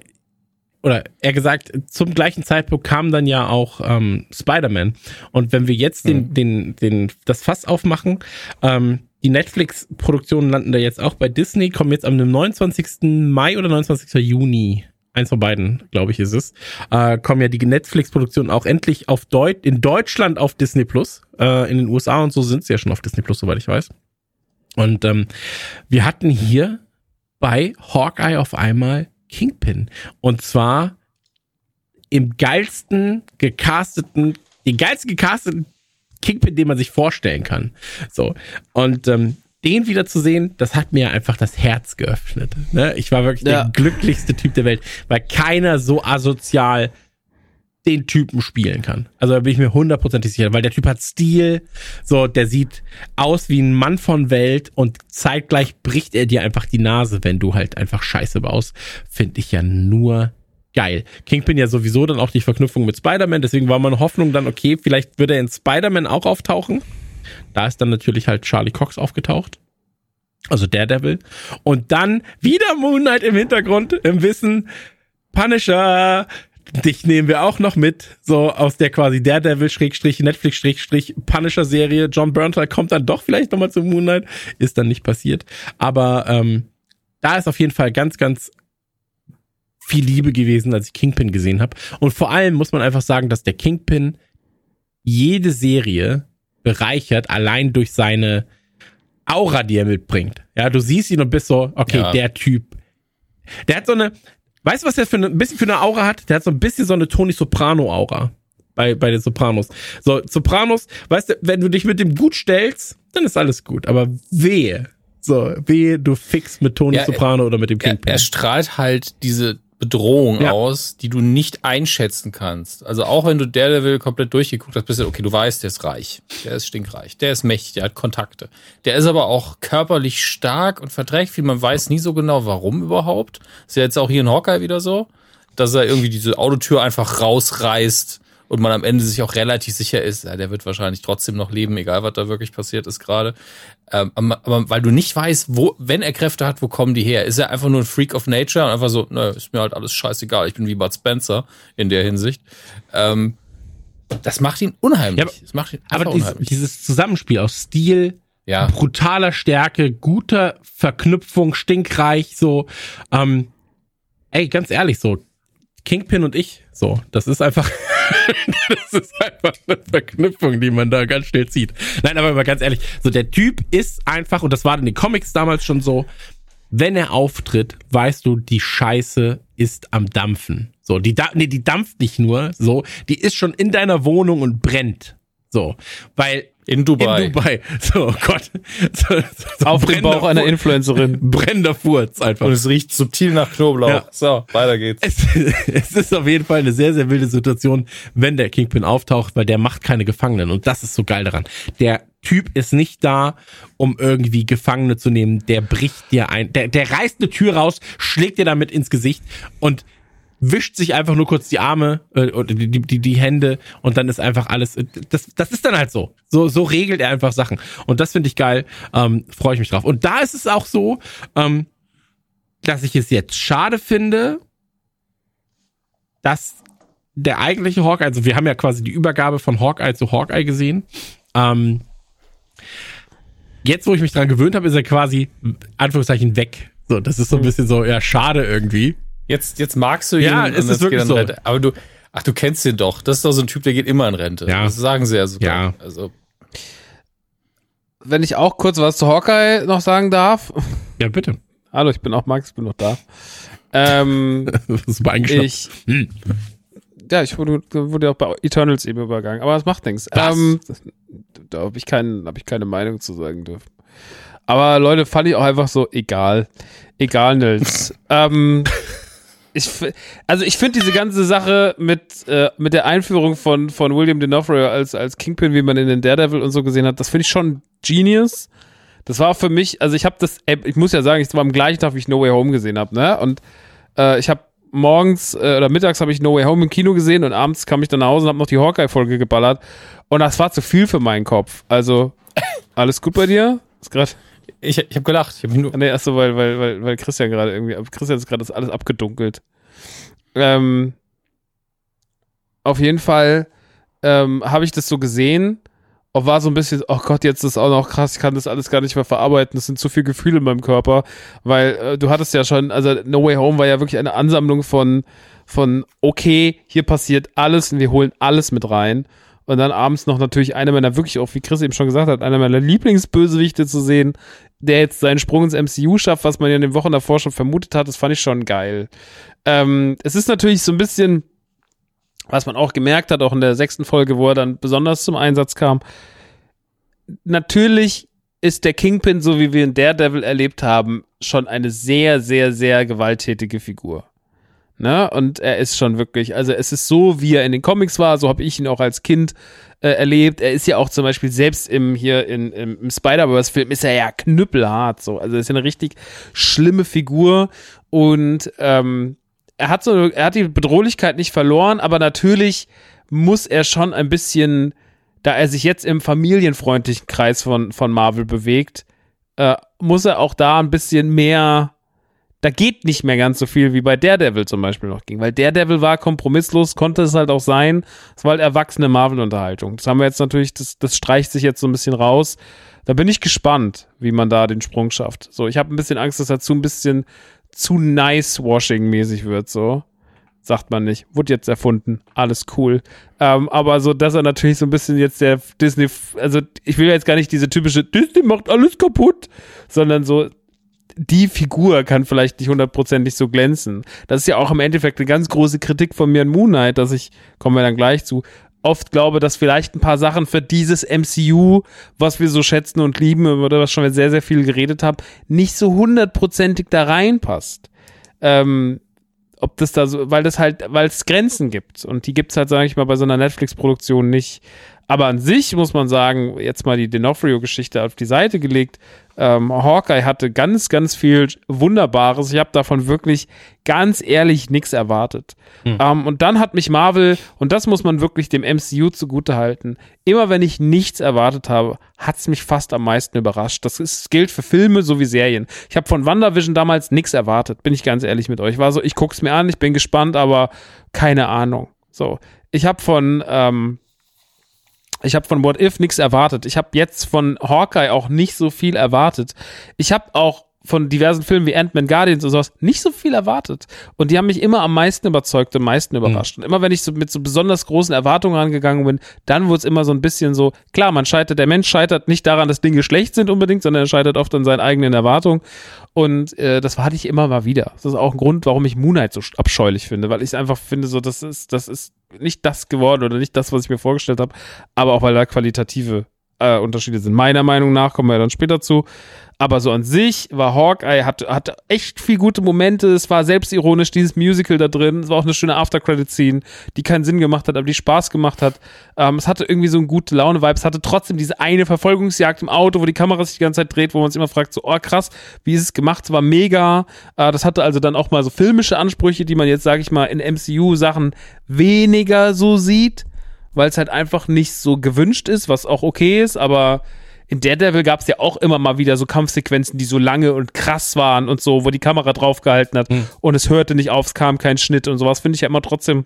oder eher gesagt, zum gleichen Zeitpunkt kam dann ja auch ähm, Spider-Man. Und wenn wir jetzt den, mhm. den, den, das Fass aufmachen, ähm, die Netflix-Produktionen landen da jetzt auch bei Disney, kommen jetzt am 29. Mai oder 29. Juni eins von beiden, glaube ich, ist es, äh, kommen ja die Netflix-Produktionen auch endlich auf Deut in Deutschland auf Disney Plus. Äh, in den USA und so sind sie ja schon auf Disney Plus, soweit ich weiß. Und ähm, wir hatten hier bei Hawkeye auf einmal Kingpin. Und zwar im geilsten gecasteten, den geilsten gecasteten Kingpin, den man sich vorstellen kann. So. Und ähm, den wieder zu sehen, das hat mir einfach das Herz geöffnet. Ne? Ich war wirklich ja. der glücklichste Typ der Welt, weil keiner so asozial den Typen spielen kann. Also da bin ich mir hundertprozentig sicher, weil der Typ hat Stil, so, der sieht aus wie ein Mann von Welt und zeitgleich bricht er dir einfach die Nase, wenn du halt einfach Scheiße baust. Finde ich ja nur geil. Kingpin ja sowieso dann auch die Verknüpfung mit Spider-Man, deswegen war meine Hoffnung dann, okay, vielleicht würde er in Spider-Man auch auftauchen. Da ist dann natürlich halt Charlie Cox aufgetaucht. Also Daredevil. Und dann wieder Moon Knight im Hintergrund, im Wissen, Punisher, dich nehmen wir auch noch mit, so aus der quasi Daredevil Schrägstrich Netflix Schrägstrich Punisher Serie. John Bernthal kommt dann doch vielleicht nochmal zu Moon Knight, ist dann nicht passiert. Aber ähm, da ist auf jeden Fall ganz, ganz viel Liebe gewesen, als ich Kingpin gesehen habe. Und vor allem muss man einfach sagen, dass der Kingpin jede Serie bereichert, allein durch seine Aura, die er mitbringt. Ja, du siehst ihn und bist so, okay, ja. der Typ. Der hat so eine, weißt du, was der für eine, ein bisschen für eine Aura hat? Der hat so ein bisschen so eine Tony Soprano Aura. Bei, bei den Sopranos. So, Sopranos, weißt du, wenn du dich mit dem gut stellst, dann ist alles gut. Aber wehe. So, wehe, du fix mit Tony ja, Soprano oder mit dem Kingpin. Er, er strahlt halt diese Bedrohung Ja. aus, die du nicht einschätzen kannst. Also auch wenn du Daredevil komplett durchgeguckt hast, bist du, okay, du weißt, der ist reich, der ist stinkreich, der ist mächtig, der hat Kontakte. Der ist aber auch körperlich stark und verträgt viel. Man weiß nie so genau, warum überhaupt. Ist ja jetzt auch hier in Hawkeye wieder so, dass er irgendwie diese Autotür einfach rausreißt und man am Ende sich auch relativ sicher ist, ja, der wird wahrscheinlich trotzdem noch leben, egal was da wirklich passiert ist gerade. Ähm, aber, weil du nicht weißt, wo, wenn er Kräfte hat, wo kommen die her? Ist er einfach nur ein Freak of Nature und einfach so, nö, ist mir halt alles scheißegal, ich bin wie Bud Spencer in der Hinsicht. Ähm, das macht ihn unheimlich. Ja, aber- das macht ihn Aber dieses, dieses Zusammenspiel aus Stil, ja, brutaler Stärke, guter Verknüpfung, stinkreich, so, ähm, ey, ganz ehrlich, so, Kingpin und ich, so, das ist einfach, das ist einfach eine Verknüpfung, die man da ganz schnell zieht. Nein, aber mal ganz ehrlich, so, der Typ ist einfach, und das war in den Comics damals schon so, wenn er auftritt, weißt du, die Scheiße ist am Dampfen. So, die, nee, die dampft nicht nur, so, die ist schon in deiner Wohnung und brennt. So, weil in Dubai. in Dubai. So, oh Gott. So, so, so Auf dem Bauch einer. Influencerin. Brennender Furz einfach. Und es riecht subtil nach Knoblauch. Ja. So, weiter geht's. Es, es ist auf jeden Fall eine sehr, sehr wilde Situation, wenn der Kingpin auftaucht, weil der macht keine Gefangenen. Und das ist so geil daran. Der Typ ist nicht da, um irgendwie Gefangene zu nehmen. Der bricht dir ein. Der, der reißt eine Tür raus, schlägt dir damit ins Gesicht und wischt sich einfach nur kurz die Arme äh, oder die, die, die Hände und dann ist einfach alles. äh, Das, das ist dann halt so. So, so regelt er einfach Sachen. Und das finde ich geil. Ähm, Freue ich mich drauf. Und da ist es auch so, ähm, dass ich es jetzt schade finde, dass der eigentliche Hawkeye, also wir haben ja quasi die Übergabe von Hawkeye zu Hawkeye gesehen. Ähm, jetzt, wo ich mich dran gewöhnt habe, ist er quasi, Anführungszeichen, weg. So, das ist so ein bisschen so, ja, schade irgendwie. Jetzt, jetzt magst du ihn. Ja, und ist es jetzt wirklich so. Rente. Aber du, ach, du kennst ihn doch. Das ist doch so ein Typ, der geht immer in Rente. Ja. Das sagen sie ja sogar. Ja. Also, Wenn ich auch kurz was zu Hawkeye noch sagen darf. Ja, bitte. Hallo, ich bin auch Max, bin noch da. Ähm, Super ich, Hm. ja, ich wurde, wurde auch bei Eternals eben übergangen, aber das macht nichts. Ähm, da habe ich, keinen, hab ich keine Meinung zu sagen dürfen. Aber Leute, fand ich auch einfach so egal. Egal, Nils. ähm, ich, also ich finde diese ganze Sache mit, äh, mit der Einführung von, von William D'Onofrio als, als Kingpin, wie man in den Daredevil und so gesehen hat, das finde ich schon genius. Das war für mich, also ich habe das, ich muss ja sagen, ich war am gleichen Tag, wie ich No Way Home gesehen habe, ne? Und äh, ich habe morgens äh, oder mittags habe ich No Way Home im Kino gesehen und abends kam ich dann nach Hause und habe noch die Hawkeye-Folge geballert. Und das war zu viel für meinen Kopf. Also, alles gut bei dir? Ist grad, ich, ich habe gelacht. Ich hab nur, nee, achso, weil, weil, weil, weil Christian gerade irgendwie, Christian ist gerade das alles abgedunkelt. Ähm, auf jeden Fall ähm, habe ich das so gesehen und war so ein bisschen, oh Gott, jetzt ist auch noch krass, ich kann das alles gar nicht mehr verarbeiten, es sind zu viele Gefühle in meinem Körper, weil äh, du hattest ja schon, also No Way Home war ja wirklich eine Ansammlung von, von, okay, hier passiert alles und wir holen alles mit rein. Und dann abends noch natürlich einer meiner wirklich auch, wie Chris eben schon gesagt hat, einer meiner Lieblingsbösewichte zu sehen, der jetzt seinen Sprung ins MCU schafft, was man ja in den Wochen davor schon vermutet hat, das fand ich schon geil. Ähm, es ist natürlich so ein bisschen, was man auch gemerkt hat, auch in der sechsten Folge, wo er dann besonders zum Einsatz kam. Natürlich ist der Kingpin, so wie wir in Daredevil erlebt haben, schon eine sehr, sehr, sehr gewalttätige Figur. Ne? Und er ist schon wirklich, also es ist so, wie er in den Comics war, so habe ich ihn auch als Kind äh, erlebt. Er ist ja auch zum Beispiel selbst im hier in, im, im Spider-Verse-Film ist er ja knüppelhart so. Also ist ja eine richtig schlimme Figur und ähm, er hat so, er hat die Bedrohlichkeit nicht verloren, aber natürlich muss er schon ein bisschen, da er sich jetzt im familienfreundlichen Kreis von, von Marvel bewegt, äh, muss er auch da ein bisschen mehr da geht nicht mehr ganz so viel wie bei Daredevil zum Beispiel noch ging, weil Daredevil war kompromisslos, konnte es halt auch sein. Es war halt erwachsene Marvel-Unterhaltung. Das haben wir jetzt natürlich, das, das streicht sich jetzt so ein bisschen raus. Da bin ich gespannt, wie man da den Sprung schafft. So, ich habe ein bisschen Angst, dass er zu ein bisschen zu nice-washing-mäßig wird, so. Sagt man nicht. Wurde jetzt erfunden. Alles cool. Ähm, aber so, dass er natürlich so ein bisschen jetzt der Disney, also ich will jetzt gar nicht diese typische Disney macht alles kaputt, sondern so, die Figur kann vielleicht nicht hundertprozentig so glänzen. Das ist ja auch im Endeffekt eine ganz große Kritik von mir an Moon Knight, dass ich, kommen wir dann gleich zu, oft glaube, dass vielleicht ein paar Sachen für dieses MCU, was wir so schätzen und lieben, über das schon sehr, sehr viel geredet haben, nicht so hundertprozentig da reinpasst. Ähm, ob das da so, weil das halt, weil es Grenzen gibt. Und die gibt's halt, sage ich mal, bei so einer Netflix-Produktion nicht. Aber an sich muss man sagen, jetzt mal die D'Onofrio-Geschichte auf die Seite gelegt. Ähm, Hawkeye hatte ganz, ganz viel Wunderbares. Ich habe davon wirklich ganz ehrlich nichts erwartet. Hm. Ähm, und dann hat mich Marvel, und das muss man wirklich dem MCU zugutehalten, immer wenn ich nichts erwartet habe, hat's mich fast am meisten überrascht. Das, ist, gilt für Filme sowie Serien. Ich habe von WandaVision damals nichts erwartet, bin ich ganz ehrlich mit euch. War so, ich guck's mir an, ich bin gespannt, aber keine Ahnung. So, ich habe von ähm, ich habe von What If nichts erwartet. Ich habe jetzt von Hawkeye auch nicht so viel erwartet. Ich habe auch von diversen Filmen wie Ant-Man Guardians und sowas nicht so viel erwartet. Und die haben mich immer am meisten überzeugt, am meisten überrascht. Mhm. Und immer wenn ich so mit so besonders großen Erwartungen rangegangen bin, dann wurde es immer so ein bisschen so, klar, man scheitert, der Mensch scheitert nicht daran, dass Dinge schlecht sind unbedingt, sondern er scheitert oft an seinen eigenen Erwartungen. Und äh, das hatte ich immer mal wieder. Das ist auch ein Grund, warum ich Moonlight so abscheulich finde, weil ich einfach finde, so, das ist, das ist nicht das geworden oder nicht das, was ich mir vorgestellt habe, aber auch weil da qualitative äh, Unterschiede sind. Meiner Meinung nach kommen wir dann später zu. Aber so an sich war Hawkeye, hat, hat echt viel gute Momente. Es war selbstironisch, dieses Musical da drin. Es war auch eine schöne After-Credit-Scene, die keinen Sinn gemacht hat, aber die Spaß gemacht hat. Ähm, es hatte irgendwie so eine gute Laune-Vibe. Es hatte trotzdem diese eine Verfolgungsjagd im Auto, wo die Kamera sich die ganze Zeit dreht, wo man sich immer fragt, so, oh krass, wie ist es gemacht? Es war mega. Äh, das hatte also dann auch mal so filmische Ansprüche, die man jetzt, sage ich mal, in MCU-Sachen weniger so sieht, weil es halt einfach nicht so gewünscht ist, was auch okay ist, aber in Daredevil gab es ja auch immer mal wieder so Kampfsequenzen, die so lange und krass waren und so, wo die Kamera draufgehalten hat mhm. und es hörte nicht auf, es kam kein Schnitt und sowas, finde ich ja immer trotzdem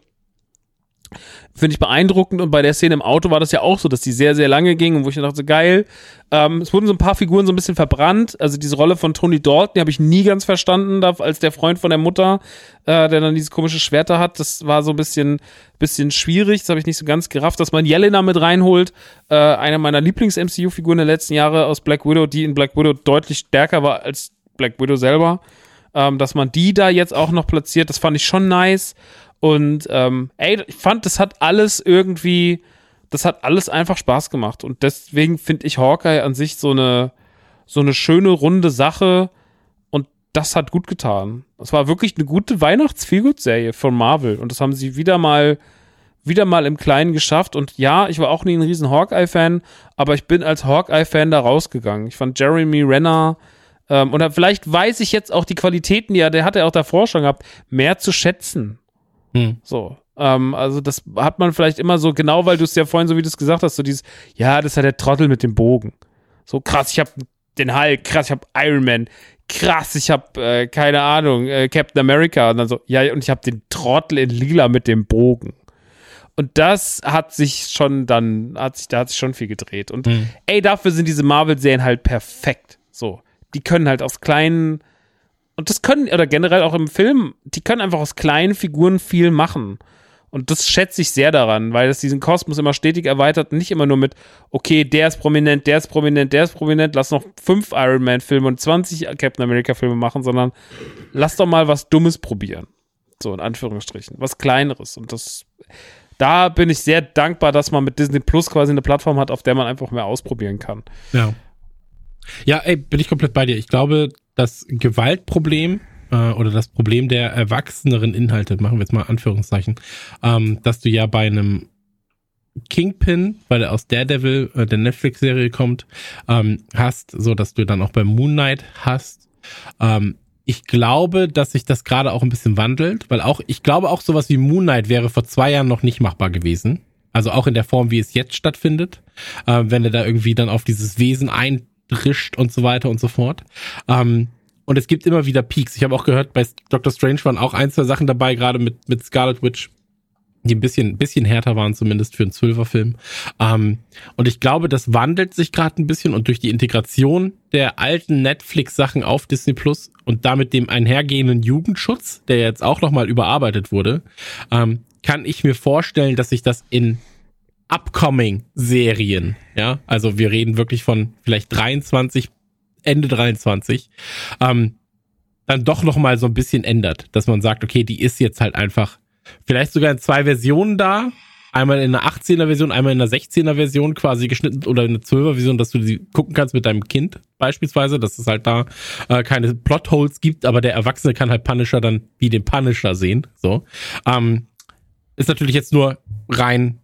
finde ich beeindruckend und bei der Szene im Auto war das ja auch so, dass die sehr, sehr lange ging und wo ich dachte, geil. Ähm, es wurden so ein paar Figuren so ein bisschen verbrannt. Also diese Rolle von Tony Dalton, die habe ich nie ganz verstanden, als der Freund von der Mutter, äh, der dann diese komische Schwerter hat. Das war so ein bisschen, bisschen schwierig. Das habe ich nicht so ganz gerafft, dass man Jelena mit reinholt. Äh, eine meiner Lieblings-MCU-Figuren der letzten Jahre aus Black Widow, die in Black Widow deutlich stärker war als Black Widow selber. Ähm, dass man die da jetzt auch noch platziert, das fand ich schon nice. Und ähm, ey, ich fand, das hat alles irgendwie, das hat alles einfach Spaß gemacht. Und deswegen finde ich Hawkeye an sich so eine, so eine schöne, runde Sache. Und das hat gut getan. Es war wirklich eine gute Weihnachts-Feelgood-Serie von Marvel. Und das haben sie wieder mal, wieder mal im Kleinen geschafft. Und ja, ich war auch nie ein riesen Hawkeye-Fan, aber ich bin als Hawkeye-Fan da rausgegangen. Ich fand Jeremy Renner, ähm, oder vielleicht weiß ich jetzt auch die Qualitäten, er, der hat er auch davor schon gehabt, mehr zu schätzen. Hm. So. Ähm, also das hat man vielleicht immer so, genau weil du es ja vorhin, so wie du es gesagt hast, so dieses, ja, das ist ja der Trottel mit dem Bogen. So krass, ich habe den Hulk, krass, ich habe Iron Man, krass, ich habe äh, keine Ahnung, äh, Captain America und dann so, ja, und ich habe den Trottel in lila mit dem Bogen. Und das hat sich schon dann, hat sich, da hat sich schon viel gedreht. Und hm. ey, dafür sind diese Marvel-Serien halt perfekt. So. Die können halt aus kleinen und das können, oder generell auch im Film, die können einfach aus kleinen Figuren viel machen. Und das schätze ich sehr daran, weil es diesen Kosmos immer stetig erweitert nicht immer nur mit, okay, der ist prominent, der ist prominent, der ist prominent, lass noch fünf Iron Man-Filme und 20 Captain America-Filme machen, sondern lass doch mal was Dummes probieren. So, in Anführungsstrichen. Was Kleineres. Und das, da bin ich sehr dankbar, dass man mit Disney Plus quasi eine Plattform hat, auf der man einfach mehr ausprobieren kann. Ja. Ja, ey, bin ich komplett bei dir. Ich glaube, das Gewaltproblem äh, oder das Problem der erwachseneren Inhalte, machen wir jetzt mal Anführungszeichen, ähm, dass du ja bei einem Kingpin, weil er aus Daredevil, äh, der Netflix-Serie kommt, ähm, hast, so dass du dann auch bei Moon Knight hast. Ähm, ich glaube, dass sich das gerade auch ein bisschen wandelt, weil auch, ich glaube auch sowas wie Moon Knight wäre vor zwei Jahren noch nicht machbar gewesen. Also auch in der Form, wie es jetzt stattfindet, äh, wenn er da irgendwie dann auf dieses Wesen ein drischt und so weiter und so fort. Ähm, und es gibt immer wieder Peaks. Ich habe auch gehört, bei Doctor Strange waren auch ein, zwei Sachen dabei, gerade mit, mit Scarlet Witch, die ein bisschen, bisschen härter waren, zumindest für einen Zwölferfilm. Ähm, und ich glaube, das wandelt sich gerade ein bisschen und durch die Integration der alten Netflix-Sachen auf Disney Plus und damit dem einhergehenden Jugendschutz, der jetzt auch nochmal überarbeitet wurde, ähm, kann ich mir vorstellen, dass sich das in upcoming Serien, ja, also wir reden wirklich von vielleicht 23, Ende 23, ähm, dann doch noch mal so ein bisschen ändert, dass man sagt, okay, die ist jetzt halt einfach vielleicht sogar in zwei Versionen da, einmal in einer 18er Version, einmal in einer 16er Version quasi geschnitten oder in einer 12er Version, dass du die gucken kannst mit deinem Kind beispielsweise, dass es halt da äh, keine Plotholes gibt, aber der Erwachsene kann halt Punisher dann wie den Punisher sehen. So. Ähm, ist natürlich jetzt nur rein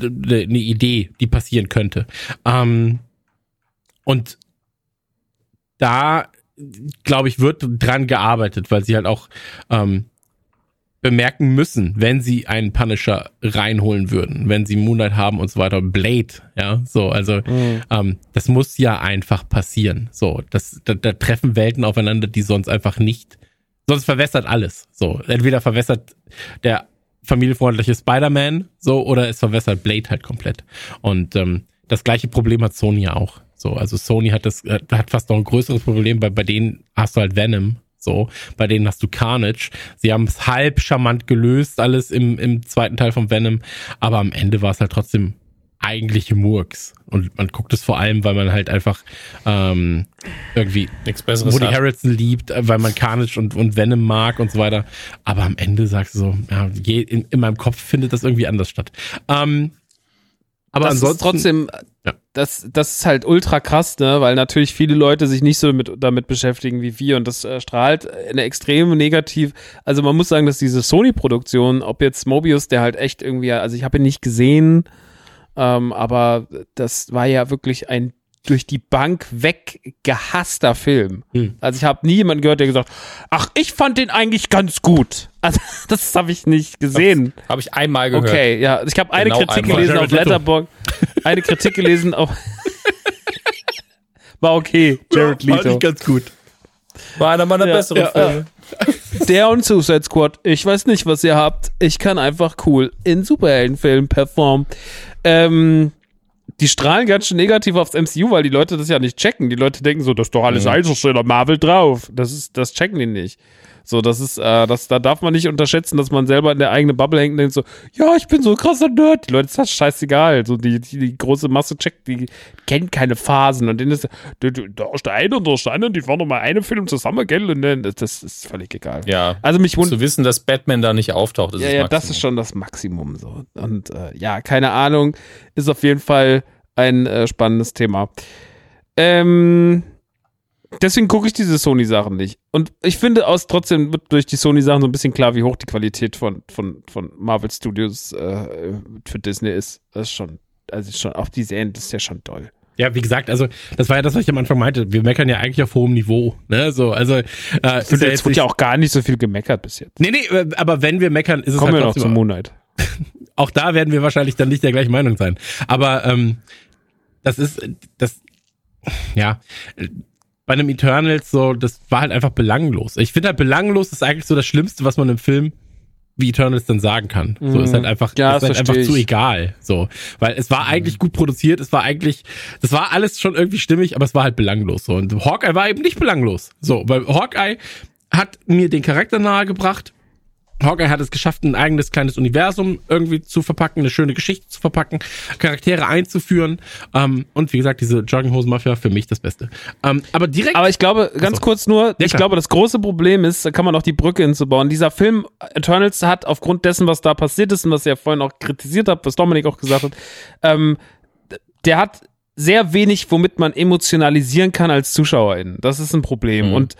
eine Idee, die passieren könnte. Ähm, und da, glaube ich, wird dran gearbeitet, weil sie halt auch ähm, bemerken müssen, wenn sie einen Punisher reinholen würden, wenn sie Moonlight haben und so weiter, Blade, ja, so, also mhm. ähm, das muss ja einfach passieren. So, das, da, da treffen Welten aufeinander, die sonst einfach nicht, sonst verwässert alles. So, entweder verwässert der familienfreundliche Spider-Man, so, oder es verwässert Blade halt komplett. Und ähm, das gleiche Problem hat Sony ja auch. So, also Sony hat das, äh, hat fast noch ein größeres Problem, weil bei denen hast du halt Venom. So, bei denen hast du Carnage. Sie haben es halb charmant gelöst, alles im, im zweiten Teil von Venom, aber am Ende war es halt trotzdem eigentliche Murks. Und man guckt es vor allem, weil man halt einfach ähm, irgendwie nichts Besseres Woody hat. Harrelson liebt, weil man Carnage und, und Venom mag und so weiter. Aber am Ende sagst du so, ja, je, in, in meinem Kopf findet das irgendwie anders statt. Ähm, aber das ansonsten, ist trotzdem, ja. das, das ist halt ultra krass, ne? weil natürlich viele Leute sich nicht so mit, damit beschäftigen wie wir und das äh, strahlt eine extrem negativ. Also man muss sagen, dass diese Sony-Produktion, ob jetzt Mobius, der halt echt irgendwie, also ich habe ihn nicht gesehen, ähm, aber das war ja wirklich ein durch die Bank weg gehasster Film. Hm. Also ich habe nie jemanden gehört, der gesagt, ach, ich fand den eigentlich ganz gut. Also das habe ich nicht gesehen. Habe ich einmal gehört. Okay, ja, ich habe eine genau Kritik einmal. gelesen auf Letterboxd, eine Kritik gelesen auf War okay, Jared Leto. War nicht ganz gut. War einer meiner ja, besseren ja, Filme. Der und Suicide Squad. Ich weiß nicht, was ihr habt. Ich kann einfach cool in Superheldenfilmen performen. Ähm, die strahlen ganz schön negativ aufs MCU, weil die Leute das ja nicht checken. Die Leute denken so, das ist doch alles ja. Einzelsteller Marvel drauf. Das ist, das checken die nicht. So, das ist, äh, das, da darf man nicht unterschätzen, dass man selber in der eigenen Bubble hängt und denkt so, ja, ich bin so ein krasser Nerd. Die Leute ist das scheißegal. So, die, die, die große Masse checkt, die kennt keine Phasen. Und denen ist, da ist der eine und der andere, die fahren noch mal einen Film zusammen, gell? Und dann, das ist völlig egal. Ja. Also mich wundert. Zu wissen, dass Batman da nicht auftaucht, ist ja, das Ja, das ist schon das Maximum, so. Und, äh, ja, keine Ahnung. Ist auf jeden Fall ein äh, spannendes Thema. Ähm, deswegen gucke ich diese Sony-Sachen nicht. Und ich finde aus trotzdem wird durch die Sony-Sachen so ein bisschen klar, wie hoch die Qualität von, von, von Marvel Studios äh, für Disney ist. Das ist schon, also schon, auch die Serien, das ist ja schon toll. Ja, wie gesagt, also das war ja das, was ich am Anfang meinte. Wir meckern ja eigentlich auf hohem Niveau. Ne? So, also äh, ist ja jetzt wird ja auch gar nicht so viel gemeckert bis jetzt. Nee, nee, äh, aber wenn wir meckern, ist es Kommen halt wir noch zum Moonlight. auch da werden wir wahrscheinlich dann nicht der gleichen Meinung sein. Aber ähm, das ist das ja bei einem Eternals so, das war halt einfach belanglos. Ich finde halt belanglos ist eigentlich so das Schlimmste, was man im Film wie Eternals dann sagen kann. So ist halt mhm. einfach, ja, ist halt einfach ich. zu egal. So, weil es war eigentlich gut produziert, es war eigentlich, das war alles schon irgendwie stimmig, aber es war halt belanglos. So und Hawkeye war eben nicht belanglos. So, weil Hawkeye hat mir den Charakter nahegebracht Hawkeye hat es geschafft, ein eigenes kleines Universum irgendwie zu verpacken, eine schöne Geschichte zu verpacken, Charaktere einzuführen. Ähm, und wie gesagt, diese Jogginghosen-Mafia für mich das Beste. Ähm, aber direkt. Aber ich glaube, ganz Achso. kurz nur, ja, ich glaube, das große Problem ist, da kann man auch die Brücke hinzubauen. Dieser Film Eternals hat aufgrund dessen, was da passiert ist und was ihr ja vorhin auch kritisiert habt, was Dominik auch gesagt hat, ähm, der hat sehr wenig, womit man emotionalisieren kann als Zuschauerin. Das ist ein Problem. Mhm. Und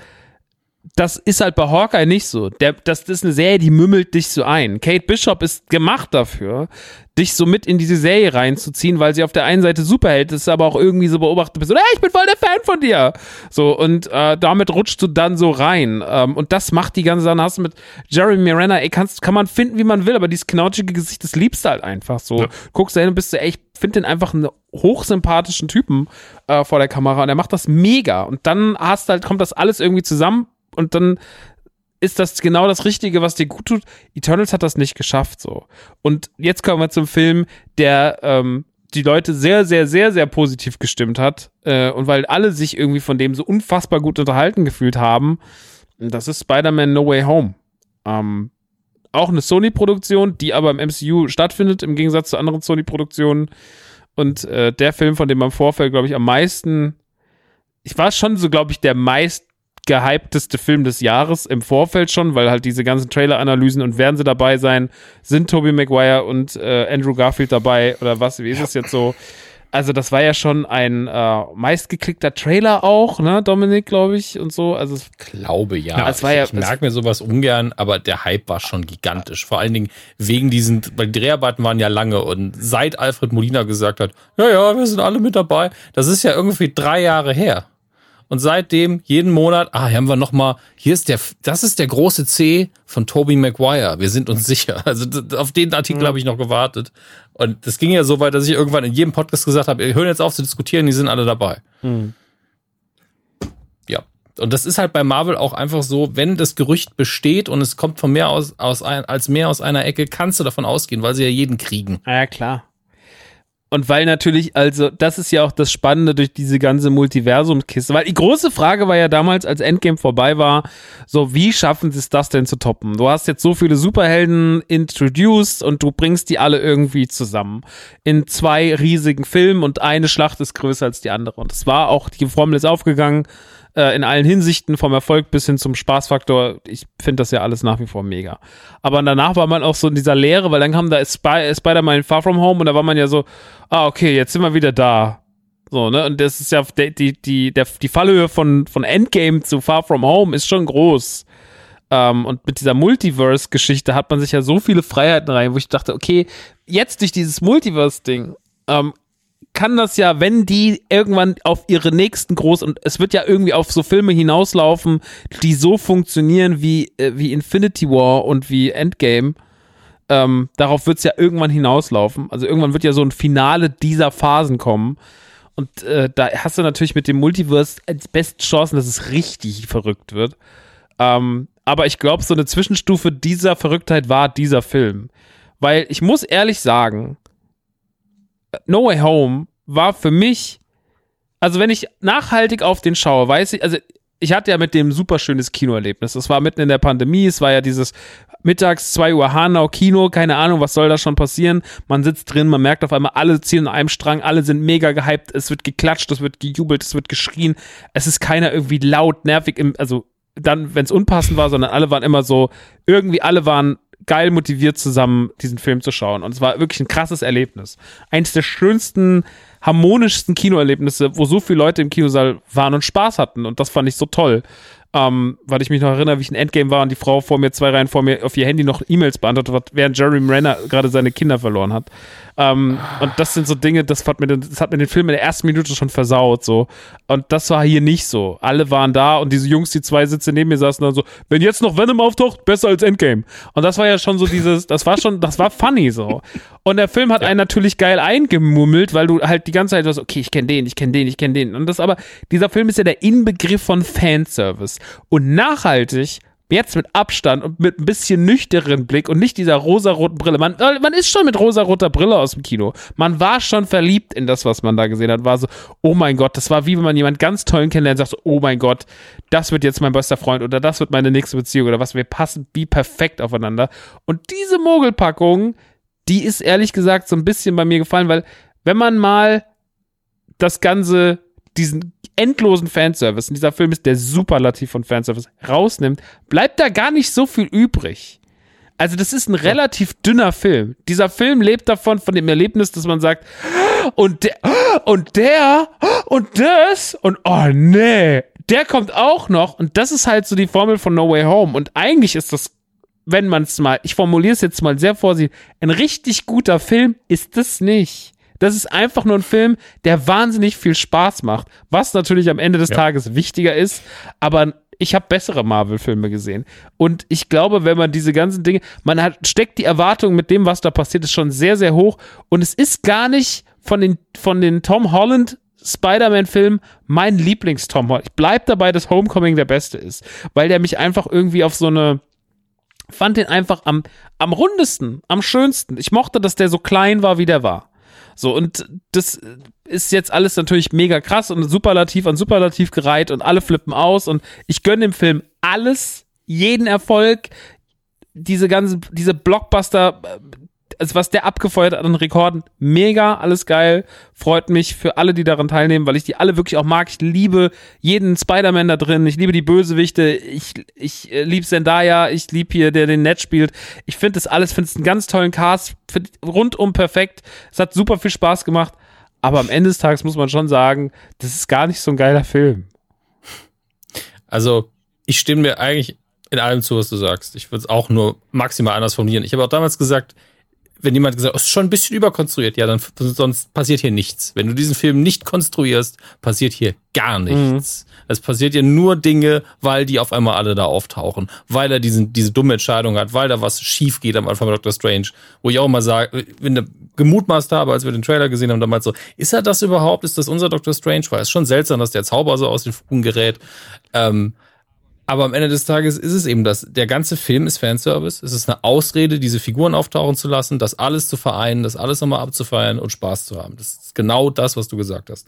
das ist halt bei Hawkeye nicht so. Der, das, das ist eine Serie, die mümmelt dich so ein. Kate Bishop ist gemacht dafür, dich so mit in diese Serie reinzuziehen, weil sie auf der einen Seite Superheld ist, aber auch irgendwie so beobachtet bist. Hey, ich bin voll der Fan von dir. So, und äh, damit rutschst du dann so rein. Ähm, und das macht die ganze Sache. Hast du mit Jeremy Renner, ey, kannst, kann man finden, wie man will, aber dieses knautschige Gesicht, das liebst du halt einfach so. Ja. Guckst du hin und bist du, ey, ich finde den einfach einen hochsympathischen Typen äh, vor der Kamera und er macht das mega. Und dann hast halt, kommt das alles irgendwie zusammen und dann ist das genau das Richtige, was dir gut tut. Eternals hat das nicht geschafft so. Und jetzt kommen wir zum Film, der ähm, die Leute sehr, sehr, sehr, sehr positiv gestimmt hat. Äh, und weil alle sich irgendwie von dem so unfassbar gut unterhalten gefühlt haben. Das ist Spider-Man No Way Home. Ähm, auch eine Sony-Produktion, die aber im MCU stattfindet, im Gegensatz zu anderen Sony-Produktionen. Und äh, der Film, von dem man im Vorfeld, glaube ich, am meisten, ich war schon so, glaube ich, der meist gehypteste Film des Jahres im Vorfeld schon, weil halt diese ganzen Trailer-Analysen und werden sie dabei sein, sind Tobey Maguire und äh, Andrew Garfield dabei oder was, wie ist es jetzt so? Also das war ja schon ein äh, meistgeklickter Trailer auch, ne, Dominik, glaube ich, und so. Also es glaube ja. ja es war ja ich merke mir sowas ungern, aber der Hype war schon gigantisch. Vor allen Dingen wegen diesen, weil die Dreharbeiten waren ja lange und seit Alfred Molina gesagt hat, ja, ja, wir sind alle mit dabei, das ist ja irgendwie drei Jahre her. Und seitdem jeden Monat, ah, hier haben wir noch mal, hier ist der, das ist der große C von Toby Maguire. Wir sind uns sicher. Also auf den Artikel mhm. habe ich noch gewartet. Und das ging ja so weit, dass ich irgendwann in jedem Podcast gesagt habe, wir hören jetzt auf zu diskutieren, die sind alle dabei. Mhm. Ja. Und das ist halt bei Marvel auch einfach so, wenn das Gerücht besteht und es kommt von mehr aus, aus ein, als mehr aus einer Ecke, kannst du davon ausgehen, weil sie ja jeden kriegen. Ja, klar. Und weil natürlich, also, das ist ja auch das Spannende durch diese ganze Multiversumskiste. Weil die große Frage war ja damals, als Endgame vorbei war, so, wie schaffen sie es das denn zu toppen? Du hast jetzt so viele Superhelden introduced und du bringst die alle irgendwie zusammen. In zwei riesigen Filmen und eine Schlacht ist größer als die andere. Und es war auch, die Formel ist aufgegangen äh, in allen Hinsichten, vom Erfolg bis hin zum Spaßfaktor. Ich finde das ja alles nach wie vor mega. Aber danach war man auch so in dieser Leere, weil dann kam da Spy Spider-Man Far From Home und da war man ja so, ah, okay, jetzt sind wir wieder da. So, ne? Und das ist ja die, die, die, der, die Fallhöhe von, von Endgame zu Far From Home ist schon groß. Um, ähm, und mit dieser Multiverse-Geschichte hat man sich ja so viele Freiheiten rein, wo ich dachte, okay, jetzt durch dieses Multiverse-Ding ähm, kann das ja, wenn die irgendwann auf ihre nächsten groß und es wird ja irgendwie auf so Filme hinauslaufen, die so funktionieren wie, äh, wie Infinity War und wie Endgame. Ähm, darauf wird es ja irgendwann hinauslaufen. Also irgendwann wird ja so ein Finale dieser Phasen kommen. Und äh, da hast du natürlich mit dem Multiverse die besten Chancen, dass es richtig verrückt wird. Ähm, aber ich glaube, so eine Zwischenstufe dieser Verrücktheit war dieser Film. Weil ich muss ehrlich sagen, No Way Home war für mich, also wenn ich nachhaltig auf den schaue, weiß ich, also ich hatte ja mit dem super schönes Kinoerlebnis. Das war mitten in der Pandemie, es war ja dieses mittags 2 Uhr Hanau Kino, keine Ahnung, was soll da schon passieren. Man sitzt drin, man merkt auf einmal, alle ziehen an einem Strang, alle sind mega gehypt, es wird geklatscht, es wird gejubelt, es wird geschrien. Es ist keiner irgendwie laut, nervig, im, also dann, wenn es unpassend war, sondern alle waren immer so, irgendwie alle waren geil motiviert zusammen diesen Film zu schauen. Und es war wirklich ein krasses Erlebnis. Eins der schönsten, harmonischsten Kinoerlebnisse, wo so viele Leute im Kinosaal waren und Spaß hatten. Und das fand ich so toll ähm, weil ich mich noch erinnere, wie ich ein Endgame war und die Frau vor mir, zwei Reihen vor mir, auf ihr Handy noch E-Mails beantwortet hat, während Jeremy Renner gerade seine Kinder verloren hat. Ähm, und das sind so Dinge, das hat, mir den, das hat mir den Film in der ersten Minute schon versaut, so. Und das war hier nicht so. Alle waren da und diese Jungs, die zwei Sitze neben mir saßen, dann so, wenn jetzt noch Venom auftaucht, besser als Endgame. Und das war ja schon so dieses, das war schon, das war funny so. Und der Film hat ja. einen natürlich geil eingemummelt, weil du halt die ganze Zeit was, okay, ich kenne den, ich kenne den, ich kenne den. Und das aber, dieser Film ist ja der Inbegriff von Fanservice. Und nachhaltig jetzt mit Abstand und mit ein bisschen nüchternen Blick und nicht dieser rosaroten Brille. Man, äh, man ist schon mit rosaroter Brille aus dem Kino. Man war schon verliebt in das, was man da gesehen hat. War so, oh mein Gott, das war wie wenn man jemanden ganz tollen kennenlernt und sagt so, oh mein Gott, das wird jetzt mein bester Freund oder das wird meine nächste Beziehung oder was. Wir passen wie perfekt aufeinander. Und diese Mogelpackung, die ist ehrlich gesagt so ein bisschen bei mir gefallen, weil wenn man mal das Ganze, diesen endlosen Fanservice, und dieser Film ist der Superlativ von Fanservice, rausnimmt, bleibt da gar nicht so viel übrig. Also das ist ein relativ dünner Film. Dieser Film lebt davon, von dem Erlebnis, dass man sagt, und der, und der, und das, und oh nee, der kommt auch noch. Und das ist halt so die Formel von No Way Home. Und eigentlich ist das wenn man es mal, ich formuliere es jetzt mal sehr vorsichtig, ein richtig guter Film ist das nicht. Das ist einfach nur ein Film, der wahnsinnig viel Spaß macht, was natürlich am Ende des ja. Tages wichtiger ist, aber ich habe bessere Marvel-Filme gesehen. Und ich glaube, wenn man diese ganzen Dinge, man hat, steckt die Erwartung mit dem, was da passiert ist, schon sehr, sehr hoch. Und es ist gar nicht von den, von den Tom Holland Spider-Man-Film mein Lieblings-Tom Holland. Ich bleib dabei, dass Homecoming der beste ist, weil der mich einfach irgendwie auf so eine, fand den einfach am, am rundesten, am schönsten. Ich mochte, dass der so klein war, wie der war. So, und das ist jetzt alles natürlich mega krass und superlativ an superlativ gereiht und alle flippen aus und ich gönne dem Film alles, jeden Erfolg, diese ganze, diese Blockbuster, also was der abgefeuert hat an Rekorden, mega, alles geil. Freut mich für alle, die daran teilnehmen, weil ich die alle wirklich auch mag. Ich liebe jeden Spider-Man da drin. Ich liebe die Bösewichte. Ich, ich äh, liebe Zendaya. Ich liebe hier, der den Ned spielt. Ich finde das alles, finde es einen ganz tollen Cast. Find, rundum perfekt. Es hat super viel Spaß gemacht. Aber am Ende des Tages muss man schon sagen, das ist gar nicht so ein geiler Film. Also, ich stimme mir eigentlich in allem zu, was du sagst. Ich würde es auch nur maximal anders formulieren. Ich habe auch damals gesagt, wenn jemand gesagt hat, es ist schon ein bisschen überkonstruiert, ja, dann sonst passiert hier nichts. Wenn du diesen Film nicht konstruierst, passiert hier gar nichts. Mhm. Es passiert ja nur Dinge, weil die auf einmal alle da auftauchen, weil er diesen, diese dumme Entscheidung hat, weil da was schief geht am Anfang bei Doctor Strange, wo ich auch immer sage, wenn der gemutmaßt habe, als wir den Trailer gesehen haben, damals so, ist er das überhaupt? Ist das unser Doctor Strange? Weil es schon seltsam, dass der Zauber so aus den Fugen gerät. Ähm, aber am Ende des Tages ist es eben das. Der ganze Film ist Fanservice. Es ist eine Ausrede, diese Figuren auftauchen zu lassen, das alles zu vereinen, das alles nochmal abzufeiern und Spaß zu haben. Das ist genau das, was du gesagt hast.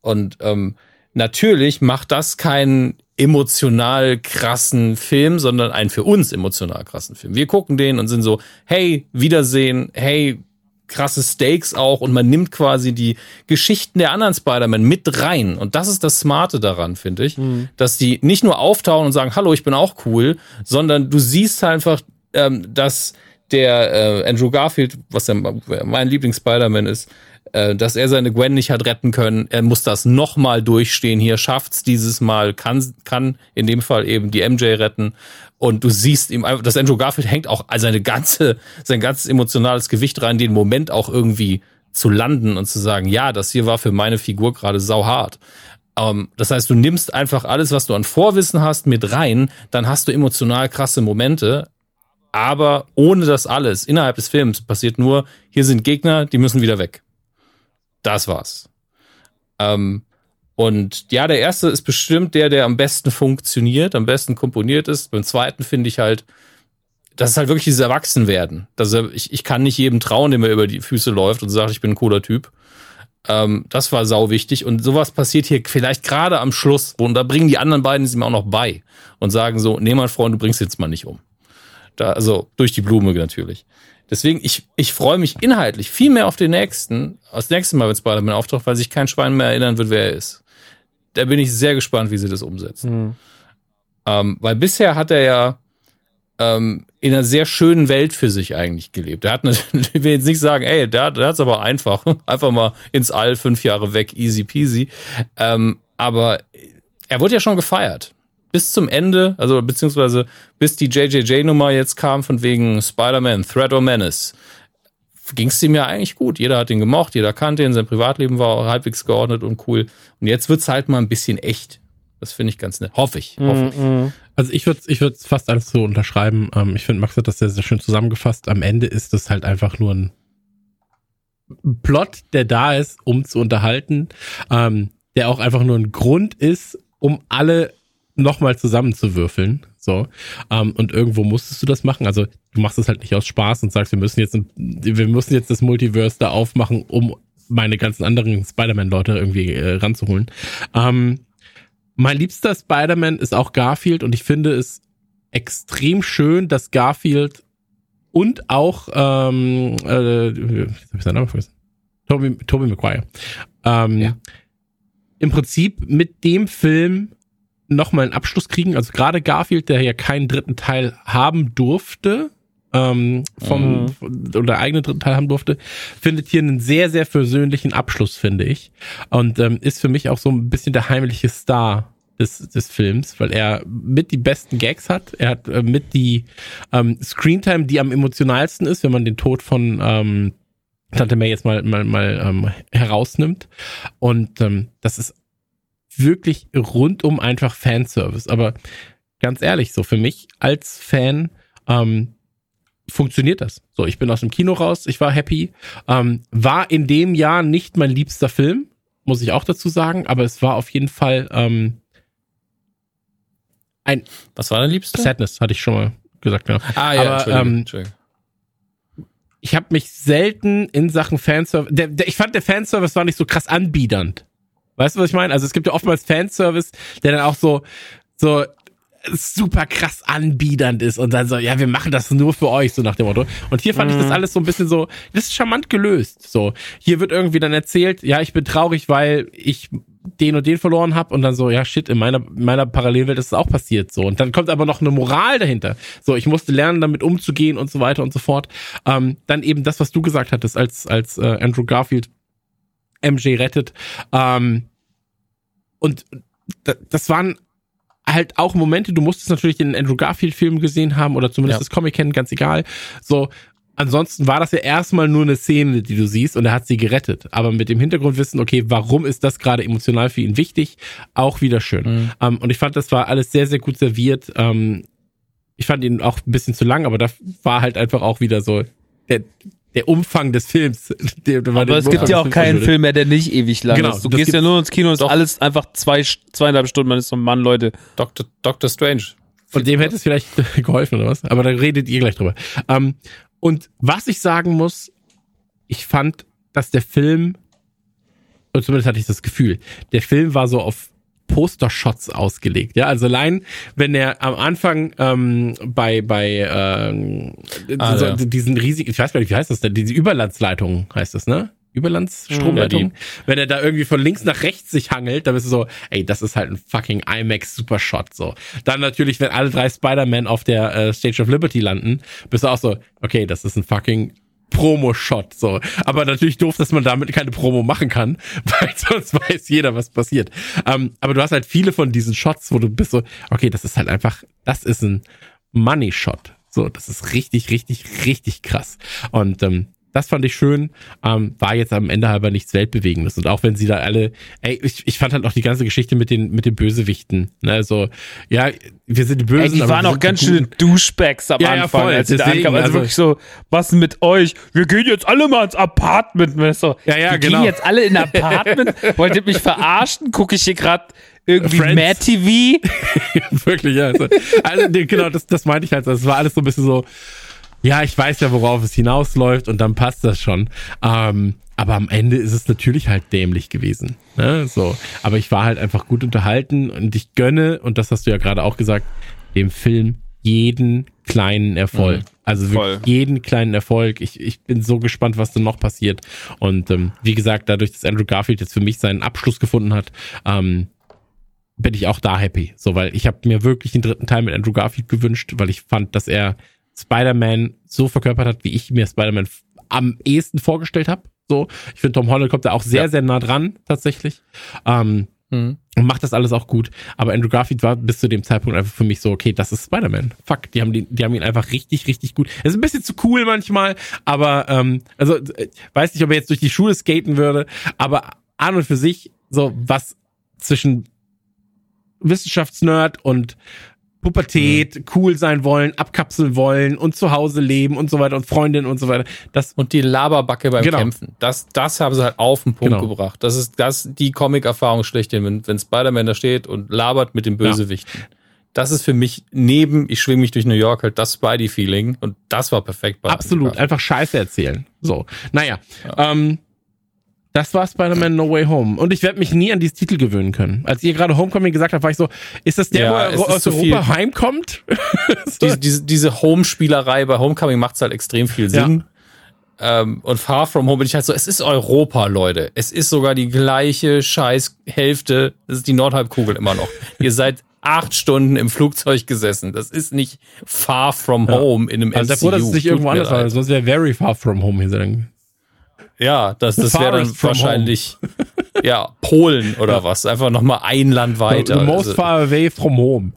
Und ähm, natürlich macht das keinen emotional krassen Film, sondern einen für uns emotional krassen Film. Wir gucken den und sind so, hey, Wiedersehen, hey, krasse Stakes auch und man nimmt quasi die Geschichten der anderen Spider-Man mit rein. Und das ist das Smarte daran, finde ich, mhm. dass die nicht nur auftauchen und sagen, hallo, ich bin auch cool, sondern du siehst einfach, ähm, dass der äh, Andrew Garfield, was ja mein Lieblings-Spider-Man ist, dass er seine Gwen nicht hat retten können. Er muss das nochmal durchstehen. Hier schafft's dieses Mal, kann, kann in dem Fall eben die MJ retten. Und du siehst ihm einfach, dass Andrew Garfield hängt auch seine ganze, sein ganzes emotionales Gewicht rein, den Moment auch irgendwie zu landen und zu sagen, ja, das hier war für meine Figur gerade sauhart. Um, ähm, das heißt, du nimmst einfach alles, was du an Vorwissen hast, mit rein, dann hast du emotional krasse Momente. Aber ohne das alles innerhalb des Films passiert nur, hier sind Gegner, die müssen wieder weg. Das war's. Ähm, und ja, der erste ist bestimmt der, der am besten funktioniert, am besten komponiert ist. Beim zweiten finde ich halt, das ist halt wirklich dieses Erwachsenwerden. Das ich, ich kann nicht jedem trauen, der mir über die Füße läuft und sagt, ich bin ein cooler Typ. Ähm, das war sau wichtig. Und sowas passiert hier vielleicht gerade am Schluss. Und da bringen die anderen beiden es ihm auch noch bei und sagen so, nee, mein Freund, du bringst jetzt mal nicht um. Da, also durch die Blume natürlich. Deswegen, ich, ich freue mich inhaltlich viel mehr auf den nächsten, das nächste Mal, wenn Spider-Man auftaucht, weil sich kein Schwein mehr erinnern wird, wer er ist da bin ich sehr gespannt, wie sie das umsetzen. Mhm. Ähm, weil bisher hat er ja ähm, in einer sehr schönen Welt für sich eigentlich gelebt. Er hat natürlich, ich will jetzt nicht sagen, ey, der, der hat es aber einfach. Einfach mal ins All, fünf Jahre weg, easy peasy. Ähm, aber er wurde ja schon gefeiert. Bis zum Ende, also beziehungsweise bis die JJJ-Nummer jetzt kam, von wegen Spider-Man, Threat or Menace ging es ihm ja eigentlich gut. Jeder hat ihn gemocht, jeder kannte ihn, sein Privatleben war auch halbwegs geordnet und cool. Und jetzt wird's halt mal ein bisschen echt. Das finde ich ganz nett. Hoffe ich. Hoffe ich. Mm, mm. Also ich würde ich würd fast alles so unterschreiben. Ähm, ich finde, Max hat das sehr, sehr schön zusammengefasst. Am Ende ist es halt einfach nur ein Plot, der da ist, um zu unterhalten, ähm, der auch einfach nur ein Grund ist, um alle nochmal zusammenzuwürfeln. So. Ähm, und irgendwo musstest du das machen. Also du machst es halt nicht aus Spaß und sagst, wir müssen jetzt, wir müssen jetzt das Multiverse da aufmachen, um meine ganzen anderen Spider-Man-Leute irgendwie äh, ranzuholen. Ähm, mein liebster Spider-Man ist auch Garfield und ich finde es extrem schön, dass Garfield und auch ähm, äh, wie hab ich seinen Namen vergessen? Toby, Toby McGuire. Ähm, ja. Im Prinzip mit dem Film nochmal einen Abschluss kriegen. Also gerade Garfield, der ja keinen dritten Teil haben durfte, ähm, vom mhm. oder eigenen dritten Teil haben durfte, findet hier einen sehr, sehr versöhnlichen Abschluss, finde ich. Und ähm, ist für mich auch so ein bisschen der heimliche Star des, des Films, weil er mit die besten Gags hat. Er hat äh, mit die ähm, Screentime, die am emotionalsten ist, wenn man den Tod von ähm, Tante May jetzt mal mal, mal ähm, herausnimmt. Und ähm, das ist wirklich rundum einfach Fanservice. Aber ganz ehrlich, so für mich als Fan ähm, funktioniert das. So, ich bin aus dem Kino raus, ich war happy. Ähm, war in dem Jahr nicht mein liebster Film, muss ich auch dazu sagen, aber es war auf jeden Fall ähm, ein. Was war dein liebster? Sadness, hatte ich schon mal gesagt, ja. Ah ja, aber, Entschuldigung, ähm, Entschuldigung. Ich habe mich selten in Sachen Fanservice. Der, der, ich fand, der Fanservice war nicht so krass anbiedernd. Weißt du, was ich meine? Also es gibt ja oftmals Fanservice, der dann auch so, so, super krass anbiedernd ist und dann so, ja, wir machen das nur für euch, so nach dem Motto. Und hier fand mhm. ich das alles so ein bisschen so, das ist charmant gelöst. So, hier wird irgendwie dann erzählt, ja, ich bin traurig, weil ich den und den verloren habe und dann so, ja, shit, in meiner, in meiner Parallelwelt ist es auch passiert so. Und dann kommt aber noch eine Moral dahinter. So, ich musste lernen, damit umzugehen und so weiter und so fort. Ähm, dann eben das, was du gesagt hattest, als, als äh, Andrew Garfield MJ rettet. Ähm, und das waren halt auch Momente, du musstest natürlich den Andrew Garfield-Film gesehen haben oder zumindest ja. das Comic kennen, ganz egal. So, ansonsten war das ja erstmal nur eine Szene, die du siehst und er hat sie gerettet. Aber mit dem Hintergrundwissen, okay, warum ist das gerade emotional für ihn wichtig, auch wieder schön. Mhm. Um, ähm, und ich fand, das war alles sehr, sehr gut serviert. Um, ähm, ich fand ihn auch ein bisschen zu lang, aber da war halt einfach auch wieder so der, der Umfang des Films. Der, der aber es gibt ja auch keinen Film mehr, der nicht ewig lang genau, ist. Du gehst ja nur ins Kino und ist alles einfach zwei, zweieinhalb Stunden, man ist so ein Mann, Leute. Dr. Dr. Strange. Von dem hätte es vielleicht geholfen oder was? Aber da redet ihr gleich drüber. Um, und was ich sagen muss, ich fand, dass der Film, oder zumindest hatte ich das Gefühl, der Film war so auf Poster-Shots ausgelegt. Ja, also allein, wenn er am Anfang ähm, bei bei ähm, ah, so, ja. diesen riesigen, ich weiß gar nicht, wie heißt das denn? Diese Überlandsleitung heißt das, ne? Überlandsstromleitung. Ja, wenn er da irgendwie von links nach rechts sich hangelt, dann bist du so, ey, das ist halt ein fucking IMAX Supershot so. Dann natürlich, wenn alle drei Spider-Man auf der äh, Stage of Liberty landen, bist du auch so, okay, das ist ein fucking Promo-Shot, so. Aber natürlich doof, dass man damit keine Promo machen kann, weil sonst weiß jeder, was passiert. Ähm, aber du hast halt viele von diesen Shots, wo du bist so, okay, das ist halt einfach, das ist ein Money-Shot. So, das ist richtig, richtig, richtig krass. Und ähm, das fand ich schön. Ähm, war jetzt am Ende aber nichts Weltbewegendes. Und auch wenn sie da alle, ey, ich, ich fand halt auch die ganze Geschichte mit den, mit den Bösewichten. Ne? Also, ja, wir sind die Bösen. Ey, die waren auch ganz schöne Douchebags am ja, Anfang, ja, voll. als sie da ankamen. Also, also, wirklich so, was mit euch? Wir gehen jetzt alle mal ins Apartment. So, ja, ja, wir genau. gehen jetzt alle in ein Apartment. Wollt ihr mich verarschen? Gucke ich hier gerade irgendwie Friends. Mad TV? Wirklich, ja. Also, also, genau, das, das meinte ich halt. Das war alles so ein bisschen so, ja, ich weiß ja, worauf es hinausläuft und dann passt das schon. Ähm, aber am Ende ist es natürlich halt dämlich gewesen. Ne? So. Aber ich war halt einfach gut unterhalten und ich gönne, und das hast du ja gerade auch gesagt, dem Film jeden kleinen Erfolg. Mhm. Also wirklich Voll. jeden kleinen Erfolg. Ich, ich bin so gespannt, was dann noch passiert. Und ähm, wie gesagt, dadurch, dass Andrew Garfield jetzt für mich seinen Abschluss gefunden hat, ähm, bin ich auch da happy. So, weil ich habe mir wirklich den dritten Teil mit Andrew Garfield gewünscht, weil ich fand, dass er Spider-Man so verkörpert hat, wie ich mir Spider-Man am ehesten vorgestellt habe. So, ich finde, Tom Holland kommt da auch sehr, ja. sehr nah dran, tatsächlich. Ähm, mhm. Und macht das alles auch gut. Aber Andrew Garfield war bis zu dem Zeitpunkt einfach für mich so, okay, das ist Spider-Man. Fuck, die haben, die, die haben ihn einfach richtig, richtig gut. Er ist ein bisschen zu cool manchmal, aber, ähm, also, äh, weiß nicht, ob er jetzt durch die Schule skaten würde, aber an und für sich, so, was zwischen Wissenschaftsnerd und Pubertät, mhm. cool sein wollen, abkapseln wollen und zu Hause leben und so weiter und Freundinnen und so weiter. Das und die Laberbacke beim genau. Kämpfen. Das, das haben sie halt auf den Punkt genau. gebracht. Das ist das die Comic-Erfahrung schlechthin, wenn, wenn Spider-Man da steht und labert mit dem Bösewichten. Ja. Das ist für mich neben, ich schwing mich durch New York halt das Spidey-Feeling und das war perfekt. Bei Absolut, einfach Scheiße erzählen. So, naja. Ja. Ähm, das war Spider-Man No Way Home. Und ich werde mich nie an dieses Titel gewöhnen können. Als ihr gerade Homecoming gesagt habt, war ich so, ist das der, ja, wo er aus Europa viel. heimkommt? diese, diese, diese Home-Spielerei bei Homecoming macht halt extrem viel Sinn. Ja. Ähm, und Far From Home bin ich halt so, es ist Europa, Leute. Es ist sogar die gleiche Scheißhälfte. Das ist die Nordhalbkugel immer noch. Ihr seid acht Stunden im Flugzeug gesessen. Das ist nicht Far From Home ja. in einem also MCU. Also, dass es nicht irgendwo anders war. Sonst wäre Very Far From Home hier sagen. Ja, das, das wäre dann wahrscheinlich ja Polen oder was. Einfach nochmal ein Land weiter. The, most also, far away from home.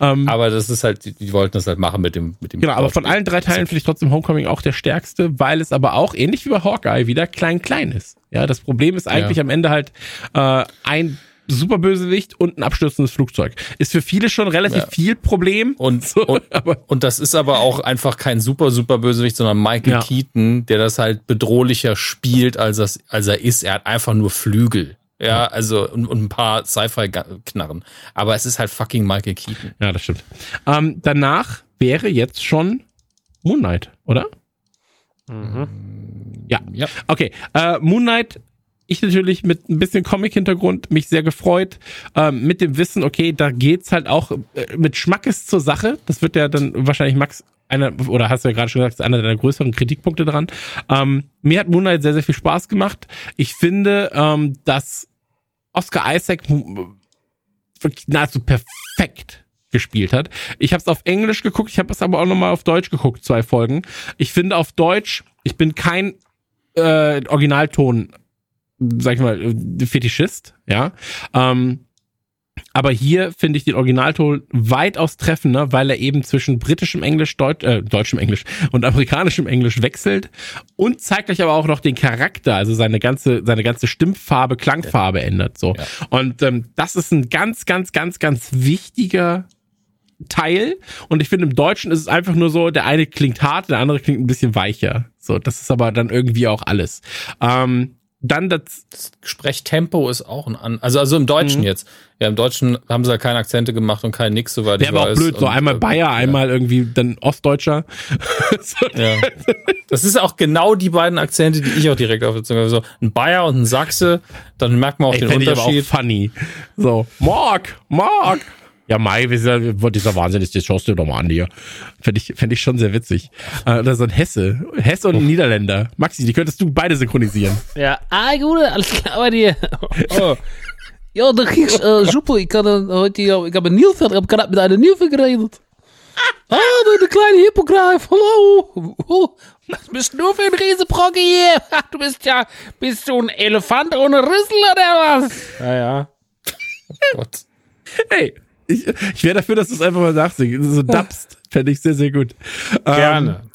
Ähm, aber das ist halt, die, die, wollten das halt machen mit dem mit dem. Genau, aber von allen drei Teilen finde ich trotzdem Homecoming auch der stärkste, weil es aber auch ähnlich wie bei Hawkeye wieder klein klein ist. Ja, das Problem ist eigentlich ja. am Ende halt äh, ein Superbösewicht und ein abstürzendes Flugzeug. Ist für viele schon relativ ja. viel Problem. Und, so, und, und, das ist aber auch einfach kein super, super Bösewicht, sondern Michael ja. Keaton, der das halt bedrohlicher spielt, als, das, als er ist. Er hat einfach nur Flügel. Ja, also und, und ein paar Sci-Fi-Knarren. Aber es ist halt fucking Michael Keaton. Ja, das stimmt. Ähm, danach wäre jetzt schon Moon Knight, oder? Mhm. Ja. ja. Okay. Äh, Moon Knight ich natürlich mit ein bisschen Comic-Hintergrund mich sehr gefreut, ähm, mit dem Wissen, okay, da geht's halt auch äh, mit Schmackes zur Sache. Das wird ja dann wahrscheinlich Max einer, oder hast du ja gerade schon gesagt, einer der größeren Kritikpunkte dran. Ähm, mir hat Moonlight sehr, sehr viel Spaß gemacht. Ich finde, ähm, dass Oscar Isaac nahezu perfekt gespielt hat. Ich habe es auf Englisch geguckt, ich habe es aber auch nochmal auf Deutsch geguckt, zwei Folgen. Ich finde auf Deutsch, ich bin kein äh, Originalton, sag ich mal, Fetischist, ja. Ähm, aber hier finde ich den Originalton weitaus treffender, weil er eben zwischen britischem Englisch, Deut äh, deutschem Englisch und amerikanischem Englisch wechselt und zeigt euch aber auch noch den Charakter, also seine ganze, seine ganze Stimmfarbe, Klangfarbe ändert so. Ja. Und ähm, das ist ein ganz, ganz, ganz, ganz wichtiger Teil. Und ich finde, im Deutschen ist es einfach nur so, der eine klingt hart, der andere klingt ein bisschen weicher. So, das ist aber dann irgendwie auch alles. Ähm, dann das, das Sprechtempo ist auch ein an also also im Deutschen mhm. jetzt. Ja im Deutschen haben sie ja keine Akzente gemacht und kein nix soweit der ich aber auch blöd so einmal äh, Bayer ja. einmal irgendwie dann Ostdeutscher. Ja. das ist auch genau die beiden Akzente die ich auch direkt auf so ein Bayer und ein Sachse dann merkt man auch Ey, den Unterschied ich aber auch funny. So Mark Mark ja, Mai, dieser, Wahnsinn ist, das schaust du doch mal an hier. Fände ich, fänd ich schon sehr witzig. Äh, oder so ein Hesse. Hesse und ein Niederländer. Maxi, die könntest du beide synchronisieren. Ja, ah, gut, alles klar bei dir. Oh. Ja, da kriegst äh, super. Ich kann äh, heute, ich habe ein Nilpferd, ich habe gerade mit einem Nilpferd geredet. Ah, du der kleine Hippogreif, hallo. Oh, was bist du für ein Riesenbrocke hier? Du bist ja, bist du ein Elefant ohne Rüssel oder was? Ja, ja. Oh Gott. Hey, ich, ich wäre dafür, dass du es einfach mal nachsingst. So dubst. Fände ich sehr, sehr gut. Gerne. Ähm,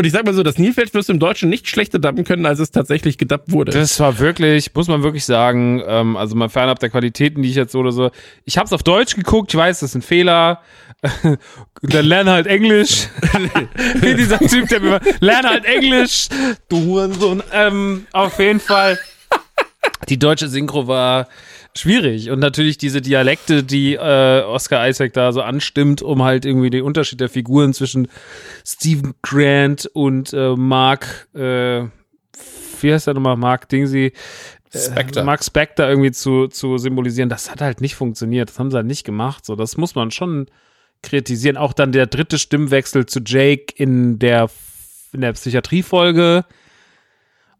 und ich sag mal so, das Nilfeld wirst du im Deutschen nicht schlechter dubben können, als es tatsächlich gedubbt wurde. Das war wirklich, muss man wirklich sagen, ähm, also mal fernab der Qualitäten, die ich jetzt so oder so. Ich hab's auf Deutsch geguckt, ich weiß, das ist ein Fehler. dann lerne halt Englisch. Wie dieser Typ, der mir lerne halt Englisch. Du Hurensohn. Ähm, auf jeden Fall. Die deutsche Synchro war schwierig. Und natürlich diese Dialekte, die äh, Oscar Isaac da so anstimmt, um halt irgendwie den Unterschied der Figuren zwischen Stephen Grant und äh, Mark, äh, wie heißt der nochmal, Mark Dingsy, äh, Spectre. Mark Spector irgendwie zu, zu symbolisieren, das hat halt nicht funktioniert. Das haben sie halt nicht gemacht. So, das muss man schon kritisieren. Auch dann der dritte Stimmwechsel zu Jake in der, in der Psychiatriefolge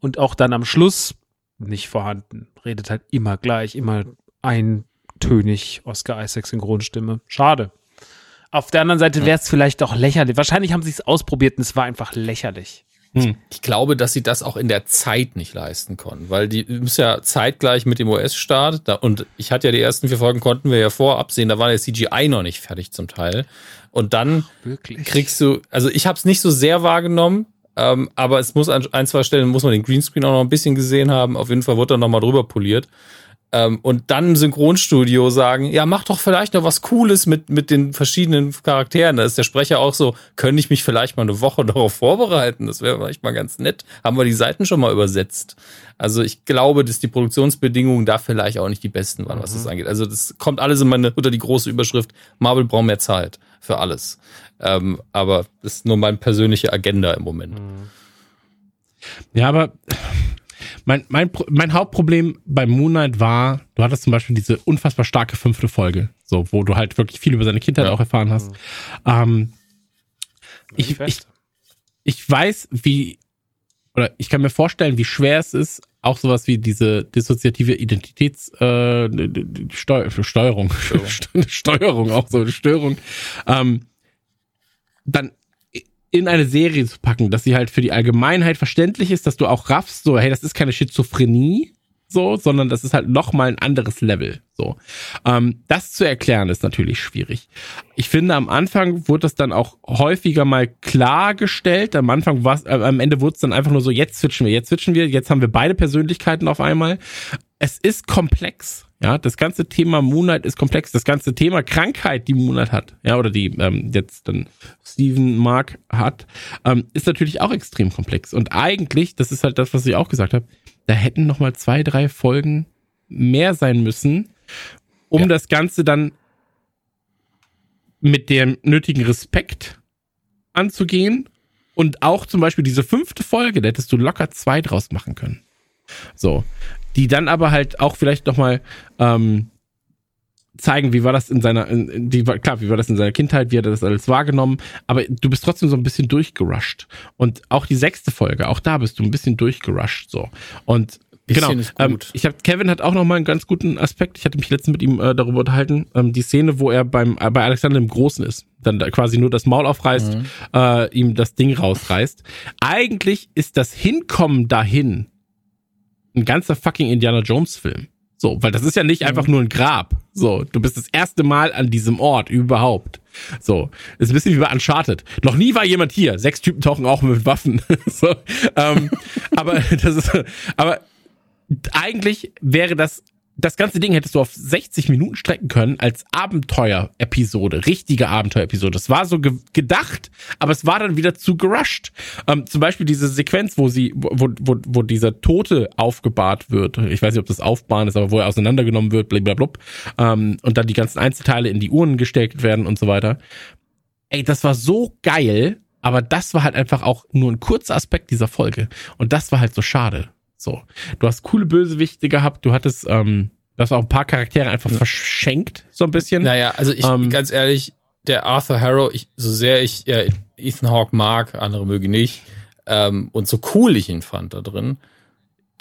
und auch dann am Schluss nicht vorhanden. Redet halt immer gleich, immer eintönig Oscar Isaacs Synchronstimme. Schade. Auf der anderen Seite wäre es vielleicht auch lächerlich. Wahrscheinlich haben sie es ausprobiert und es war einfach lächerlich. Hm. Ich glaube, dass sie das auch in der Zeit nicht leisten konnten, weil die ist ja zeitgleich mit dem US-Start und ich hatte ja die ersten vier Folgen konnten wir ja vorab sehen, da war der CGI noch nicht fertig zum Teil. Und dann Ach, kriegst du, also ich habe es nicht so sehr wahrgenommen, ähm, aber es muss an ein, zwei Stellen muss man den Greenscreen auch noch ein bisschen gesehen haben. Auf jeden Fall wurde dann nochmal drüber poliert. Ähm, und dann im Synchronstudio sagen, ja, mach doch vielleicht noch was Cooles mit, mit den verschiedenen Charakteren. Da ist der Sprecher auch so, könnte ich mich vielleicht mal eine Woche darauf vorbereiten? Das wäre vielleicht mal ganz nett. Haben wir die Seiten schon mal übersetzt? Also ich glaube, dass die Produktionsbedingungen da vielleicht auch nicht die besten waren, was mhm. das angeht. Also das kommt alles in meine, unter die große Überschrift, Marvel braucht mehr Zeit für alles. Ähm, aber das ist nur meine persönliche Agenda im Moment. Ja, aber mein, mein, mein Hauptproblem bei Moonlight war, du hattest zum Beispiel diese unfassbar starke fünfte Folge, so, wo du halt wirklich viel über seine Kindheit ja. auch erfahren hast. Mhm. Ähm, ich, ich, ich weiß, wie, oder ich kann mir vorstellen, wie schwer es ist, auch sowas wie diese dissoziative Identitätssteuerung, äh, Steu Steuerung, Steuerung, auch so eine Störung, ähm, dann in eine Serie zu packen, dass sie halt für die Allgemeinheit verständlich ist, dass du auch raffst, so, hey, das ist keine Schizophrenie, so, sondern das ist halt nochmal ein anderes Level, so. Ähm, das zu erklären ist natürlich schwierig. Ich finde, am Anfang wurde das dann auch häufiger mal klargestellt. Am Anfang war äh, am Ende wurde es dann einfach nur so, jetzt switchen wir, jetzt switchen wir, jetzt haben wir beide Persönlichkeiten auf einmal. Es ist komplex. Ja, das ganze Thema Moonlight ist komplex. Das ganze Thema Krankheit, die Moonlight hat, ja, oder die ähm, jetzt dann Steven Mark hat, ähm, ist natürlich auch extrem komplex. Und eigentlich, das ist halt das, was ich auch gesagt habe, da hätten noch mal zwei, drei Folgen mehr sein müssen, um ja. das Ganze dann mit dem nötigen Respekt anzugehen. Und auch zum Beispiel diese fünfte Folge, da hättest du locker zwei draus machen können. So. Die dann aber halt auch vielleicht nochmal ähm, zeigen, wie war das in seiner, in, die, klar, wie war das in seiner Kindheit, wie hat er das alles wahrgenommen, aber du bist trotzdem so ein bisschen durchgerusht. Und auch die sechste Folge, auch da bist du ein bisschen durchgerusht, so. Und genau, ähm, ich habe Kevin hat auch noch mal einen ganz guten Aspekt. Ich hatte mich letztens mit ihm äh, darüber unterhalten. Ähm, die Szene, wo er beim äh, bei Alexander im Großen ist, dann da quasi nur das Maul aufreißt, mhm. äh, ihm das Ding rausreißt. Eigentlich ist das Hinkommen dahin ein ganzer fucking Indiana Jones Film. So, weil das ist ja nicht einfach nur ein Grab. So, du bist das erste Mal an diesem Ort überhaupt. So, ist ein bisschen wie bei Uncharted. Noch nie war jemand hier. Sechs Typen tauchen auch mit Waffen. so, ähm, aber das ist, aber eigentlich wäre das das ganze Ding hättest du auf 60 Minuten strecken können als Abenteuer-Episode, richtige Abenteuer-Episode. Das war so ge gedacht, aber es war dann wieder zu gerusht. Ähm, zum Beispiel diese Sequenz, wo sie, wo, wo, wo dieser Tote aufgebahrt wird. Ich weiß nicht, ob das Aufbahren ist, aber wo er auseinandergenommen wird, blablabla. Ähm, und dann die ganzen Einzelteile in die Uhren gesteckt werden und so weiter. Ey, das war so geil, aber das war halt einfach auch nur ein kurzer Aspekt dieser Folge. Und das war halt so schade. So. Du hast coole Bösewichte gehabt, du hattest, ähm, du hast auch ein paar Charaktere einfach verschenkt, so ein bisschen. Naja, also ich, ähm, ganz ehrlich, der Arthur Harrow, ich, so sehr ich äh, Ethan Hawke mag, andere mögen nicht, ähm, und so cool ich ihn fand da drin,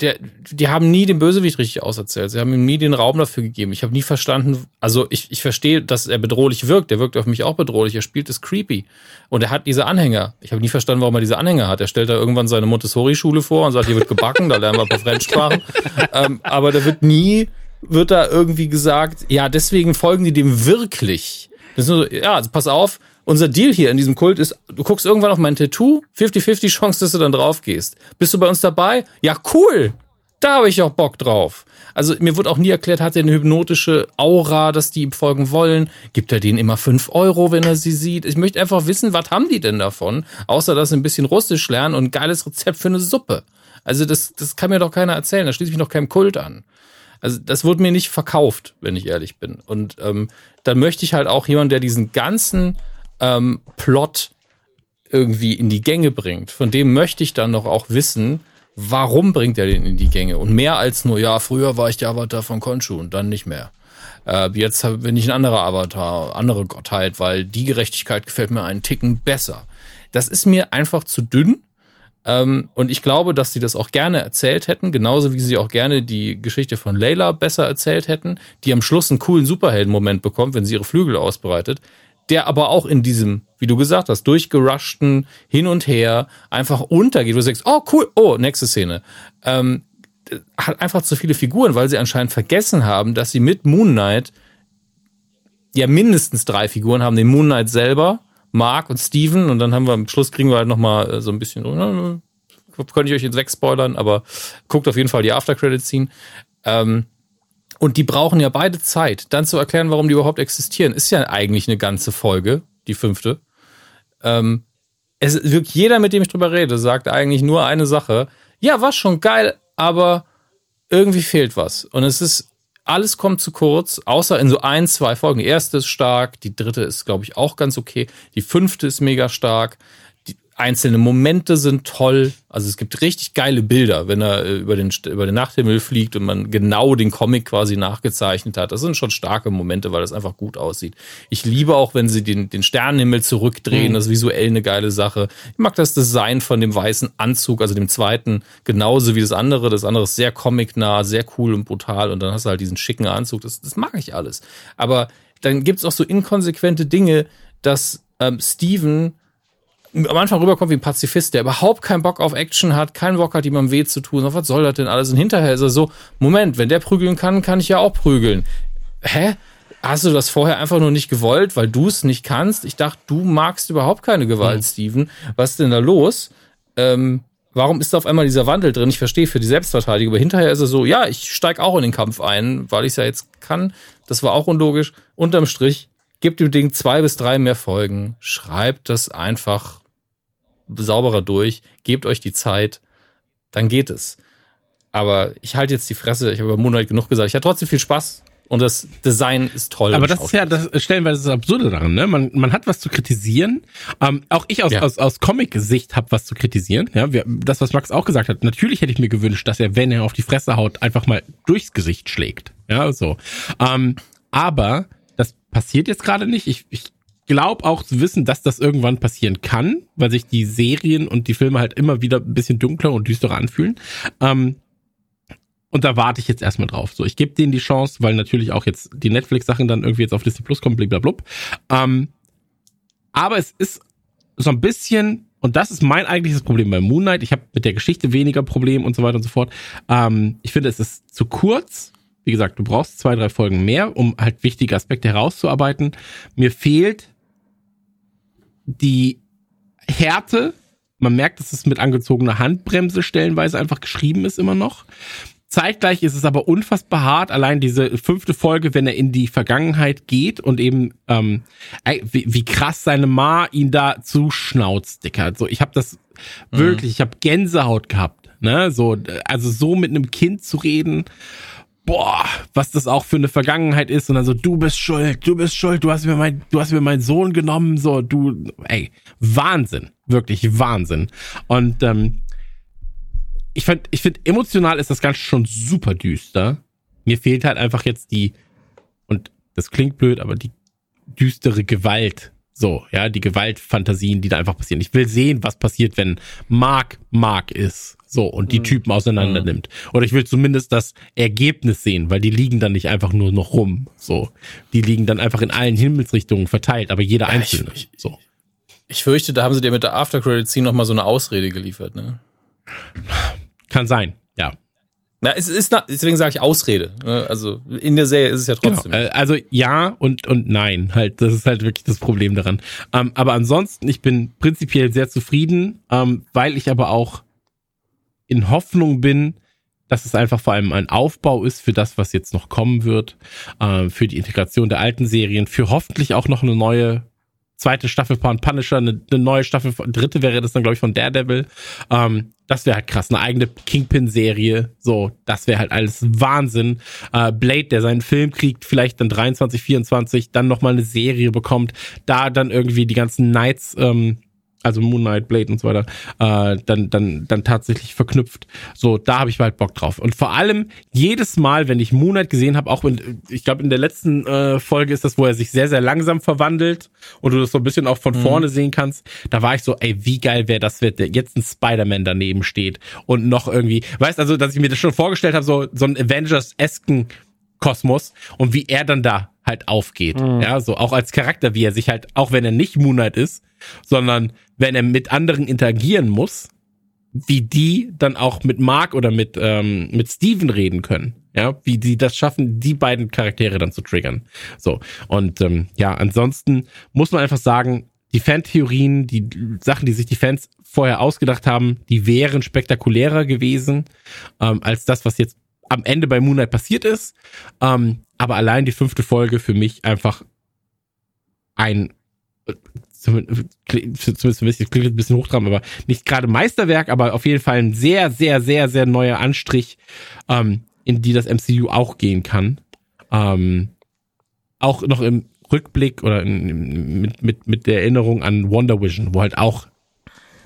der, die haben nie den Bösewicht richtig auserzählt. Sie haben ihm nie den Raum dafür gegeben. Ich habe nie verstanden, also ich, ich verstehe, dass er bedrohlich wirkt. Der wirkt auf mich auch bedrohlich. Er spielt es creepy. Und er hat diese Anhänger. Ich habe nie verstanden, warum er diese Anhänger hat. Er stellt da irgendwann seine Montessori-Schule vor und sagt, hier wird gebacken, da lernen wir ein paar Fremdsprachen. ähm, aber da wird nie, wird da irgendwie gesagt, ja, deswegen folgen die dem wirklich. Das ist nur so, ja, also pass auf, unser Deal hier in diesem Kult ist, du guckst irgendwann auf mein Tattoo, 50-50 Chance, dass du dann drauf gehst. Bist du bei uns dabei? Ja, cool. Da habe ich auch Bock drauf. Also mir wird auch nie erklärt, hat er eine hypnotische Aura, dass die ihm folgen wollen? Gibt er denen immer fünf Euro, wenn er sie sieht? Ich möchte einfach wissen, was haben die denn davon? Außer, dass sie ein bisschen Russisch lernen und ein geiles Rezept für eine Suppe. Also das, das kann mir doch keiner erzählen. Da schließt mich noch keinem Kult an. Also das wurde mir nicht verkauft, wenn ich ehrlich bin. Und ähm, dann möchte ich halt auch jemanden, der diesen ganzen ähm, Plot irgendwie in die Gänge bringt. Von dem möchte ich dann noch auch wissen, warum bringt er den in die Gänge? Und mehr als nur, ja, früher war ich der Avatar von Konshu und dann nicht mehr. Äh, jetzt bin ich ein anderer Avatar, andere Gottheit, weil die Gerechtigkeit gefällt mir einen Ticken besser. Das ist mir einfach zu dünn. Ähm, und ich glaube, dass sie das auch gerne erzählt hätten, genauso wie sie auch gerne die Geschichte von Layla besser erzählt hätten, die am Schluss einen coolen Superhelden-Moment bekommt, wenn sie ihre Flügel ausbreitet der aber auch in diesem, wie du gesagt hast, durchgeruschten Hin und Her einfach untergeht. Du sagst, oh cool, oh, nächste Szene. Ähm, hat einfach zu viele Figuren, weil sie anscheinend vergessen haben, dass sie mit Moon Knight ja mindestens drei Figuren haben. Den Moon Knight selber, Mark und Steven und dann haben wir am Schluss kriegen wir halt nochmal äh, so ein bisschen, äh, könnte ich euch jetzt wegspoilern, aber guckt auf jeden Fall die After-Credit-Scene. Ähm, und die brauchen ja beide Zeit. Dann zu erklären, warum die überhaupt existieren, ist ja eigentlich eine ganze Folge, die fünfte. Ähm, es wirklich jeder, mit dem ich drüber rede, sagt eigentlich nur eine Sache. Ja, war schon geil, aber irgendwie fehlt was. Und es ist, alles kommt zu kurz, außer in so ein, zwei Folgen. Die erste ist stark, die dritte ist, glaube ich, auch ganz okay. Die fünfte ist mega stark einzelne Momente sind toll. Also es gibt richtig geile Bilder, wenn er äh, über den, über den Nachthimmel fliegt und man genau den Comic quasi nachgezeichnet hat. Das sind schon starke Momente, weil das einfach gut aussieht. Ich liebe auch, wenn sie den, den Sternenhimmel zurückdrehen. Mhm. Das ist visuell eine geile Sache. Ich mag das Design von dem weißen Anzug, also dem zweiten, genauso wie das andere. Das andere ist sehr comicnah, sehr cool und brutal. Und dann hast du halt diesen schicken Anzug. Das, das mag ich alles. Aber dann gibt's auch so inkonsequente Dinge, dass ähm, Steven am Anfang rüberkommt wie ein Pazifist, der überhaupt keinen Bock auf Action hat, keinen Bock hat, jemandem weh zu tun. Was soll das denn alles? Und hinterher ist er so, Moment, wenn der prügeln kann, kann ich ja auch prügeln. Hä? Hast du das vorher einfach nur nicht gewollt, weil du es nicht kannst? Ich dachte, du magst überhaupt keine Gewalt, mhm. Steven. Was ist denn da los? Ähm, warum ist da auf einmal dieser Wandel drin? Ich verstehe für die Selbstverteidigung, aber hinterher ist er so, ja, ich steig auch in den Kampf ein, weil ich es ja jetzt kann. Das war auch unlogisch. Unterm Strich, gebt dem Ding zwei bis drei mehr Folgen, schreibt das einfach sauberer durch, gebt euch die Zeit, dann geht es. Aber ich halte jetzt die Fresse, ich habe über Moonlight genug gesagt. Ich hatte trotzdem viel Spaß. Und das Design ist toll. Aber das ist ja das stellenweise das Absurde daran, ne? Man, man hat was zu kritisieren. Ähm, auch ich aus, Ja. aus, aus Comic-Sicht habe was zu kritisieren. Ja, wir, das, was Max auch gesagt hat. Natürlich hätte ich mir gewünscht, dass er, wenn er auf die Fresse haut, einfach mal durchs Gesicht schlägt. Ja, so. Ähm, aber das passiert jetzt gerade nicht. Ich, ich glaube auch zu wissen, dass das irgendwann passieren kann, weil sich die Serien und die Filme halt immer wieder ein bisschen dunkler und düsterer anfühlen. Ähm, und da warte ich jetzt erstmal drauf. So, ich gebe denen die Chance, weil natürlich auch jetzt die Netflix-Sachen dann irgendwie jetzt auf Disney Plus kommen, blablabla. Ähm, aber es ist so ein bisschen, und das ist mein eigentliches Problem bei Moon Knight. Ich habe mit der Geschichte weniger Problem und so weiter und so fort. Ähm, ich finde, es ist zu kurz. Wie gesagt, du brauchst zwei, drei Folgen mehr, um halt wichtige Aspekte herauszuarbeiten. Mir fehlt die Härte. Man merkt, dass es mit angezogener Handbremse stellenweise einfach geschrieben ist immer noch. Zeitgleich ist es aber unfassbar hart, allein diese fünfte Folge, wenn er in die Vergangenheit geht und eben ähm, wie, wie krass seine Ma ihn da zuschnauzt, Dicker. So, ich habe das wirklich, ich habe Gänsehaut gehabt, ne? So, also so mit einem Kind zu reden, boah, was das auch für eine Vergangenheit ist und dann so, du bist schuld, du bist schuld, du hast mir mein, du hast mir meinen Sohn genommen, so, du, ey, Wahnsinn, wirklich Wahnsinn. Und ähm, ich fand, ich finde, emotional ist das Ganze schon super düster. Mir fehlt halt einfach jetzt die, und das klingt blöd, aber die düstere Gewalt. So, ja, die Gewaltfantasien, die da einfach passieren. Ich will sehen, was passiert, wenn Mark Mark ist. So, und die Typen auseinander nimmt. Oder ich will zumindest das Ergebnis sehen, weil die liegen dann nicht einfach nur noch rum. So. Die liegen dann einfach in allen Himmelsrichtungen verteilt, aber jeder ich- einzelne. ich- so. Ich fürchte, da haben sie dir mit der After Credit Scene noch mal so eine Ausrede geliefert, ne? Kann sein, ja. Na, es ist, deswegen sage ich Ausrede. ne? Also in der Serie ist es ja trotzdem. Genau. Also ja und und nein, halt das ist halt wirklich das Problem daran. Ähm, aber ansonsten, ich bin prinzipiell sehr zufrieden, ähm, weil ich aber auch in Hoffnung bin, dass es einfach vor allem ein Aufbau ist für das, was jetzt noch kommen wird, äh, für die Integration der alten Serien, für hoffentlich auch noch eine neue zweite Staffel von Punisher, eine, eine neue Staffel, dritte wäre das dann, glaube ich, von Daredevil. Ähm, das wäre halt krass, eine eigene Kingpin-Serie, so, das wäre halt alles Wahnsinn. Äh, Blade, der seinen Film kriegt, vielleicht dann 23, 24, dann nochmal eine Serie bekommt, da dann irgendwie die ganzen Knights, ähm, also Moon Knight, Blade und so weiter, äh, dann, dann, dann tatsächlich verknüpft. So, da habe ich halt Bock drauf. Und vor allem jedes Mal, wenn ich Moon Knight gesehen habe, auch in, ich glaube in der letzten äh, Folge ist das, wo er sich sehr, sehr langsam verwandelt und du das so ein bisschen auch von vorne sehen kannst, da war ich so, ey, wie geil wäre das, wenn jetzt ein Spider-Man daneben steht und noch irgendwie, weißt also, dass ich mir das schon vorgestellt habe, so, so ein Avengers-esken Kosmos und wie er dann da halt aufgeht. Ja, so auch als Charakter, wie er sich halt, auch wenn er nicht Moon Knight ist, sondern wenn er mit anderen interagieren muss, wie die dann auch mit Mark oder mit, ähm, mit Steven reden können. Ja, wie die das schaffen, die beiden Charaktere dann zu triggern. So. Und ähm, ja, ansonsten muss man einfach sagen, die Fantheorien, die Sachen, die sich die Fans vorher ausgedacht haben, die wären spektakulärer gewesen, ähm, als das, was jetzt am Ende bei Moonlight passiert ist. Ähm, aber allein die fünfte Folge für mich einfach ein äh, zumindest klingt ein bisschen hochtrabend, aber nicht gerade Meisterwerk, aber auf jeden Fall ein sehr, sehr, sehr, sehr neuer Anstrich, ähm, in die das MCU auch gehen kann. Ähm, auch noch im Rückblick oder in, mit, mit, mit der Erinnerung an Wonder Vision, wo halt auch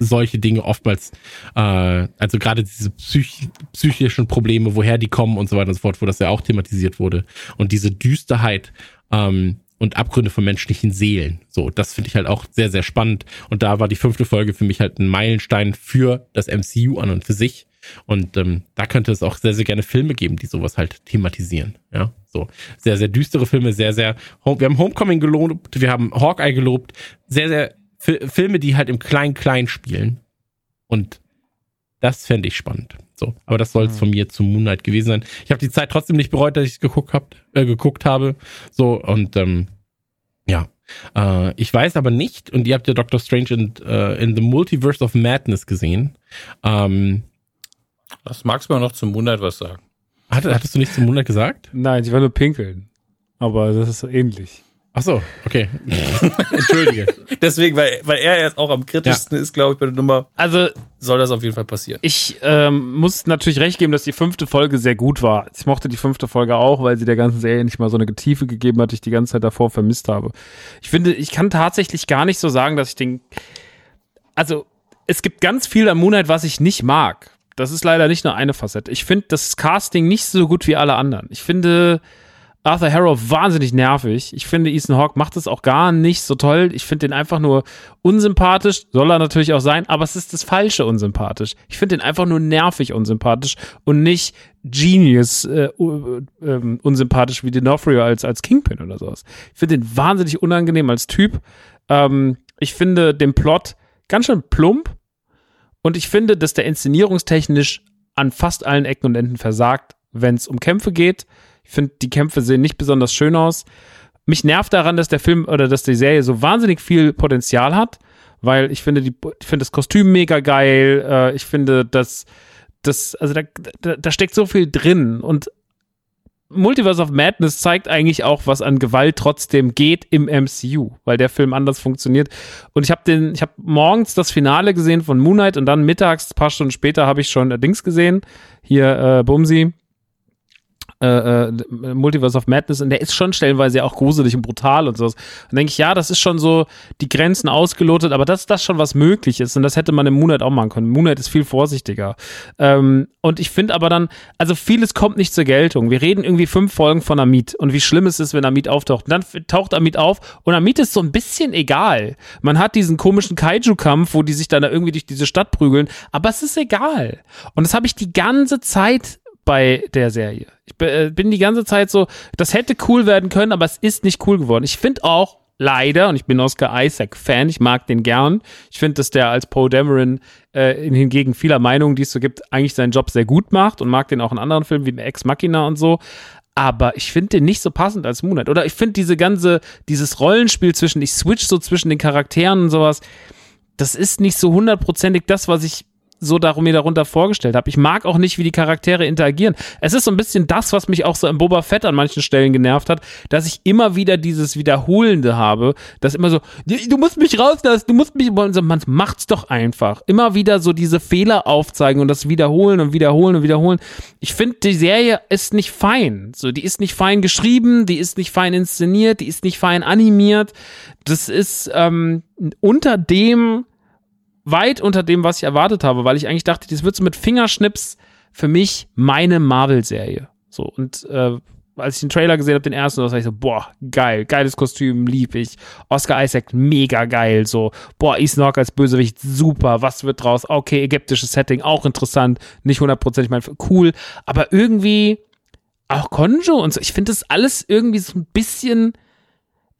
solche Dinge oftmals, äh, also gerade diese psych psychischen Probleme, woher die kommen und so weiter und so fort, wo das ja auch thematisiert wurde. Und diese Düsterheit ähm, und Abgründe von menschlichen Seelen. So, das finde ich halt auch sehr, sehr spannend. Und da war die fünfte Folge für mich halt ein Meilenstein für das MCU an und für sich. Und ähm, da könnte es auch sehr, sehr gerne Filme geben, die sowas halt thematisieren. Ja, so sehr, sehr düstere Filme, sehr, sehr. Wir haben Homecoming gelobt, wir haben Hawkeye gelobt, sehr, sehr Fi- Filme, die halt im Klein-Klein spielen. Und das fände ich spannend. So, aber das soll es von mir zu Moonlight gewesen sein. Ich habe die Zeit trotzdem nicht bereut, dass ich es geguckt, hab, äh, geguckt habe. So, und ähm, ja. Äh, ich weiß aber nicht, und ihr habt ja Doctor Strange in, äh, in the Multiverse of Madness gesehen. Ähm, Das magst du mal noch zum Moonlight was sagen. hatte, hattest du nicht zum Moonlight gesagt? Nein, ich war nur pinkeln. Aber das ist so ähnlich. Ach so, okay. Entschuldige. Deswegen, weil, weil er erst auch am kritischsten ist, glaube ich, bei der Nummer, Also soll das auf jeden Fall passieren. ich ähm, muss natürlich recht geben, dass die fünfte Folge sehr gut war. Ich mochte die fünfte Folge auch, weil sie der ganzen Serie nicht mal so eine Tiefe gegeben hat, die ich die ganze Zeit davor vermisst habe. Ich finde, ich kann tatsächlich gar nicht so sagen, dass ich den. Also, es gibt ganz viel an Moonlight, was ich nicht mag. Das ist leider nicht nur eine Facette. Ich finde das Casting nicht so gut wie alle anderen. Ich finde Arthur Harrow wahnsinnig nervig. Ich finde Ethan Hawke macht es auch gar nicht so toll. Ich finde den einfach nur unsympathisch. Soll er natürlich auch sein, aber es ist das falsche unsympathisch. Ich finde den einfach nur nervig unsympathisch und nicht Genius äh, uh, ähm, unsympathisch wie D'Onofrio als, als Kingpin oder sowas. Ich finde den wahnsinnig unangenehm als Typ. Ähm, ich finde den Plot ganz schön plump und ich finde, dass der inszenierungstechnisch an fast allen Ecken und Enden versagt, wenn es um Kämpfe geht. Ich finde, die Kämpfe sehen nicht besonders schön aus. Mich nervt daran, dass der Film oder dass die Serie so wahnsinnig viel Potenzial hat, weil ich finde, die, ich finde das Kostüm mega geil. Äh, ich finde, dass das, also da, da, da steckt so viel drin und Multiverse of Madness zeigt eigentlich auch, was an Gewalt trotzdem geht im MCU, weil der Film anders funktioniert. Und ich habe den, ich habe morgens das Finale gesehen von Moon Knight und dann mittags, ein paar Stunden später, habe ich schon Dings gesehen. Hier, äh, Bumsi. Äh, äh, Multiverse of Madness und der ist schon stellenweise ja auch gruselig und brutal und sowas. Dann denke ich, ja, das ist schon so die Grenzen ausgelotet, aber dass das schon was möglich ist und das hätte man im Moonlight auch machen können. Moonlight ist viel vorsichtiger. Ähm, und ich finde aber dann, also vieles kommt nicht zur Geltung. Wir reden irgendwie fünf Folgen von Amit und wie schlimm es ist, wenn Amit auftaucht. Und dann taucht Amit auf und Amit ist so ein bisschen egal. Man hat diesen komischen Kaiju-Kampf, wo die sich dann da irgendwie durch diese Stadt prügeln, aber es ist egal. Und das habe ich die ganze Zeit bei der Serie. Ich äh, bin die ganze Zeit so, das hätte cool werden können, aber es ist nicht cool geworden. Ich finde auch leider, und ich bin Oscar Isaac Fan, ich mag den gern. Ich finde, dass der als Poe Dameron äh, hingegen vieler Meinungen, die es so gibt, eigentlich seinen Job sehr gut macht und mag den auch in anderen Filmen wie Ex Machina und so. Aber ich finde den nicht so passend als Moonlight. Oder ich finde diese ganze, dieses Rollenspiel zwischen, ich switch so zwischen den Charakteren und sowas, das ist nicht so hundertprozentig das, was ich so darum mir darunter vorgestellt habe. Ich mag auch nicht, wie die Charaktere interagieren. Es ist so ein bisschen das, was mich auch so im Boba Fett an manchen Stellen genervt hat, dass ich immer wieder dieses Wiederholende habe, dass immer so, du musst mich rauslassen, du musst mich, man macht's doch einfach. Immer wieder so diese Fehler aufzeigen und das wiederholen und wiederholen und wiederholen. Ich finde, die Serie ist nicht fein. So, die ist nicht fein geschrieben, die ist nicht fein inszeniert, die ist nicht fein animiert. Das ist ähm, unter dem, weit unter dem, was ich erwartet habe, weil ich eigentlich dachte, das wird so mit Fingerschnips für mich meine Marvel-Serie. So, und äh, als ich den Trailer gesehen habe, den ersten, da war ich so, boah, geil, geiles Kostüm, lieb ich. Oscar Isaac, mega geil, so, boah, Ethan Hawke als Bösewicht, super, was wird draus? Okay, ägyptisches Setting, auch interessant, nicht hundertprozentig, ich meine, cool, aber irgendwie auch Konjo und so, ich finde das alles irgendwie so ein bisschen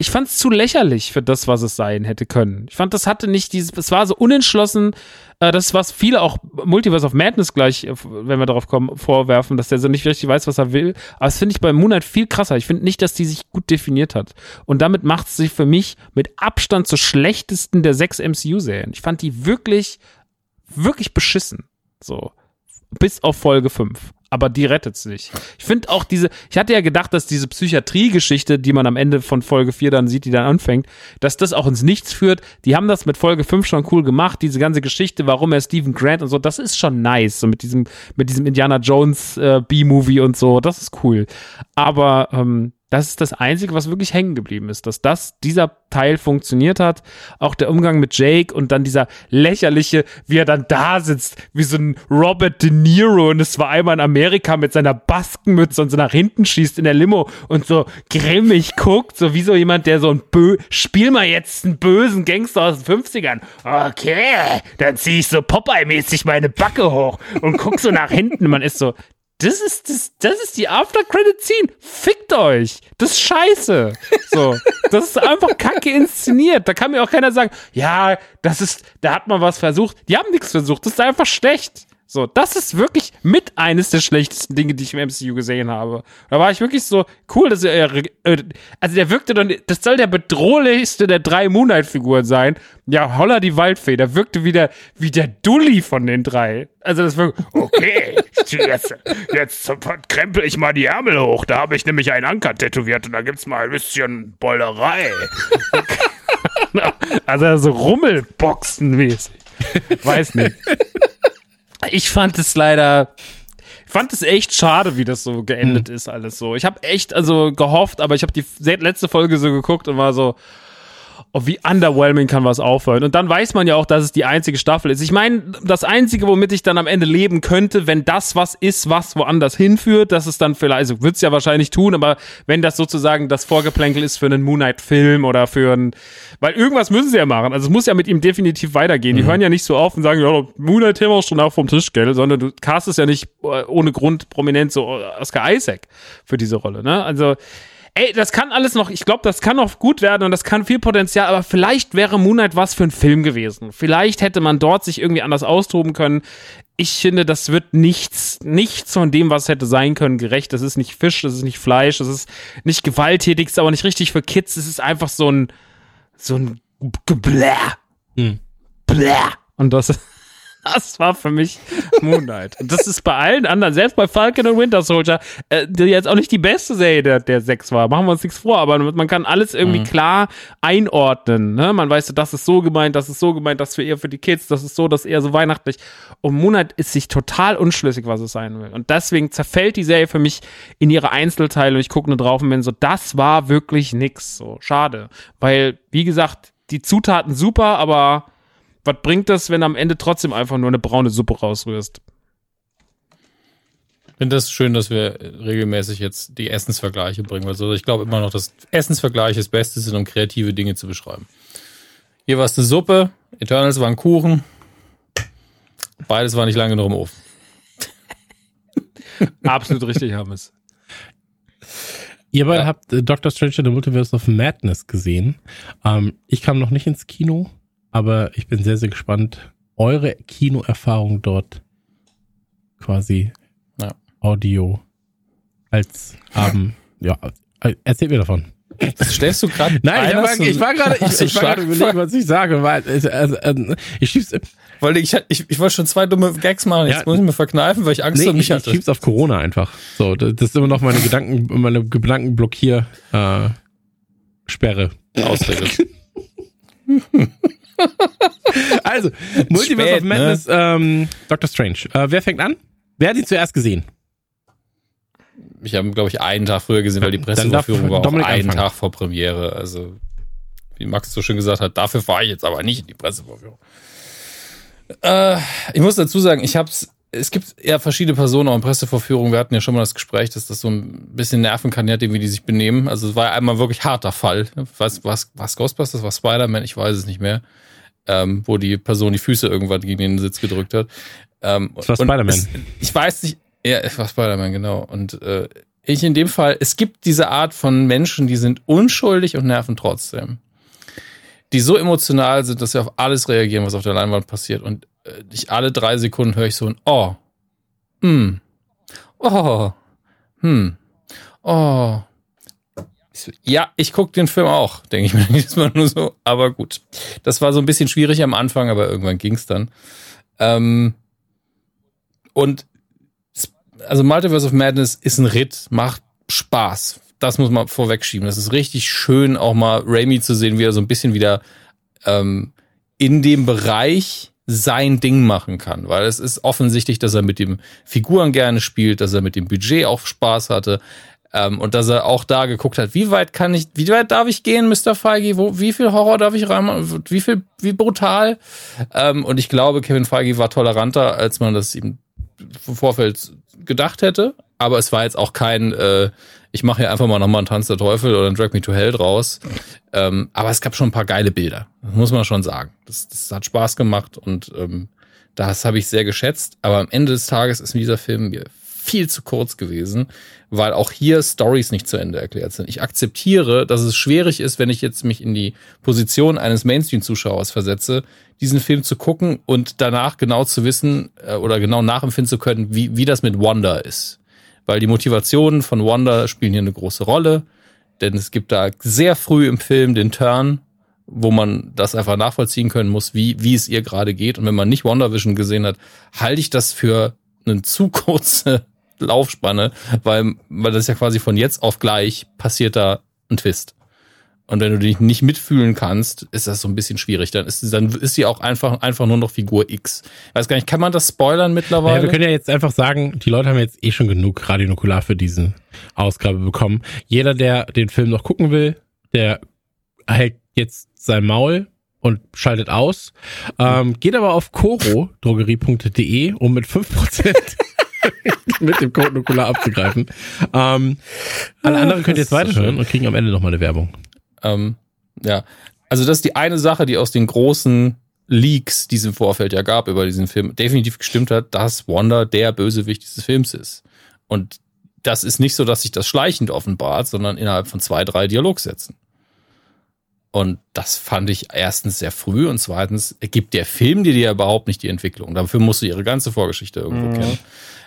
ich fand es zu lächerlich für das, was es sein hätte können. Ich fand, das hatte nicht dieses, es war so unentschlossen, äh, das, was viele auch Multiverse of Madness gleich, äh, wenn wir darauf kommen, vorwerfen, dass der so nicht richtig weiß, was er will. Aber das finde ich bei Moonlight viel krasser. Ich finde nicht, dass die sich gut definiert hat. Und damit macht sie für mich mit Abstand zur schlechtesten der sechs MCU-Serien. Ich fand die wirklich, wirklich beschissen. So. Bis auf Folge 5 aber die rettet's nicht. Ich finde auch diese, ich hatte ja gedacht, dass diese Psychiatrie-Geschichte, die man am Ende von Folge 4 dann sieht, die dann anfängt, dass das auch ins Nichts führt. Die haben das mit Folge 5 schon cool gemacht, diese ganze Geschichte, warum er Stephen Grant und so, das ist schon nice, so mit diesem, mit diesem Indiana Jones äh, B-Movie und so, das ist cool. Aber ähm, das ist das Einzige, was wirklich hängen geblieben ist, dass das, dieser Teil funktioniert hat. Auch der Umgang mit Jake und dann dieser lächerliche, wie er dann da sitzt, wie so ein Robert De Niro und es war einmal in Amerika mit seiner Baskenmütze und so nach hinten schießt in der Limo und so grimmig guckt, so wie so jemand, der so ein Bö, spiel mal jetzt einen bösen Gangster aus den 50ern. Okay, dann zieh ich so Popeye-mäßig meine Backe hoch und guck so nach hinten. Man ist so, das ist, das, das ist die After-Credit-Scene. Fickt euch. Das ist scheiße. So. Das ist einfach kacke inszeniert. Da kann mir auch keiner sagen, ja, das ist, da hat man was versucht. Die haben nichts versucht. Das ist einfach schlecht. So, das ist wirklich mit eines der schlechtesten Dinge, die ich im MCU gesehen habe. Da war ich wirklich so, cool, dass er, äh, also der wirkte dann, das soll der bedrohlichste der drei Moonlight-Figuren sein. Ja, holla die Waldfee, der wirkte wieder wie der Dulli von den drei. Also das wirkt, okay, jetzt, jetzt krempel ich mal die Ärmel hoch, da habe ich nämlich einen Anker tätowiert und da gibt's mal ein bisschen Bollerei. also so Rummelboxen-mäßig. Weiß nicht ich fand es leider, ich fand es echt schade, wie das so geendet hm. ist, alles so. Ich habe echt also gehofft, aber ich habe die letzte Folge so geguckt und war so, oh, wie underwhelming kann was aufhören. Und dann weiß man ja auch, dass es die einzige Staffel ist. Ich meine, das Einzige, womit ich dann am Ende leben könnte, wenn das was ist, was woanders hinführt, dass es dann vielleicht, also wird es ja wahrscheinlich tun, aber wenn das sozusagen das Vorgeplänkel ist für einen Moonlight-Film oder für ein, weil irgendwas müssen sie ja machen. Also es muss ja mit ihm definitiv weitergehen. Mhm. Die hören ja nicht so auf und sagen, ja, Moonlight haben wir schon auch vom Tisch, gell, sondern du castest ja nicht äh, ohne Grund prominent so Oscar Isaac für diese Rolle, ne? Also, ey, das kann alles noch, ich glaube, das kann noch gut werden und das kann viel Potenzial, aber vielleicht wäre Moonlight was für ein Film gewesen. Vielleicht hätte man dort sich irgendwie anders austoben können. Ich finde, das wird nichts, nichts von dem, was hätte sein können, gerecht. Das ist nicht Fisch, das ist nicht Fleisch, das ist nicht gewalttätig, ist aber nicht richtig für Kids. Es ist einfach so ein, so ein Geblä. Hm. Blä. Und das, das war für mich Moonlight. Und das ist bei allen anderen, selbst bei Falcon und Winter Soldier, äh, die jetzt auch nicht die beste Serie der, der sechs war. Machen wir uns nichts vor, aber man kann alles irgendwie mhm. klar einordnen. Ne? Man weiß, das ist so gemeint, das ist so gemeint, das für eher für die Kids, das ist so, das ist eher so weihnachtlich. Und Moonlight ist sich total unschlüssig, was es sein will. Und deswegen zerfällt die Serie für mich in ihre Einzelteile und ich gucke nur drauf und bin so, das war wirklich nix. So, schade. Weil, wie gesagt, die Zutaten super, aber was bringt das, wenn am Ende trotzdem einfach nur eine braune Suppe rausrührst? Ich finde das schön, dass wir regelmäßig jetzt die Essensvergleiche bringen. Also ich glaube immer noch, dass Essensvergleiche das Beste sind, um kreative Dinge zu beschreiben. Hier war es eine Suppe, Eternals war ein Kuchen. Beides war nicht lange genug im Ofen. Absolut richtig, haben es. Ihr beide ja. habt äh, Doctor Strange in the Multiverse of Madness gesehen. Ähm, ich kam noch nicht ins Kino aber ich bin sehr, sehr gespannt, eure Kinoerfahrung dort quasi ja. Audio als haben. Ja, erzähl mir davon. Das stellst du gerade. Nein, ich war, ich war gerade, ich, ich war gerade überlegen, was ich sage, weil also, also, ich schieb's. Weil ich, ich, ich wollte schon zwei dumme Gags machen, jetzt ja, muss ich mir verkneifen, weil ich Angst nee, um mich hatte. Ich schieb's auf Corona einfach. So, das ist immer noch meine Gedanken, meine Gedankenblockier äh, Sperre. Ausrede. also, Multiverse Spät, of ne? Madness, ne? ähm, Doctor Strange. Äh, wer fängt an? Wer hat ihn zuerst gesehen? Ich habe ihn, glaube ich, einen Tag früher gesehen, weil die Presseverführung war auch einen Tag vor Premiere. Also, wie Max so schön gesagt hat, dafür fahre ich jetzt aber nicht in die Presseverführung. Äh, ich muss dazu sagen, ich habe es es gibt ja verschiedene Personen auch in Pressevorführungen. Wir hatten ja schon mal das Gespräch, dass das so ein bisschen nerven kann, nachdem, wie die sich benehmen. Also es war einmal wirklich harter Fall. Was, was, was Ghostbusters, was Spider-Man, ich weiß es nicht mehr. Ähm, wo die Person die Füße irgendwann gegen den Sitz gedrückt hat. Ähm, das war Spider-Man. Ich weiß nicht, ja, es war Spider-Man, genau. Und äh, ich in dem Fall, es gibt diese Art von Menschen, die sind unschuldig und nerven trotzdem. Die so emotional sind, dass sie auf alles reagieren, was auf der Leinwand passiert. Und ich alle drei Sekunden höre ich so ein Oh. Hm. Oh. Hm. Oh. Ja, ich gucke den Film auch, denke ich mir jedes Mal nur so. Aber gut. Das war so ein bisschen schwierig am Anfang, aber irgendwann ging's dann. Ähm, und also Multiverse of Madness ist ein Ritt, macht Spaß. Das muss man vorwegschieben. Das ist richtig schön, auch mal Raimi zu sehen, wie er so ein bisschen wieder ähm, in dem Bereich sein Ding machen kann, weil es ist offensichtlich, dass er mit den Figuren gerne spielt, dass er mit dem Budget auch Spaß hatte. Ähm, und dass er auch da geguckt hat, wie weit kann ich, wie weit darf ich gehen, Mr. Feige, wo, wie viel Horror darf ich rein, wie viel, wie brutal? Ähm, und ich glaube, Kevin Feige war toleranter, als man das im Vorfeld gedacht hätte, aber es war jetzt auch kein äh, ich mache hier einfach mal nochmal einen Tanz der Teufel oder einen Drag Me to Hell draus. Ähm, aber es gab schon ein paar geile Bilder, muss man schon sagen. Das, das hat Spaß gemacht und ähm, das habe ich sehr geschätzt. Aber am Ende des Tages ist dieser Film mir viel zu kurz gewesen, weil auch hier Stories nicht zu Ende erklärt sind. Ich akzeptiere, dass es schwierig ist, wenn ich jetzt mich in die Position eines Mainstream-Zuschauers versetze, diesen Film zu gucken und danach genau zu wissen äh, oder genau nachempfinden zu können, wie, wie das mit Wanda ist. Weil die Motivationen von Wanda spielen hier eine große Rolle, denn es gibt da sehr früh im Film den Turn, wo man das einfach nachvollziehen können muss, wie, wie es ihr gerade geht. Und wenn man nicht WandaVision gesehen hat, halte ich das für eine zu kurze Laufspanne, weil, weil das ja quasi von jetzt auf gleich passiert da ein Twist. Und wenn du dich nicht mitfühlen kannst, ist das so ein bisschen schwierig. Dann ist, dann ist sie auch einfach, einfach nur noch Figur X. Ich weiß gar nicht, kann man das spoilern mittlerweile? Ja, wir können ja jetzt einfach sagen, die Leute haben jetzt eh schon genug Radionukular für diese Ausgabe bekommen. Jeder, der den Film noch gucken will, der hält jetzt sein Maul und schaltet aus. Ähm, geht aber auf coro-drogerie.de, um mit 5% mit dem Code Nukular abzugreifen. Ähm, alle anderen könnt ihr jetzt weiterhören und kriegen am Ende nochmal eine Werbung. Ähm, ja, also das ist die eine Sache, die aus den großen Leaks, die es im Vorfeld ja gab über diesen Film, definitiv gestimmt hat, dass Wanda der Bösewicht dieses Films ist. Und das ist nicht so, dass sich das schleichend offenbart, sondern innerhalb von zwei, drei Dialogsätzen. Und das fand ich erstens sehr früh und zweitens gibt der Film dir ja überhaupt nicht die Entwicklung. Dafür musst du ihre ganze Vorgeschichte irgendwo mhm. kennen.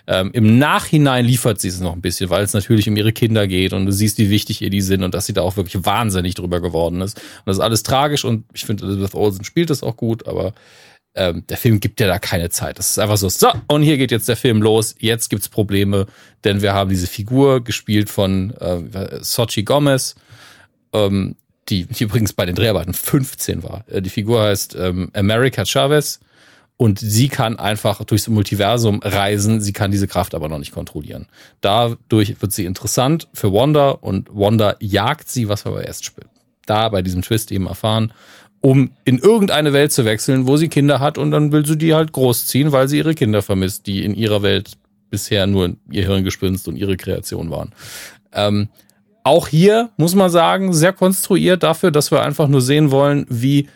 Ähm, Im Nachhinein liefert sie es noch ein bisschen, weil es natürlich um ihre Kinder geht und du siehst, wie wichtig ihr die sind und dass sie da auch wirklich wahnsinnig drüber geworden ist. Und das ist alles tragisch und ich finde, Elizabeth Olsen spielt das auch gut, aber ähm, der Film gibt ja da keine Zeit. Das ist einfach so, so, und hier geht jetzt der Film los, jetzt gibt's Probleme, denn wir haben diese Figur gespielt von äh, Sochi Gomez, ähm, die, die übrigens bei den Dreharbeiten 15 war. Äh, die Figur heißt ähm, America Chavez und sie kann einfach durchs Multiversum reisen, sie kann diese Kraft aber noch nicht kontrollieren. Dadurch wird sie interessant für Wanda und Wanda jagt sie, was wir aber erst da bei diesem Twist eben erfahren, um in irgendeine Welt zu wechseln, wo sie Kinder hat und dann will sie die halt großziehen, weil sie ihre Kinder vermisst, die in ihrer Welt bisher nur ihr Hirngespinst und ihre Kreation waren. Ähm, auch hier muss man sagen, sehr konstruiert dafür, dass wir einfach nur sehen wollen, wie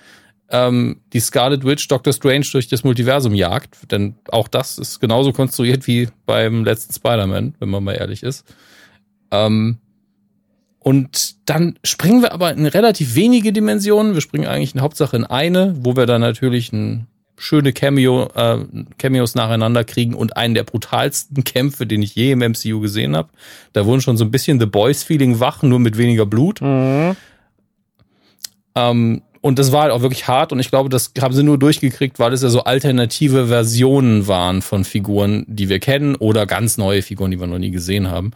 ähm, die Scarlet Witch Doctor Strange durch das Multiversum jagt. Denn auch das ist genauso konstruiert wie beim letzten Spider-Man, wenn man mal ehrlich ist. Ähm, und dann springen wir aber in relativ wenige Dimensionen. Wir springen eigentlich in Hauptsache in eine, wo wir dann natürlich ein schöne Cameo, äh, Cameos nacheinander kriegen und einen der brutalsten Kämpfe, den ich je im MCU gesehen habe. Da wurden schon so ein bisschen The Boys-Feeling wach, nur mit weniger Blut. Mhm. Ähm, und das war halt auch wirklich hart und ich glaube, das haben sie nur durchgekriegt, weil es ja so alternative Versionen waren von Figuren, die wir kennen oder ganz neue Figuren, die wir noch nie gesehen haben.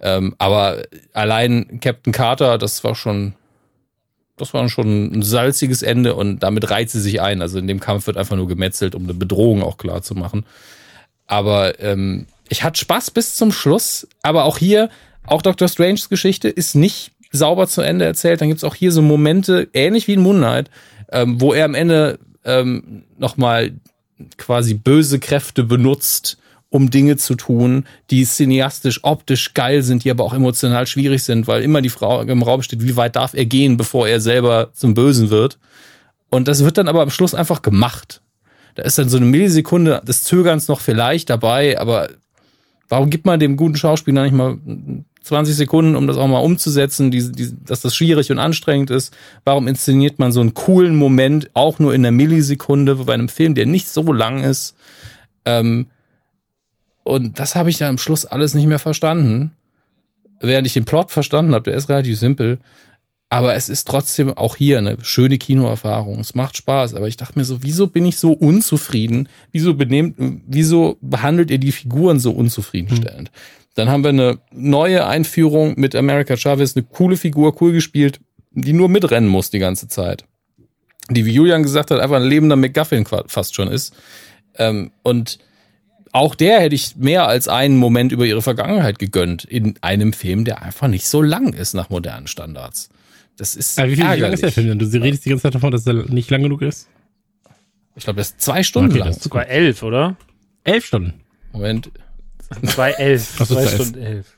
Ähm, aber allein Captain Carter, das war schon das war schon ein salziges Ende und damit reizt sie sich ein. Also in dem Kampf wird einfach nur gemetzelt, um eine Bedrohung auch klar zu machen. Aber ähm, ich hatte Spaß bis zum Schluss. Aber auch hier, auch Dr. Stranges Geschichte ist nicht sauber zu Ende erzählt. Dann gibt's auch hier so Momente, ähnlich wie in Moon Knight, ähm, wo er am Ende ähm, nochmal quasi böse Kräfte benutzt, um Dinge zu tun, die cineastisch, optisch geil sind, die aber auch emotional schwierig sind, weil immer die Frau im Raum steht, wie weit darf er gehen, bevor er selber zum Bösen wird. Und das wird dann aber am Schluss einfach gemacht. Da ist dann so eine Millisekunde des Zögerns noch vielleicht dabei, aber warum gibt man dem guten Schauspieler nicht mal 20 Sekunden, um das auch mal umzusetzen, die, die, dass das schwierig und anstrengend ist? Warum inszeniert man so einen coolen Moment auch nur in einer Millisekunde bei einem Film, der nicht so lang ist? Ähm, und das habe ich dann am Schluss alles nicht mehr verstanden. Während ich den Plot verstanden habe, der ist relativ simpel. Aber es ist trotzdem auch hier eine schöne Kinoerfahrung. Es macht Spaß. Aber ich dachte mir so, wieso bin ich so unzufrieden? Wieso benehmt, wieso behandelt ihr die Figuren so unzufriedenstellend? Hm. Dann haben wir eine neue Einführung mit America Chavez, eine coole Figur, cool gespielt, die nur mitrennen muss die ganze Zeit. Die, wie Julian gesagt hat, einfach ein lebender McGuffin fast schon ist. Ähm, und auch der hätte ich mehr als einen Moment über ihre Vergangenheit gegönnt in einem Film, der einfach nicht so lang ist nach modernen Standards. Das ist Aber wie, viel, lang ist der Film denn? Du redest die ganze Zeit davon, dass er nicht lang genug ist? Ich glaube, das ist zwei Stunden okay, lang. Das ist sogar elf, oder? Elf Stunden. Moment. Zwei elf. Ach, zwei Stunden elf.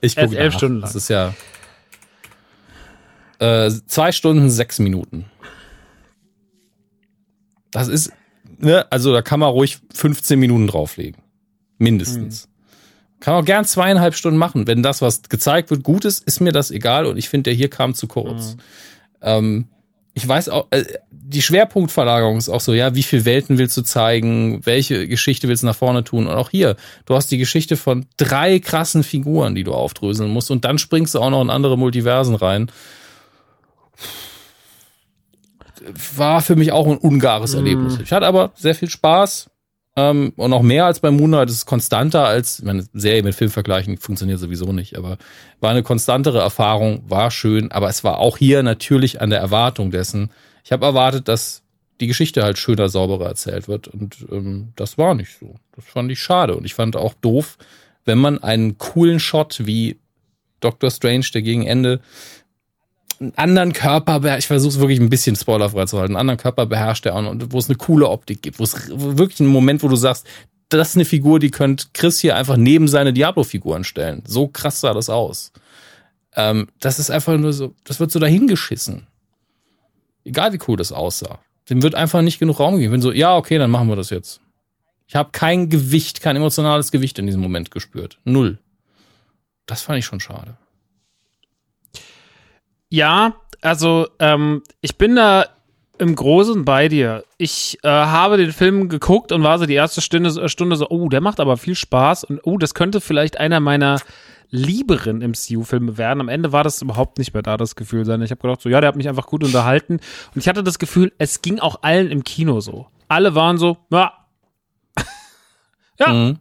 Ich gucke elf nach. Stunden lang. Das ist ja äh, zwei Stunden sechs Minuten. Das ist ne, also da kann man ruhig 15 Minuten drauflegen. Mindestens. Mhm. Kann auch gern zweieinhalb Stunden machen. Wenn das, was gezeigt wird, gut ist, ist mir das egal und ich finde, der hier kam zu kurz. Mhm. Ähm, ich weiß auch, äh, die Schwerpunktverlagerung ist auch so, ja, wie viel Welten willst du zeigen, welche Geschichte willst du nach vorne tun? Und auch hier, du hast die Geschichte von drei krassen Figuren, die du aufdröseln musst und dann springst du auch noch in andere Multiversen rein. War für mich auch ein ungares mhm. Erlebnis. Ich hatte aber sehr viel Spaß. Ähm, und auch mehr als bei Moonlight. Es ist konstanter als, ich meine, Serie mit Film vergleichen funktioniert sowieso nicht, aber war eine konstantere Erfahrung, war schön, aber es war auch hier natürlich an der Erwartung dessen. Ich habe erwartet, dass die Geschichte halt schöner, sauberer erzählt wird und ähm, das war nicht so. Das fand ich schade und ich fand auch doof, wenn man einen coolen Shot wie Doctor Strange, der gegen Ende einen anderen Körper beherrscht, ich versuche es wirklich ein bisschen spoilerfrei zu halten, einen anderen Körper beherrscht der und wo es eine coole Optik gibt, wo es wirklich ein Moment, wo du sagst, das ist eine Figur, die könnte Chris hier einfach neben seine Diablo-Figuren stellen. So krass sah das aus. Ähm, das ist einfach nur so, das wird so dahingeschissen. Egal wie cool das aussah. Dem wird einfach nicht genug Raum gegeben. Wenn so, ja, okay, dann machen wir das jetzt. Ich habe kein Gewicht, kein emotionales Gewicht in diesem Moment gespürt. Null. Das fand ich schon schade. Ja, also ähm, ich bin da im Großen bei dir. Ich äh, habe den Film geguckt und war so die erste Stunde, Stunde so, oh, der macht aber viel Spaß und oh, das könnte vielleicht einer meiner lieberen MCU-Filme werden. Am Ende war das überhaupt nicht mehr da, das Gefühl sein. Ich habe gedacht, so, ja, der hat mich einfach gut unterhalten. Und ich hatte das Gefühl, es ging auch allen im Kino so. Alle waren so, ja. ja, mhm.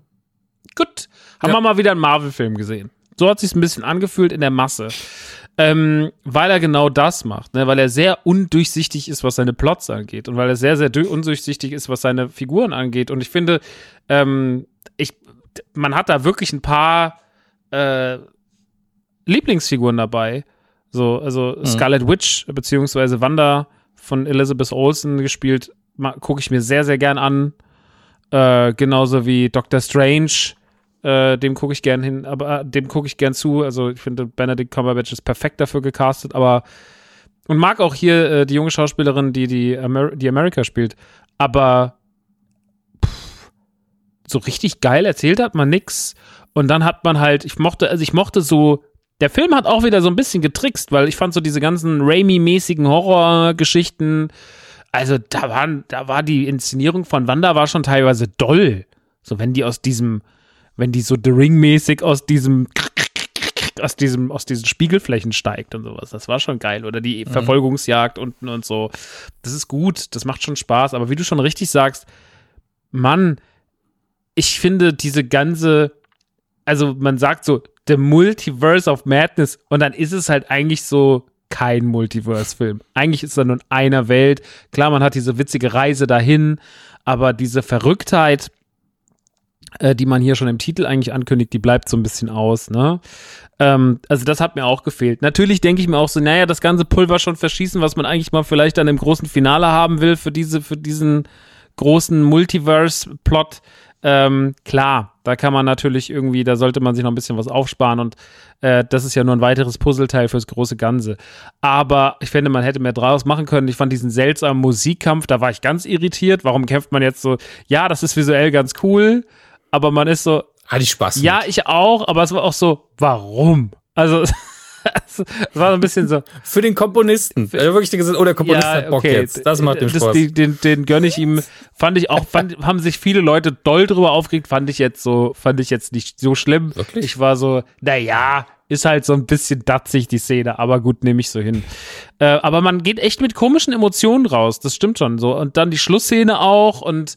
gut. Haben ja. wir mal wieder einen Marvel-Film gesehen. So hat sich ein bisschen angefühlt in der Masse ähm, weil er genau das macht, ne? weil er sehr undurchsichtig ist, was seine Plots angeht und weil er sehr, sehr undurchsichtig ist, was seine Figuren angeht. Und ich finde, ähm, ich, man hat da wirklich ein paar äh, Lieblingsfiguren dabei. So, also mhm. Scarlet Witch beziehungsweise Wanda von Elizabeth Olsen gespielt, gucke ich mir sehr, sehr gern an. Äh, genauso wie Doctor Strange äh, dem gucke ich gern hin, aber äh, dem gucke ich gern zu. Also ich finde, Benedict Cumberbatch ist perfekt dafür gecastet, aber und mag auch hier äh, die junge Schauspielerin, die die, Amer die America spielt. Aber pff, so richtig geil erzählt hat man nix. Und dann hat man halt, ich mochte, also ich mochte so der Film hat auch wieder so ein bisschen getrickst, weil ich fand so diese ganzen Raimi-mäßigen Horrorgeschichten, also da waren, da war die Inszenierung von Wanda war schon teilweise doll. So wenn die aus diesem wenn die so The Ring-mäßig aus diesem aus diesem, aus diesen Spiegelflächen steigt und sowas. Das war schon geil. Oder die mhm. Verfolgungsjagd unten und so. Das ist gut, das macht schon Spaß. Aber wie du schon richtig sagst, Mann, ich finde diese ganze, also man sagt so, The Multiverse of Madness und dann ist es halt eigentlich so kein Multiverse-Film. Eigentlich ist da nur in einer Welt. Klar, man hat diese witzige Reise dahin, aber diese Verrücktheit, äh, die man hier schon im Titel eigentlich ankündigt, die bleibt so ein bisschen aus, ne? Ähm, also das hat mir auch gefehlt. Natürlich denke ich mir auch so, naja, das ganze Pulver schon verschießen, was man eigentlich mal vielleicht dann im großen Finale haben will für diese, für diesen großen Multiverse-Plot. Ähm, klar, da kann man natürlich irgendwie, da sollte man sich noch ein bisschen was aufsparen und äh, das ist ja nur ein weiteres Puzzleteil fürs große Ganze. Aber ich finde, man hätte mehr draus machen können. Ich fand diesen seltsamen Musikkampf, da war ich ganz irritiert. Warum kämpft man jetzt so? Ja, das ist visuell ganz cool aber man ist so. Hatte ich Spaß. Ja, mit. ich auch, aber es war auch so, warum? Also, es war so ein bisschen so. Für den Komponisten. Also wirklich gesagt, oh, der Komponist ja, hat Bock okay. jetzt. Das macht dem das, Spaß. Den, den, den gönne ich ihm. Fand ich auch, fand, haben sich viele Leute doll drüber aufgeregt, fand ich jetzt so, fand ich jetzt nicht so schlimm. Wirklich? Ich war so, na ja, ist halt so ein bisschen datzig, die Szene, aber gut, nehme ich so hin. Äh, aber man geht echt mit komischen Emotionen raus, das stimmt schon so. Und dann die Schlussszene auch und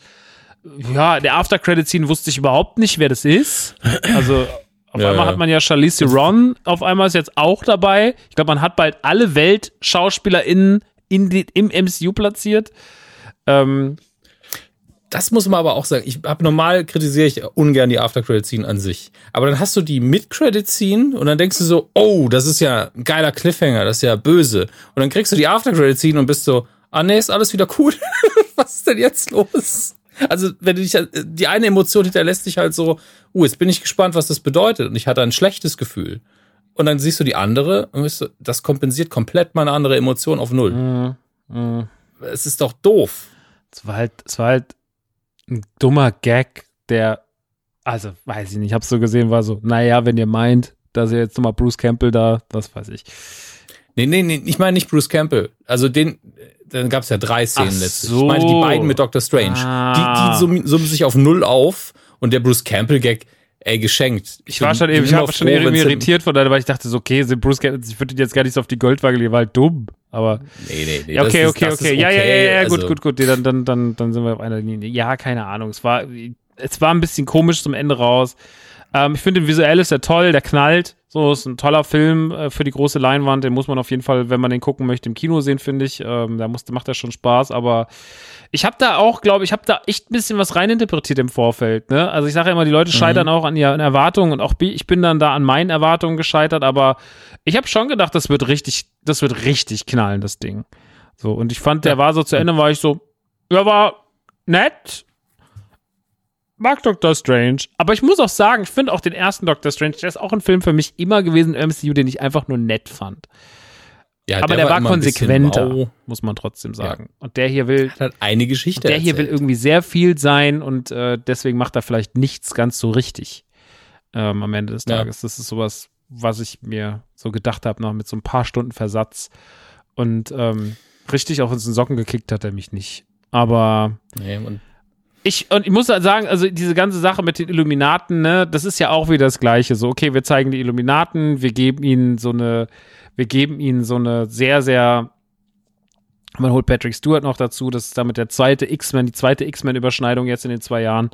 ja, der After-Credit-Scene wusste ich überhaupt nicht, wer das ist. Also auf ja, einmal hat man ja Charlize Theron, auf einmal ist jetzt auch dabei. Ich glaube, man hat bald alle WeltschauspielerInnen in die, im MCU platziert. Ähm, das muss man aber auch sagen. Ich habe normal kritisiere ich ungern die After Credit Scene an sich, aber dann hast du die Mid Credit Scene und dann denkst du so, oh, das ist ja ein geiler Cliffhanger, das ist ja böse. Und dann kriegst du die After Credit Scene und bist so, ah nee, ist alles wieder cool. Was ist denn jetzt los? Also, wenn du dich, die eine Emotion hinterlässt dich halt so, uh, jetzt bin ich gespannt, was das bedeutet. Und ich hatte ein schlechtes Gefühl. Und dann siehst du die andere und bist so, das kompensiert komplett meine andere Emotion auf null. Mm, mm. Es ist doch doof. Es war halt, es war halt ein dummer Gag, der Also, weiß ich nicht. Ich hab's so gesehen, war so, naja, wenn ihr meint, dass ihr jetzt nochmal Bruce Campbell da, das weiß ich. Nee, nee, nee, ich meine nicht Bruce Campbell. Also den, dann gab es ja drei Szenen Ach letztlich. so. Ich meine die beiden mit Doctor Strange. Ah. Die, die summen, summen sich auf null auf und der Bruce Campbell-Gag, ey, geschenkt. Ich war bin schon eben, ich war schon froh, irritiert von daher, weil ich dachte so, okay, sind Bruce Campbell, ich würde jetzt gar nicht so auf die Goldwaage legen, war halt dumm. Aber Nee, nee, nee. Okay, ist- okay, okay. ist Ja, ja, ja, ja, also- gut, gut, gut. Dann, dann, dann, dann sind wir auf einer Linie. Ja, keine Ahnung. Es war, es war ein bisschen komisch zum Ende raus. Ähm, ich finde, visuell ist er toll, der knallt. So, ist ein toller Film äh, für die große Leinwand. Den muss man auf jeden Fall, wenn man den gucken möchte, im Kino sehen, finde ich. Ähm, da muss, macht er schon Spaß. Aber ich habe da auch, glaube ich, habe da echt ein bisschen was reininterpretiert im Vorfeld. Ne? Also ich sage ja immer, die Leute scheitern auch an ihren Erwartungen und auch ich bin dann da an meinen Erwartungen gescheitert. Aber ich habe schon gedacht, das wird richtig, das wird richtig knallen, das Ding. So, und ich fand, der war so zu Ende, war ich so, ja, war nett. Mag Doctor Strange. Aber ich muss auch sagen, ich finde auch den ersten Doctor Strange, der ist auch ein Film für mich immer gewesen im MCU, den ich einfach nur nett fand. Ja, Aber der, war, immer ein bisschen konsequenter, muss man trotzdem sagen. Und der hier will, Hat halt eine Geschichte der hier will erzählt. irgendwie sehr viel sein und äh, deswegen macht er vielleicht nichts ganz so richtig ähm, am Ende des Ja. Tages. Das ist sowas, was ich mir so gedacht habe, noch mit so ein paar Stunden Versatz. Und ähm, richtig auf uns den Socken gekickt hat er mich nicht. Aber Nee, und ich, und ich muss halt sagen, also diese ganze Sache mit den Illuminaten, ne, das ist ja auch wieder das Gleiche. So, okay, wir zeigen die Illuminaten, wir geben ihnen so eine, wir geben ihnen so eine sehr, sehr, man holt Patrick Stewart noch dazu, das ist damit der zweite X-Men, die zweite X-Men-Überschneidung jetzt in den zwei Jahren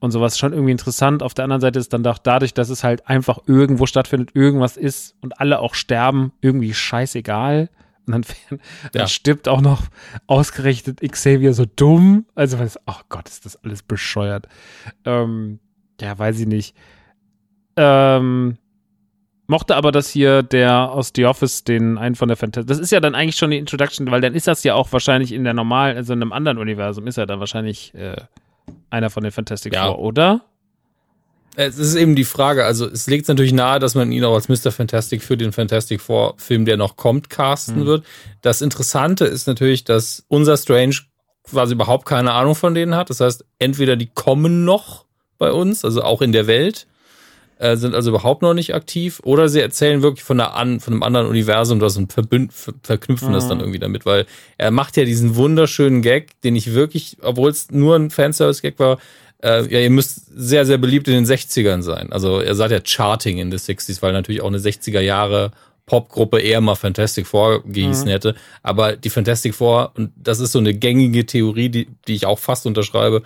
und sowas schon irgendwie interessant. Auf der anderen Seite ist dann doch dadurch, dass es halt einfach irgendwo stattfindet, irgendwas ist und alle auch sterben, irgendwie scheißegal. Und dann, dann Ja. stirbt auch noch ausgerechnet Xavier so dumm. Also, was, oh Gott, ist das alles bescheuert. Ähm, ja, weiß ich nicht. Ähm, mochte aber, dass hier der aus The Office den einen von der Fantastic. Das ist ja dann eigentlich schon die Introduction, weil dann ist das ja auch wahrscheinlich in der normalen, also in einem anderen Universum, ist er dann wahrscheinlich äh, einer von den Fantastic Ja. Four, oder? Es ist eben die Frage, also es liegt natürlich nahe, dass man ihn auch als Mr. Fantastic für den Fantastic Four Film, der noch kommt, casten Mhm. wird. Das Interessante ist natürlich, dass unser Strange quasi überhaupt keine Ahnung von denen hat. Das heißt, entweder die kommen noch bei uns, also auch in der Welt, äh, sind also überhaupt noch nicht aktiv, oder sie erzählen wirklich von, einer an, von einem anderen Universum das und verbünd, ver, verknüpfen das dann irgendwie damit, weil er macht ja diesen wunderschönen Gag, den ich wirklich, obwohl es nur ein Fanservice-Gag war, äh, ja, ihr müsst sehr, sehr beliebt in den 60ern sein. Also er sagt ja Charting in the 60s, weil natürlich auch eine 60er Jahre Popgruppe eher mal Fantastic Four gehießen hätte. Aber die Fantastic Four, und das ist so eine gängige Theorie, die, die ich auch fast unterschreibe,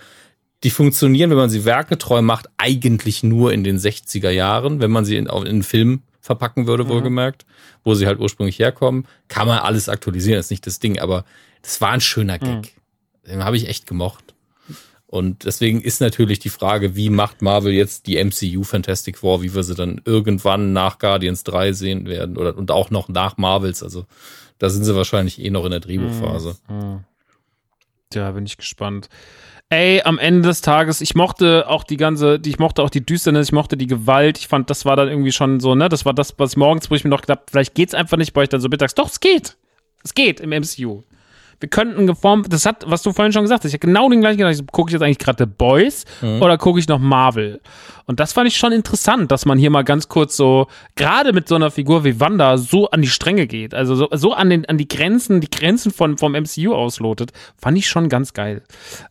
die funktionieren, wenn man sie werketreu macht, eigentlich nur in den 60er Jahren, wenn man sie in, in einen Film verpacken würde, wohlgemerkt, wo sie halt ursprünglich herkommen. Kann man alles aktualisieren, ist nicht das Ding, aber das war ein schöner Gag. Den habe ich echt gemocht. Und deswegen ist natürlich die Frage, wie macht Marvel jetzt die MCU Fantastic Four, wie wir sie dann irgendwann nach Guardians 3 sehen werden oder und auch noch nach Marvels. Also da sind sie wahrscheinlich eh noch in der Drehbuchphase. Ja, bin ich gespannt. Ey, am Ende des Tages, ich mochte auch die ganze, ich mochte auch die Düsternis, ich mochte die Gewalt. Ich fand, das war dann irgendwie schon so, ne, das war das, was morgens, wo ich mir noch gedacht, vielleicht geht's einfach nicht bei euch dann so mittags. Doch, es geht. Es geht im MCU. Wir könnten geformt, das hat, was du vorhin schon gesagt hast, ich habe genau den gleichen gedacht, gucke ich jetzt eigentlich gerade The Boys oder gucke ich noch Marvel? Und das fand ich schon interessant, dass man hier mal ganz kurz so, gerade mit so einer Figur wie Wanda, so an die Stränge geht. Also so, so an, den, an die Grenzen, die Grenzen von, vom MCU auslotet. Fand ich schon ganz geil.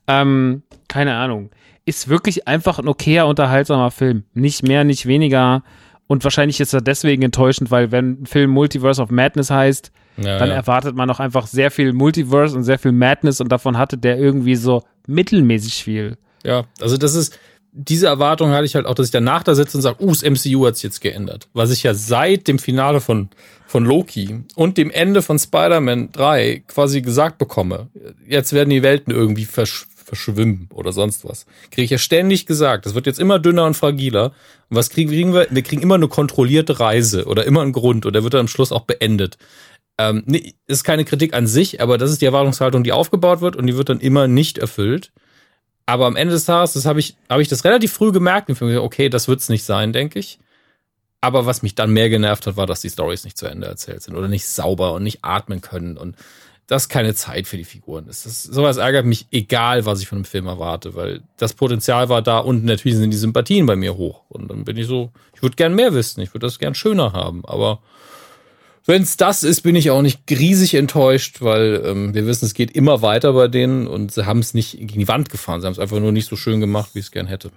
Ähm, keine Ahnung. Ist wirklich einfach ein okayer, unterhaltsamer Film. Nicht mehr, nicht weniger. Und wahrscheinlich ist er deswegen enttäuschend, weil wenn ein Film Multiverse of Madness heißt, Ja, dann ja. erwartet man auch einfach sehr viel Multiverse und sehr viel Madness und davon hatte der irgendwie so mittelmäßig viel. Ja, also das ist, diese Erwartung hatte ich halt auch, dass ich danach da sitze und sage, uh, das MCU hat sich jetzt geändert. Was ich ja seit dem Finale von, von Loki und dem Ende von Spider-Man 3 quasi gesagt bekomme. Jetzt werden die Welten irgendwie versch verschwimmen oder sonst was. Kriege ich ja ständig gesagt. Das wird jetzt immer dünner und fragiler. Und was kriegen, wir? Wir kriegen immer eine kontrollierte Reise oder immer einen Grund und der wird dann am Schluss auch beendet. Ähm, nee, ist keine Kritik an sich, aber das ist die Erwartungshaltung, die aufgebaut wird und die wird dann immer nicht erfüllt. Aber am Ende des Tages, das habe ich, habe ich das relativ früh gemerkt und mir okay, das wird's nicht sein, denke ich. Aber was mich dann mehr genervt hat, war, dass die Stories nicht zu Ende erzählt sind oder nicht sauber und nicht atmen können. Und das ist keine Zeit für die Figuren. Das ist, sowas ärgert mich, egal was ich von einem Film erwarte, weil das Potenzial war da und natürlich sind die Sympathien bei mir hoch. Und dann bin ich so, ich würde gern mehr wissen, ich würde das gern schöner haben, aber wenn es das ist, bin ich auch nicht riesig enttäuscht, weil ähm, wir wissen, es geht immer weiter bei denen und sie haben es nicht gegen die Wand gefahren. Sie haben es einfach nur nicht so schön gemacht, wie ich es gern hätte.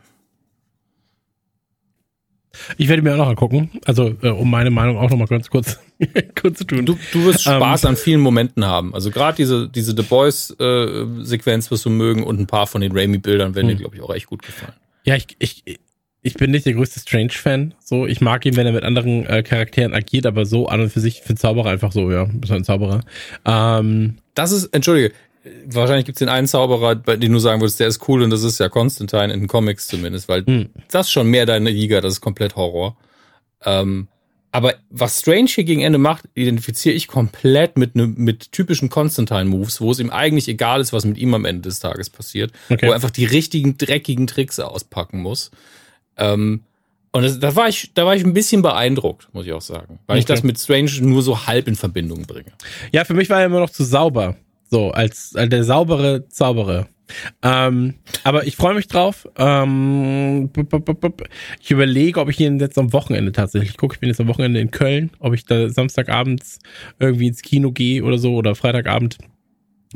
Ich werde mir auch noch angucken, also äh, um meine Meinung auch noch mal ganz kurz, kurz zu tun. Du, du wirst ähm, Spaß ähm, an vielen Momenten haben. Also gerade diese, diese The Boys-Sequenz äh, wirst du mögen und ein paar von den Raimi-Bildern werden dir, hm. glaube ich, auch echt gut gefallen. Ja, ich, ich, ich bin nicht der größte Strange-Fan. So, ich mag ihn, wenn er mit anderen äh, Charakteren agiert, aber so an und für sich für Zauberer einfach so, ja, bist ein Zauberer. Ähm, das ist, entschuldige, wahrscheinlich gibt es den einen Zauberer, bei dem du sagen würdest, der ist cool und das ist ja Constantine in den Comics zumindest, weil hm. das ist schon mehr deine Liga, das ist komplett Horror. Ähm, aber was Strange hier gegen Ende macht, identifiziere ich komplett mit, ne, mit typischen Constantine-Moves, wo es ihm eigentlich egal ist, was mit ihm am Ende des Tages passiert, okay. wo er einfach die richtigen, dreckigen Tricks auspacken muss. Ähm, und das, da war ich, da war ich ein bisschen beeindruckt, muss ich auch sagen, weil okay. ich das mit Strange nur so halb in Verbindung bringe. Ja, für mich war er immer noch zu sauber. So, als, als der saubere Zauberer. Ähm, aber ich freue mich drauf. Ähm, ich überlege, ob ich ihn jetzt am Wochenende tatsächlich gucke. Ich bin jetzt am Wochenende in Köln, ob ich da Samstagabends irgendwie ins Kino gehe oder so oder Freitagabend.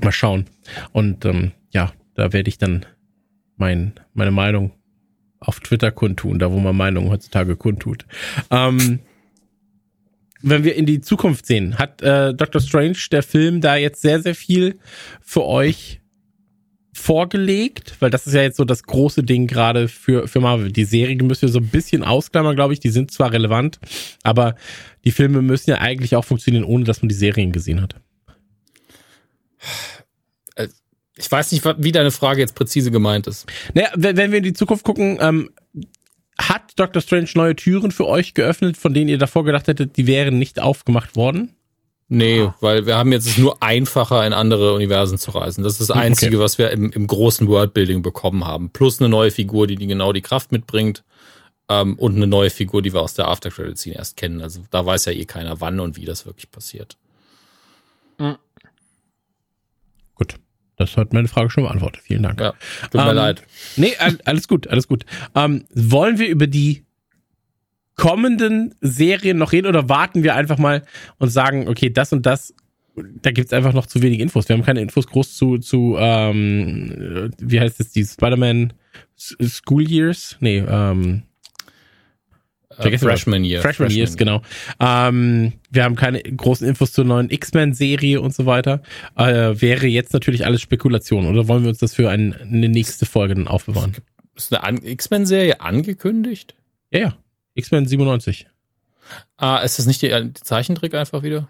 Mal schauen. Und ähm, ja, da werde ich dann mein, meine Meinung auf Twitter kundtun, da wo man Meinungen heutzutage kundtut. Ähm, wenn wir in die Zukunft sehen, hat äh, Doctor Strange, der Film, da jetzt sehr, sehr viel für euch vorgelegt, weil das ist ja jetzt so das große Ding gerade für, für Marvel. Die Serien müssen wir so ein bisschen ausklammern, glaube ich. Die sind zwar relevant, aber die Filme müssen ja eigentlich auch funktionieren, ohne dass man die Serien gesehen hat. Ich weiß nicht, wie deine Frage jetzt präzise gemeint ist. Naja, wenn wir in die Zukunft gucken, ähm, hat Doctor Strange neue Türen für euch geöffnet, von denen ihr davor gedacht hättet, die wären nicht aufgemacht worden? Nee, ah. weil wir haben jetzt es nur einfacher, in andere Universen zu reisen. Das ist das Einzige, okay. was wir im, im großen Worldbuilding bekommen haben. Plus eine neue Figur, die, die genau die Kraft mitbringt. Ähm, und eine neue Figur, die wir aus der After Credit Scene erst kennen. Also da weiß ja eh keiner, wann und wie das wirklich passiert. Mhm. Gut. Das hat meine Frage schon beantwortet. Vielen Dank. Ja, tut mir ähm, leid. Nee, alles gut, alles gut. Ähm, wollen wir über die kommenden Serien noch reden oder warten wir einfach mal und sagen, okay, das und das, da gibt's einfach noch zu wenig Infos. Wir haben keine Infos groß zu, zu ähm, wie heißt es, die Spider-Man School Years? Nee, ähm, Uh, Freshman Year. Freshman, Freshman Years, genau. Ähm, wir haben keine großen Infos zur neuen X-Men-Serie und so weiter. Äh, wäre jetzt natürlich alles Spekulation, oder wollen wir uns das für ein, eine nächste Folge dann aufbewahren? Ist eine X-Men-Serie angekündigt? Ja, ja. X-Men 97. Ah, ist das nicht die, die Zeichentrick einfach wieder?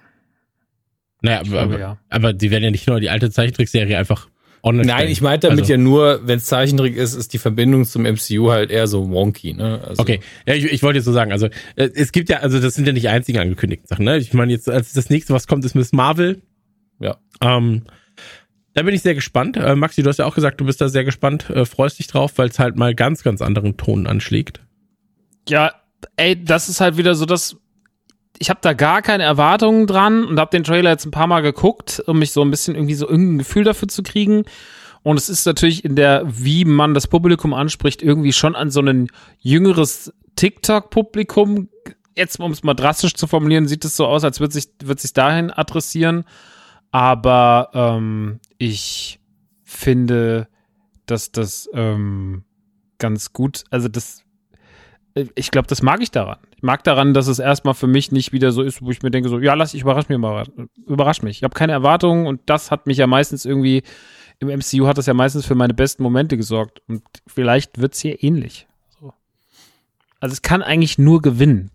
Naja, aber, glaube, aber, ja. aber die werden ja nicht nur die alte Zeichentrickserie einfach online Nein, ich meinte damit also. ja nur, wenn es Zeichentrick ist, ist die Verbindung zum MCU halt eher so wonky, ne? Also. Okay, ja, ich, ich wollte jetzt so sagen, also äh, es gibt ja, also das sind ja nicht die einzigen angekündigten Sachen, ne? Ich meine jetzt, als das nächste, was kommt, ist Miss Marvel. Ja. Ähm, da bin ich sehr gespannt. Äh, Maxi, du hast ja auch gesagt, du bist da sehr gespannt, äh, freust dich drauf, weil es halt mal ganz, ganz anderen Ton anschlägt. Ja, ey, das ist halt wieder so das, ich habe da gar keine Erwartungen dran und habe den Trailer jetzt ein paar Mal geguckt, um mich so ein bisschen irgendwie so irgendein Gefühl dafür zu kriegen. Und es ist natürlich in der, wie man das Publikum anspricht, irgendwie schon an so ein jüngeres TikTok-Publikum. Jetzt, um es mal drastisch zu formulieren, sieht es so aus, als würde sich, wird sich dahin adressieren. Aber ähm, ich finde, dass das ähm, ganz gut, also das, ich glaube, das mag ich daran mag daran, dass es erstmal für mich nicht wieder so ist, wo ich mir denke, so, ja, lass ich überrasch mich mal, überrasch mich. Ich habe keine Erwartungen und das hat mich ja meistens irgendwie, im MCU hat das ja meistens für meine besten Momente gesorgt. Und vielleicht wird es hier ähnlich. So. Also es kann eigentlich nur gewinnen.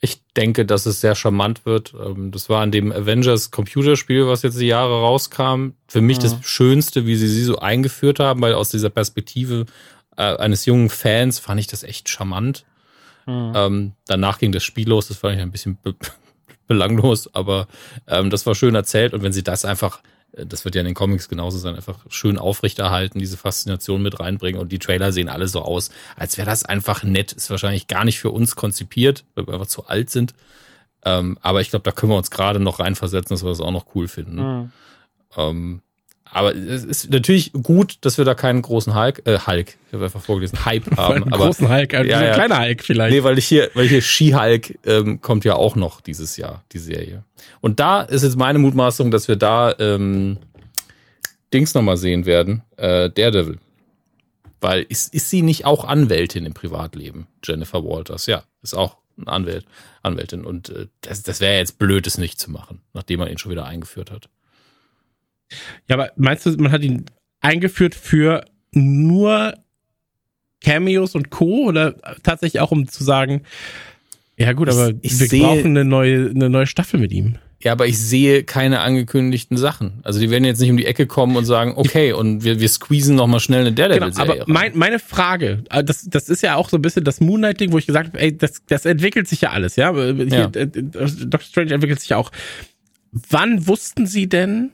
Ich denke, dass es sehr charmant wird. Ähm, das war an dem Avengers Computerspiel, was jetzt die Jahre rauskam, für mich ja. das Schönste, wie sie sie so eingeführt haben, weil aus dieser Perspektive äh, eines jungen Fans fand ich das echt charmant. Mhm. Ähm, danach ging das Spiel los, das fand ich ein bisschen be belanglos, aber ähm, das war schön erzählt und wenn sie das einfach, äh, das wird ja in den Comics genauso sein, einfach schön aufrechterhalten, diese Faszination mit reinbringen und die Trailer sehen alle so aus, als wäre das einfach nett, ist wahrscheinlich gar nicht für uns konzipiert, weil wir einfach zu alt sind. Ähm, aber ich glaube, da können wir uns gerade noch reinversetzen, dass wir das auch noch cool finden. Mhm. Ähm, aber es ist natürlich gut, dass wir da keinen großen Hulk, äh, Hulk, ich habe einfach vorgelesen, Hype haben. einen aber, großen Hulk, ein ja, ja. kleiner Hulk vielleicht. Nee, weil ich hier, weil hier She-Hulk ähm, kommt ja auch noch dieses Jahr, die Serie. Und da ist jetzt meine Mutmaßung, dass wir da ähm, Dings nochmal sehen werden, äh, Daredevil. Weil ist, ist sie nicht auch Anwältin im Privatleben, Jennifer Walters? Ja, ist auch eine Anwält, Anwältin. Und äh, das, das wäre jetzt blöd, es nicht zu machen, nachdem man ihn schon wieder eingeführt hat. Ja, aber meinst du, man hat ihn eingeführt für nur Cameos und Co. oder tatsächlich auch um zu sagen, ja gut, Ich- aber ich wir sehe- brauchen eine neue, eine neue Staffel mit ihm. Ja, aber ich sehe keine angekündigten Sachen. Also die werden jetzt nicht um die Ecke kommen und sagen, okay, und wir, wir squeezen noch mal schnell eine Genau, Daredevil-Serie aber mein, meine Frage, äh, das, das ist ja auch so ein bisschen das Moonlight-Ding, wo ich gesagt habe, ey, das, das entwickelt sich ja alles, ja. Hier, Ja. äh, äh, Doctor Strange entwickelt sich ja auch. Wann wussten Sie denn,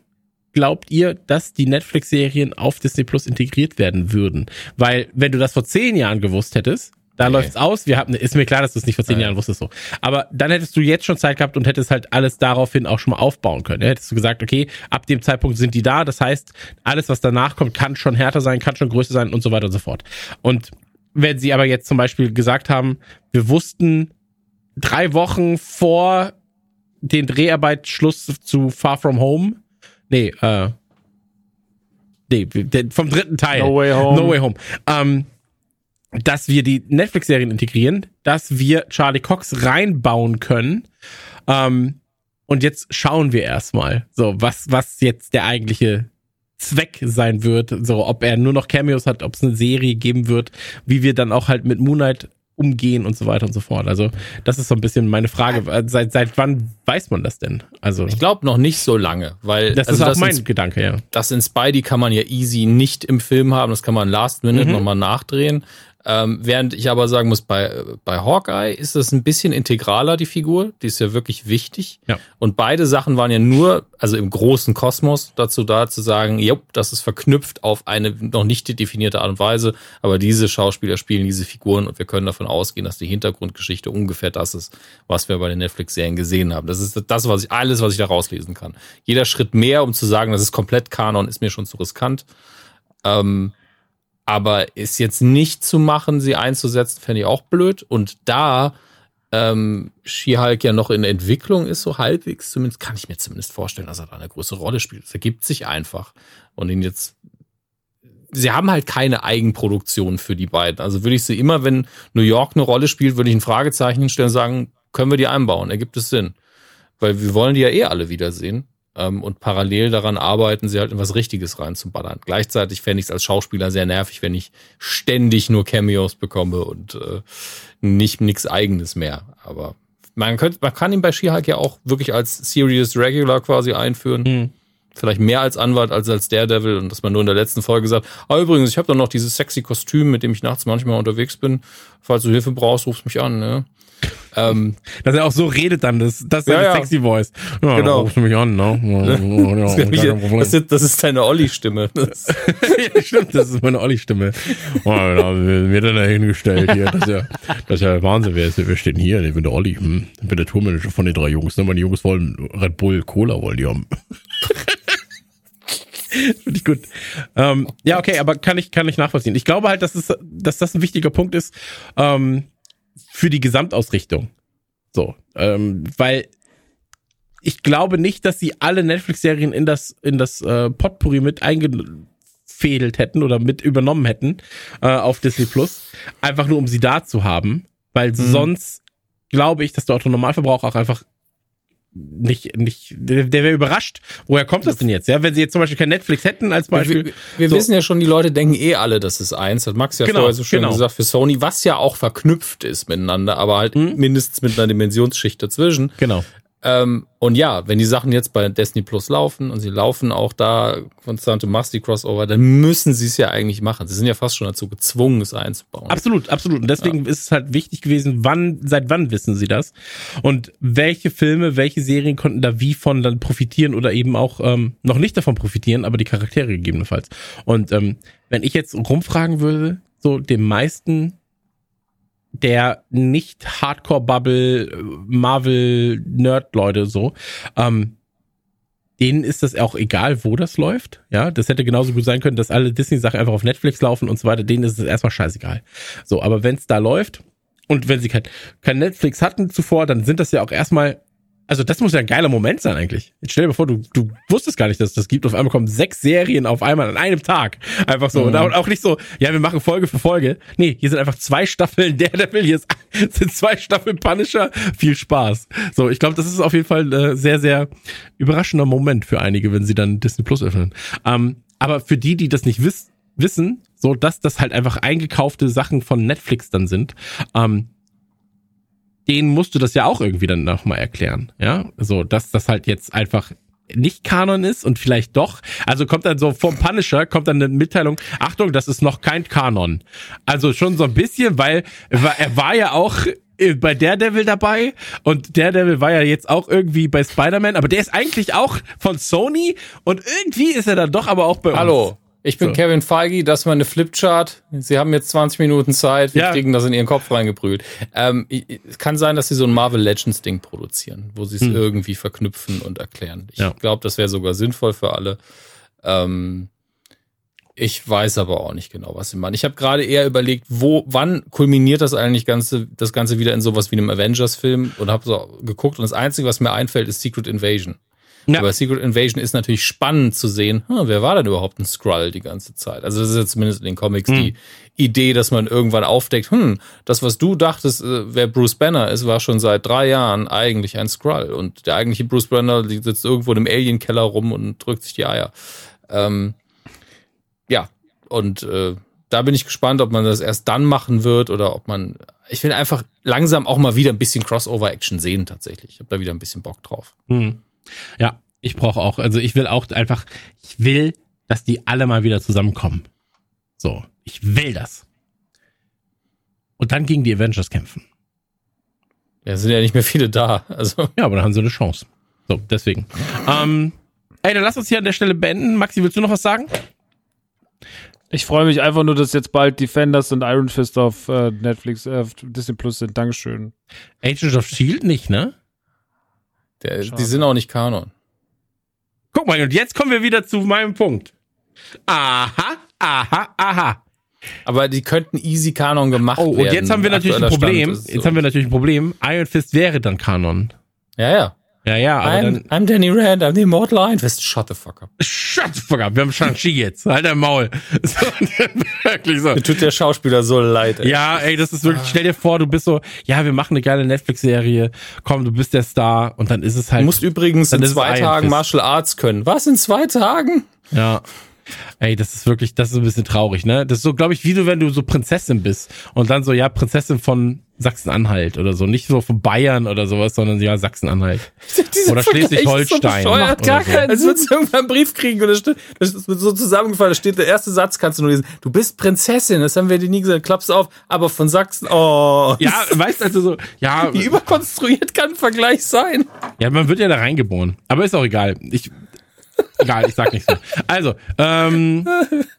glaubt ihr, dass die Netflix-Serien auf Disney Plus integriert werden würden? Weil, wenn du das vor zehn Jahren gewusst hättest, da Nee. läuft's aus. Wir haben, ist mir klar, dass du es nicht vor zehn Ja. Jahren wusstest so. Aber dann hättest du jetzt schon Zeit gehabt und hättest halt alles daraufhin auch schon mal aufbauen können. Ja, hättest du gesagt, okay, ab dem Zeitpunkt sind die da. Das heißt, alles, was danach kommt, kann schon härter sein, kann schon größer sein und so weiter und so fort. Und wenn sie aber jetzt zum Beispiel gesagt haben, wir wussten drei Wochen vor den Dreharbeitsschluss zu Far From Home, nee, äh, nee, vom dritten Teil. No Way Home. No Way Home. Ähm, dass wir die Netflix-Serien integrieren, dass wir Charlie Cox reinbauen können. Ähm, und jetzt schauen wir erstmal, so, was, was jetzt der eigentliche Zweck sein wird, so, ob er nur noch Cameos hat, ob es eine Serie geben wird, wie wir dann auch halt mit Moonlight umgehen und so weiter und so fort. Also, das ist so ein bisschen meine Frage. Äh, Seit, seit wann weiß man das denn? Also, Ich glaube noch nicht so lange, weil das also ist auch das mein in, Gedanke, ja. das in Spidey kann man ja easy nicht im Film haben, das kann man last minute Mhm. nochmal nachdrehen. Ähm, während ich aber sagen muss, bei, bei Hawkeye ist das ein bisschen integraler, die Figur. Die ist ja wirklich wichtig. Ja. Und beide Sachen waren ja nur, also im großen Kosmos, dazu da zu sagen, jupp, das ist verknüpft auf eine noch nicht definierte Art und Weise, aber diese Schauspieler spielen diese Figuren und wir können davon ausgehen, dass die Hintergrundgeschichte ungefähr das ist, was wir bei den Netflix-Serien gesehen haben. Das ist das, was ich, alles, was ich da rauslesen kann. Jeder Schritt mehr, um zu sagen, das ist komplett Kanon, ist mir schon zu riskant. Ähm, aber ist jetzt nicht zu machen, sie einzusetzen, fände ich auch blöd. Und da ähm, She-Hulk ja noch in Entwicklung ist, so halbwegs, zumindest kann ich mir zumindest vorstellen, dass er da eine größere Rolle spielt. Das ergibt sich einfach. Und ihn jetzt. Sie haben halt keine Eigenproduktion für die beiden. Also würde ich sie immer, wenn New York eine Rolle spielt, würde ich ein Fragezeichen hinstellen und sagen, können wir die einbauen? Ergibt es Sinn? Weil wir wollen die ja eh alle wiedersehen. Ähm, und parallel daran arbeiten sie halt in was Richtiges reinzuballern. Gleichzeitig fände ich es als Schauspieler sehr nervig, wenn ich ständig nur Cameos bekomme und äh, nicht nichts eigenes mehr. Aber man könnte, man kann ihn bei She-Hulk ja auch wirklich als Serious Regular quasi einführen. Hm. Vielleicht mehr als Anwalt als als Daredevil und dass man nur in der letzten Folge sagt, ah übrigens, ich habe doch noch dieses sexy Kostüm, mit dem ich nachts manchmal unterwegs bin. Falls du Hilfe brauchst, rufst mich an. Ne? Ähm, Dass er auch so redet dann, das, das ist Ja, ja. sexy Voice. Ja, Genau. Rufst du mich an, ne? Ja, ja, das, gar kein Problem. ist, das ist deine Olli-Stimme. Das- ja, stimmt, das ist meine Olli-Stimme. Oh, wir mir dann dahingestellt hier. Das ist ja, das ist ja Wahnsinn. Wer, ist, wer steht denn hier? Ich bin der Olli. Hm. Ich bin der Tourmanager von den drei Jungs. Ne? Meine Jungs wollen Red Bull Cola wollen die haben. Finde ich gut. Ähm, ja, okay, aber kann ich, kann ich nachvollziehen. Ich glaube halt, dass, es, dass das ein wichtiger Punkt ist ähm, für die Gesamtausrichtung. So, ähm, weil ich glaube nicht, dass sie alle Netflix-Serien in das, in das äh, Potpourri mit eingefädelt hätten oder mit übernommen hätten äh, auf Disney Plus. Einfach nur, um sie da zu haben. Weil sonst glaube ich, dass der Autonormalverbraucher auch einfach nicht, nicht, der, der wäre überrascht. Woher kommt das denn jetzt? Ja, wenn sie jetzt zum Beispiel kein Netflix hätten als Beispiel. Wir, wir So. wissen ja schon, die Leute denken eh alle, das ist eins. Hat Max ja Genau, vorher so schön genau. gesagt für Sony, was ja auch verknüpft ist miteinander, aber halt Mhm. mindestens mit einer Dimensionsschicht dazwischen. Genau. Ähm, und ja, wenn die Sachen jetzt bei Destiny Plus laufen und sie laufen auch da konstante Musty Crossover, dann müssen sie es ja eigentlich machen. Sie sind ja fast schon dazu gezwungen, es einzubauen. Absolut, absolut. Und deswegen ist es halt wichtig gewesen, wann, seit wann wissen sie das? Und welche Filme, welche Serien konnten da wie von dann profitieren oder eben auch ähm, noch nicht davon profitieren, aber die Charaktere gegebenenfalls. Und ähm, wenn ich jetzt rumfragen würde, so den meisten der nicht Hardcore-Bubble, Marvel-Nerd-Leute so, ähm, denen ist das auch egal, wo das läuft. Ja, das hätte genauso gut sein können, dass alle Disney-Sachen einfach auf Netflix laufen und so weiter. Denen ist es erstmal scheißegal. So, aber wenn es da läuft und wenn sie kein, kein Netflix hatten zuvor, dann sind das ja auch erstmal also das muss ja ein geiler Moment sein eigentlich. Jetzt stell dir mal vor, du, du wusstest gar nicht, dass es das gibt. Auf einmal kommen sechs Serien auf einmal an einem Tag. Einfach so. Mhm. Und auch nicht so, ja, wir machen Folge für Folge. Nee, hier sind einfach zwei Staffeln der der will Hier sind zwei Staffeln Punisher. Viel Spaß. So, ich glaube, das ist auf jeden Fall ein sehr, sehr überraschender Moment für einige, wenn sie dann Disney Plus öffnen. Ähm, aber für die, die das nicht wiss wissen, so dass das halt einfach eingekaufte Sachen von Netflix dann sind, ähm, denen musst du das ja auch irgendwie dann nochmal erklären. Ja, so, dass das halt jetzt einfach nicht Kanon ist und vielleicht doch. Also kommt dann so vom Punisher, kommt dann eine Mitteilung, Achtung, das ist noch kein Kanon. Also schon so ein bisschen, weil er war ja auch bei Daredevil dabei und Daredevil war ja jetzt auch irgendwie bei Spider-Man, aber der ist eigentlich auch von Sony und irgendwie ist er dann doch aber auch bei uns. Hallo. Ich bin so. Kevin Feige, das ist meine Flipchart. Sie haben jetzt 20 Minuten Zeit, wir ja. kriegen das in Ihren Kopf reingeprügelt. Ähm, es kann sein, dass Sie so ein Marvel Legends Ding produzieren, wo Sie es hm. irgendwie verknüpfen und erklären. Ich ja. glaube, das wäre sogar sinnvoll für alle. Ähm, ich weiß aber auch nicht genau, was Sie meinen. Ich habe gerade eher überlegt, wo, wann kulminiert das eigentlich ganze, das Ganze wieder in sowas wie einem Avengers-Film und habe so geguckt und das Einzige, was mir einfällt, ist Secret Invasion. Ja. Aber Secret Invasion ist natürlich spannend zu sehen, hm, wer war denn überhaupt ein Skrull die ganze Zeit? Also das ist jetzt zumindest in den Comics hm. die Idee, dass man irgendwann aufdeckt, hm, das, was du dachtest, äh, wer Bruce Banner ist, war schon seit drei Jahren eigentlich ein Skrull. Und der eigentliche Bruce Banner sitzt irgendwo im Alien-Keller rum und drückt sich die Eier. Ähm, ja, und äh, da bin ich gespannt, ob man das erst dann machen wird oder ob man. Ich will einfach langsam auch mal wieder ein bisschen Crossover-Action sehen, tatsächlich. Ich habe da wieder ein bisschen Bock drauf. Hm. Ja, ich brauche auch, also ich will auch einfach, ich will, dass die alle mal wieder zusammenkommen. So, ich will das. Und dann gegen die Avengers kämpfen. Ja, sind ja nicht mehr viele da. Also. Ja, aber dann haben sie eine Chance. So, deswegen. Ähm, ey, dann lass uns hier an der Stelle beenden. Maxi, willst du noch was sagen? Ich freue mich einfach nur, dass jetzt bald Defenders und Iron Fist auf äh, Netflix, äh, Disney Plus sind. Dankeschön. Agents of Shield nicht, ne? Der, die sind auch nicht Kanon. Guck mal, und jetzt kommen wir wieder zu meinem Punkt. Aha, aha, aha. Aber die könnten easy Kanon gemacht werden. Oh, und jetzt haben wir natürlich ein Problem. So. Jetzt haben wir natürlich ein Problem. Iron Fist wäre dann Kanon. Ja, ja. Ja, ja, aber I'm, dann. I'm Danny Rand, I'm the Immortal Iron Fist. Shut the fuck up. Shut the fuck up. Wir haben Shang-Chi jetzt. Halt dein Maul. So, wirklich so. Mir tut der Schauspieler so leid. Ey. Ja, ey, das ist wirklich, stell dir vor, du bist so, ja, wir machen eine geile Netflix-Serie. Komm, du bist der Star. Und dann ist es halt. Du musst übrigens in zwei Tagen Martial Arts können. Was, in zwei Tagen? Ja. Ey, das ist wirklich, das ist ein bisschen traurig, ne? Das ist so, glaube ich, wie du, wenn du so Prinzessin bist und dann so, ja, Prinzessin von Sachsen-Anhalt oder so. Nicht so von Bayern oder sowas, sondern ja, Sachsen-Anhalt. Oder Schleswig-Holstein. So gar so. keinen Als würdest du irgendwann einen Brief kriegen und das ist so zusammengefallen, da steht der erste Satz, kannst du nur lesen. Du bist Prinzessin, das haben wir dir nie gesagt. Klappst auf, aber von Sachsen, oh. Ja, weißt also so, ja. Wie überkonstruiert kann ein Vergleich sein? Ja, man wird ja da reingeboren. Aber ist auch egal. Ich, Egal, ich sag nichts mehr. Also, ähm,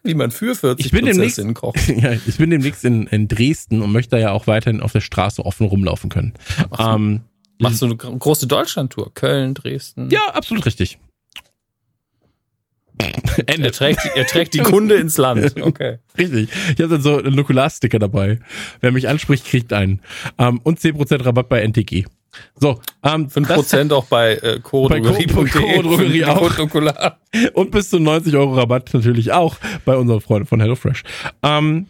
wie man für 40 ich bin demnächst, ja, ich bin demnächst in, in Dresden und möchte ja auch weiterhin auf der Straße offen rumlaufen können. Machst, ähm, machst du eine große Deutschlandtour? Köln, Dresden? Ja, absolut richtig. Ende. Er trägt, er trägt die Kunde ins Land. Okay. Richtig. Ich habe dann so einen Nukularsticker dabei. Wer mich anspricht, kriegt einen. Ähm, und 10% Rabatt bei NTG. So, ähm, 5% auch bei äh, Co-Drogerie auch. Und bis zu 90 Euro Rabatt natürlich auch bei unseren Freunden von HelloFresh. Ähm,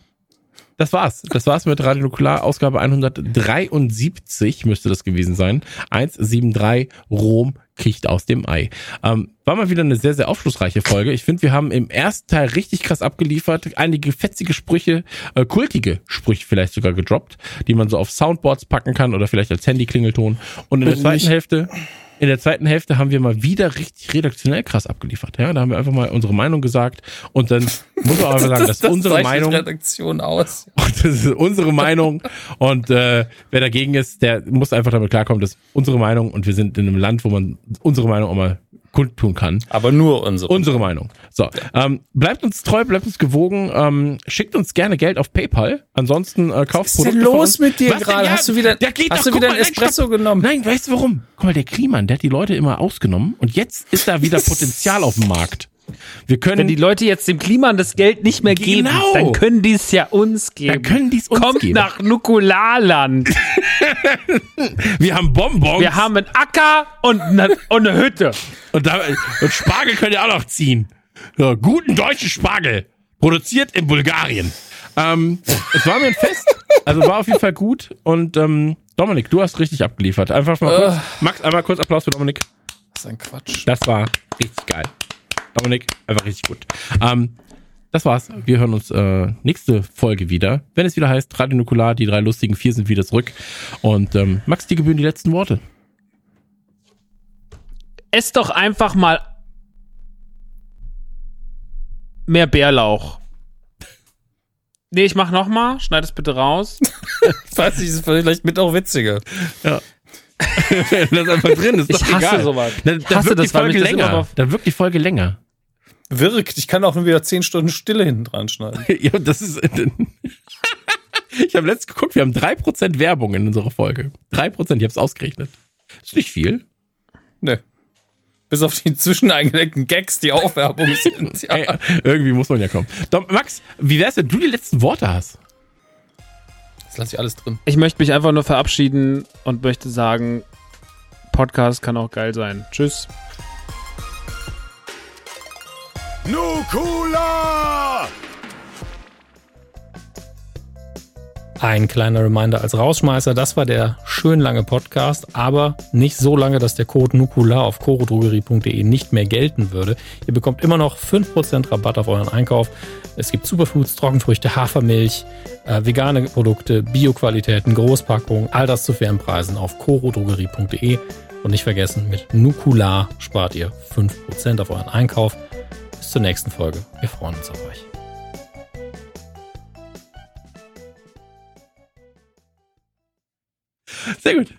das war's. Das war's mit Radio Nukular, Ausgabe 173 müsste das gewesen sein. 173 Rom kriecht aus dem Ei. Ähm, war mal wieder eine sehr, sehr aufschlussreiche Folge. Ich finde, wir haben im ersten Teil richtig krass abgeliefert. Einige fetzige Sprüche, äh, kultige Sprüche vielleicht sogar gedroppt, die man so auf Soundboards packen kann oder vielleicht als Handy-Klingelton. Und in der zweiten Hälfte in der zweiten Hälfte haben wir mal wieder richtig redaktionell krass abgeliefert. Ja, da haben wir einfach mal unsere Meinung gesagt und dann muss man aber sagen, das, das ist unsere Meinung. Redaktion aus. Und das ist unsere Meinung und äh, wer dagegen ist, der muss einfach damit klarkommen, das ist unsere Meinung und wir sind in einem Land, wo man unsere Meinung auch mal kundtun kann. Aber nur unsere. Unsere Meinung. So, ähm, bleibt uns treu, bleibt uns gewogen, ähm, schickt uns gerne Geld auf PayPal. Ansonsten äh, kauft Was ist denn Produkte los mit dir gerade? Ja, Hast du wieder, der geht hast doch, du wieder einen mal, nein, Espresso stopp. genommen? Nein, weißt du warum? Guck mal, der Kliman, der hat die Leute immer ausgenommen und jetzt ist da wieder Potenzial auf dem Markt. Wir können, Wenn die Leute jetzt dem Klima das Geld nicht mehr geben, Genau. dann können die es ja uns geben. dann können die es uns Kommt geben. nach Nukularland. Wir haben Bonbons Wir haben einen Acker und eine, und eine Hütte. und, da, und Spargel könnt ihr auch noch ziehen. So, guten deutschen Spargel. Produziert in Bulgarien. Ähm, es war mir ein Fest. Also war auf jeden Fall gut. Und ähm, Dominik, du hast richtig abgeliefert. Einfach mal kurz. Max, einmal kurz Applaus für Dominik. Das ist ein Quatsch. Das war richtig geil. Dominik, einfach richtig gut. Ähm, das war's. Wir hören uns äh, nächste Folge wieder. Wenn es wieder heißt, Radio Nukular, die drei lustigen vier sind wieder zurück. Und ähm, Max, dir gebühren die letzten Worte. Ess doch einfach mal mehr Bärlauch. Nee, ich mach noch mal. Schneid es bitte raus. Ich weiß nicht, ist vielleicht mit auch witziger. das ist einfach drin, ist Ich doch hasse egal. sowas. Dann, Ich dann hasse wirkt das, die weil Folge mich das immer länger. drauf- Dann wirkt die Folge länger. Wirkt. Ich kann auch nur wieder 10 Stunden Stille hinten dran schneiden. ja, das ist. ich habe letztens geguckt, wir haben 3% Werbung in unserer Folge. 3%, ich habe es ausgerechnet. Ist nicht viel. Ne. Bis auf die zwischeneingedeckten Gags, die auch Werbung sind. Ja. Ey, irgendwie muss man ja kommen. Dom, Max, wie wär's, wenn du die letzten Worte hast? Das lasse ich alles drin. Ich möchte mich einfach nur verabschieden und möchte sagen, Podcast kann auch geil sein. Tschüss. Nukula! Ein kleiner Reminder als Rausschmeißer, das war der schön lange Podcast, aber nicht so lange, dass der Code Nukula auf chorodrogerie.de nicht mehr gelten würde. Ihr bekommt immer noch 5% Rabatt auf euren Einkauf. Es gibt Superfoods, Trockenfrüchte, Hafermilch, äh, vegane Produkte, Bioqualitäten, Großpackungen, all das zu fairen Preisen auf chorodrogerie.de. Und nicht vergessen, mit Nukula spart ihr 5% auf euren Einkauf. Bis zur nächsten Folge. Wir freuen uns auf euch. Sehr gut.